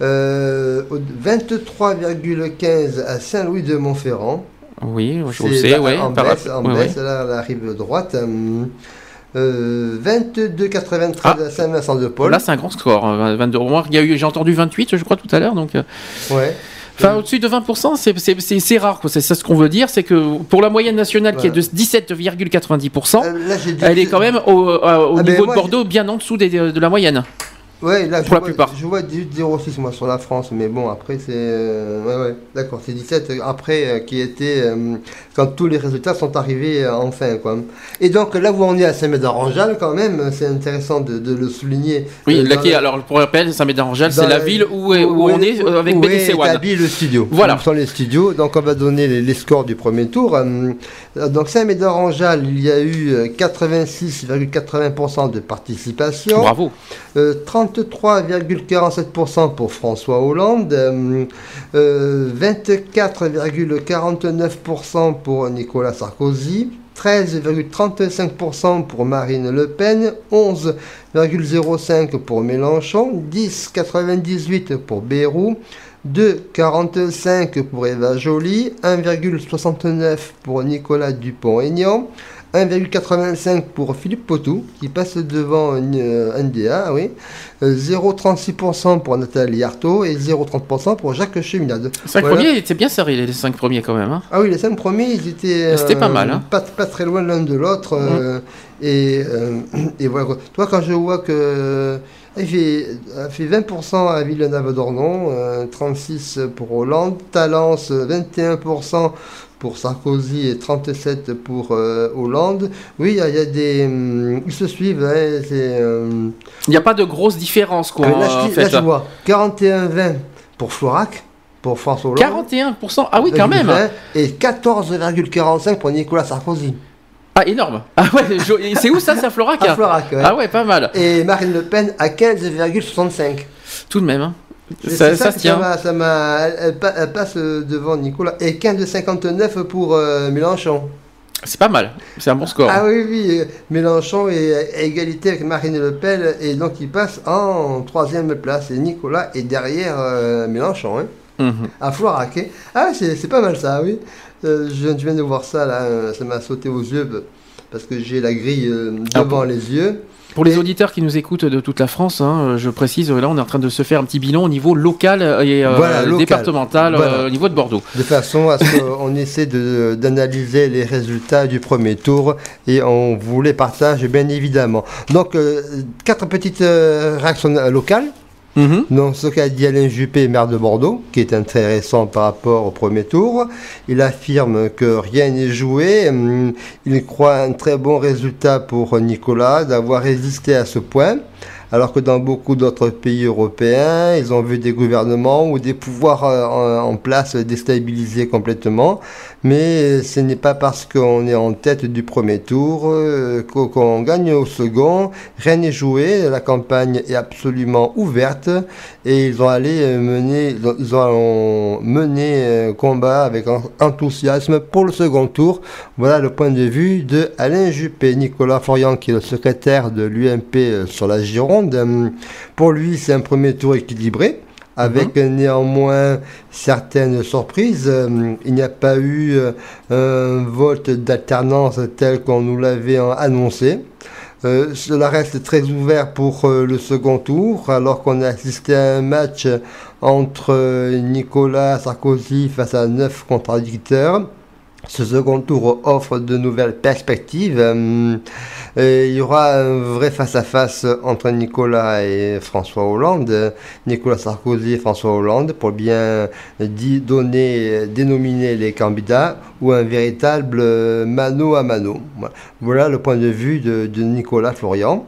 Euh, 23,15 à Saint-Louis de Montferrand. Oui, je C'est sais, là, ouais. En par- baisse, en ouais, baisse, ouais. là, elle arrive droite. Hum, Euh, 22,93 à Saint-Vincent-de-Paul. Là, c'est un grand score. hein, 22. Moi, il y a eu, j'ai entendu 28, je crois, tout à l'heure. Donc, euh, Ouais. Enfin, au-dessus de 20%, c'est, c'est, c'est, c'est rare. quoi. C'est ça ce qu'on veut dire, c'est que pour la moyenne nationale qui est de 17,90%, Euh, elle est quand même au, euh, au Ah, ben, niveau moi, de Bordeaux bien en dessous des- de la moyenne. Ouais, là, pour je la vois, plupart. Je vois 18-06 moi sur la France, mais bon, après c'est. Euh, ouais, ouais, d'accord, c'est 17 euh, après euh, qui était. Euh, quand tous les résultats sont arrivés enfin, quoi. Et donc là où on est à Saint-Médard-en-Jalles, quand même, c'est intéressant de, le souligner. Oui, là, qui, alors pour rappel, Saint-Médard-en-Jalles, c'est la ville où, où, on est avec où BDC est One. établi le studio. Voilà. Sont les studios, donc on va donner les, scores du premier tour. donc Saint-Médard-en-Jalles, il y a eu 86,80% de participation. Bravo. 43,47% pour François Hollande, euh, 24,49% pour Nicolas Sarkozy, 13,35% pour Marine Le Pen, 11,05% pour Mélenchon, 10,98% pour Bérou, 2,45% pour Eva Joly, 1,69% pour Nicolas Dupont-Aignan, 1,85 pour Philippe Potou, qui passe devant euh, NDA, oui. Euh, 0,36% pour Nathalie Arthaud et 0,30% pour Jacques Cheminade. 5 Voilà. premiers étaient bien serrés, les 5 premiers quand même. hein. Ah oui, les cinq premiers, ils étaient, euh, C'était pas mal, hein. pas, pas très loin l'un de l'autre. euh, et, euh, (clears throat) et voilà. quoi. Toi, quand je vois que. Elle fait, fait 20% à Villeneuve-d'Ornon, euh, 36% pour Hollande, Talence, 21% pour Sarkozy et 37% pour euh, Hollande. Oui, il y, a- il y a des. hum, ils se suivent. hein, c'est, euh, Il n'y a pas de grosse différence, quoi, ah, là, je, en fait. là, je vois 41-20 pour Florac, pour François Hollande. 41%, ah oui, quand même. 20, Et 14,45 pour Nicolas Sarkozy. Ah, énorme. Ah ouais, c'est où ça C'est à Florac À Florac, ouais. Ah ouais, pas mal. Et Marine Le Pen à 15,65. Tout de même. hein. C'est Ça, ça se que tient. Ça m'a, elle, elle pa- elle passe euh, devant Nicolas. Et 15,59 pour euh, Mélenchon. C'est pas mal. C'est un bon score. Ah oui, oui, euh, Mélenchon est à égalité avec Marine Le Pen et donc il passe en troisième place. Et Nicolas est derrière euh, Mélenchon, hein, Mhm. à Florac. hein. Ah, c'est c'est pas mal ça, oui. Euh, je, viens- de voir ça, là, ça m'a sauté aux yeux parce que j'ai la grille Ah, devant les yeux. Pour les auditeurs qui nous écoutent de toute la France, hein, je précise, là on est en train de se faire un petit bilan au niveau local et euh, Voilà, local. départemental, euh, au niveau de Bordeaux. De façon à ce (laughs) qu'on essaie d'analyser les résultats du premier tour et on vous les partage bien évidemment. Donc, euh, quatre petites réactions locales. Mhm. Donc, ce qu'a dit Alain Juppé, maire de Bordeaux, qui est intéressant par rapport au premier tour. Il affirme que rien n'est joué. Hum, Il croit un très bon résultat pour Nicolas d'avoir résisté à ce point. Alors que dans beaucoup d'autres pays européens, ils ont vu des gouvernements ou des pouvoirs euh, en, en place déstabilisés complètement. Mais ce n'est pas parce qu'on est en tête du premier tour euh, qu'o- qu'on gagne au second. Rien n'est joué. La campagne est absolument ouverte et ils ont allé mener, ils ont- mené euh, combat avec en- enthousiasme pour le second tour. Voilà le point de vue de Alain Juppé, Nicolas Florian, qui est le secrétaire de l'UMP euh, sur la Gironde. Pour lui, c'est un premier tour équilibré. Avec euh, néanmoins certaines surprises. Hum, Il n'y a pas eu euh, un vote d'alternance tel qu'on nous l'avait euh, annoncé. Euh, cela reste très ouvert pour euh, le second tour, alors qu'on a assisté à un match entre euh, Nicolas Sarkozy face à neuf contradicteurs. Ce second tour offre de nouvelles perspectives. Et il y aura un vrai face-à-face entre Nicolas et François Hollande. Euh, Nicolas Sarkozy et François Hollande pour bien donner, dénominer les candidats ou un véritable euh, mano à mano. Voilà, le point de vue de, de Nicolas Florian.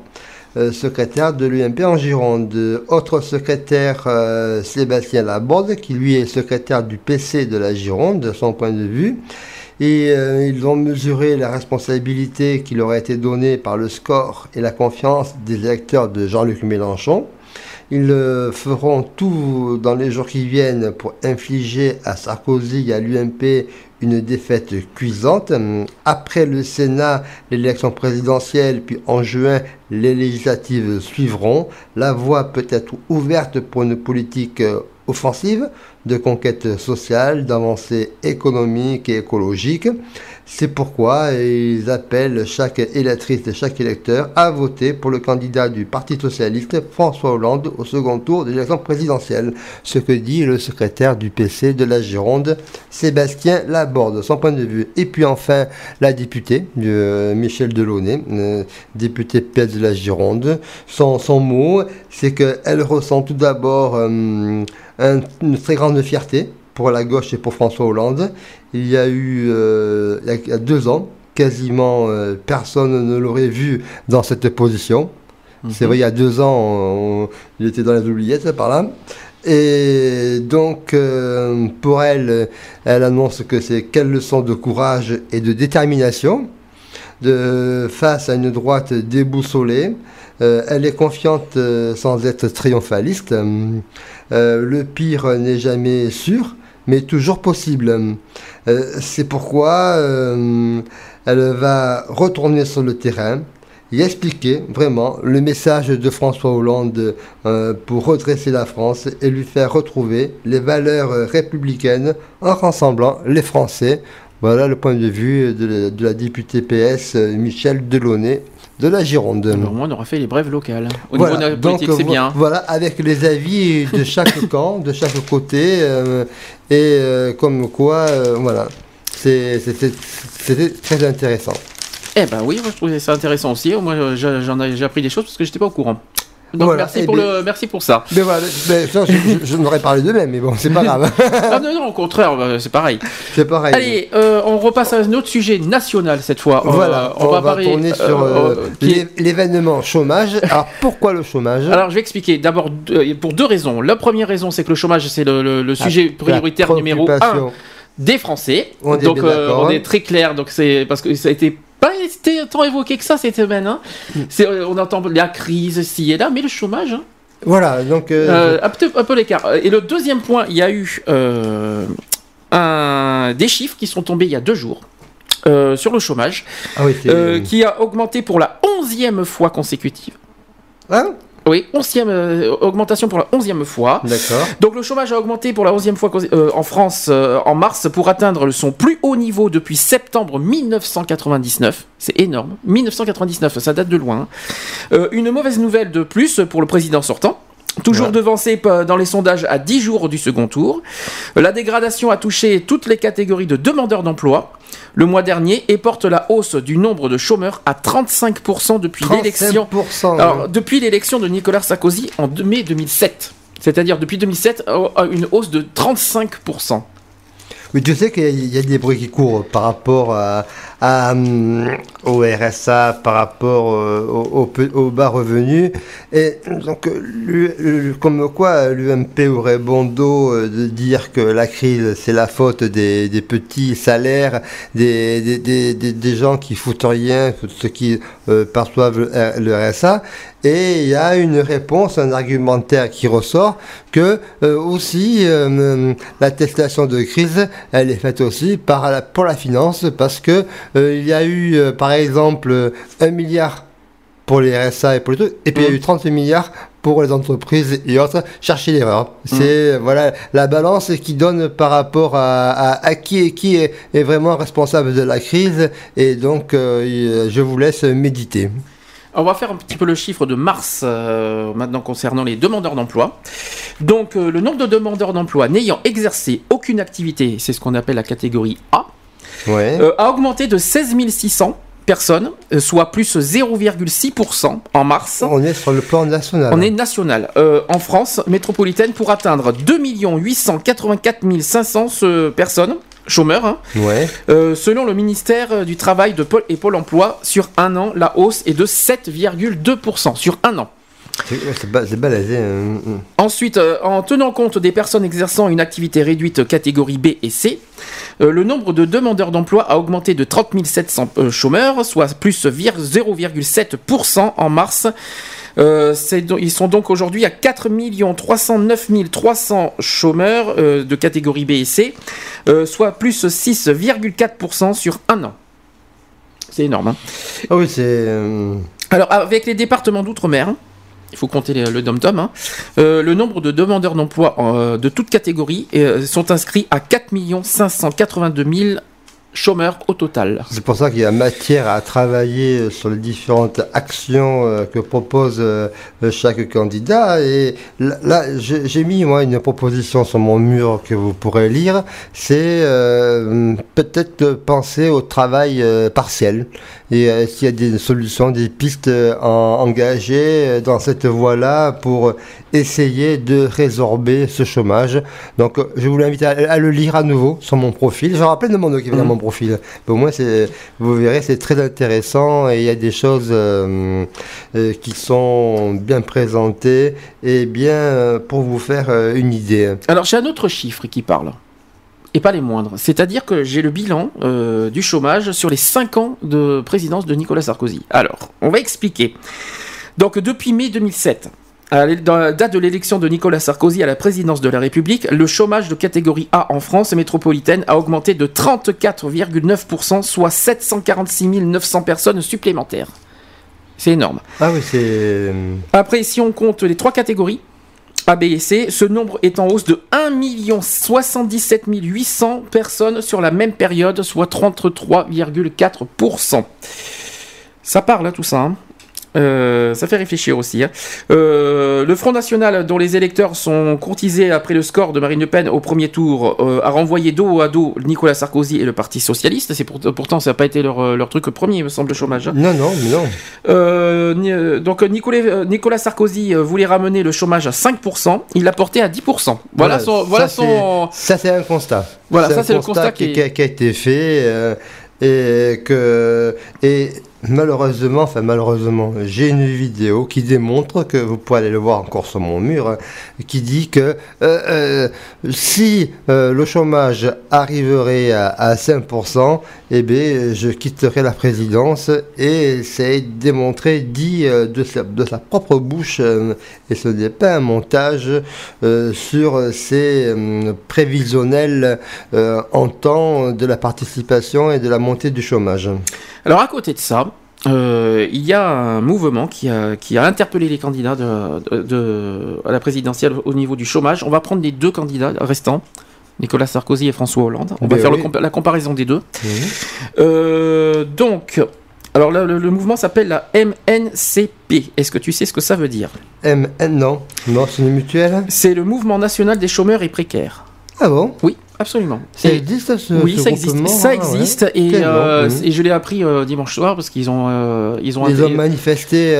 euh, secrétaire de l'UMP en Gironde. Autre secrétaire, euh, Sébastien Laborde, qui lui est secrétaire du PC de la Gironde, de son point de vue. Et euh, ils ont mesuré la responsabilité qui leur a été donnée par le score et la confiance des électeurs de Jean-Luc Mélenchon. Ils euh, feront tout dans les jours qui viennent pour infliger à Sarkozy et à l'UMP une défaite cuisante. Après le Sénat, l'élection présidentielle, puis en juin, les législatives suivront. La voie peut être ouverte pour une politique euh, offensive de conquête sociale, d'avancée économique et écologique. C'est pourquoi ils appellent chaque électrice et chaque électeur à voter pour le candidat du Parti socialiste, François Hollande, au second tour de l'élection présidentielle. Ce que dit le secrétaire du PC de la Gironde, Sébastien Laborde, son point de vue. Et puis enfin, la députée, euh, Michel Delaunay, euh, députée PS de la Gironde, son, son mot, c'est qu'elle ressent tout d'abord euh, une très grande fierté pour la gauche et pour François Hollande. Il y a eu, euh, il y a- deux ans, quasiment euh, personne ne l'aurait vu dans cette position. C'est vrai, il y a deux ans, on- il était dans les oubliettes par là. Et donc, euh, pour elle, elle annonce que c'est quelle leçon de courage et de détermination de, face à une droite déboussolée. Elle est confiante sans être triomphaliste. Euh, le pire n'est jamais sûr, mais toujours possible. Euh, c'est pourquoi euh, elle va retourner sur le terrain et expliquer vraiment le message de François Hollande pour redresser la France et lui faire retrouver les valeurs républicaines en rassemblant les Français. Voilà le point de vue de la, députée PS Michel Delaunay de la Gironde. Au moins, on aura fait les brèves locales. Au Voilà, niveau de la politique, c'est bien. Voilà, avec les avis de chaque (laughs) camp, de chaque côté, euh, et euh, comme quoi, euh, voilà, c'était très intéressant. Eh ben oui, moi je trouvais ça intéressant aussi. Moi, je- j'en ai appris des choses parce que j'étais pas au courant. Donc Voilà, merci, eh pour le, merci pour ça. Mais voilà, ça, je, je, je n'aurais parlé de même, mais bon, c'est pas grave. ah non, non, au contraire, euh, c'est pareil. c'est pareil. Allez, euh, on repasse à un autre sujet national cette fois. Euh, Voilà, on, va, parler, tourner sur euh, euh, est- l'événement chômage. Alors pourquoi le chômage? Alors, je vais expliquer. D'abord, pour deux raisons. La première raison, c'est que le chômage, c'est le, le- le sujet La prioritaire numéro un des Français. On est donc, d'accord, on hein. est très clair. Donc, c'est parce que ça a été pas été tant évoqué que ça cette semaine. Hein. C'est, euh, on entend la crise ci et là, mais le chômage. hein. Voilà, donc. euh, Euh, un peu, l'écart. Et le deuxième point, il y a eu un, des chiffres qui sont tombés il y a deux jours euh, sur le chômage, ah oui, euh, qui a augmenté pour la onzième fois consécutive. Hein? Oui, onzième euh, augmentation pour la onzième fois. D'accord. Donc le chômage a augmenté pour la onzième fois cons- euh, en France euh, en mars pour atteindre son plus haut niveau depuis septembre 1999. C'est énorme. 1999, ça date de loin. une mauvaise nouvelle de plus pour le président sortant. Toujours Ouais. devancé pa- dans les sondages à 10 jours du second tour. Euh, La dégradation a touché toutes les catégories de demandeurs d'emploi le mois dernier et porte la hausse du nombre de chômeurs à 35% depuis l'élection 35%. alors, depuis l'élection de Nicolas Sarkozy en mai 2007, c'est-à-dire depuis 2007, euh, une hausse de 35%. Mais tu sais qu'il y a des bruits qui courent par rapport à, à, hum, au RSA, par rapport euh, au, au peu- au bas revenu. Et donc, euh, comme quoi l'UMP aurait bon dos euh, de dire que la crise, c'est la faute des, des petits salaires, des, des, des, gens qui foutent rien, ceux qui euh, perçoivent le, RSA. Et il y a une réponse, un argumentaire qui ressort que euh, aussi euh, l'attestation de crise, elle est faite aussi par la, pour la finance parce que euh, il y a eu euh, par exemple euh, un milliard pour les RSA et pour les trucs, et puis il y a eu 38 milliards pour les entreprises et autres. Cherchez l'erreur. C'est voilà la balance qui donne par rapport à, à, à qui est qui est, est vraiment responsable de la crise. Et donc euh, je vous laisse méditer. On va faire un petit peu le chiffre de mars euh, maintenant concernant les demandeurs d'emploi. Donc euh, le nombre de demandeurs d'emploi n'ayant exercé aucune activité, c'est ce qu'on appelle la catégorie A, Ouais. euh, a augmenté de 16 600 personnes, euh, soit plus 0,6% en mars. On est sur le plan national. On est national. Euh, en France métropolitaine pour atteindre 2 884 500 ce- personnes, chômeurs, hein. Ouais. Euh, selon le ministère euh, du Travail de Pôle et Pôle emploi, sur un an, la hausse est de 7,2% sur un an. C'est c'est ba- c'est balasé. hein. Ensuite, euh, en tenant compte des personnes exerçant une activité réduite catégorie B et C, euh, le nombre de demandeurs d'emploi a augmenté de 30 700 euh, chômeurs, soit plus vir- 0,7% en mars. Euh, ils sont donc aujourd'hui à 4 309 300 chômeurs de catégorie B et C, soit plus 6,4% sur un an. C'est énorme. hein. Ah oui, c'est. Alors, avec les départements d'outre-mer, il faut compter le dom-tom, hein, euh, le nombre de demandeurs d'emploi euh, de toutes catégories euh, sont inscrits à 4 582 000 chômeurs au total. C'est pour ça qu'il y a matière à travailler sur les différentes actions euh, que propose euh, chaque candidat. Et là, j'ai mis moi une proposition sur mon mur que vous pourrez lire. C'est euh, peut-être penser au travail partiel et s'il y a des solutions, des pistes en- engagées dans cette voie-là pour essayer de résorber ce chômage. Donc, euh, je vous invite à, à le lire à nouveau sur mon profil. J'en rappelle de mon qui est dans Mhm. mon profil. Au moins, c'est, vous verrez, c'est très intéressant et il y a des choses euh, euh, qui sont bien présentées et bien euh, pour vous faire une idée. Alors, j'ai un autre chiffre qui parle. Et pas les moindres. C'est-à-dire que j'ai le bilan du chômage sur les 5 ans de présidence de Nicolas Sarkozy. Alors, on va expliquer. Donc, depuis mai 2007, à la date de l'élection de Nicolas Sarkozy à la présidence de la République, le chômage de catégorie A en France métropolitaine a augmenté de 34,9%, soit 746 900 personnes supplémentaires. C'est énorme. Ah oui, c'est. euh, Après, si on compte les trois catégories, A, B et C, ce nombre est en hausse de 1 77 800 personnes sur la même période, soit 33,4%. Ça parle, hein, tout ça. hein. Euh, ça fait réfléchir aussi. hein. Euh, le Front National, dont les électeurs sont courtisés après le score de Marine Le Pen au premier tour, euh, a renvoyé dos à dos Nicolas Sarkozy et le Parti Socialiste. C'est pour- pourtant, ça n'a pas été leur, leur truc premier, il me semble, le chômage. hein. Non, non, non. Donc Nicolas, Nicolas Sarkozy voulait ramener le chômage à 5%, il l'a porté à 10%. Voilà, son, voilà ça, son, c'est- Ça, c'est un constat. Voilà, ça, c'est le constat qui, qui est- qui a, qui a été fait. et que. Et Malheureusement, j'ai une vidéo qui démontre que vous pouvez aller le voir encore sur mon mur, hein, qui dit que euh, euh, si euh, le chômage arriverait à, à 5%, eh bien, je quitterai la présidence et c'est démontré, dit de, sa, de sa propre bouche, et ce n'est pas un montage sur ces prévisionnels en temps de la participation et de la montée du chômage. Alors à côté de ça, euh, il y a un mouvement qui a, qui a interpellé les candidats de, de- à la présidentielle au niveau du chômage. On va prendre les deux candidats restants, Nicolas Sarkozy et François Hollande. On va Ben faire oui. compa- la comparaison des deux. Euh, donc, alors là, le, le mouvement s'appelle la MNCP. Est-ce que tu sais ce que ça veut dire? MN, non, non, c'est une mutuelle. C'est le mouvement national des chômeurs et précaires. Ah bon? Oui, absolument. Ça existe ce oui, ce ça existe. groupement, Ça ah, existe ouais. et, euh, et je l'ai appris euh, dimanche soir parce qu'ils ont euh, ils ont Ils ont inté- manifesté.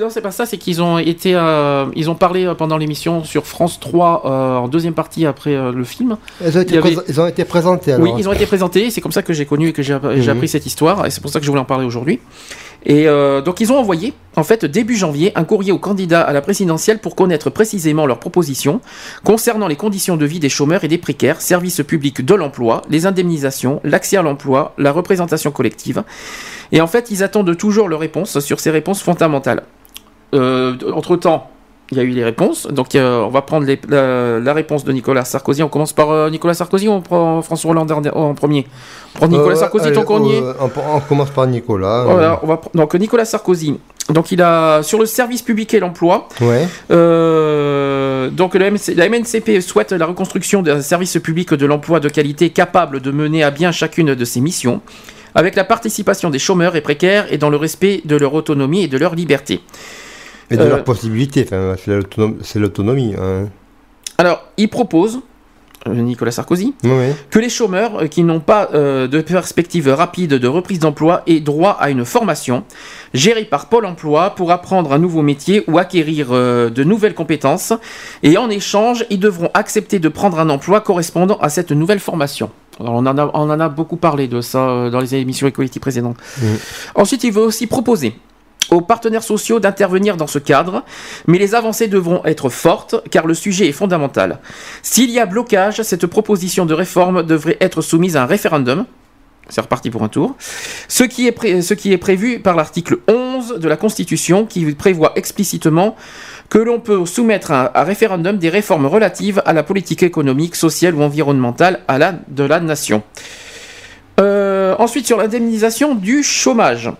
Non, c'est pas ça, c'est qu'ils ont été, ils ont parlé pendant l'émission sur France 3 euh, en deuxième partie après le film. ils, ont été avait- ils ont été présentés alors. Oui, ils ont été présentés. C'est comme ça que j'ai connu et que j'ai j'ai Mhm. appris cette histoire, et c'est pour ça que je voulais en parler aujourd'hui. Et euh, donc ils ont envoyé, en fait, début janvier, un courrier aux candidats à la présidentielle pour connaître précisément leurs propositions concernant les conditions de vie des chômeurs et des précaires, services publics de l'emploi, les indemnisations, l'accès à l'emploi, la représentation collective. Et en fait, ils attendent toujours leurs réponses sur ces réponses fondamentales. Euh, entre temps. Il y a eu les réponses, donc euh, on va prendre les- la, la réponse de Nicolas Sarkozy. On commence par euh, Nicolas Sarkozy ou on prend François Hollande en, en premier? On prend Nicolas Euh, Sarkozy allez, euh, on, on commence par Nicolas. Voilà, on va pr- donc Nicolas Sarkozy. Donc il a sur le service public et l'emploi. Ouais. euh, donc le MC la MNCP souhaite la reconstruction d'un service public de l'emploi de qualité capable de mener à bien chacune de ses missions, avec la participation des chômeurs et précaires et dans le respect de leur autonomie et de leur liberté. Et de Euh, leurs possibilités. Enfin, c'est l'autonom- c'est l'autonomie. hein. Alors il propose euh, Nicolas Sarkozy, Oui, que les chômeurs euh, qui n'ont pas euh, de perspective rapide de reprise d'emploi aient droit à une formation gérée par Pôle Emploi pour apprendre un nouveau métier ou acquérir euh, de nouvelles compétences. Et en échange, ils devront accepter de prendre un emploi correspondant à cette nouvelle formation. Alors, on, en a, on en a beaucoup parlé de ça dans les émissions Equality précédentes. Ensuite, il veut aussi proposer aux partenaires sociaux d'intervenir dans ce cadre, mais les avancées devront être fortes car le sujet est fondamental. S'il y a blocage, cette proposition de réforme devrait être soumise à un référendum. C'est reparti pour un tour. Ce qui est, ce qui est prévu par l'article 11 de la Constitution qui prévoit explicitement que l'on peut soumettre à, à référendum des réformes relatives à la politique économique, sociale ou environnementale à la, de la nation. Euh, ensuite, sur l'indemnisation du chômage.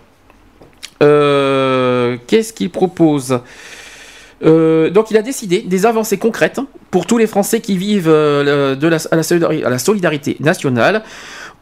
Euh, Qu'est-ce qu'il propose Euh, donc il a décidé des avancées concrètes pour tous les Français qui vivent euh, à la solidarité nationale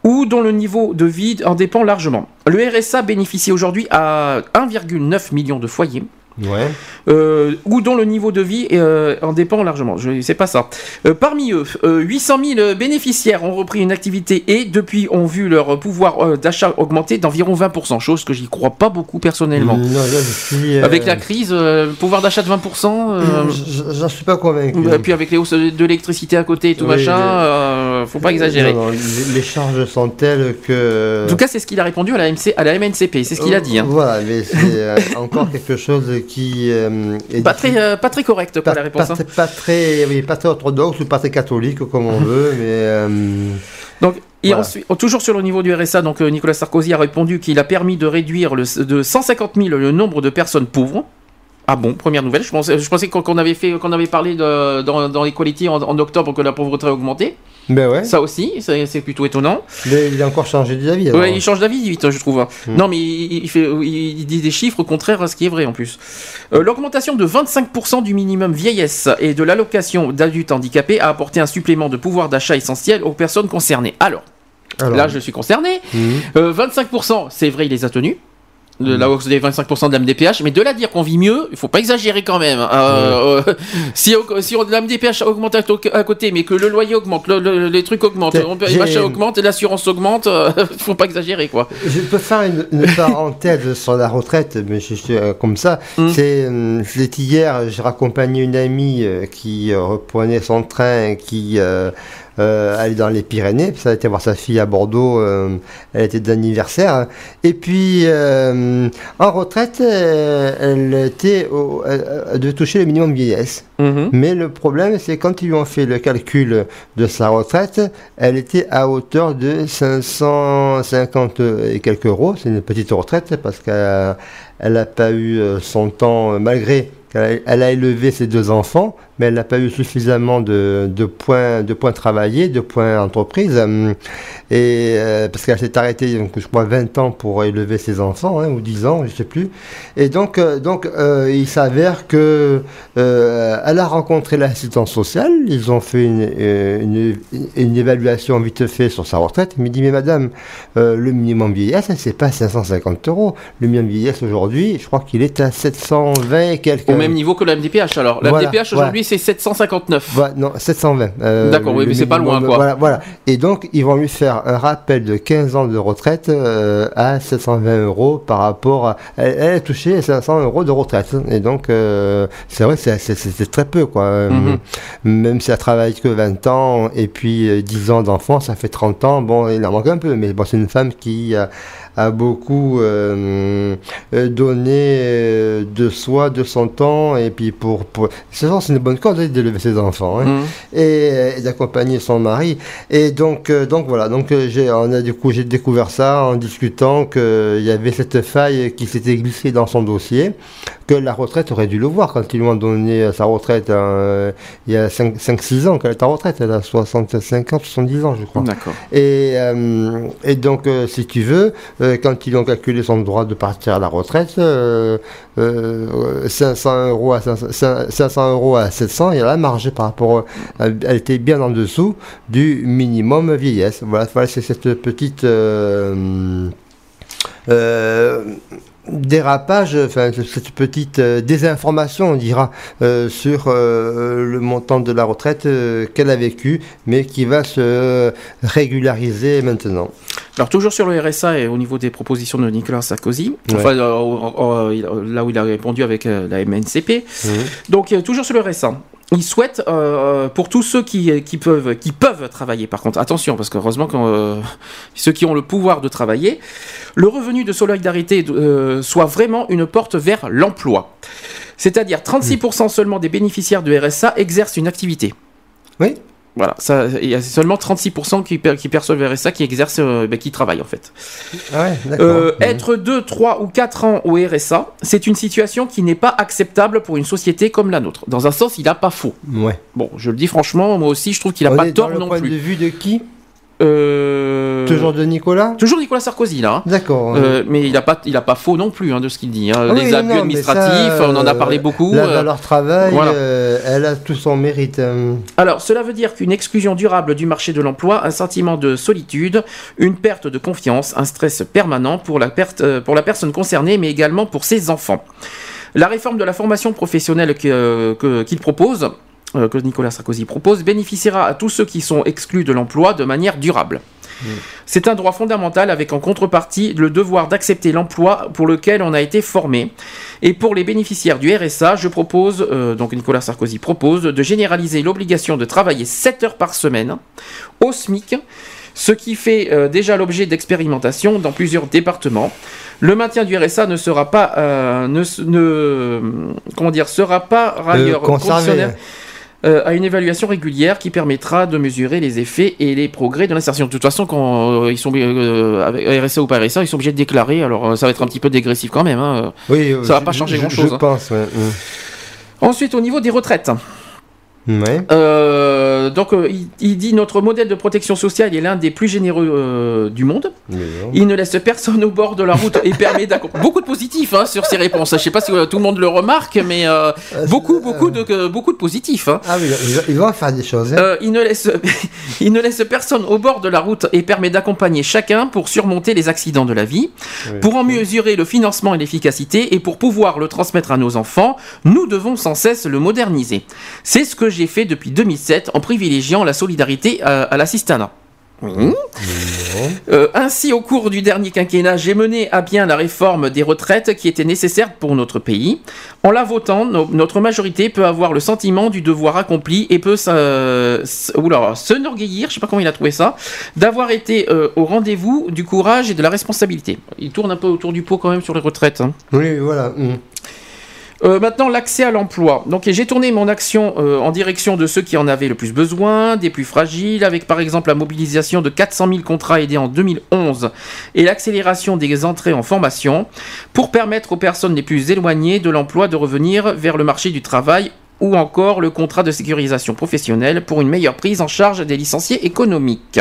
ou dont le niveau de vie en dépend largement. Le RSA bénéficie aujourd'hui à 1,9 million de foyers. Ouais. euh, ou dont le niveau de vie euh, en dépend largement. Je sais pas ça. Euh, parmi eux, euh, 800 000 bénéficiaires ont repris une activité et depuis ont vu leur pouvoir euh, d'achat augmenter d'environ 20%, chose que j'y crois pas beaucoup personnellement. Non, là, je suis, euh, Avec la crise, euh, pouvoir d'achat de 20%, euh, je- J'en suis pas convaincu. et puis avec les hausses de l'électricité à côté et tout Oui, machin, euh, faut pas exagérer. Non, non, les, les charges sont telles que. En tout cas, c'est ce qu'il a répondu à la, MC, à la MNCP, c'est ce qu'il a dit. hein. Voilà, mais c'est euh, encore quelque chose qui euh, est Pas très, euh, pas très correct pour pas, la réponse. pas- hein. pas très, oui, pas très orthodoxe ou pas très catholique comme on veut, mais euh, Donc, et Voilà. ensuite, toujours sur le niveau du RSA, donc Nicolas Sarkozy a répondu qu'il a permis de réduire le, de 150 000 le nombre de personnes pauvres. Ah bon, première nouvelle. Je pensais, je pensais qu'on avait fait, qu'on avait parlé de, dans, dans l'Equality en, en octobre que la pauvreté a augmenté. ben ouais. Ça aussi, c'est plutôt étonnant. Mais il a encore changé d'avis. Ouais, il change d'avis vite, je trouve. Hmm. Non, mais il, il fait, il dit des chiffres contraires à ce qui est vrai en plus. Euh, L'augmentation de 25% du minimum vieillesse et de l'allocation d'adultes handicapés a apporté un supplément de pouvoir d'achat essentiel aux personnes concernées. Alors, Alors, là, je suis concerné. mhm. Euh, 25%, c'est vrai, il les a tenus. De la hausse des 25% de la MDPH, mais de là à dire qu'on vit mieux, il faut pas exagérer quand même. Euh, euh, (laughs) si si on, la MDPH augmente à, côté, mais que le loyer augmente, le- le- les trucs augmentent, les machins augmentent l'assurance augmente, euh, (laughs) faut pas exagérer quoi. Je peux faire une, une parenthèse (laughs) sur la retraite, mais je suis euh, comme ça. Mm. C'est euh, hier, j'ai raccompagné une amie qui reprenait son train, qui euh, allait dans les Pyrénées, puis elle était voir sa fille à Bordeaux, euh, elle était d'anniversaire. Et puis euh, en retraite, euh, elle était au, elle devait toucher le minimum vieillesse. Mhm. Mais le problème, c'est quand ils lui ont fait le calcul de sa retraite, elle était à hauteur de 550 et quelques euros. C'est une petite retraite parce qu'elle n'a pas eu son temps, malgré qu'elle a, elle a élevé ses deux enfants, mais elle n'a pas eu suffisamment de, de points, de points travaillés, de points entreprises. hum, Et, euh, parce qu'elle s'est arrêtée, donc, je crois, 20 ans pour élever ses enfants, hein, ou 10 ans, je sais plus. Et donc, euh, donc euh, il s'avère que euh, elle a rencontré l'assistance sociale. Ils ont fait une, euh, une, une évaluation vite fait sur sa retraite. Il me dit, mais madame, euh, le minimum vieillesse, c'est pas 550 euros. Le minimum vieillesse aujourd'hui, je crois qu'il est à 720 et quelques. Au même niveau que la MDPH alors. La Voilà, MDPH aujourd'hui c'est 759. Voilà, non, 720. euh, D'accord, oui, mais c'est pas loin, quoi. Voilà, voilà. Et donc, ils vont lui faire un rappel de 15 ans de retraite euh, à 720 euros par rapport à. Elle, elle a touché 500 euros de retraite. Et donc, euh, c'est vrai, c'est- très peu, quoi. Euh, Mhm. Même si elle travaille que 20 ans et puis euh, 10 ans d'enfant, ça fait 30 ans. Bon, il en manque un peu, mais bon, c'est une femme qui a, beaucoup euh, euh, donné euh, de soi, de son temps, et puis pour. pour... C'est une bonne cause hein, d'élever ses enfants. hein Mhm. et, et d'accompagner son mari. Et donc, donc voilà, donc j'ai, on a du coup j'ai découvert ça en discutant qu'il y avait cette faille qui s'était glissée dans son dossier, que la retraite aurait dû le voir quand ils lui ont donné euh, sa retraite euh, il y a 5-6 ans qu'elle est en retraite, elle a 65 ans, 70 ans je crois. D'accord. Et, euh, et donc, euh, si tu veux, euh, quand ils ont calculé son droit de partir à la retraite, euh, euh, 500 euros à 500, 500 euros à 700, il y a la marge par rapport, à- elle était bien en dessous du minimum vieillesse. Voilà, voilà c'est cette petite euh, dérapage, enfin cette petite euh, désinformation, on dira, euh, sur euh, le montant de la retraite euh, qu'elle a vécu, mais qui va se régulariser maintenant. Alors toujours sur le RSA et au niveau des propositions de Nicolas Sarkozy, Ouais. enfin là où il a répondu avec la MNCP. Mhm. Donc toujours sur le RSA. Il souhaite euh, pour tous ceux qui, peuvent travailler par contre attention parce qu'heureusement que euh, ceux qui ont le pouvoir de travailler le revenu de solidarité euh, soit vraiment une porte vers l'emploi. C'est-à-dire 36% seulement des bénéficiaires de RSA exercent une activité. Oui. Voilà, ça, il y a seulement 36% qui, per- qui perçoivent le RSA qui exercent, euh, ben, qui travaillent en fait. Ah ouais. Euh, Mhm. Être 2, 3 ou 4 ans au RSA, c'est une situation qui n'est pas acceptable pour une société comme la nôtre. Dans un sens, il n'a pas faux. Ouais. Bon, je le dis franchement, moi aussi, je trouve qu'il n'a pas est dans tort le non point plus. de vue de qui? Euh, Toujours de Nicolas Toujours Nicolas Sarkozy, là. hein. D'accord. Euh, mais il n'a pas, il a pas faux non plus hein, de ce qu'il dit. hein. Ah oui, Les abus non, administratifs, ça, on en a euh, parlé beaucoup. La euh, valeur travail, voilà. euh, elle a tout son mérite. Alors, cela veut dire qu'une exclusion durable du marché de l'emploi, un sentiment de solitude, une perte de confiance, un stress permanent pour la, perte, euh, pour la personne concernée, mais également pour ses enfants. La réforme de la formation professionnelle euh, que- qu'il propose, euh, que Nicolas Sarkozy propose, bénéficiera à tous ceux qui sont exclus de l'emploi de manière durable. C'est un droit fondamental avec en contrepartie le devoir d'accepter l'emploi pour lequel on a été formé. Et pour les bénéficiaires du RSA, je propose, euh, donc Nicolas Sarkozy propose, de généraliser l'obligation de travailler 7 heures par semaine au SMIC, ce qui fait euh, déjà l'objet d'expérimentations dans plusieurs départements. Le maintien du RSA ne sera pas, euh, ne, ne- comment dire, sera pas ailleurs Euh, conditionnel euh, à une évaluation régulière qui permettra de mesurer les effets et les progrès de l'insertion. De toute façon, quand euh, ils sont euh, avec RSA ou pas RSA, ils sont obligés de déclarer. Alors, ça va être un petit peu dégressif quand même. hein. Oui, Ça va pas changer grand-chose, Je hein. pense, ouais. Mm. Ensuite, au niveau des retraites. Ouais. Euh, donc, euh, il, il dit notre modèle de protection sociale est l'un des plus généreux euh, du monde. Il ne laisse personne au bord de la route et permet d'accompagner. Beaucoup de positifs hein, sur ces réponses. Je sais pas si tout le monde le remarque, mais euh, beaucoup, beaucoup de, que- beaucoup de positifs. hein. Ah oui, ils vont faire des choses. hein. Il, ne laisse, (laughs) il ne laisse personne au bord de la route et permet d'accompagner chacun pour surmonter les accidents de la vie. Pour en mesurer le financement et l'efficacité et pour pouvoir le transmettre à nos enfants, nous devons sans cesse le moderniser. C'est ce que j'ai fait depuis 2007 en privilégiant la solidarité à, à l'assistanat. Oui. Euh, ainsi, au cours du dernier quinquennat, j'ai mené à bien la réforme des retraites qui était nécessaire pour notre pays. En la votant, no- notre majorité peut avoir le sentiment du devoir accompli et peut se, s'enorgueillir, je sais pas comment il a trouvé ça, d'avoir été euh, au rendez-vous du courage et de la responsabilité. Il tourne un peu autour du pot quand même sur les retraites. hein. Oui, voilà. hum. Euh, maintenant, l'accès à l'emploi. Donc, j'ai tourné mon action euh, en direction de ceux qui en avaient le plus besoin, des plus fragiles, avec par exemple la mobilisation de 400 000 contrats aidés en 2011 et l'accélération des entrées en formation pour permettre aux personnes les plus éloignées de l'emploi de revenir vers le marché du travail ou encore le contrat de sécurisation professionnelle pour une meilleure prise en charge des licenciés économiques.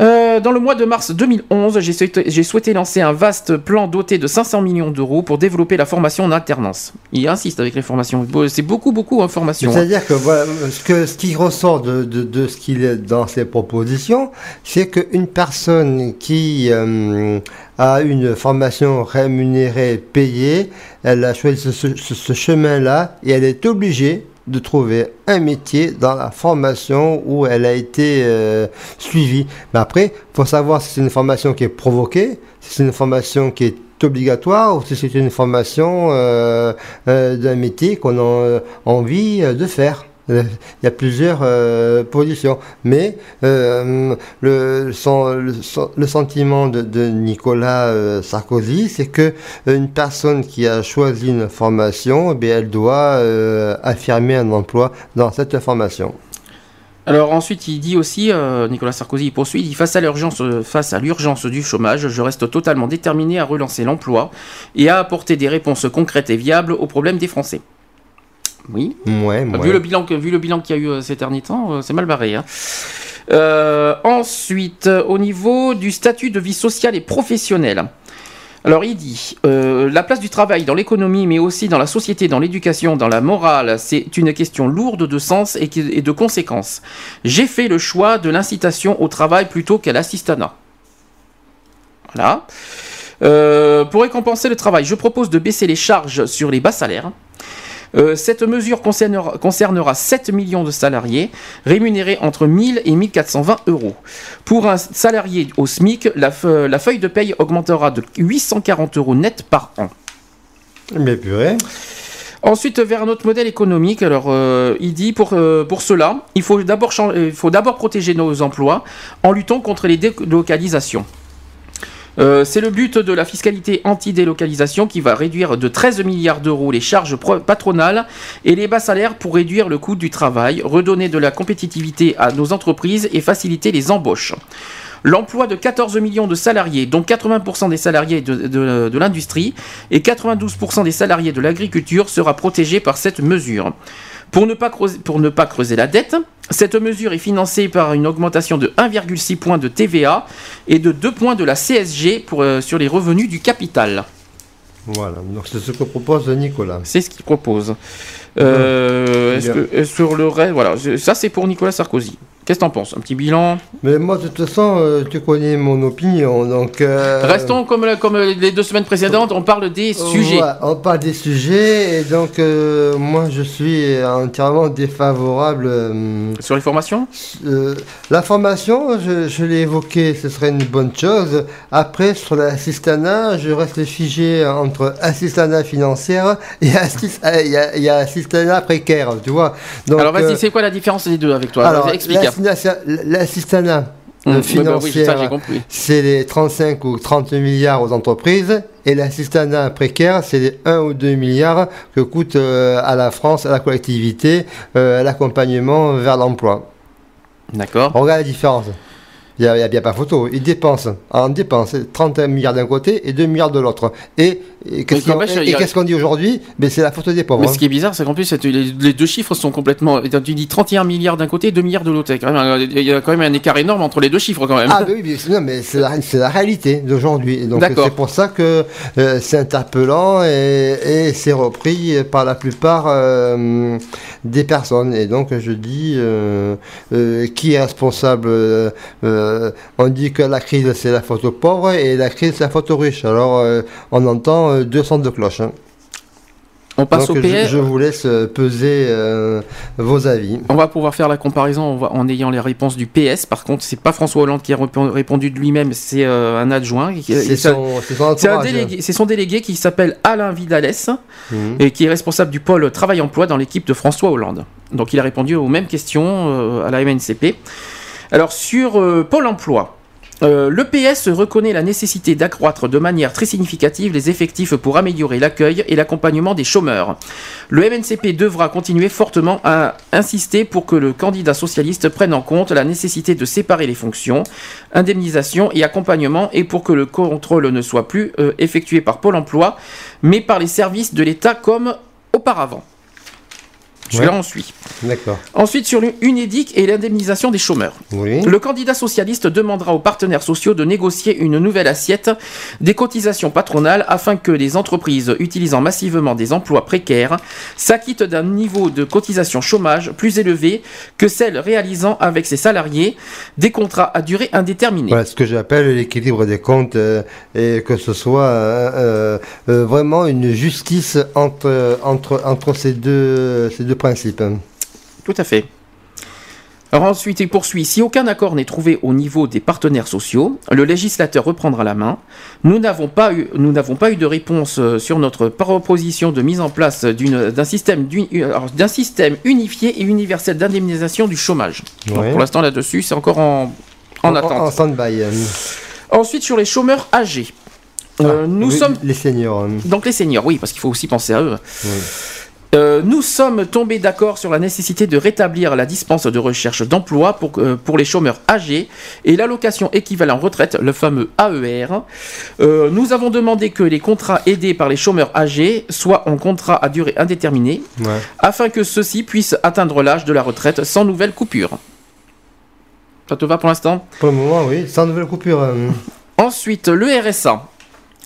Euh, dans le mois de mars 2011, j'ai souhaité, lancer un vaste plan doté de 500 millions d'euros pour développer la formation en alternance. Il insiste avec les formations. C'est beaucoup, beaucoup en formation. hein. C'est-à-dire que, ce, qui ressort de, ce qu'il est dans ses propositions, c'est qu'une personne qui euh, a une formation rémunérée, payée, elle a choisi ce chemin-là et elle est obligée de trouver un métier dans la formation où elle a été euh, suivie. Mais après, faut savoir si c'est une formation qui est provoquée, si c'est une formation qui est obligatoire ou si c'est une formation euh, euh, d'un métier qu'on a envie de faire. Euh, Il y a plusieurs euh, positions, mais euh, le, sentiment de, Nicolas Sarkozy, c'est que euh, une personne qui a choisi une formation, eh elle doit affirmer un emploi dans cette formation. Alors ensuite, il dit aussi, Nicolas Sarkozy poursuit, il dit face à l'urgence, face à l'urgence du chômage, je reste totalement déterminé à relancer l'emploi et à apporter des réponses concrètes et viables aux problèmes des Français. Oui. Ouais, Vu le bilan que vu le bilan qu'il y a eu euh, ces derniers temps, euh, c'est mal barré. hein. Euh, ensuite, au niveau du statut de vie sociale et professionnelle. Alors il dit, euh, la place du travail dans l'économie, mais aussi dans la société, dans l'éducation, dans la morale, c'est une question lourde de sens et, de conséquences. J'ai fait le choix de l'incitation au travail plutôt qu'à l'assistanat. Voilà. Euh, pour récompenser le travail, je propose de baisser les charges sur les bas salaires. Euh, cette mesure concernera, concernera 7 millions de salariés rémunérés entre 1000 et 1420 euros. Pour un salarié au SMIC, la, fe- la feuille de paye augmentera de 840 euros net par an. Mais purée. Ensuite, vers un autre modèle économique, alors euh, il dit pour, euh, pour cela, il faut d'abord chan- il faut d'abord protéger nos emplois en luttant contre les délocalisations. Euh, c'est le but de la fiscalité anti-délocalisation qui va réduire de 13 milliards d'euros les charges patronales et les bas salaires pour réduire le coût du travail, redonner de la compétitivité à nos entreprises et faciliter les embauches. L'emploi de 14 millions de salariés, dont 80% des salariés de l'industrie et 92% des salariés de l'agriculture, sera protégé par cette mesure. Pour ne, pas creuser, pour ne pas creuser la dette, cette mesure est financée par une augmentation de 1,6 points de TVA et de 2 points de la CSG pour, euh, sur les revenus du capital. Voilà, donc c'est ce que propose Nicolas. C'est ce qu'il propose. Euh, est-ce Bien. que- euh, sur le reste, voilà, ça c'est pour Nicolas Sarkozy. Qu'est-ce que t'en penses? Un petit bilan? Mais moi, de toute façon, euh, tu connais mon opinion, donc... euh, Restons comme, la- comme les deux semaines précédentes, on parle des sujets. Ouais, on parle des sujets, et donc euh, moi je suis entièrement défavorable. euh, Sur les formations? euh, la formation, je, je l'ai évoqué, ce serait une bonne chose. Après, sur l'assistanat, je reste figé entre assistanat financière et, assis- euh, il y a- il y a assistanat précaire, tu vois. Donc, Alors vas-y, euh, c'est quoi la différence des deux avec toi? Alors, Explique. L'assistanat- l'assistanat Hum, euh, bah oui, c'est les 35 ou 30 milliards aux entreprises et l'assistanat précaire, c'est les 1 ou 2 milliards que coûte euh, à la France, à la collectivité, euh, l'accompagnement vers l'emploi. D'accord. On regarde la différence. Il n'y a, a bien pas photo. Ils dépensent, en dépenses, 31 milliards d'un côté et 2 milliards de l'autre. Et, et qu'est-ce Mais qu'on a- dit aujourd'hui? Ben, C'est la photo des pauvres. Mais hein. ce qui est bizarre, c'est qu'en plus, les, deux chiffres sont complètement. Tu dis 31 milliards d'un côté et 2 milliards de l'autre. Il y a quand même un- a écart énorme entre les deux chiffres, quand même. Ah ben oui, non, mais c'est la, réalité d'aujourd'hui. Donc c'est pour ça que euh, c'est interpellant et, et c'est repris par la plupart euh, des personnes. Et donc je dis, euh, qui est responsable euh, On dit que la crise c'est la faute aux pauvres et la crise c'est la faute aux riches. Alors euh, on entend euh, deux sons de cloche. hein. On passe Donc au je, PS. je vous laisse euh, peser vos avis. On va pouvoir faire la comparaison en, ayant les réponses du PS. Par contre, c'est pas François Hollande qui a répon- répondu de lui-même, c'est un adjoint. C'est son, son son délégué qui s'appelle Alain Vidales Mhm. et qui est responsable du pôle travail-emploi dans l'équipe de François Hollande. Donc il a répondu aux mêmes questions à la MNCP. Alors sur euh, Pôle emploi, euh, le PS reconnaît la nécessité d'accroître de manière très significative les effectifs pour améliorer l'accueil et l'accompagnement des chômeurs. Le MNCP devra continuer fortement à insister pour que le candidat socialiste prenne en compte la nécessité de séparer les fonctions, indemnisation et accompagnement et pour que le contrôle ne soit plus euh, effectué par Pôle emploi, mais par les services de l'État comme auparavant. Jusque-là, Ouais. on suit. D'accord. Ensuite, sur l'UNEDIC et l'indemnisation des chômeurs. Oui. Le candidat socialiste demandera aux partenaires sociaux de négocier une nouvelle assiette des cotisations patronales afin que les entreprises utilisant massivement des emplois précaires s'acquittent d'un niveau de cotisation chômage plus élevé que celle réalisant avec ses salariés des contrats à durée indéterminée. Voilà ce que j'appelle l'équilibre des comptes euh, et que ce soit euh, euh, vraiment une justice entre, entre, entre ces, deux, ces deux principes. Tout à fait. Alors ensuite, il poursuit. Si aucun accord n'est trouvé au niveau des partenaires sociaux, le législateur reprendra la main. Nous n'avons pas eu, nous n'avons pas eu de réponse euh, sur notre proposition de mise en place d'un système, euh, d'un système unifié et universel d'indemnisation du chômage. Donc, pour l'instant, là-dessus, c'est encore en, en attente. En stand-by. euh. Ensuite, sur les chômeurs âgés. Euh, nous Oui, sommes Les seniors. euh. donc les seniors, oui, parce qu'il faut aussi penser à eux. Oui. Euh, nous sommes tombés d'accord sur la nécessité de rétablir la dispense de recherche d'emploi pour, euh, pour les chômeurs âgés et l'allocation équivalent retraite, le fameux AER. Euh, nous avons demandé que les contrats aidés par les chômeurs âgés soient en contrat à durée indéterminée Ouais. afin que ceux-ci puissent atteindre l'âge de la retraite sans nouvelle coupure. Ça te va pour l'instant? Pour le moment, oui. Sans nouvelle coupure. Ensuite, le RSA.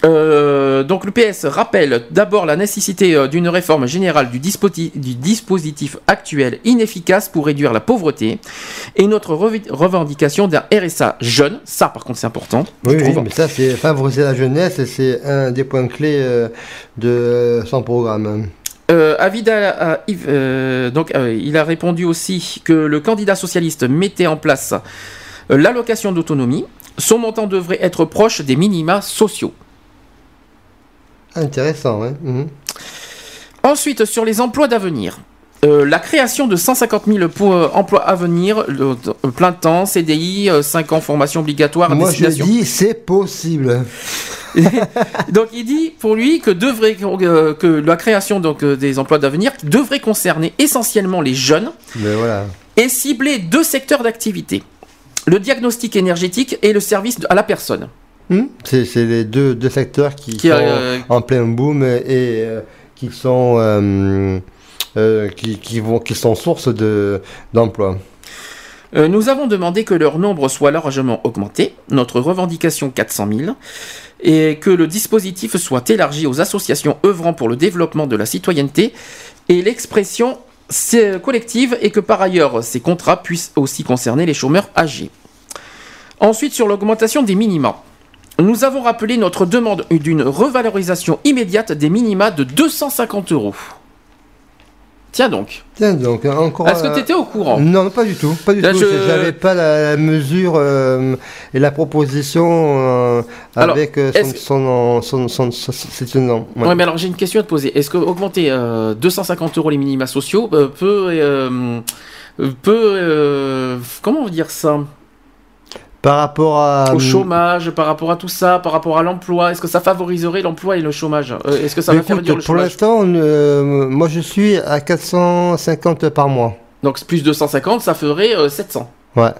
Euh, donc le PS rappelle d'abord la nécessité euh, d'une réforme générale du, dispositif actuel inefficace pour réduire la pauvreté et notre revendication d'un RSA jeune, ça par contre c'est important, je Oui, oui, trouve. mais ça, c'est favoriser la jeunesse et c'est un des points clés euh, de son programme. Euh, à Yves, euh, donc il a répondu aussi que le candidat socialiste mettait en place l'allocation d'autonomie. Son montant devrait être proche des minima sociaux. Intéressant, hein. Mhm. Ensuite, sur les emplois d'avenir. Euh, la création de 150 000 pour, euh, emplois à venir, euh, plein temps, CDI, 5 ans formation obligatoire, Moi, je dis, c'est possible. (laughs) Donc il dit pour lui que, devrait, que la création donc, des emplois d'avenir devrait concerner essentiellement les jeunes Mais voilà. et cibler deux secteurs d'activité. Le diagnostic énergétique et le service à la personne. Hmm? C'est les deux, deux secteurs qui, Qui, sont euh, en plein boom et euh, qui sont euh, qui, qui vont qui sont source de d'emploi. Euh, nous avons demandé que leur nombre soit largement augmenté, notre revendication 400 000, et que le dispositif soit élargi aux associations œuvrant pour le développement de la citoyenneté et l'expression collective, et que par ailleurs ces contrats puissent aussi concerner les chômeurs âgés. Ensuite, sur l'augmentation des minima. Nous avons rappelé notre demande d'une revalorisation immédiate des minima de 250 euros. Tiens donc, Tiens donc encore. est-ce que euh, tu étais au courant? Non, non, pas du tout, pas du Là, tout. je- J'avais pas la, mesure euh, et la proposition euh, Alors, avec euh, son, son, son, ouais. Ouais, mais alors j'ai une question à te poser. Est-ce que augmenter euh, 250 euros les minima sociaux peut peut comment on dire ça? Par rapport à au chômage, par rapport à tout ça, par rapport à l'emploi Est-ce que ça favoriserait l'emploi et le chômage? Euh, Est-ce que ça Mais va faire réduire le pour chômage? l'instant, euh, moi je suis à 450 par mois. Donc plus 250, ça ferait euh, 700. Ouais.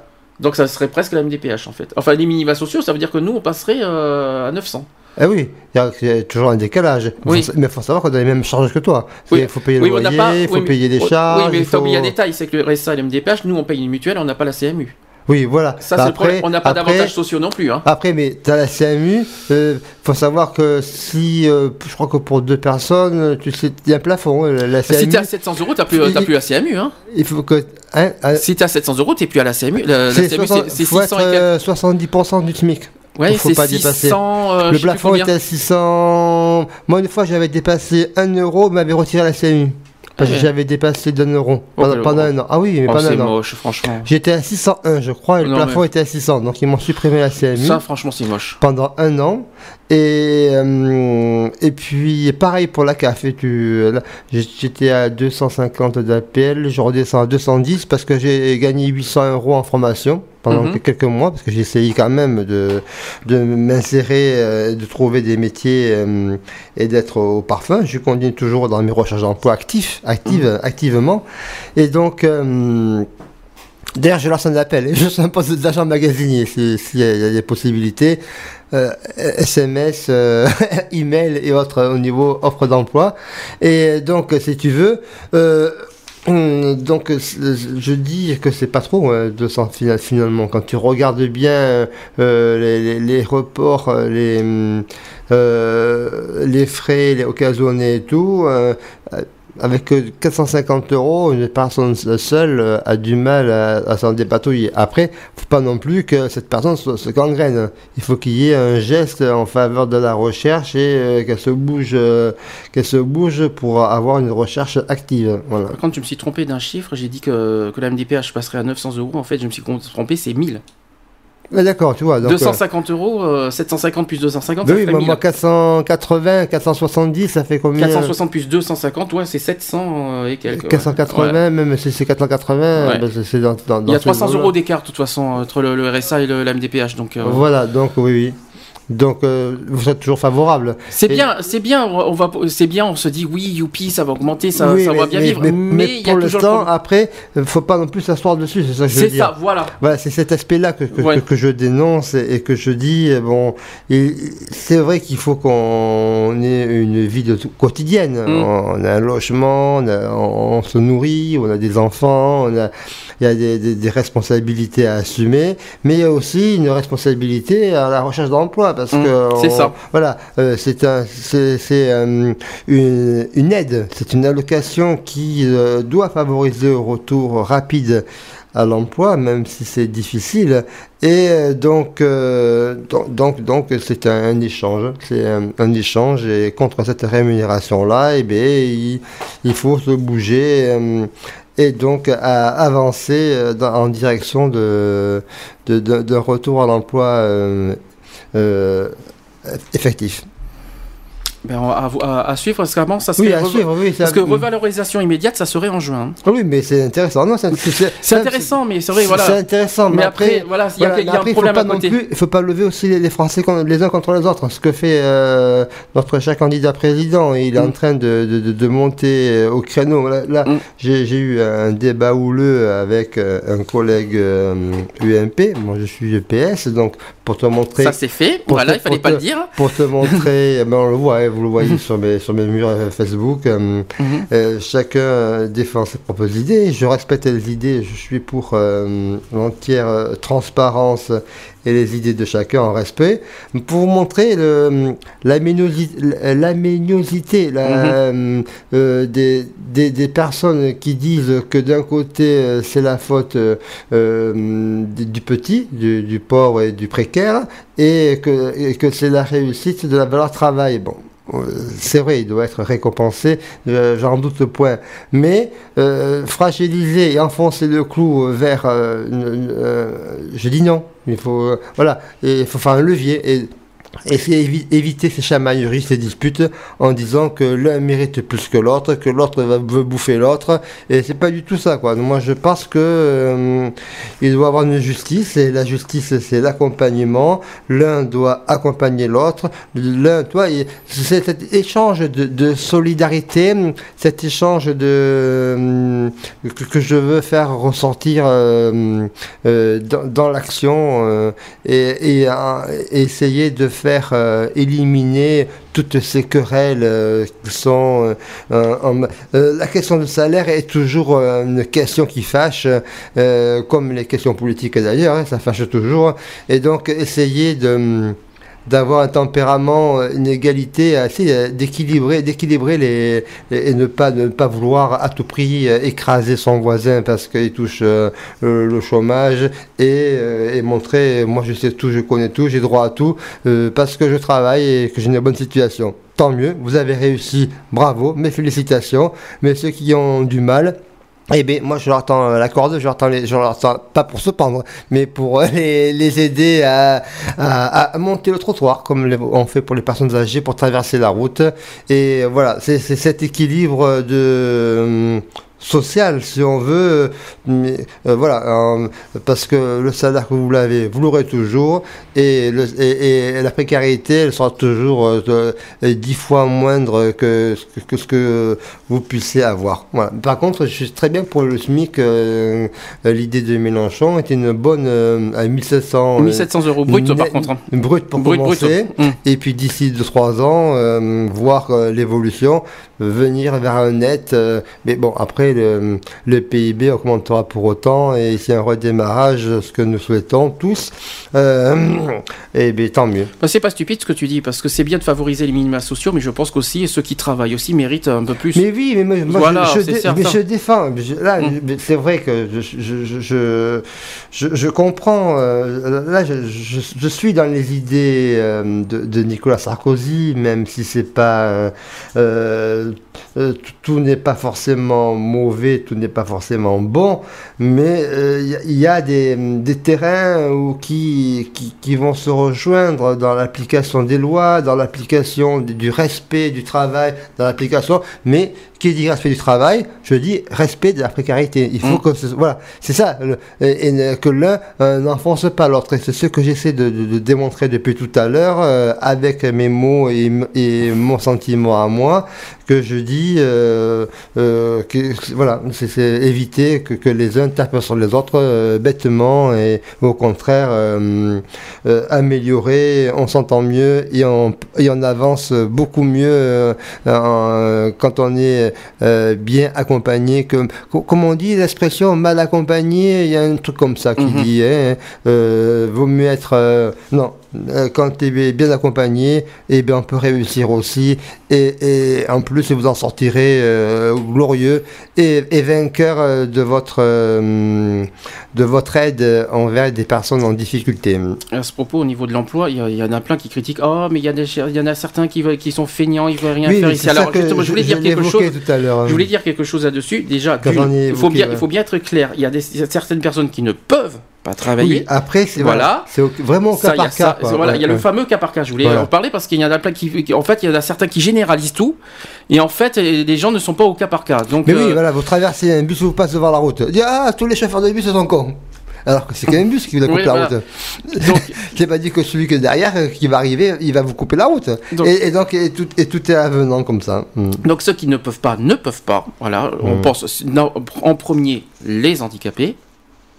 Donc ça serait presque la MDPH en fait. Enfin les minima sociaux, ça veut dire que nous on passerait euh, à 900. Ah oui, il y a- toujours un décalage. Oui. Faut- mais il faut savoir qu'on a les mêmes charges que toi. Oui. Il faut payer Oui, le n'a loyer, pas- il oui, faut mais- payer oui, charges. Oui, mais il t'as oublié un faut- détail, c'est que le RSA et le MDPH, nous on paye une mutuelle, on n'a pas la CMU. Oui, voilà. Ça Bah c'est le problème, après- on n'a pas d'avantages sociaux non plus. Hein. Après, mais tu as la CMU, il faut savoir que si, euh, je crois que pour deux personnes, tu sais, il y a un plafond, euh, la CMU. Si t'es à 700 euros, t'as plus, t'as Il- plus la CMU. Hein. Il faut que. Hein, Si t'es à 700 euros, t'es plus à la CMU. La, c'est CMU, 60 c'est c'est faut 600 être, et quelques. euh, 70% du SMIC. Ouais, faut c'est pas dépasser. 600. euh, je le plus plafond était à 600. Moi, une fois, j'avais dépassé 1 euro, m'avait retiré la CMU. Parce que ouais. j'avais dépassé d'un euro Oh, pendant, un an. Ah oui, mais Oh, pendant un an. moche, franchement. J'étais à 601, je crois, et le Non, plafond mais- était à 600. Donc, ils m'ont supprimé la CMU Ça, franchement, c'est moche. pendant un an. Et, euh, et puis, pareil pour la CAF. J'étais à 250 d'APL, je redescends à 210 parce que j'ai gagné 800 euros en formation pendant Mhm. quelques mois, parce que essayé quand même de, de m'insérer, euh, de trouver des métiers euh, et d'être au parfum. Je continue toujours dans mes recherches d'emploi actifs, active, activement. Et donc... euh, D'ailleurs, je lance un appel et (laughs) je suis un poste d'agent magasinier s'il si y, a- des possibilités. Euh, SMS, euh, (laughs) email et autres au niveau offre d'emploi. Et donc, si tu veux, euh, donc c'est- je dis que c'est pas trop euh, 200 fina- finalement. Quand tu regardes bien euh, les, les- les reports, euh, les, hum, euh, les frais, les occasionnés et tout, euh, avec euh, 450 euros, une personne seule euh, a du mal à, à s'en dépatouiller. Après, faut pas non plus que cette personne se, se gangrène. Il faut qu'il y ait un geste en faveur de la recherche et euh, qu'elle se bouge, euh, qu'elle se bouge pour avoir une recherche active. Contre, je me suis trompé d'un chiffre. J'ai dit que, que la MDPH passerait à 900 euros. En fait, je me suis trompé, c'est 1000. Mais D'accord, tu vois. Donc, euh, 250 euros, euh, 750 plus 250, ben ça oui, ferait 1000. moi, 480, 470, ça fait combien 460 plus 250, ouais, c'est 700 euh, et quelques. ouais. 480, Ouais. même si c'est 480, Ouais. ben, c'est- c'est dans, dans, Il y a ce 300 niveau-là. euros d'écart, de toute façon, entre le, le RSA et le, la MDPH. Donc, euh, Voilà, donc oui, oui. Donc, euh, vous êtes toujours favorable. c'est bien, c'est bien, on va, c'est bien, on se dit oui, youpi, ça va augmenter, ça, Oui, ça mais, va bien mais- vivre. mais- Mais, mais il y a pour le problème. après, il faut pas non plus s'asseoir dessus, c'est ça que je veux C'est dire. ça, voilà. Voilà, c'est cet aspect-là que, que, Ouais. que, que je dénonce et, que je dis, euh, bon, c'est vrai qu'il faut qu'on ait une vie de quotidienne. Mm. On a un logement, on, a- on- on se nourrit, on a des enfants, on a, il y a des, des- des responsabilités à assumer, mais il y a aussi une responsabilité à la recherche d'emploi parce Mm, que c'est ça. Voilà, euh, c'est un, c'est, c'est, euh, une, une aide, c'est une allocation qui euh, doit favoriser le retour rapide à l'emploi, même si c'est difficile. Et donc, euh, donc, donc, donc, c'est un, un échange, c'est un, un échange. Et contre cette rémunération-là, eh bien, il, il faut se bouger. euh, et donc à avancer euh, en direction de, retour à l'emploi euh, euh, effectif. Ben, à, à- à suivre, parce qu'avant, ça Oui, serait. à reva- suivre, oui. ça- Parce que revalorisation immédiate, ça serait en juin. Ah Oui, mais c'est intéressant. Non, c'est, intéressant, mais c'est vrai, voilà. C'est intéressant, mais, Mais après, voilà, il y a- voilà, il y a un après, problème faut à pas non plus, il faut pas lever aussi les, les Français les uns contre les autres. Ce que fait euh, notre cher candidat président, il est Mm. en train de, de, monter euh, au créneau. Là, là, Mm. j'ai, eu un débat houleux avec euh, un collègue euh, UMP. Moi, je suis EPS, donc pour te montrer. Ça c'est fait, pour voilà, te- il fallait pas te- le dire. Pour te montrer, (laughs) ben on le voit, hein, vous le voyez sur mes, sur mes murs euh, Facebook, euh, Mhm. euh, chacun défend ses propres idées. Je respecte les idées, je suis pour l'entière transparence et les idées de chacun en respect. Pour montrer le- l'aménosi- l'améniosité la, euh, euh, des, des, des personnes qui disent que d'un côté euh, c'est la faute euh, du petit, du, du pauvre et du précaire, et que, et que c'est la réussite de la valeur travail. Bon, c'est vrai, il doit être récompensé, euh, j'en doute point. Mais euh, fragiliser et enfoncer le clou vers, euh, je dis non. Il faut, voilà, il faut faire un levier. C'est évi- éviter ces chamailleries, ces disputes, en disant que l'un mérite plus que l'autre, que l'autre veut bouffer l'autre, et c'est pas du tout ça, quoi. Moi, je pense que euh, il doit y avoir une justice, et la justice, c'est l'accompagnement. L'un doit accompagner l'autre. L'un, toi, c'est cet échange de, solidarité, cet échange de euh, que, je veux faire ressortir euh, dans, l'action et, et, essayer de faire euh, éliminer toutes ces querelles euh, qui sont euh, la question du salaire est toujours une question qui fâche comme les questions politiques d'ailleurs hein, ça fâche toujours. Et donc essayer de d'avoir un tempérament, euh, une égalité assez euh, d'équilibrer, d'équilibrer les, et ne pas ne pas vouloir à tout prix euh, écraser son voisin parce qu'il touche le, chômage et, et montrer moi je sais tout, je connais tout, j'ai droit à tout parce que je travaille et que j'ai une bonne situation. Tant mieux, vous avez réussi, bravo, mes félicitations. Mais ceux qui ont du mal, eh bien, moi, je leur tends la corde, je leur tends les, je pas pour se pendre, mais pour euh, les, aider à, monter le trottoir, comme on fait pour les personnes âgées, pour traverser la route. Et voilà, c'est cet équilibre de hum, social, si on veut, mais, euh, voilà, euh, parce que le salaire que vous l'avez, vous l'aurez toujours, et, le, et, et la précarité, elle sera toujours euh, euh, dix fois moindre que, que, que ce que vous puissiez avoir. Voilà. Par contre, je suis très bien pour le SMIC. euh, euh, L'idée de Mélenchon était une bonne euh, à 1700 euh, 1700 euros brut, par contre. hein. brut pour Brut, commencer. Hum. Et puis d'ici 2-3 ans, euh, voir euh, l'évolution, euh, venir vers un net. euh, mais bon, après, le, le PIB augmentera pour autant et c'est un redémarrage, ce que nous souhaitons tous. Euh, et bien, tant mieux. Bah, c'est pas stupide ce que tu dis, parce que c'est bien de favoriser les minima sociaux, mais je pense qu'aussi ceux qui travaillent aussi méritent un peu plus. Mais oui, mais moi, moi, Voilà, je, je c'est dé- certain. mais je défends. Je- là, Mm. c'est vrai que je, comprends. euh, là, je, suis dans les idées euh, de, de Nicolas Sarkozy, même si c'est pas. tout, tout n'est pas forcément tout n'est pas forcément bon, mais euh, il y a- il y, a des, des terrains où qui, qui, qui vont se rejoindre dans l'application des lois, dans l'application du respect du travail, dans l'application, mais qui dit respect du travail, je dis respect de la précarité. Il faut Mm. que ce- voilà, c'est ça, le- et, que l'un euh, n'enfonce pas l'autre. Et c'est ce que j'essaie de, de- de démontrer depuis tout à l'heure euh, avec mes mots et, mon sentiment à moi, que je dis, euh, que voilà, c'est éviter que, que les uns tapent sur les autres bêtement et au contraire améliorer, on s'entend mieux et on, et on avance beaucoup mieux en- quand on est euh, bien accompagné. Comme on dit l'expression mal accompagné, il y a un truc comme ça qui Mhm. dit, hein, euh, vaut mieux être... euh, non, euh, quand tu es bien accompagné, eh bien, on peut réussir aussi. Et, et en plus, vous en sortirez euh, glorieux et, et vainqueur euh, de votre, euh, de votre aide envers des personnes en difficulté. À ce propos, au niveau de l'emploi, il y, y en a plein qui critiquent. Oh, mais il y, en a certains qui, veulent- qui sont feignants, ils veulent rien Oui, faire ici. Alors, justement, je voulais dire quelque chose. tout à l'heure. Je voulais dire quelque chose là-dessus. Déjà, il, faut bien, ouais. il faut bien être clair. Il y a des, il y a certaines personnes qui ne peuvent pas. Oui, après, c'est Voilà. voilà. c'est vraiment Ça, cas par ça, cas. quoi. voilà, il y a Ouais, le fameux cas par cas. Je voulais Voilà. en parler parce qu'il y en a plein qui, en fait, il y en a certains qui généralisent tout, et en fait, les gens ne sont pas au cas par cas. Donc, Mais euh, oui, voilà, vous traversez un bus, vous passez devant la route. Dites, ah, tous les chauffeurs de bus sont cons. Alors que c'est quand même un bus qui vous a coupé Oui, la route. donc, (laughs) C'est pas dit que celui qui est derrière, euh, qui va arriver, il va vous couper la route. Donc- et, et donc, et tout, et tout est avenant comme ça. Mm. donc ceux qui ne peuvent pas, ne peuvent pas. Voilà, on Mm. pense en premier les handicapés.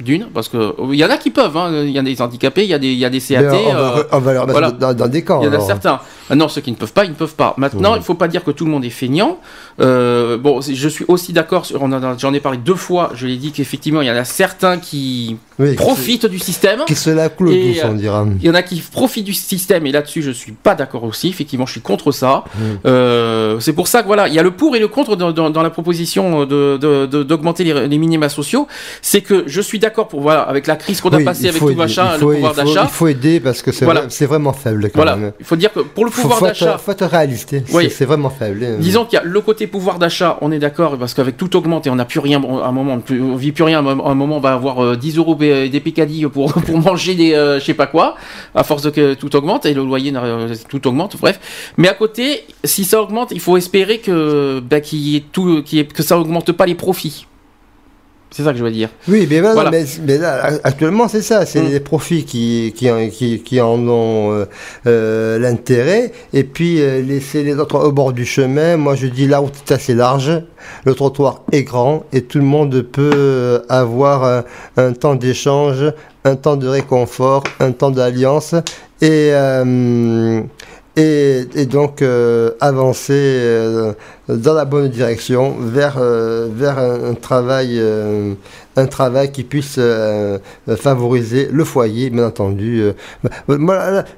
D'une, parce que il y en a qui peuvent, hein, il y a des handicapés, il y a des, il y a des CAT. On, va, on va leur mettre voilà. dans, dans des camps. Il y en a alors. certains. Maintenant, ceux qui ne peuvent pas, ils ne peuvent pas. Maintenant, il ne faut pas dire que tout le monde est feignant. Euh, bon, je suis aussi d'accord. J'en ai parlé deux fois. Je l'ai dit qu'effectivement, il y en a certains qui Oui, profitent du système. Qui se la Et, on euh, dira. Il y en a qui profitent du système et là-dessus je suis pas d'accord aussi. Effectivement, je suis contre ça. Mhm. Euh, c'est pour ça que voilà, il y a le pour et le contre dans, dans- dans la proposition de- de- de- d'augmenter les, les minima sociaux. C'est que je suis d'accord pour voilà avec la crise qu'on a passée avec faut tout aider, machin, le pouvoir d'achat. Il faut aider parce que c'est Voilà. vrai- c'est vraiment faible quand Voilà, même. il faut dire que pour le pouvoir faut, d'achat. faut être réaliste. C'est- Oui. C'est vraiment faible. hein. Disons qu'il y a le côté pouvoir d'achat, on est d'accord, parce qu'avec tout augmente et on n'a plus rien, à un moment, on on vit plus rien, à un moment, on va avoir euh, 10 euros bé- des picadilles pour, (laughs) pour manger des, euh, je sais pas quoi, à force de que tout augmente, et le loyer, euh, tout augmente, bref. Mais à côté, si ça augmente, il faut espérer que, bah, qu'il y ait tout, qu'il y ait- que ça augmente pas les profits. C'est ça que je veux dire. Oui, mais, voilà, Voilà. mais, mais là, actuellement, c'est ça. C'est Mm. les profits qui, qui, en- qui, qui en ont euh, euh, l'intérêt. Et puis, euh, laisser les autres au bord du chemin. Moi, je dis la route est assez large. Le trottoir est grand. Et tout le monde peut avoir un, un temps d'échange, un temps de réconfort, un temps d'alliance. Et. et, et donc avancer dans la bonne direction vers, euh, vers un, un travail, euh, un travail qui puisse euh, favoriser le foyer, bien entendu.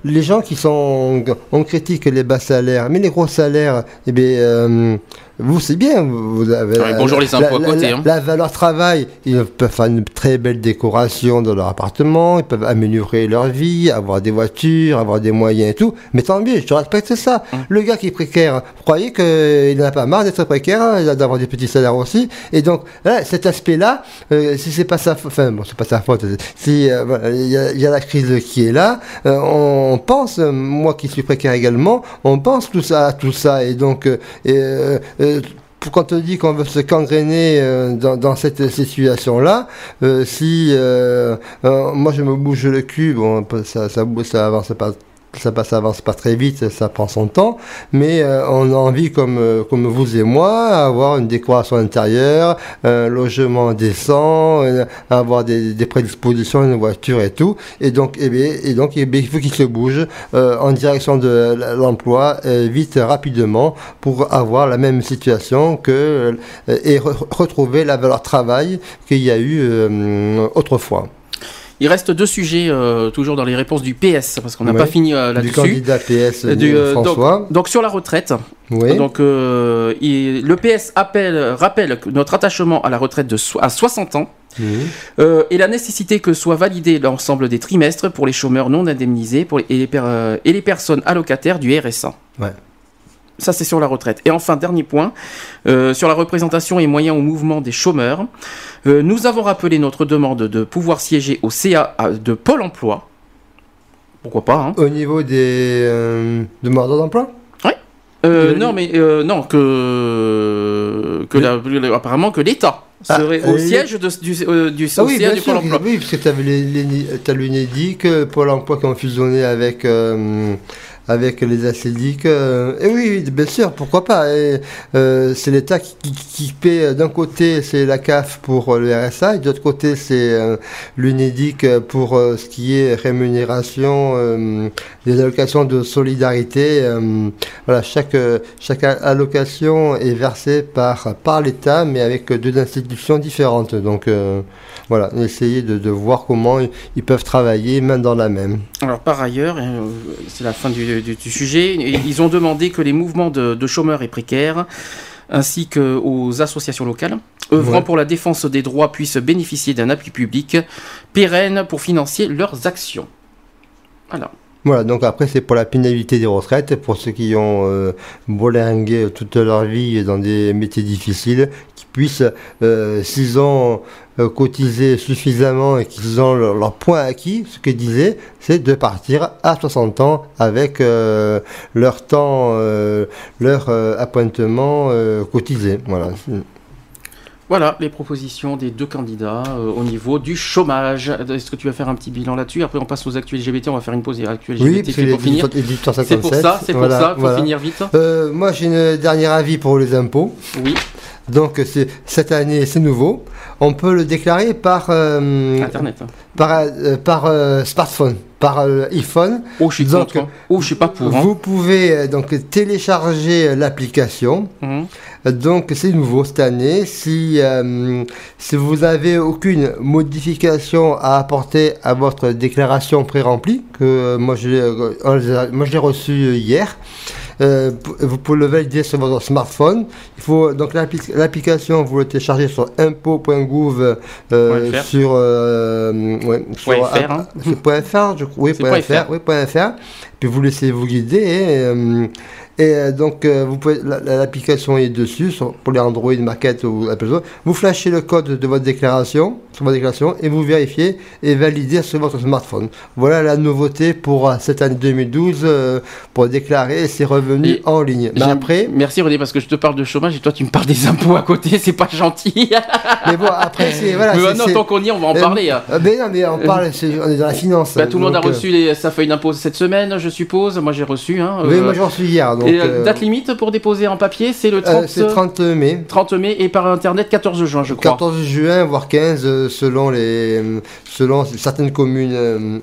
les gens qui sont, on critique les bas salaires, mais les gros salaires, eh bien, vous c'est bien, vous avez Ouais, la- bonjour les impôts la, à côté, la- hein. la valeur travail, ils peuvent faire une très belle décoration dans leur appartement, ils peuvent améliorer leur vie, avoir des voitures, avoir des moyens et tout. Mais tant mieux, je respecte ça. Hum. Le gars qui est précaire, vous croyez qu'il n'en a pas marre d'être précaire, hein, d'avoir des petits salaires aussi. Et donc, cet aspect-là, euh, si c'est pas sa faute, enfin, bon, c'est pas sa faute, si euh, il y, a- la crise qui est là, euh, on pense, euh, moi qui suis précaire également, on pense tout ça, tout ça. Et donc, euh, et, euh, euh, quand on dit qu'on veut se gangréner euh, dans, cette situation-là, euh, si euh, euh, moi je me bouge le cul, bon, ça, ça, ça avance pas. Ça, passe- avance pas très vite, ça prend son temps, mais euh, on a envie, comme, euh, comme vous et moi, avoir une décoration intérieure, un logement décent, euh, avoir des, des prédispositions, une voiture et tout. Et donc, eh bien, et donc eh bien, il faut qu'il se bouge euh, en direction de l'emploi euh, vite, rapidement, pour avoir la même situation que et re- retrouver la valeur travail qu'il y a eu autrefois. Il reste deux sujets, euh, toujours dans les réponses du PS, parce qu'on n'a pas fini euh, Du là-dessus. candidat PS Euh, du, euh, François. donc, donc sur la retraite, oui. donc il- le PS appelle, rappelle notre attachement à la retraite de so- à 60 ans Mhm. euh, et la nécessité que soit validé l'ensemble des trimestres pour les chômeurs non indemnisés pour les- et, les per- euh, et les personnes allocataires du RSA. Ouais. Ça, c'est sur la retraite. Et enfin, dernier point, euh, sur la représentation et moyens au mouvement des chômeurs. Euh, nous avons rappelé notre demande de pouvoir siéger au CA de Pôle emploi. Pourquoi pas, hein Au niveau des euh, demandeurs d'emploi? Euh, Le- non, mais euh, non, que, que la- apparemment que l'État Ah, serait au euh, siège de, du, euh, du Ah oui, CA bien du sûr, Pôle emploi. oui, parce que tu as l'UNEDIC, euh, Pôle emploi qui ont fusionné avec, euh, avec les ACDIC. euh, et oui, bien sûr, pourquoi pas. euh, c'est l'État qui, paie, euh, d'un côté, c'est la CAF pour le RSA, et de l'autre côté, c'est l'UNEDIC pour ce qui est rémunération des allocations de solidarité. voilà, chaque, chaque allocation est versée par, par l'État, mais avec deux institutions différentes. Donc, voilà, essayer de, voir comment ils, peuvent travailler main dans la même. Alors par ailleurs, c'est la fin du, du- du sujet, et ils ont demandé que les mouvements de, de chômeurs et précaires, ainsi qu'aux associations locales, œuvrant Ouais. pour la défense des droits, puissent bénéficier d'un appui public pérenne pour financer leurs actions. Voilà. Voilà, donc après, c'est pour la pénibilité des retraites, pour ceux qui ont euh, bolingué toute leur vie dans des métiers difficiles, qui puissent, euh, s'ils ont euh, suffisamment et qu'ils ont leur, point acquis, ce que disait, c'est de partir à 60 ans avec euh, leur temps, euh, leur euh, appointement cotisé. Voilà. Voilà les propositions des deux candidats euh, au niveau du chômage. Est-ce que tu vas faire un petit bilan là-dessus? Après, on passe aux actus LGBT. On va faire une pause actus LGBT Oui, que pour finir. les 1857. C'est pour ça, c'est voilà, pour ça. Faut voilà. finir vite. Euh, moi, j'ai une dernière avis pour les impôts. Oui. Donc, c'est, cette année, c'est nouveau. On peut le déclarer par, euh, Internet. par, par smartphone, par euh, iPhone. Oh, je suis Donc, contre. hein. Oh, je suis pas pour. hein. Vous pouvez euh, donc télécharger euh, l'application. Mhm. Donc, c'est nouveau cette année. Si, euh, si vous n'avez aucune modification à apporter à votre déclaration pré-remplie, que je moi, je l'ai reçue hier, euh, vous pouvez le valider sur votre smartphone. Il faut donc l'appli- l'application, vous le téléchargez sur impôt.gouv euh, sur, euh, ouais, sur Point fr, hein. fr, je crois. Oui, fr, fr. oui, point fr. Puis vous laissez vous guider. Et, euh, et, euh, donc, euh, vous pouvez, la- la- l'application est dessus pour les Android, Market ou Apple Store. Vous flashez le code de votre déclaration, sur votre déclaration, et vous vérifiez et validez sur votre smartphone. Voilà la nouveauté pour euh, cette année 2012 euh, pour déclarer ses revenus Et en ligne. Mais après, Merci René, parce que je te parle de chômage et toi tu me parles des impôts à côté, c'est pas gentil. (laughs) mais bon, après, c'est (laughs) voilà. Mais c'est- tant qu'on y est, on va en parler. hein. euh, mais non, mais on parle, c'est- on est dans la finance. Bah, tout le monde a reçu les- sa feuille d'impôt cette semaine, je suppose. Moi j'ai reçu. Hein, Oui, moi j'en suis hier. Donc, et euh, euh, date limite pour déposer en papier, c'est le euh, 30, c'est 30 mai. 30 mai et par internet 14 juin, je crois. 14 juin, voire 15, euh, selon, les, euh, selon certaines communes. euh,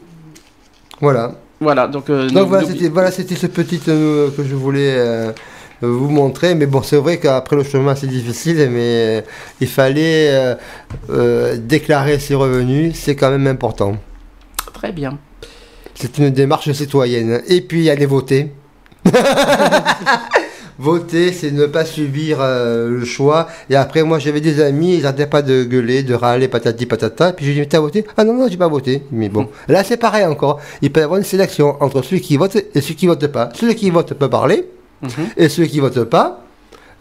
Voilà. Voilà, donc. euh, Donc voilà, c'était voilà, ce petit euh, que je voulais euh, vous montrer. Mais bon, c'est vrai qu'après le chemin, c'est difficile, mais euh, il fallait euh, euh, déclarer ses revenus. C'est quand même important. Très bien. C'est une démarche citoyenne. Et puis, aller voter. (laughs) Voter, c'est ne pas subir euh, le choix. Et après, moi, j'avais des amis, ils n'arrêtaient pas de gueuler, de râler, patati patata. Puis je dit, t'as voté? Ah non, non, j'ai pas voté. Mais bon, là, c'est pareil encore. Il peut y avoir une sélection entre celui qui vote et celui qui vote pas. Celui qui vote peut parler, Mhm. et celui qui vote pas,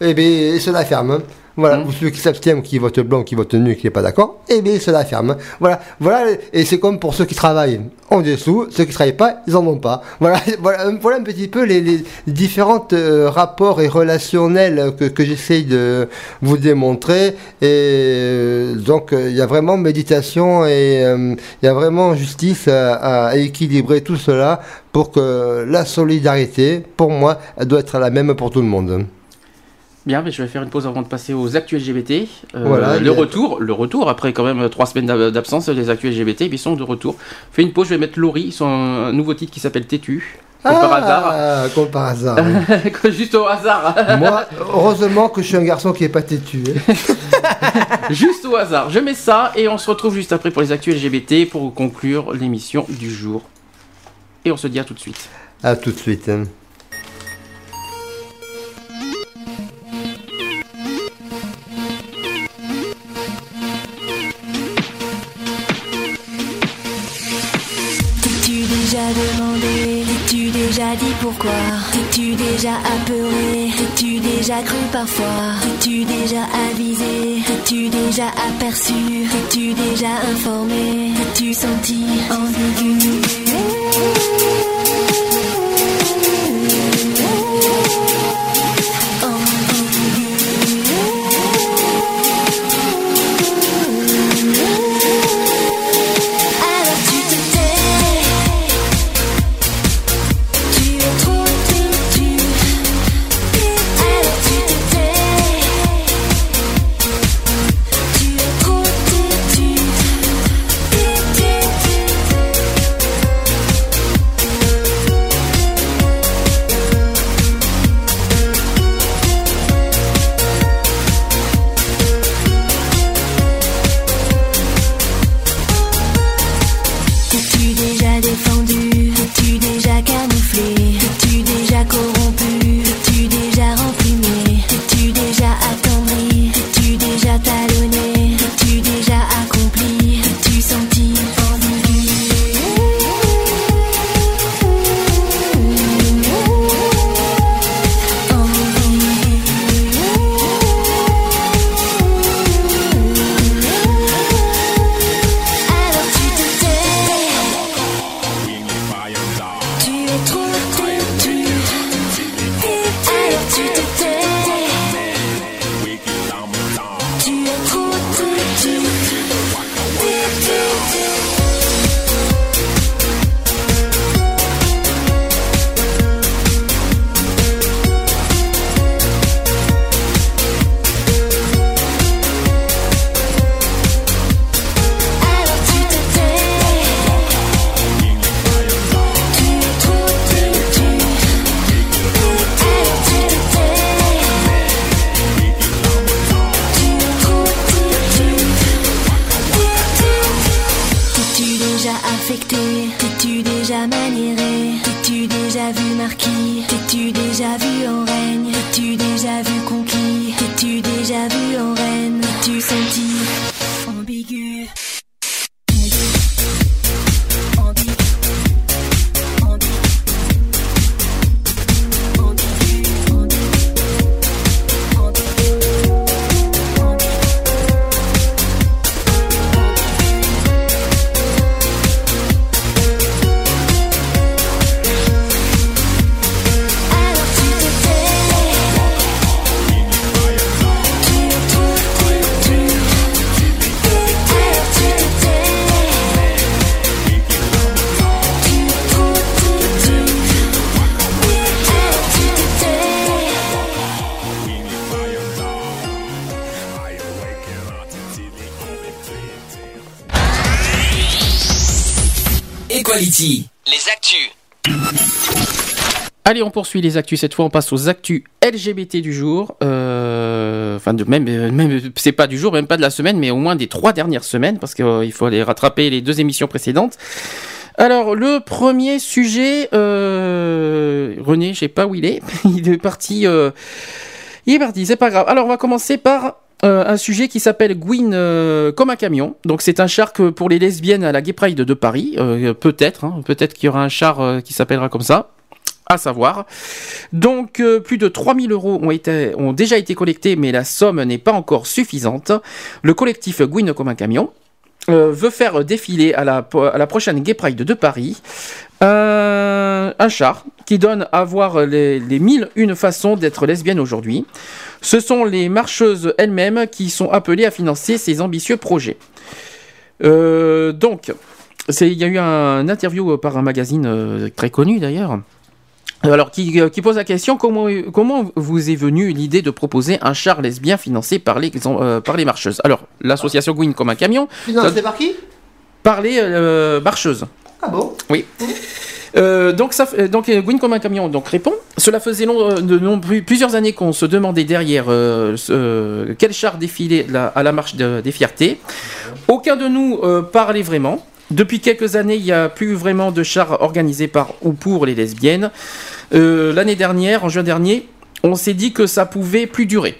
eh bien, il se la ferme. Voilà, ou celui qui s'abstient, ou qui vote blanc, qui vote nu, qui n'est pas d'accord, eh bien, il se la ferme. Voilà, voilà, et c'est comme pour ceux qui travaillent, ont des sous, ceux qui ne travaillent pas, ils en ont pas. Voilà, (laughs) voilà, voilà un petit peu les, les différents euh, rapports et relationnels que, que j'essaye de vous démontrer. Et euh, donc, euh, il y a vraiment méditation et euh, il y a vraiment justice à, à équilibrer tout cela pour que la solidarité, pour moi, elle doit être la même pour tout le monde. Bien, mais je vais faire une pause avant de passer aux actus LGBT. Euh, Voilà, le a- retour, le retour après quand même trois semaines d'ab- d'absence des actus LGBT, ils sont de retour. Fais une pause, je vais mettre Laurie, un nouveau titre qui s'appelle Têtu. Comme par hasard. Ah, comme par hasard. oui. (laughs) Juste au hasard. (laughs) Moi, heureusement que je suis un garçon qui est pas têtu. hein. (laughs) juste au hasard. Je mets ça et on se retrouve juste après pour les actus LGBT pour conclure l'émission du jour. Et on se dit à tout de suite. À tout de suite. Pourquoi T'es-tu déjà apeuré T'es-tu déjà cru parfois T'es-tu déjà avisé T'es-tu déjà aperçu T'es-tu déjà informé T'es-tu senti ambigu On poursuit les actus. Cette fois, on passe aux actus LGBT du jour. Euh, Enfin, même, euh, même c'est pas du jour, même pas de la semaine, mais au moins des trois dernières semaines, parce qu'il faut aller rattraper les deux émissions précédentes. Alors, le premier sujet, euh, René, je sais pas où il est. (laughs) Il est parti. euh, il est parti, c'est pas grave. Alors, on va commencer par euh, un sujet qui s'appelle Gwyn euh, comme un camion. Donc, c'est un char pour les lesbiennes à la Gay Pride de Paris. Euh, peut-être, hein, peut-être qu'il y aura un char euh, qui s'appellera comme ça à savoir. Donc euh, plus de 3000 euros ont, été, ont déjà été collectés, mais la somme n'est pas encore suffisante. Le collectif Gwyn comme un camion euh, veut faire défiler à la, à la prochaine Gay Pride de Paris un, un char qui donne à voir les, les mille une façons d'être lesbienne aujourd'hui. Ce sont les marcheuses elles-mêmes qui sont appelées à financer ces ambitieux projets. Euh, donc, il y a eu un interview par un magazine euh, très connu d'ailleurs. Alors, qui, euh, qui pose la question comment, comment vous est venue l'idée de proposer un char lesbien financé par les, euh, par les marcheuses? Alors, l'association Gwyn comme un camion, Financé par qui? Par les euh, marcheuses. Ah bon? Oui. Euh, donc, ça, donc Gwyn comme un camion donc répond. Cela faisait long- de long- plusieurs années qu'on se demandait derrière euh, euh, quel char défilait la- à la marche de- des fiertés. Aucun de nous parlait vraiment. Depuis quelques années, il n'y a plus vraiment de char organisé par ou pour les lesbiennes. Euh, L'année dernière, en juin dernier, on s'est dit que ça pouvait plus durer.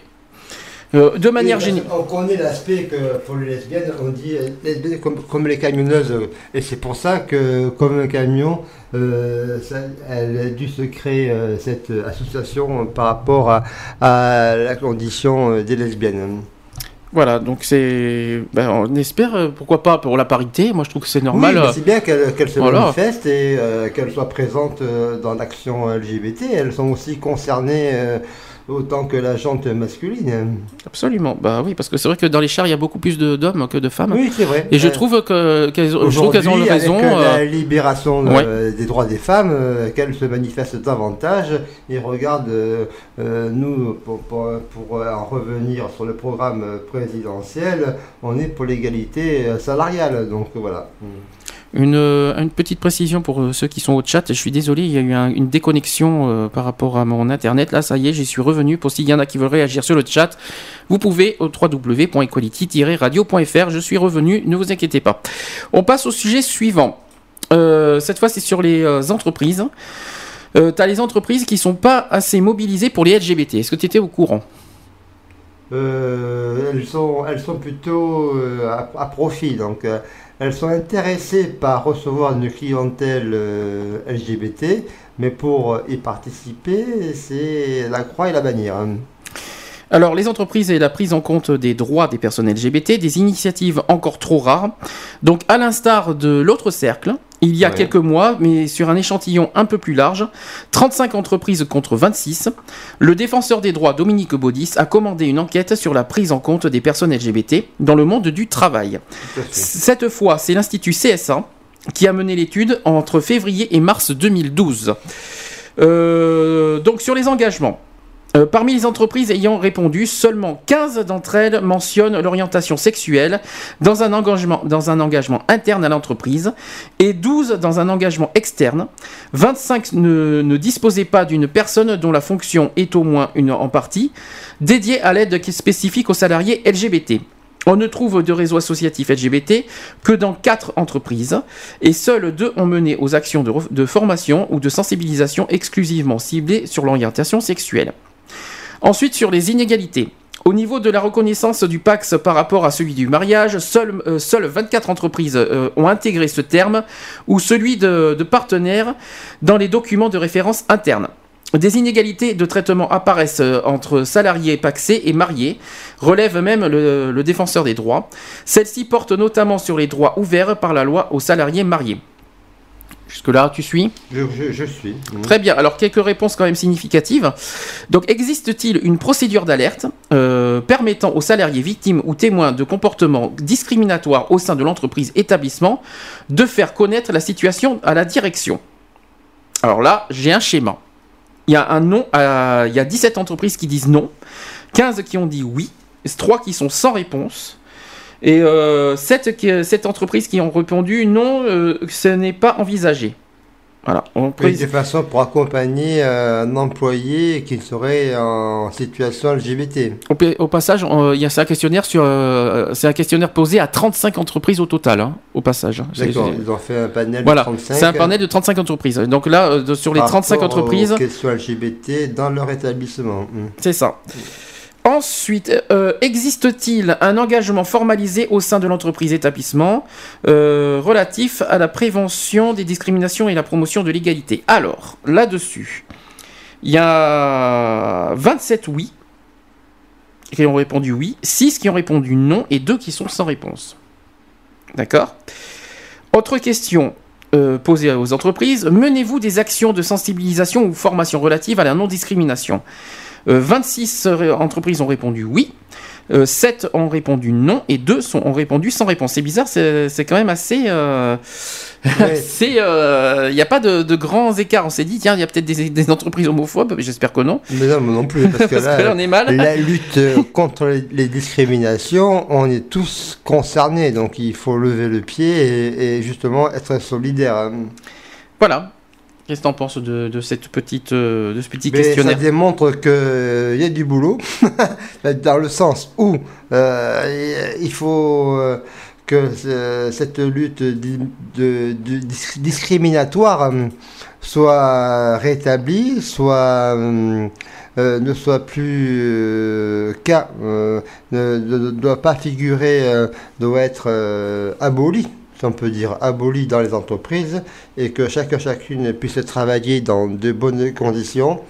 Euh, de manière générale. qu'on connaît l'aspect que pour les lesbiennes, on dit euh, lesbiennes comme, comme les camionneuses. Et c'est pour ça que, comme un camion, euh, ça- elle a dû se créer euh, cette association par rapport à, à la condition des lesbiennes. Voilà, donc c'est. ben, on espère, euh, pourquoi pas, pour la parité. Moi, je trouve que c'est normal. Oui, mais euh, c'est bien qu'elles qu'elles se Voilà. manifestent et euh, qu'elles soient présentes euh, dans l'action LGBT. Elles sont aussi concernées autant que la jante masculine. Absolument, bah oui, parce que c'est vrai que dans les chars, il y a beaucoup plus d'hommes que de femmes. Oui, c'est vrai. Et je Euh, trouve que qu'elles Aujourd'hui, qu'elles ont avec raison. euh, la euh, libération ouais. euh, des droits des femmes, euh, qu'elles se manifestent davantage et euh, nous, pour, pour- pour, en revenir sur le programme présidentiel, on est pour l'égalité salariale. Donc voilà. Une, euh, une petite précision pour euh, ceux qui sont au chat. Je suis désolé, il y a eu un- une déconnexion euh, par rapport à mon internet. Là, ça y est, j'y suis revenu. Pour s'il y en a qui veulent réagir sur le chat, vous pouvez au www.equality-radio.fr. Je suis revenu, ne vous inquiétez pas. On passe au sujet suivant. Cette fois, c'est sur les entreprises. Euh, tu as les entreprises qui sont pas assez mobilisées pour les LGBT. Est-ce que tu étais au courant? Elles, sont, elles sont plutôt à, à profit. Donc elles sont intéressées par recevoir une clientèle euh, LGBT, mais pour euh, y participer, c'est la croix et la bannière. Alors, les entreprises et la prise en compte des droits des personnes LGBT, des initiatives encore trop rares. Donc, à l'instar de l'autre cercle, il y a Ouais. quelques mois, mais sur un échantillon un peu plus large, 35 entreprises contre 26, le défenseur des droits Dominique Baudis a commandé une enquête sur la prise en compte des personnes LGBT dans le monde du travail. Cette fois, c'est l'Institut CSA qui a mené l'étude entre février et mars 2012. Euh, donc sur les engagements. Euh, parmi les entreprises ayant répondu, seulement 15 d'entre elles mentionnent l'orientation sexuelle dans un, engagement, interne à l'entreprise et 12 dans un engagement externe. 25 ne, ne disposaient pas d'une personne dont la fonction est au moins une en partie dédiée à l'aide spécifique aux salariés LGBT. On ne trouve de réseau associatif LGBT que dans quatre entreprises et seules deux ont mené aux actions de formation ou de sensibilisation exclusivement ciblées sur l'orientation sexuelle. Ensuite, sur les inégalités. Au niveau de la reconnaissance du Pax par rapport à celui du mariage, seules, euh, seules 24 entreprises euh, ont intégré ce terme ou celui de, partenaire dans les documents de référence internes. Des inégalités de traitement apparaissent euh, entre salariés paxés et mariés, relève même le, le défenseur des droits. Celle-ci porte notamment sur les droits ouverts par la loi aux salariés mariés. Jusque-là, tu suis Je, je- je suis. Très bien. Alors, quelques réponses quand même significatives. Donc, existe-t-il une procédure d'alerte euh, permettant aux salariés victimes ou témoins de comportements discriminatoires au sein de l'entreprise établissement de faire connaître la situation à la direction? Alors là, j'ai un schéma. Il y a un non, à- il y a 17 entreprises qui disent non, 15 qui ont dit oui, 3 qui sont sans réponse. Et euh, 7, qui, 7 entreprises qui ont répondu non, euh, ce n'est pas envisagé. Voilà. On précise- de façon pour accompagner euh, un employé qui serait en situation LGBT. Au, pa- au passage, il y a c'est un questionnaire sur, euh, c'est un questionnaire posé à 35 entreprises au total, hein, au passage. D'accord, ils ont fait un panel Voilà, de 35. c'est un panel de 35 entreprises. Donc là, de- sur les par 35 rapport entreprises, Aux questions LGBT dans leur établissement. Hmm. c'est ça. Ensuite, euh, existe-t-il un engagement formalisé au sein de l'entreprise établissement euh, relatif à la prévention des discriminations et la promotion de l'égalité? Alors, là-dessus, il y a 27 oui qui ont répondu oui, 6 qui ont répondu non et 2 qui sont sans réponse. D'accord? Autre question euh, posée aux entreprises. Menez-vous des actions de sensibilisation ou formation relatives à la non-discrimination? 26 ré- entreprises ont répondu oui, euh, 7 ont répondu non et 2 sont, ont répondu sans réponse. C'est bizarre, c'est c'est quand même assez... euh, Ouais. (laughs) c'est, euh, Il n'y a pas de, de grands écarts. On s'est dit, tiens, il y a peut-être des, des entreprises homophobes, mais j'espère que non. Mais non, non plus, parce (laughs) que Parce que là, on est mal. la lutte euh, contre les, les discriminations, on est tous concernés, donc il faut lever le pied et, et justement être solidaire. hein. Voilà. Qu'est-ce que t'en penses de, de cette petite, euh, de ce petit Mais ça questionnaire démontre qu'il y a du boulot, (laughs) dans le sens où euh, il faut euh, que ce- cette lutte di- de, de dis- discriminatoire euh, soit rétablie, soit euh, euh, ne soit plus euh, cas, euh, ne, doit pas figurer, euh, doit être euh, abolie si on peut dire, abolie dans les entreprises et que chacun chacune puisse travailler dans de bonnes conditions,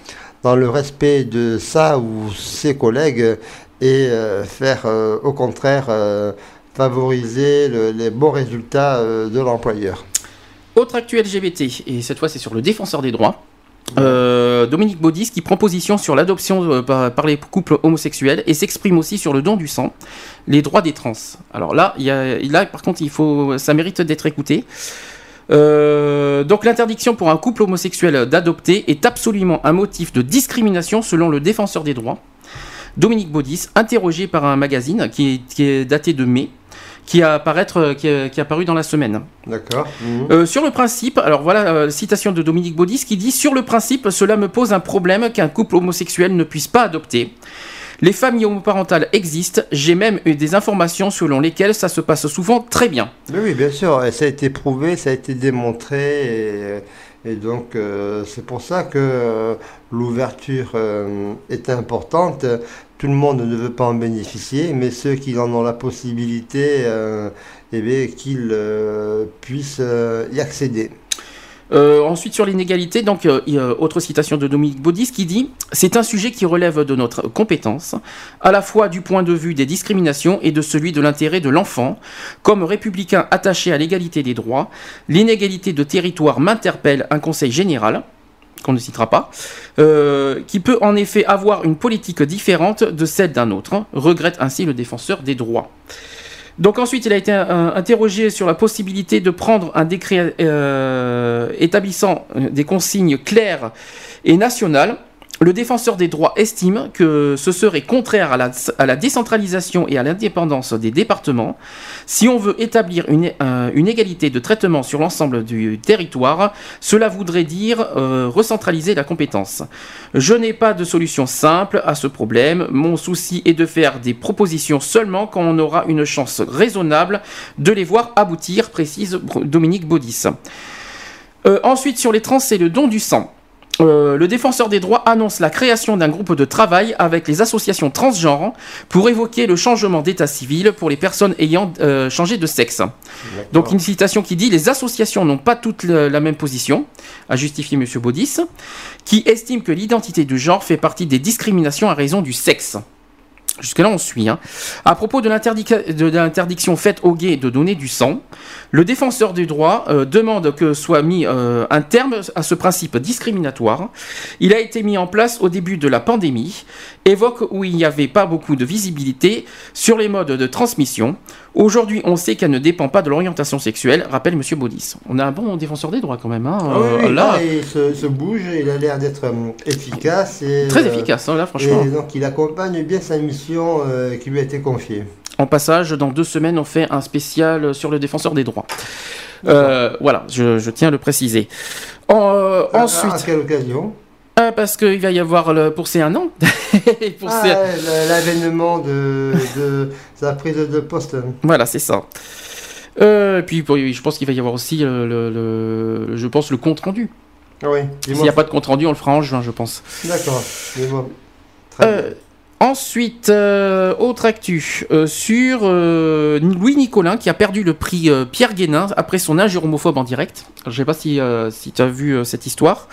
dans le respect de ça ou ses collègues et euh, faire euh, au contraire euh, favoriser le- les bons résultats de l'employeur. Autre actu LGBT, et cette fois c'est sur le défenseur des droits. Euh, Dominique Baudis qui prend position sur l'adoption euh, par, les couples homosexuels et s'exprime aussi sur le don du sang, les droits des trans. Alors là, y a, par contre, il faut, ça mérite d'être écouté. Euh, donc l'interdiction pour un couple homosexuel d'adopter est absolument un motif de discrimination selon le défenseur des droits. Dominique Baudis, interrogé par un magazine qui est daté de mai, qui a, apparaître, qui, a, qui est apparu dans la semaine. D'accord. Euh, sur le principe, alors voilà euh, citation de Dominique Baudis qui dit Sur le principe, cela me pose un problème qu'un couple homosexuel ne puisse pas adopter. Les familles homoparentales existent, j'ai même eu des informations selon lesquelles ça se passe souvent très bien. Oui, oui, bien sûr, ça a été prouvé, ça a été démontré, et, et donc euh, c'est pour ça que euh, l'ouverture euh, est importante. Tout le monde ne veut pas en bénéficier, mais ceux qui en ont la possibilité, eh qu'ils puissent y accéder. Euh, ensuite sur l'inégalité, donc euh, autre citation de Dominique Baudis qui dit C'est un sujet qui relève de notre compétence, à la fois du point de vue des discriminations et de celui de l'intérêt de l'enfant. Comme républicain attaché à l'égalité des droits, l'inégalité de territoire m'interpelle un conseil général qu'on ne citera pas, euh, qui peut en effet avoir une politique différente de celle d'un autre, regrette ainsi le défenseur des droits. Donc ensuite, il a été euh, interrogé sur la possibilité de prendre un décret euh, établissant euh, des consignes claires et nationales Le défenseur des droits estime que ce serait contraire à la, décentralisation et à l'indépendance des départements si on veut établir une, euh, égalité de traitement sur l'ensemble du territoire. Cela voudrait dire euh, recentraliser la compétence. Je n'ai pas de solution simple à ce problème. Mon souci est de faire des propositions seulement quand on aura une chance raisonnable de les voir aboutir, précise Dominique Baudis. Euh, ensuite, sur les trans et le don du sang. Euh, le défenseur des droits annonce la création d'un groupe de travail avec les associations transgenres pour évoquer le changement d'état civil pour les personnes ayant euh, changé de sexe. Donc une citation qui dit les associations n'ont pas toutes le- la même position, a justifié M. Baudis, qui estime que l'identité de genre fait partie des discriminations à raison du sexe. Jusque-là, on suit. Hein. À propos de l'interdic- de l'interdiction faite aux gays de donner du sang, le défenseur des droits euh, demande que soit mis euh, un terme à ce principe discriminatoire. Il a été mis en place au début de la pandémie, évoque où il n'y avait pas beaucoup de visibilité sur les modes de transmission. Aujourd'hui, on sait qu'elle ne dépend pas de l'orientation sexuelle, rappelle M. Baudis. On a un bon défenseur des droits quand même. Hein. Ah oui, Euh, là, là, il se, se bouge, il a l'air d'être euh, efficace. Et, très euh, efficace, hein, là, franchement. Et donc il accompagne bien sa mission euh, qui lui a été confiée. En passage, dans deux semaines, on fait un spécial sur le défenseur des droits. Voilà, je, je tiens à le préciser. En- ensuite, À quelle occasion? Ah, parce qu'il va y avoir le, pour ces un an. (laughs) pour Ah, L'avènement de, de sa prise de poste. Voilà, c'est ça. Euh, puis pour- je pense qu'il va y avoir aussi le, le- je pense le compte rendu. Ah oui, S'il n'y a pas de compte rendu, on le fera en juin, je pense. D'accord, Euh, ensuite, euh, autre actu euh, sur Louis Nicolin qui a perdu le prix Pierre Guénin après son injure homophobe en direct. Je ne sais pas si, si tu as vu cette histoire.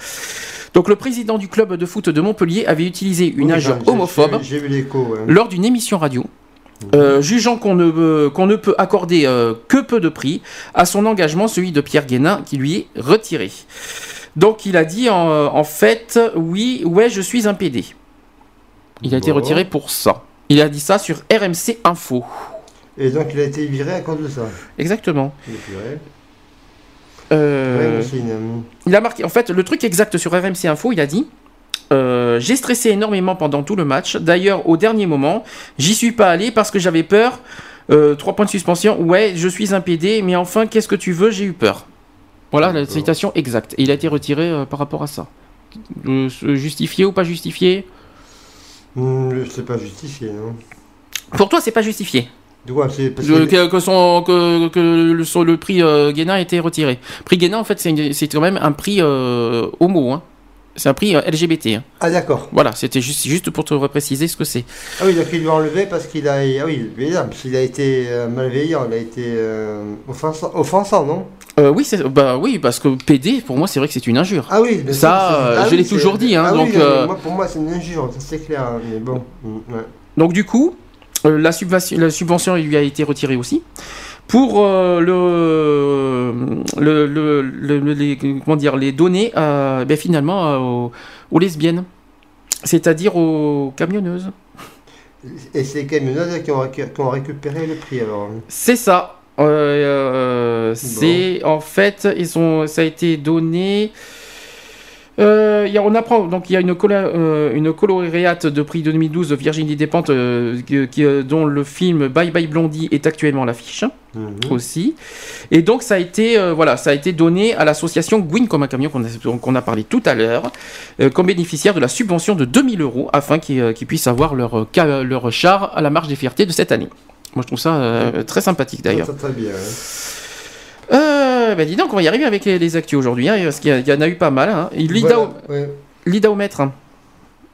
Donc le président du club de foot de Montpellier avait utilisé une injure homophobe ouais. lors d'une émission radio. euh, jugeant qu'on ne, euh, qu'on ne peut accorder euh, que peu de prix à son engagement, celui de Pierre Guénin, qui lui est retiré. Donc il a dit en, en fait, oui, ouais, je suis un PD. Il a été retiré pour ça. Il a dit ça sur RMC Info. Et donc il a été viré à cause de ça? Exactement. Il est viré. Euh, Ouais, il a marqué, en fait, le truc exact sur RMC Info, il a dit euh, J'ai stressé énormément pendant tout le match. D'ailleurs, au dernier moment, j'y suis pas allé parce que j'avais peur. Euh, trois points de suspension. Ouais, je suis un PD, mais enfin, qu'est-ce que tu veux? J'ai eu peur. Voilà la citation exacte. Et il a été retiré euh, par rapport à ça. Justifié ou pas justifié Hmm, c'est pas justifié, non? Pour toi, c'est pas justifié. De quoi parce que, que- que, que son, que, que le, son- le prix euh, Guénin a été retiré. Prix Guénin, en fait, c'est quand même un prix euh, homo. Hein. C'est un prix euh, LGBT. hein. Ah d'accord. Voilà, c'était juste, juste pour te repréciser ce que c'est. Ah oui, donc il lui a enlevé parce qu'il a... Ah oui, qu'il a été euh, malveillant, il a été euh, offensant, offensant, non? Euh, oui, bah oui, parce que PD, pour moi, c'est vrai que c'est une injure. Ah oui, Ça, euh, ah je oui, l'ai toujours dit, hein, ah donc, oui, moi, pour moi, c'est une injure, c'est clair, mais bon. ouais. Donc du coup, la, subvention, la subvention lui a été retirée aussi. Pour euh, le, le, le- le- le- les, comment dire, les donner euh, ben, finalement euh, aux, aux lesbiennes, c'est-à-dire aux camionneuses. Et c'est les camionneuses qui ont, récu- qui ont récupéré le prix alors. C'est ça. Euh, euh, c'est en fait, ils ont, ça a été donné. Euh, il y a- on apprend donc il y a une, colla- euh, une coloréate de prix 2012 de Virginie Despentes euh, qui, euh, dont le film Bye Bye Blondie est actuellement à l'affiche Mhm. aussi et donc ça a été voilà ça a été donné à l'association Gwyn comme un camion qu'on a, a parlé tout à l'heure comme bénéficiaire de la subvention de 2000 euros afin qu'ils puissent avoir leur, leur char à la marche des fiertés de cette année moi je trouve ça très sympathique d'ailleurs Très, très bien. ouais. Euh, bah dis donc, on va y arriver avec les, les actus aujourd'hui, hein, parce qu'il y, en a eu pas mal. Hein. Voilà, ouais. L'IDAOmètre.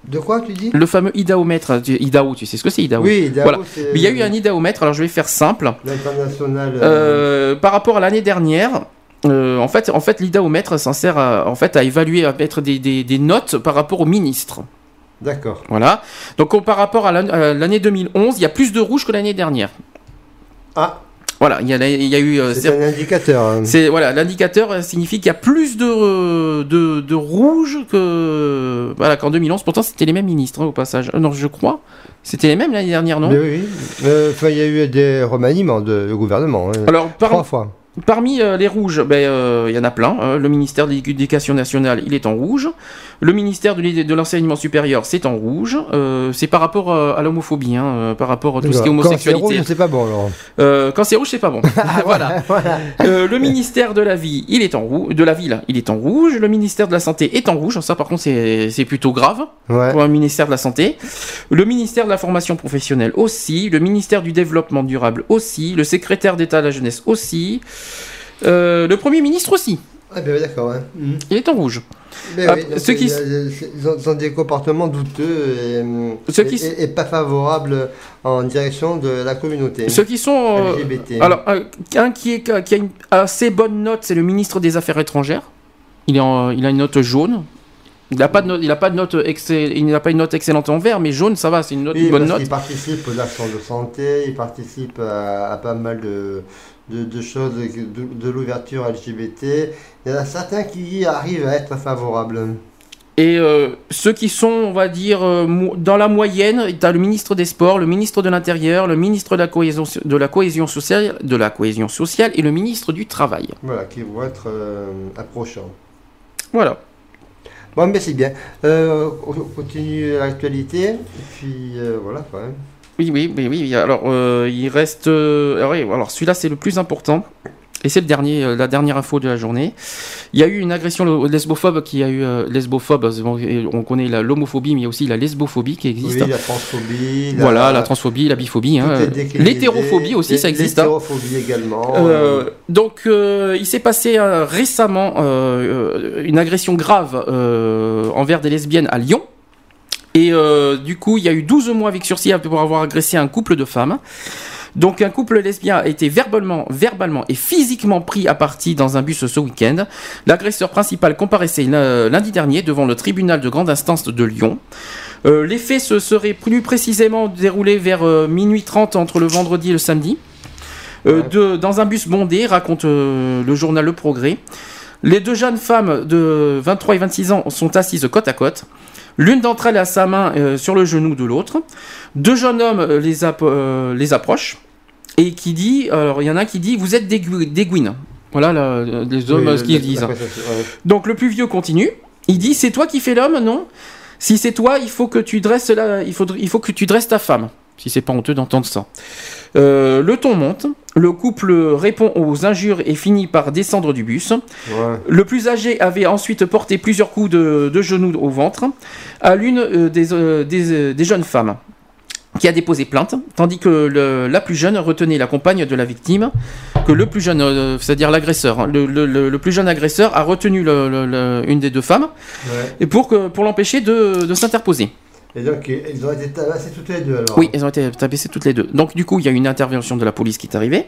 De quoi tu dis? Le fameux IDAOmètre, IDAO, tu sais ce que c'est IDAO Oui, Dao, Voilà. c'est Mais il y a eu un IDAOmètre, alors je vais faire simple. l'international. euh, Euh, par rapport à l'année dernière, euh, en fait, en fait l'IDAOmètre s'en sert à, en fait, à évaluer, à mettre des, des- des notes par rapport au ministre. D'accord. Voilà. Donc on- par rapport à l'année 2011, il y a plus de rouge que l'année dernière. Ah, Voilà, il y a, y eu... euh, c'est un indicateur. hein. C'est voilà, l'indicateur signifie qu'il y a plus de, de, de rouge que voilà qu'en 2011. Pourtant, c'était les mêmes ministres hein, au passage. Euh, non, je crois. C'était les mêmes l'année dernière, non? Mais oui, oui. Euh, Enfin, il y a eu des remaniements de, de gouvernement. hein. Alors, par- Trois fois. Parmi euh, les rouges, ben, euh, il y en a plein. hein. Le ministère de l'Éducation nationale, il est en rouge. Le ministère de l'enseignement supérieur, c'est en rouge. Euh, c'est par rapport euh, à l'homophobie, hein, euh, par rapport à tout ce qui est Quand c'est rouge, homosexualité. c'est pas bon alors. Euh, quand c'est rouge, c'est pas bon. (laughs) voilà. Euh, le ministère de la vie, il est en rouge. De la ville, il est en rouge. Le ministère de la santé est en rouge. Ça, par contre, c'est c'est plutôt grave Ouais. pour un ministère de la santé. Le ministère de la formation professionnelle aussi. Le ministère du développement durable aussi. Le secrétaire d'État à la jeunesse aussi. Euh, le premier ministre aussi. Ah ben d'accord. Mhm. Il est en rouge. Mais Ah, oui, ceux qui- il ils, ont, des comportements douteux et, Ceux qui- et- et- pas favorables en direction de la communauté. Ceux qui sont. euh, LGBT. alors, un, qui, est, qui a une assez bonne note, c'est le ministre des Affaires étrangères. Il, est en- il a une note jaune. Il n'a pas de note, il a pas de note excell- il n'a pas une note excellente en vert, mais jaune, ça va, c'est une, note, Oui, une bonne parce note. qu'il participe aux actions de santé, il participe à, à pas mal de, de, de choses de, de l'ouverture LGBT. Il y en a certains qui arrivent à être favorables. Et euh, ceux qui sont, on va dire, euh, dans la moyenne, tu as le ministre des Sports, le ministre de l'Intérieur, le ministre de la cohésion, de la cohésion sociale, de la cohésion sociale et le ministre du Travail. Voilà, qui vont être euh, approchants. Voilà. Bon, mais c'est bien. Euh, on continue l'actualité. Et puis voilà, quand même. Oui, oui, oui, oui. Alors, euh, il reste. euh, alors, oui, alors celui-là, c'est le plus important. Et c'est le dernier, euh, la dernière info de la journée. Il y a eu une agression le- lesbophobe qui a eu euh, lesbophobe. On connaît la- l'homophobie, mais il y a aussi la lesbophobie qui existe. Oui, la transphobie. la- Voilà, la transphobie, la biphobie, hein. l'hétérophobie aussi, ça existe. hein. L'hétérophobie également. Euh, donc, euh, il s'est passé récemment une agression grave envers des lesbiennes à Lyon. Et euh, du coup, il y a eu 12 mois avec sursis pour avoir agressé un couple de femmes. Donc, un couple lesbien a été verbalement, verbalement et physiquement pris à partie dans un bus ce week-end. L'agresseur principal comparaissait lundi dernier devant le tribunal de grande instance de Lyon. Euh, les faits se seraient plus précisément déroulés vers euh, minuit 30 entre le vendredi et le samedi. Euh, de- dans un bus bondé, raconte le journal Le Progrès. Les deux jeunes femmes de 23 et 26 ans sont assises côte à côte. L'une d'entre elles a sa main euh, sur le genou de l'autre. Deux jeunes hommes euh, les, euh, les approchent et qui dit, alors il y en a un qui dit, vous êtes des, gou- des gouines. Voilà la- les hommes Oui, ce qu'ils disent. ouais. Donc le plus vieux continue. Il dit c'est toi qui fais l'homme, non? Si c'est toi, il faut que tu dresses la, il faut, il faut que tu dresses ta femme. Si c'est pas honteux d'entendre ça. Euh, le ton monte. Le couple répond aux injures et finit par descendre du bus. Ouais. Le plus âgé avait ensuite porté plusieurs coups de, de genoux au ventre à l'une euh, des, euh, des, euh, des jeunes femmes qui a déposé plainte, tandis que le- la plus jeune retenait la compagne de la victime, que le plus jeune, c'est-à-dire l'agresseur, hein, le, le- le- le plus jeune agresseur a retenu une des deux femmes Ouais. et pour, que- pour l'empêcher de, de s'interposer. Et donc, ils ont été tabassés toutes les deux alors. Oui, elles ont été tabassées toutes les deux. Donc du coup, il y a une intervention de la police qui est arrivée.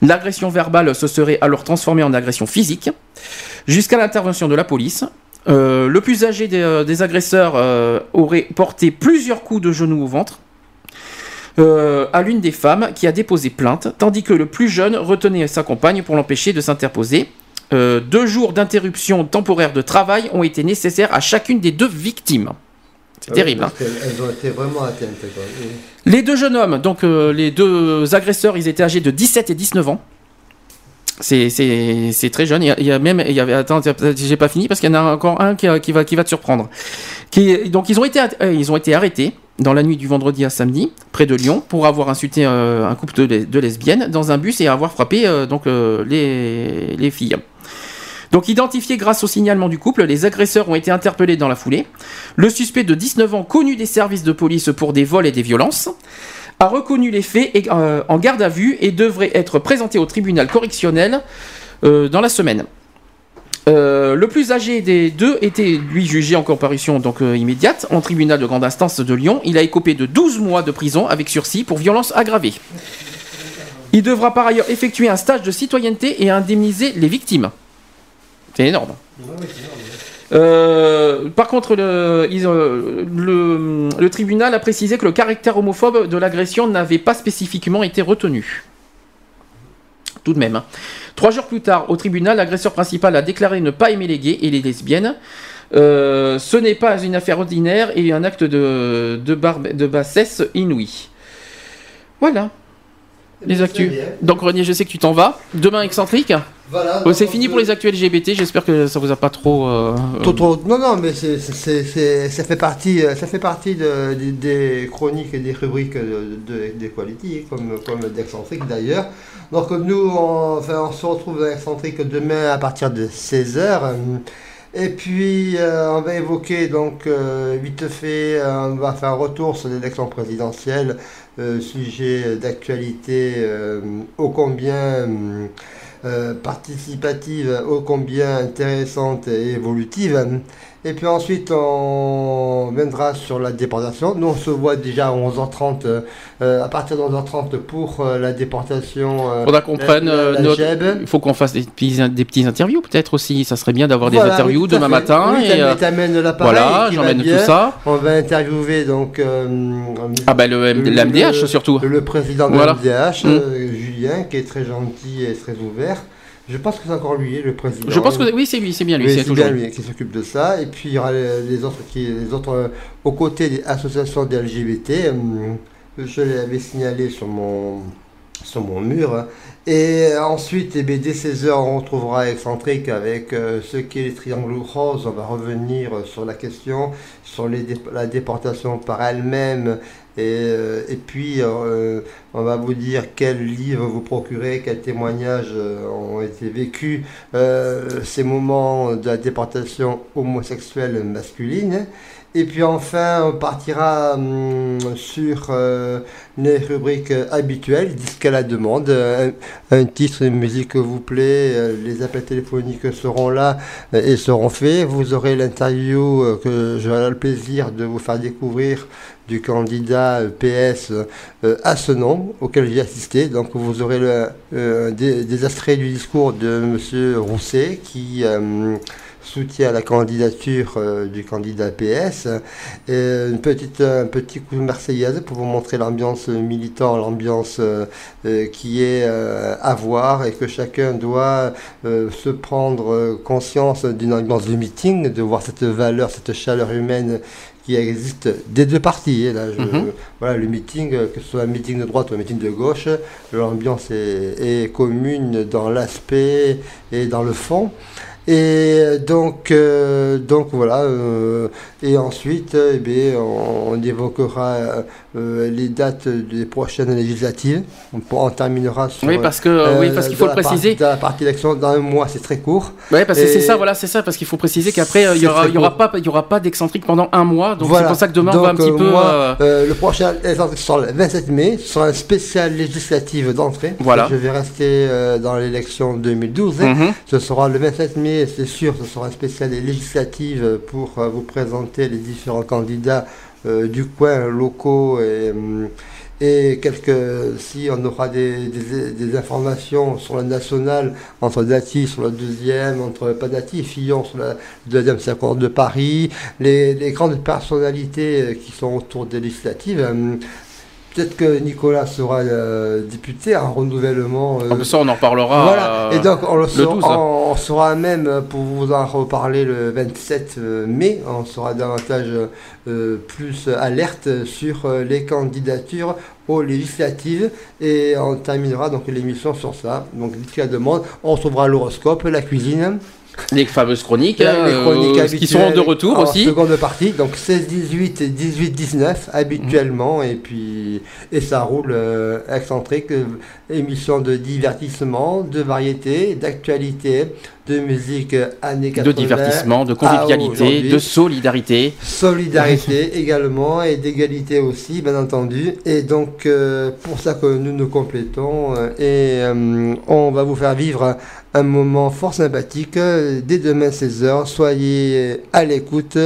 L'agression verbale se serait alors transformée en agression physique, jusqu'à l'intervention de la police. Euh, le plus âgé des, euh, des agresseurs euh, aurait porté plusieurs coups de genoux au ventre euh, à l'une des femmes qui a déposé plainte, tandis que le plus jeune retenait sa compagne pour l'empêcher de s'interposer. Euh, deux jours d'interruption temporaire de travail ont été nécessaires à chacune des deux victimes. C'est terrible. hein. Elles ont été vraiment atteintes. quoi. Les deux jeunes hommes, donc euh, les deux agresseurs, ils étaient âgés de 17 et 19 ans. C'est- très jeune. Il y, a, il y a même, il y avait, attends, j'ai pas fini parce qu'il y en a encore un qui, qui va, qui va te surprendre. Qui, donc ils ont été, euh, ils ont été arrêtés dans la nuit du vendredi à samedi près de Lyon pour avoir insulté euh, un couple de, les- de lesbiennes dans un bus et avoir frappé euh, donc euh, les, les filles. Donc identifiés grâce au signalement du couple, les agresseurs ont été interpellés dans la foulée. Le suspect de 19 ans, connu des services de police pour des vols et des violences, a reconnu les faits euh, en garde à vue et devrait être présenté au tribunal correctionnel euh, dans la semaine. Euh, le plus âgé des deux était lui jugé en comparution immédiate en tribunal de grande instance de Lyon. Il a écopé de 12 mois de prison avec sursis pour violence aggravée. Il devra par ailleurs effectuer un stage de citoyenneté et indemniser les victimes. C'est énorme. Euh, par contre, le, ils, le- le tribunal a précisé que le caractère homophobe de l'agression n'avait pas spécifiquement été retenu. Tout de même. hein. Trois jours plus tard, au tribunal, l'agresseur principal a déclaré ne pas aimer les gays et les lesbiennes. Euh, ce n'est pas une affaire ordinaire et un acte de, de, barbe- de bassesse inouïe. Voilà. les actus. bien. Donc Renier, je sais que tu t'en vas. Demain excentrique. Voilà. C'est fini on pour les actus LGBT. J'espère que ça vous a pas trop. euh, Trop, trop- Non, non, mais c'est, c'est- c'est- c'est- ça fait partie, euh, ça fait partie de- des- des chroniques et des rubriques de, de, d'Equality, comme, comme d'Excentrique d'ailleurs. Donc nous, on, enfin, on se retrouve dans Excentrique demain à partir de 16h. Et puis, euh, on va évoquer, donc, euh, vite fait, euh, on va faire un retour sur l'élection présidentielle, euh, sujet d'actualité euh, ô combien hum, euh, participative, ô combien intéressante et évolutive. Et puis ensuite, on viendra sur la déportation. Nous, on se voit déjà à 11h30, euh, à partir de 11h30 pour euh, la déportation. euh, Faudra qu'on prenne. Il faut qu'on fasse des petits, des petits interviews peut-être aussi. Ça serait bien d'avoir des interviews oui, demain fait. matin. Oui, et, t'amènes- l'appareil voilà, j'emmène tout ça. On va interviewer donc Ah ben le, M- le- l'MDH surtout. le président de Voilà. l'MDH, Mm. Euh, qui est très gentil et très ouvert. Je pense que c'est encore lui, le président. Je pense que oui, c'est lui, c'est bien lui. C'est bien lui. qui s'occupe de ça. Et puis il y aura les, autres, qui, les autres euh, aux côtés des associations des LGBT. hum, je l'avais signalé sur mon, sur mon mur. Et ensuite, eh bien, dès 16h, on retrouvera Excentrique avec euh, ce qu'est les triangles roses. On va revenir euh, sur la question, sur les dé- la déportation par elle-même. Et, euh, et puis, euh, on va vous dire quels livres vous procurer, quels témoignages euh, ont été vécus ces moments de la déportation homosexuelle masculine. Et puis enfin, on partira hum, sur les rubriques habituelles, disques à la demande, un, titre, une musique vous plaît, les appels téléphoniques seront là et seront faits. Vous aurez l'interview que j'aurai le plaisir de vous faire découvrir du candidat euh, PS euh, à ce nom, auquel j'ai assisté. Donc vous aurez le- euh, des, des extraits du discours de M. Rousset qui euh, soutient la candidature euh, du candidat PS. Et une petite, un petit coup de marseillaise pour vous montrer l'ambiance militant, l'ambiance euh, euh, qui est euh, à voir et que chacun doit euh, se prendre euh, conscience d'une ambiance de meeting, de voir cette valeur, cette chaleur humaine qui existe des deux parties. Et là, je- Mhm. voilà, le meeting, euh, que ce soit un meeting de droite ou un meeting de gauche, l'ambiance est, est commune dans l'aspect et dans le fond. Et donc, euh, donc voilà. euh, et ensuite, eh bien, on, on évoquera euh, les dates des prochaines législatives. On, terminera sur. Oui, parce que euh, oui, parce qu'il faut le la préciser. dans la partie élection, dans un mois, c'est très court. Ouais, parce que c'est ça, voilà, c'est ça, parce qu'il faut préciser qu'après euh, il y aura, très il y aura pas, il y aura pas d'excentrique pendant un mois, donc Voilà. c'est pour ça que demain on va un petit euh, peu. moi, euh, euh, le prochain élection sera le 27 mai, ce sera un spécial législative d'entrée. Voilà. Je vais rester euh, dans l'élection 2012. mhm. Ce sera le 27 mai, c'est sûr, ce sera un spécial législative pour euh, vous présenter les différents candidats euh, du coin, locaux et, hum, et quelques, si on aura des, informations sur la nationale, entre Dati sur la deuxième, entre pas Dati Fillon sur la deuxième seconde de Paris, les, les grandes personnalités euh, qui sont autour des législatives. Peut-être que Nicolas sera euh, député, un renouvellement. euh, Ah, ça on en reparlera. voilà, euh, et donc on, le saura, 12. on, on sera même, euh, pour vous en reparler le 27 euh, mai, on sera davantage euh, plus alerte sur les candidatures aux législatives et on terminera donc l'émission sur ça. Donc d'ici la demande, on retrouvera l'horoscope, la cuisine, les fameuses chroniques, les euh, chroniques qui seront de retour en aussi. seconde partie, donc 16, 18 et 18, 19 habituellement et puis et ça roule euh, excentrique, euh, émission de divertissement, de variété, d'actualité, de musique euh, années 80. De divertissement, de convivialité, de solidarité. Solidarité (laughs) également et d'égalité aussi, bien entendu. Et donc, euh, pour ça que nous nous complétons euh, et euh, on va vous faire vivre un moment fort sympathique euh, dès demain 16h. Soyez à l'écoute.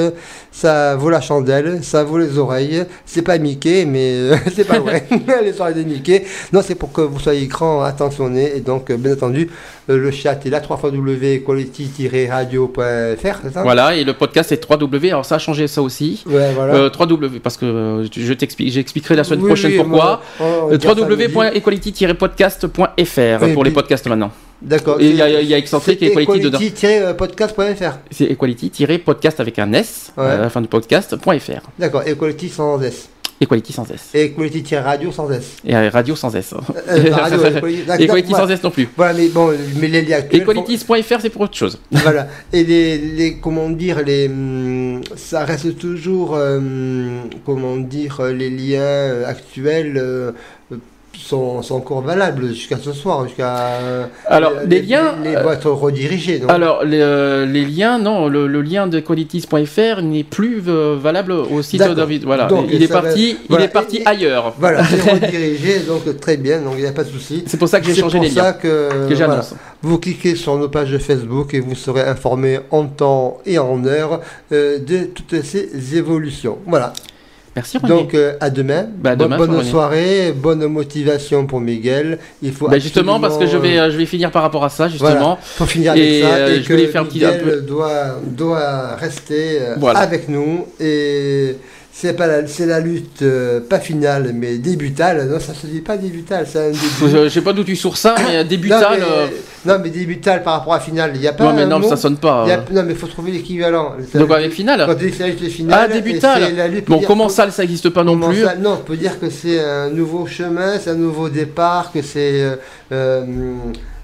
Ça vaut la chandelle, ça vaut les oreilles. C'est pas Mickey, mais euh, (laughs) c'est pas vrai. (laughs) les oreilles de Mickey. Non, c'est pour que vous soyez grand, attentionné. Et donc, euh, bien entendu, euh, le chat est là, 3 radio.fr, c'est ça? Voilà, et le podcast est 3W. Alors ça a changé ça aussi. Ouais, voilà. Euh, 3W, parce que je t'explique, j'expliquerai la semaine Oui, prochaine oui, pourquoi. www.equality-podcast.fr Oui, pour les podcasts maintenant. D'accord. Et il y a- il y a Excentrique et Equality dedans. Equality-podcast.fr. C'est equality-podcast avec un S Ouais. à la fin du podcast.fr. D'accord, Equality sans S. Equality sans S. Et Equality-radio sans S. Et euh, radio sans S. Euh, radio, Equality- (laughs) Equality sans. S non plus. Voilà, mais bon, mais les liens Equalities.fr, c'est pour autre chose. (laughs) voilà. Et les, les- comment dire, les, hum, ça reste toujours, hum, comment dire, les liens euh, actuels euh, sont, sont encore valables jusqu'à ce soir, jusqu'à. Alors, euh, les liens, Les, euh, vont être redirigés. non Alors, les, euh, les liens, non, le, le lien de qualities.fr n'est plus euh, valable au site D'accord. David. Voilà, Donc, il est va- parti, voilà, il est parti et- ailleurs. Voilà, c'est (laughs) redirigé, donc très bien, donc il n'y a pas de souci. C'est pour ça que j'ai changé pour les ça liens. que, Que voilà. j'annonce. Vous cliquez sur nos pages Facebook et vous serez informé en temps et en heure euh, de toutes ces évolutions. Voilà. Merci René. Donc euh, à demain. Bah, à demain, bonne soirée, bonne motivation pour Miguel. Il faut Bah, justement, parce que je vais, euh, je vais finir par rapport à ça, voilà, justement. faut finir avec Et, ça euh, et je que voulais faire un petit- un Miguel doit doit rester euh, Voilà. avec nous et c'est pas la, c'est la lutte euh, pas finale mais débutale. Non, ça se dit pas débutale, c'est un début. Je, je sais pas d'où tu sources ça, mais euh, (coughs) débutal. Non mais, euh, non, mais débutale par rapport à finale, il n'y a pas non, mais un non, mot. ça sonne pas. Y a- euh. non mais il faut trouver l'équivalent. Donc avec finale. Quand tu dis la lutte finale, Ah, débutal. et c'est la lutte- Bon, comment ça, ça n'existe pas non plus ça Non, on peut dire que c'est un nouveau chemin, c'est un nouveau départ, que c'est. euh,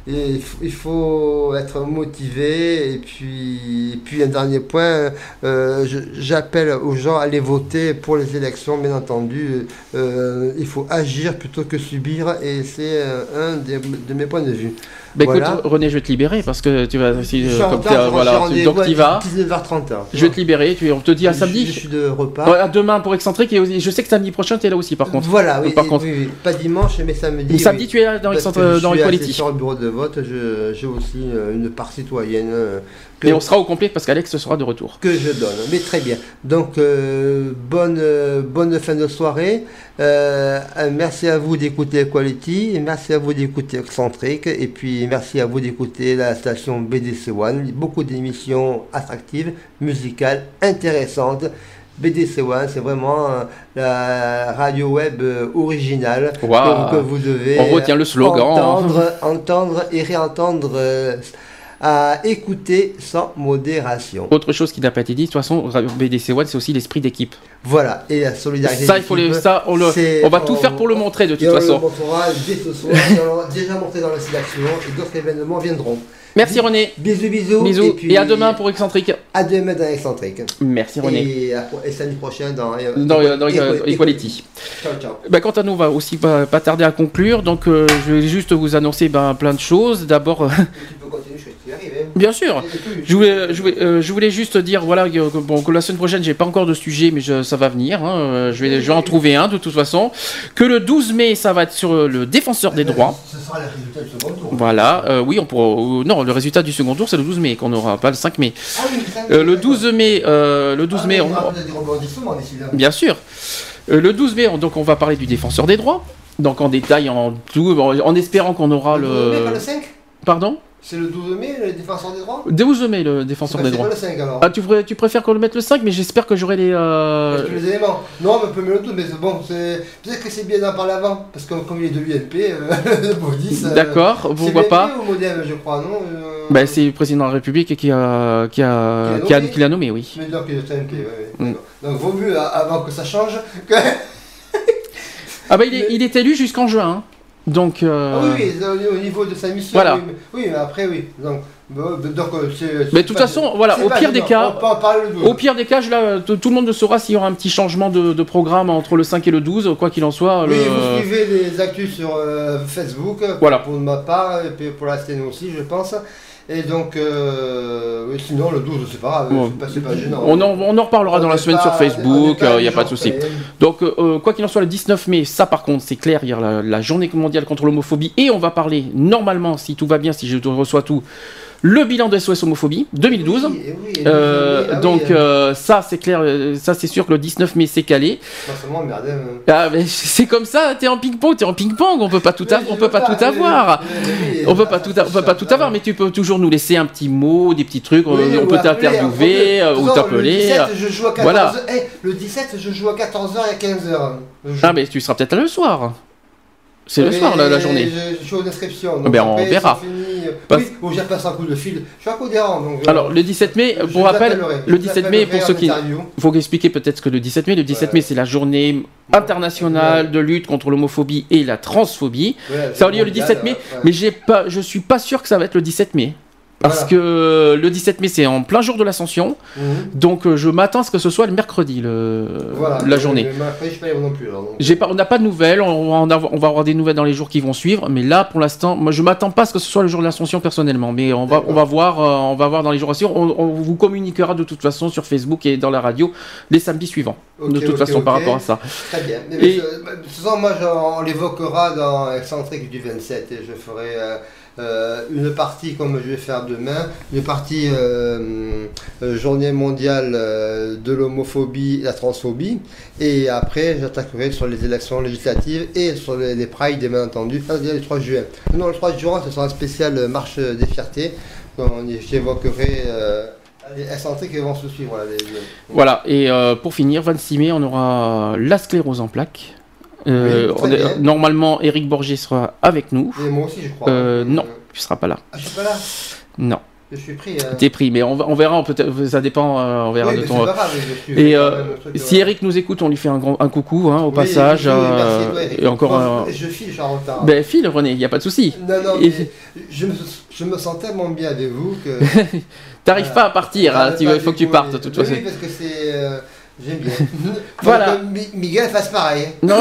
il faut être motivé. Et puis, puis un dernier point, euh, j'appelle aux gens à aller voter pour les élections, bien entendu. Euh, il faut agir plutôt que subir, et c'est euh, un de mes points de vue. Bah écoute, Voilà. René, je vais te libérer parce que tu vas. Si, Je euh, suis comme retard, voilà, rendez-vous donc tu vas. 19h30. Je vais te libérer. Tu, on te dit à Je- samedi. Je, suis de repas. Ouais, à demain pour excentrique et aussi- je sais que samedi prochain tu es là aussi par contre. Voilà, oui, Par et- contre. oui, pas dimanche, mais samedi. samedi oui. tu es là dans Parce que je dans suis Equality. assis sur le bureau de vote, je- j'ai aussi euh, une part citoyenne euh, que, Et on sera au complet parce qu'Alex sera de retour. que je donne. Mais très bien. Donc, euh, bonne, euh, bonne fin de soirée. Euh, merci à vous d'écouter Equality, et merci à vous d'écouter Excentrique, et puis merci à vous d'écouter la station BDC One. Beaucoup d'émissions attractives, musicales, intéressantes. BDC One, c'est vraiment la radio web originale Waouh. que, vous devez On retient le slogan. entendre, entendre et réentendre, à écouter sans modération. Autre chose qui n'a pas été dit, de toute façon, BDC One, c'est aussi l'esprit d'équipe. Voilà, et la solidarité. Ça, il faut le, d'équipe, ça, on, le, on va tout faire pour le montrer de toute on façon. le montrera dès ce soir, (laughs) et on déjà montré dans la sélection, et d'autres événements viendront. Merci René. Bisous, bisous. Bisous. Et, à demain pour Excentrique. À demain dans Excentrique. Merci René. Et, à- et samedi prochain dans, euh, Dans, dans, euh, Equality. Equality. Ciao, ciao. Bah, quant à nous, on va aussi pas, pas tarder à conclure. Donc, euh, je vais juste vous annoncer ben, plein de choses. D'abord, euh, Tu peux continuer, je suis arrivé. hein. Bien sûr, je voulais, je, voulais, euh, je voulais juste dire voilà, que, bon, que la semaine prochaine, j'ai pas encore de sujet, mais je- ça va venir. hein. Euh, je, vais, je vais en trouver un de toute façon. Que le 12 mai, ça va être sur le défenseur des droits. Ce sera le résultat du second tour. Voilà, euh, oui, on pourra. non, le résultat du second tour, c'est le 12 mai qu'on n'aura pas le 5 mai. Ah oui, Euh, le d'accord. 12 mai, euh, le 12 Ah, mai, on- aura bien sûr. Le 12 mai, on- donc on va parler du défenseur des droits. Donc en détail, en tout, en, espérant qu'on aura Le 12 mai, pas le. le 5 Pardon? C'est le 12 mai, le défenseur des droits 12 mai, le défenseur des droits. le 5 alors. Ah, tu, tu préfères qu'on le mette le 5, mais j'espère que j'aurai les. euh, que les éléments. Non, mais on peut mettre le 12, mais bon, peut-être que c'est bien d'en parler avant, parce que comme il est de l'ULP, euh, (laughs) le Baudis... euh, D'accord, c'est pourquoi pas ou Modem, je crois, non euh, bah, C'est le président de la République qui a, qui a, Qui qui a a, nommé qui l'a nommé, oui. Mais donc il est TNP, ouais, ouais, Mm. Donc vaut mieux, a- avant que ça change, que... Ah, bah, il est, il est élu jusqu'en juin. hein. Donc. euh, Ah oui, oui, au- au niveau de sa mission, Voilà. oui, mais, oui, mais après, oui. Donc, donc euh. Mais de toute façon, voilà, au pire des cas- On peut en parler le 12. Au pire des cas, je- là, tout le monde saura s'il y aura un petit changement de, de programme entre le 5 et le 12, quoi qu'il en soit. Oui, le- vous suivez les actus sur euh, Facebook, Voilà. pour ma part, et puis pour la scène aussi, je pense. Et donc, euh, sinon, le 12, c'est pas grave, Bon. c'est pas, gênant. On en, on en reparlera dans la semaine pas- sur Facebook, il n'y a des pas de souci. Donc, euh, quoi qu'il en soit, le 19 mai, ça par contre, c'est clair, il y a la, la journée mondiale contre l'homophobie, et on va parler, normalement, si tout va bien, si je reçois tout, le bilan de SOS homophobie 2012. Oui, et oui, et Euh, oui, ah oui, donc, ça, c'est clair, euh, ça, c'est sûr que le 19 mai, c'est calé. merde, hein. Ah, (laughs) c'est comme ça, t'es en ping-pong, t'es en ping-pong, on peut pas tout, on peut pas tout avoir. On peut pas tout, on peut pas tout avoir, mais tu peux toujours nous laisser un petit mot, des petits trucs, on, on peut t'interviewer euh, ou t'appeler. 17, je joue à 14h. Voilà. Eh, le 17, je joue à 14h et à 15h. Ah, mais tu seras peut-être là le soir. C'est le soir, la, la journée. Je, je suis aux inscriptions. Ben, on après, verra. c'est fini, Parce- Oui, ou j'ai un coup de fil. Je suis un coup d'errant. donc, Alors, le 17 mai, pour rappel, le vous 17 mai, pour ceux qui. Il faut expliquer peut-être ce que le 17 mai. Le 17 Ouais. mai, c'est la journée internationale de lutte contre l'homophobie et la transphobie. Ouais, Ça a lieu le mondial, 17 mai, mais j'ai pas, je suis pas sûr que ça va être le 17 mai. Parce Voilà. que le 17 mai, c'est en plein jour de l'ascension. Mhm. Donc, euh, je m'attends à ce que ce soit le mercredi, le, Voilà. la journée. Mais. J'ai pas, on n'a pas de nouvelles, on va, avoir, on va avoir des nouvelles dans les jours qui vont suivre, mais là pour l'instant, moi je m'attends pas à ce que ce soit le jour de l'ascension personnellement, mais on va, on va voir, euh, on va voir dans les jours à suivre, on, on vous communiquera de toute façon sur Facebook et dans la radio les samedis suivants, de toute façon par rapport à ça. Très bien. Mais Et- je- de toute façon, moi, on l'évoquera dans Excentrique du 27 et je ferai euh, euh, une partie comme je vais faire demain, une partie euh, euh, journée mondiale de l'homophobie la transphobie. Et après, j'attaquerai sur les élections législatives et sur les, les prides, bien entendu, ça, le 3 juin. Non, le 3 juin, ce sera un spécial marche des fiertés. Donc, J'évoquerai. Euh, les qui vont se suivre. Là, les- les- Voilà, et pour finir, 26 mai, on aura la sclérose en plaques. Euh, Oui, est- normalement, Eric Borgé sera avec nous. Et moi aussi, je crois. Euh, non, tu seras pas là. Ah, je suis pas là? Non, Je suis pris. hein. t'es pris, mais on, on verra, peut-être, ça dépend, euh, on verra Oui, de ton. grave, Et euh, truc, si euh, Eric nous écoute, on lui fait un, grand, un coucou hein, au oui, passage. euh, merci, toi, Eric. et encore. Je file, je suis en retard. Ben file René, il n'y a pas de souci. non, non, et- je me, je me sens tellement bien avec vous que. (laughs) T'arrives pas à partir, hein, Ah, il faut du que tu partes de toute façon. Oui, parce que c'est. J'aime bien. (laughs) Voilà. Que Mi- Miguel fasse pareil. Non,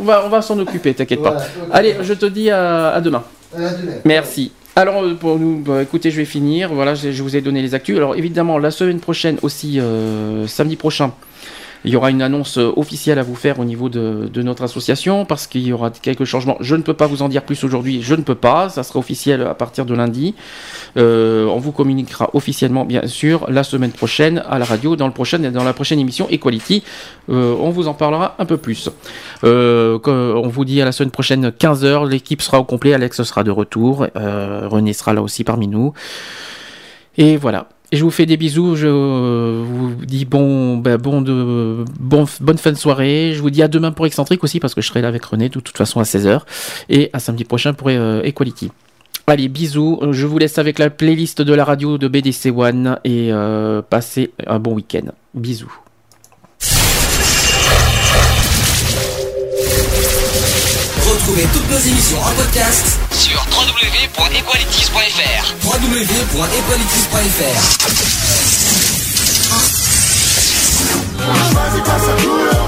on va, on va s'en occuper, t'inquiète pas. Allez, je te dis à, à demain. À la demain. Merci. Alors euh, pour nous, bah, écoutez, je vais finir. Voilà, je, je vous ai donné les actus. Alors évidemment, la semaine prochaine aussi, euh, samedi prochain, il y aura une annonce euh, officielle à vous faire au niveau de, notre association parce qu'il y aura quelques changements. Je ne peux pas vous en dire plus aujourd'hui. Je ne peux pas. Ça sera officiel à partir de lundi. Euh, on vous communiquera officiellement, bien sûr, la semaine prochaine à la radio, dans, le prochain, dans la prochaine émission Equality. Euh, on vous en parlera un peu plus. On vous dit à la semaine prochaine 15h. L'équipe sera au complet. Alex sera de retour. René sera là aussi parmi nous. Et voilà. Et je vous fais des bisous. Je vous dis bon, ben, bon de, bon, bonne fin de soirée. Je vous dis à demain pour Excentrique aussi parce que je serai là avec René de toute façon à 16h. Et à samedi prochain pour euh, Equality. Allez, bisous. Je vous laisse avec la playlist de la radio de BDC One et euh, passez un bon week-end. Bisous. www.equalities.fr. www.equalities.fr.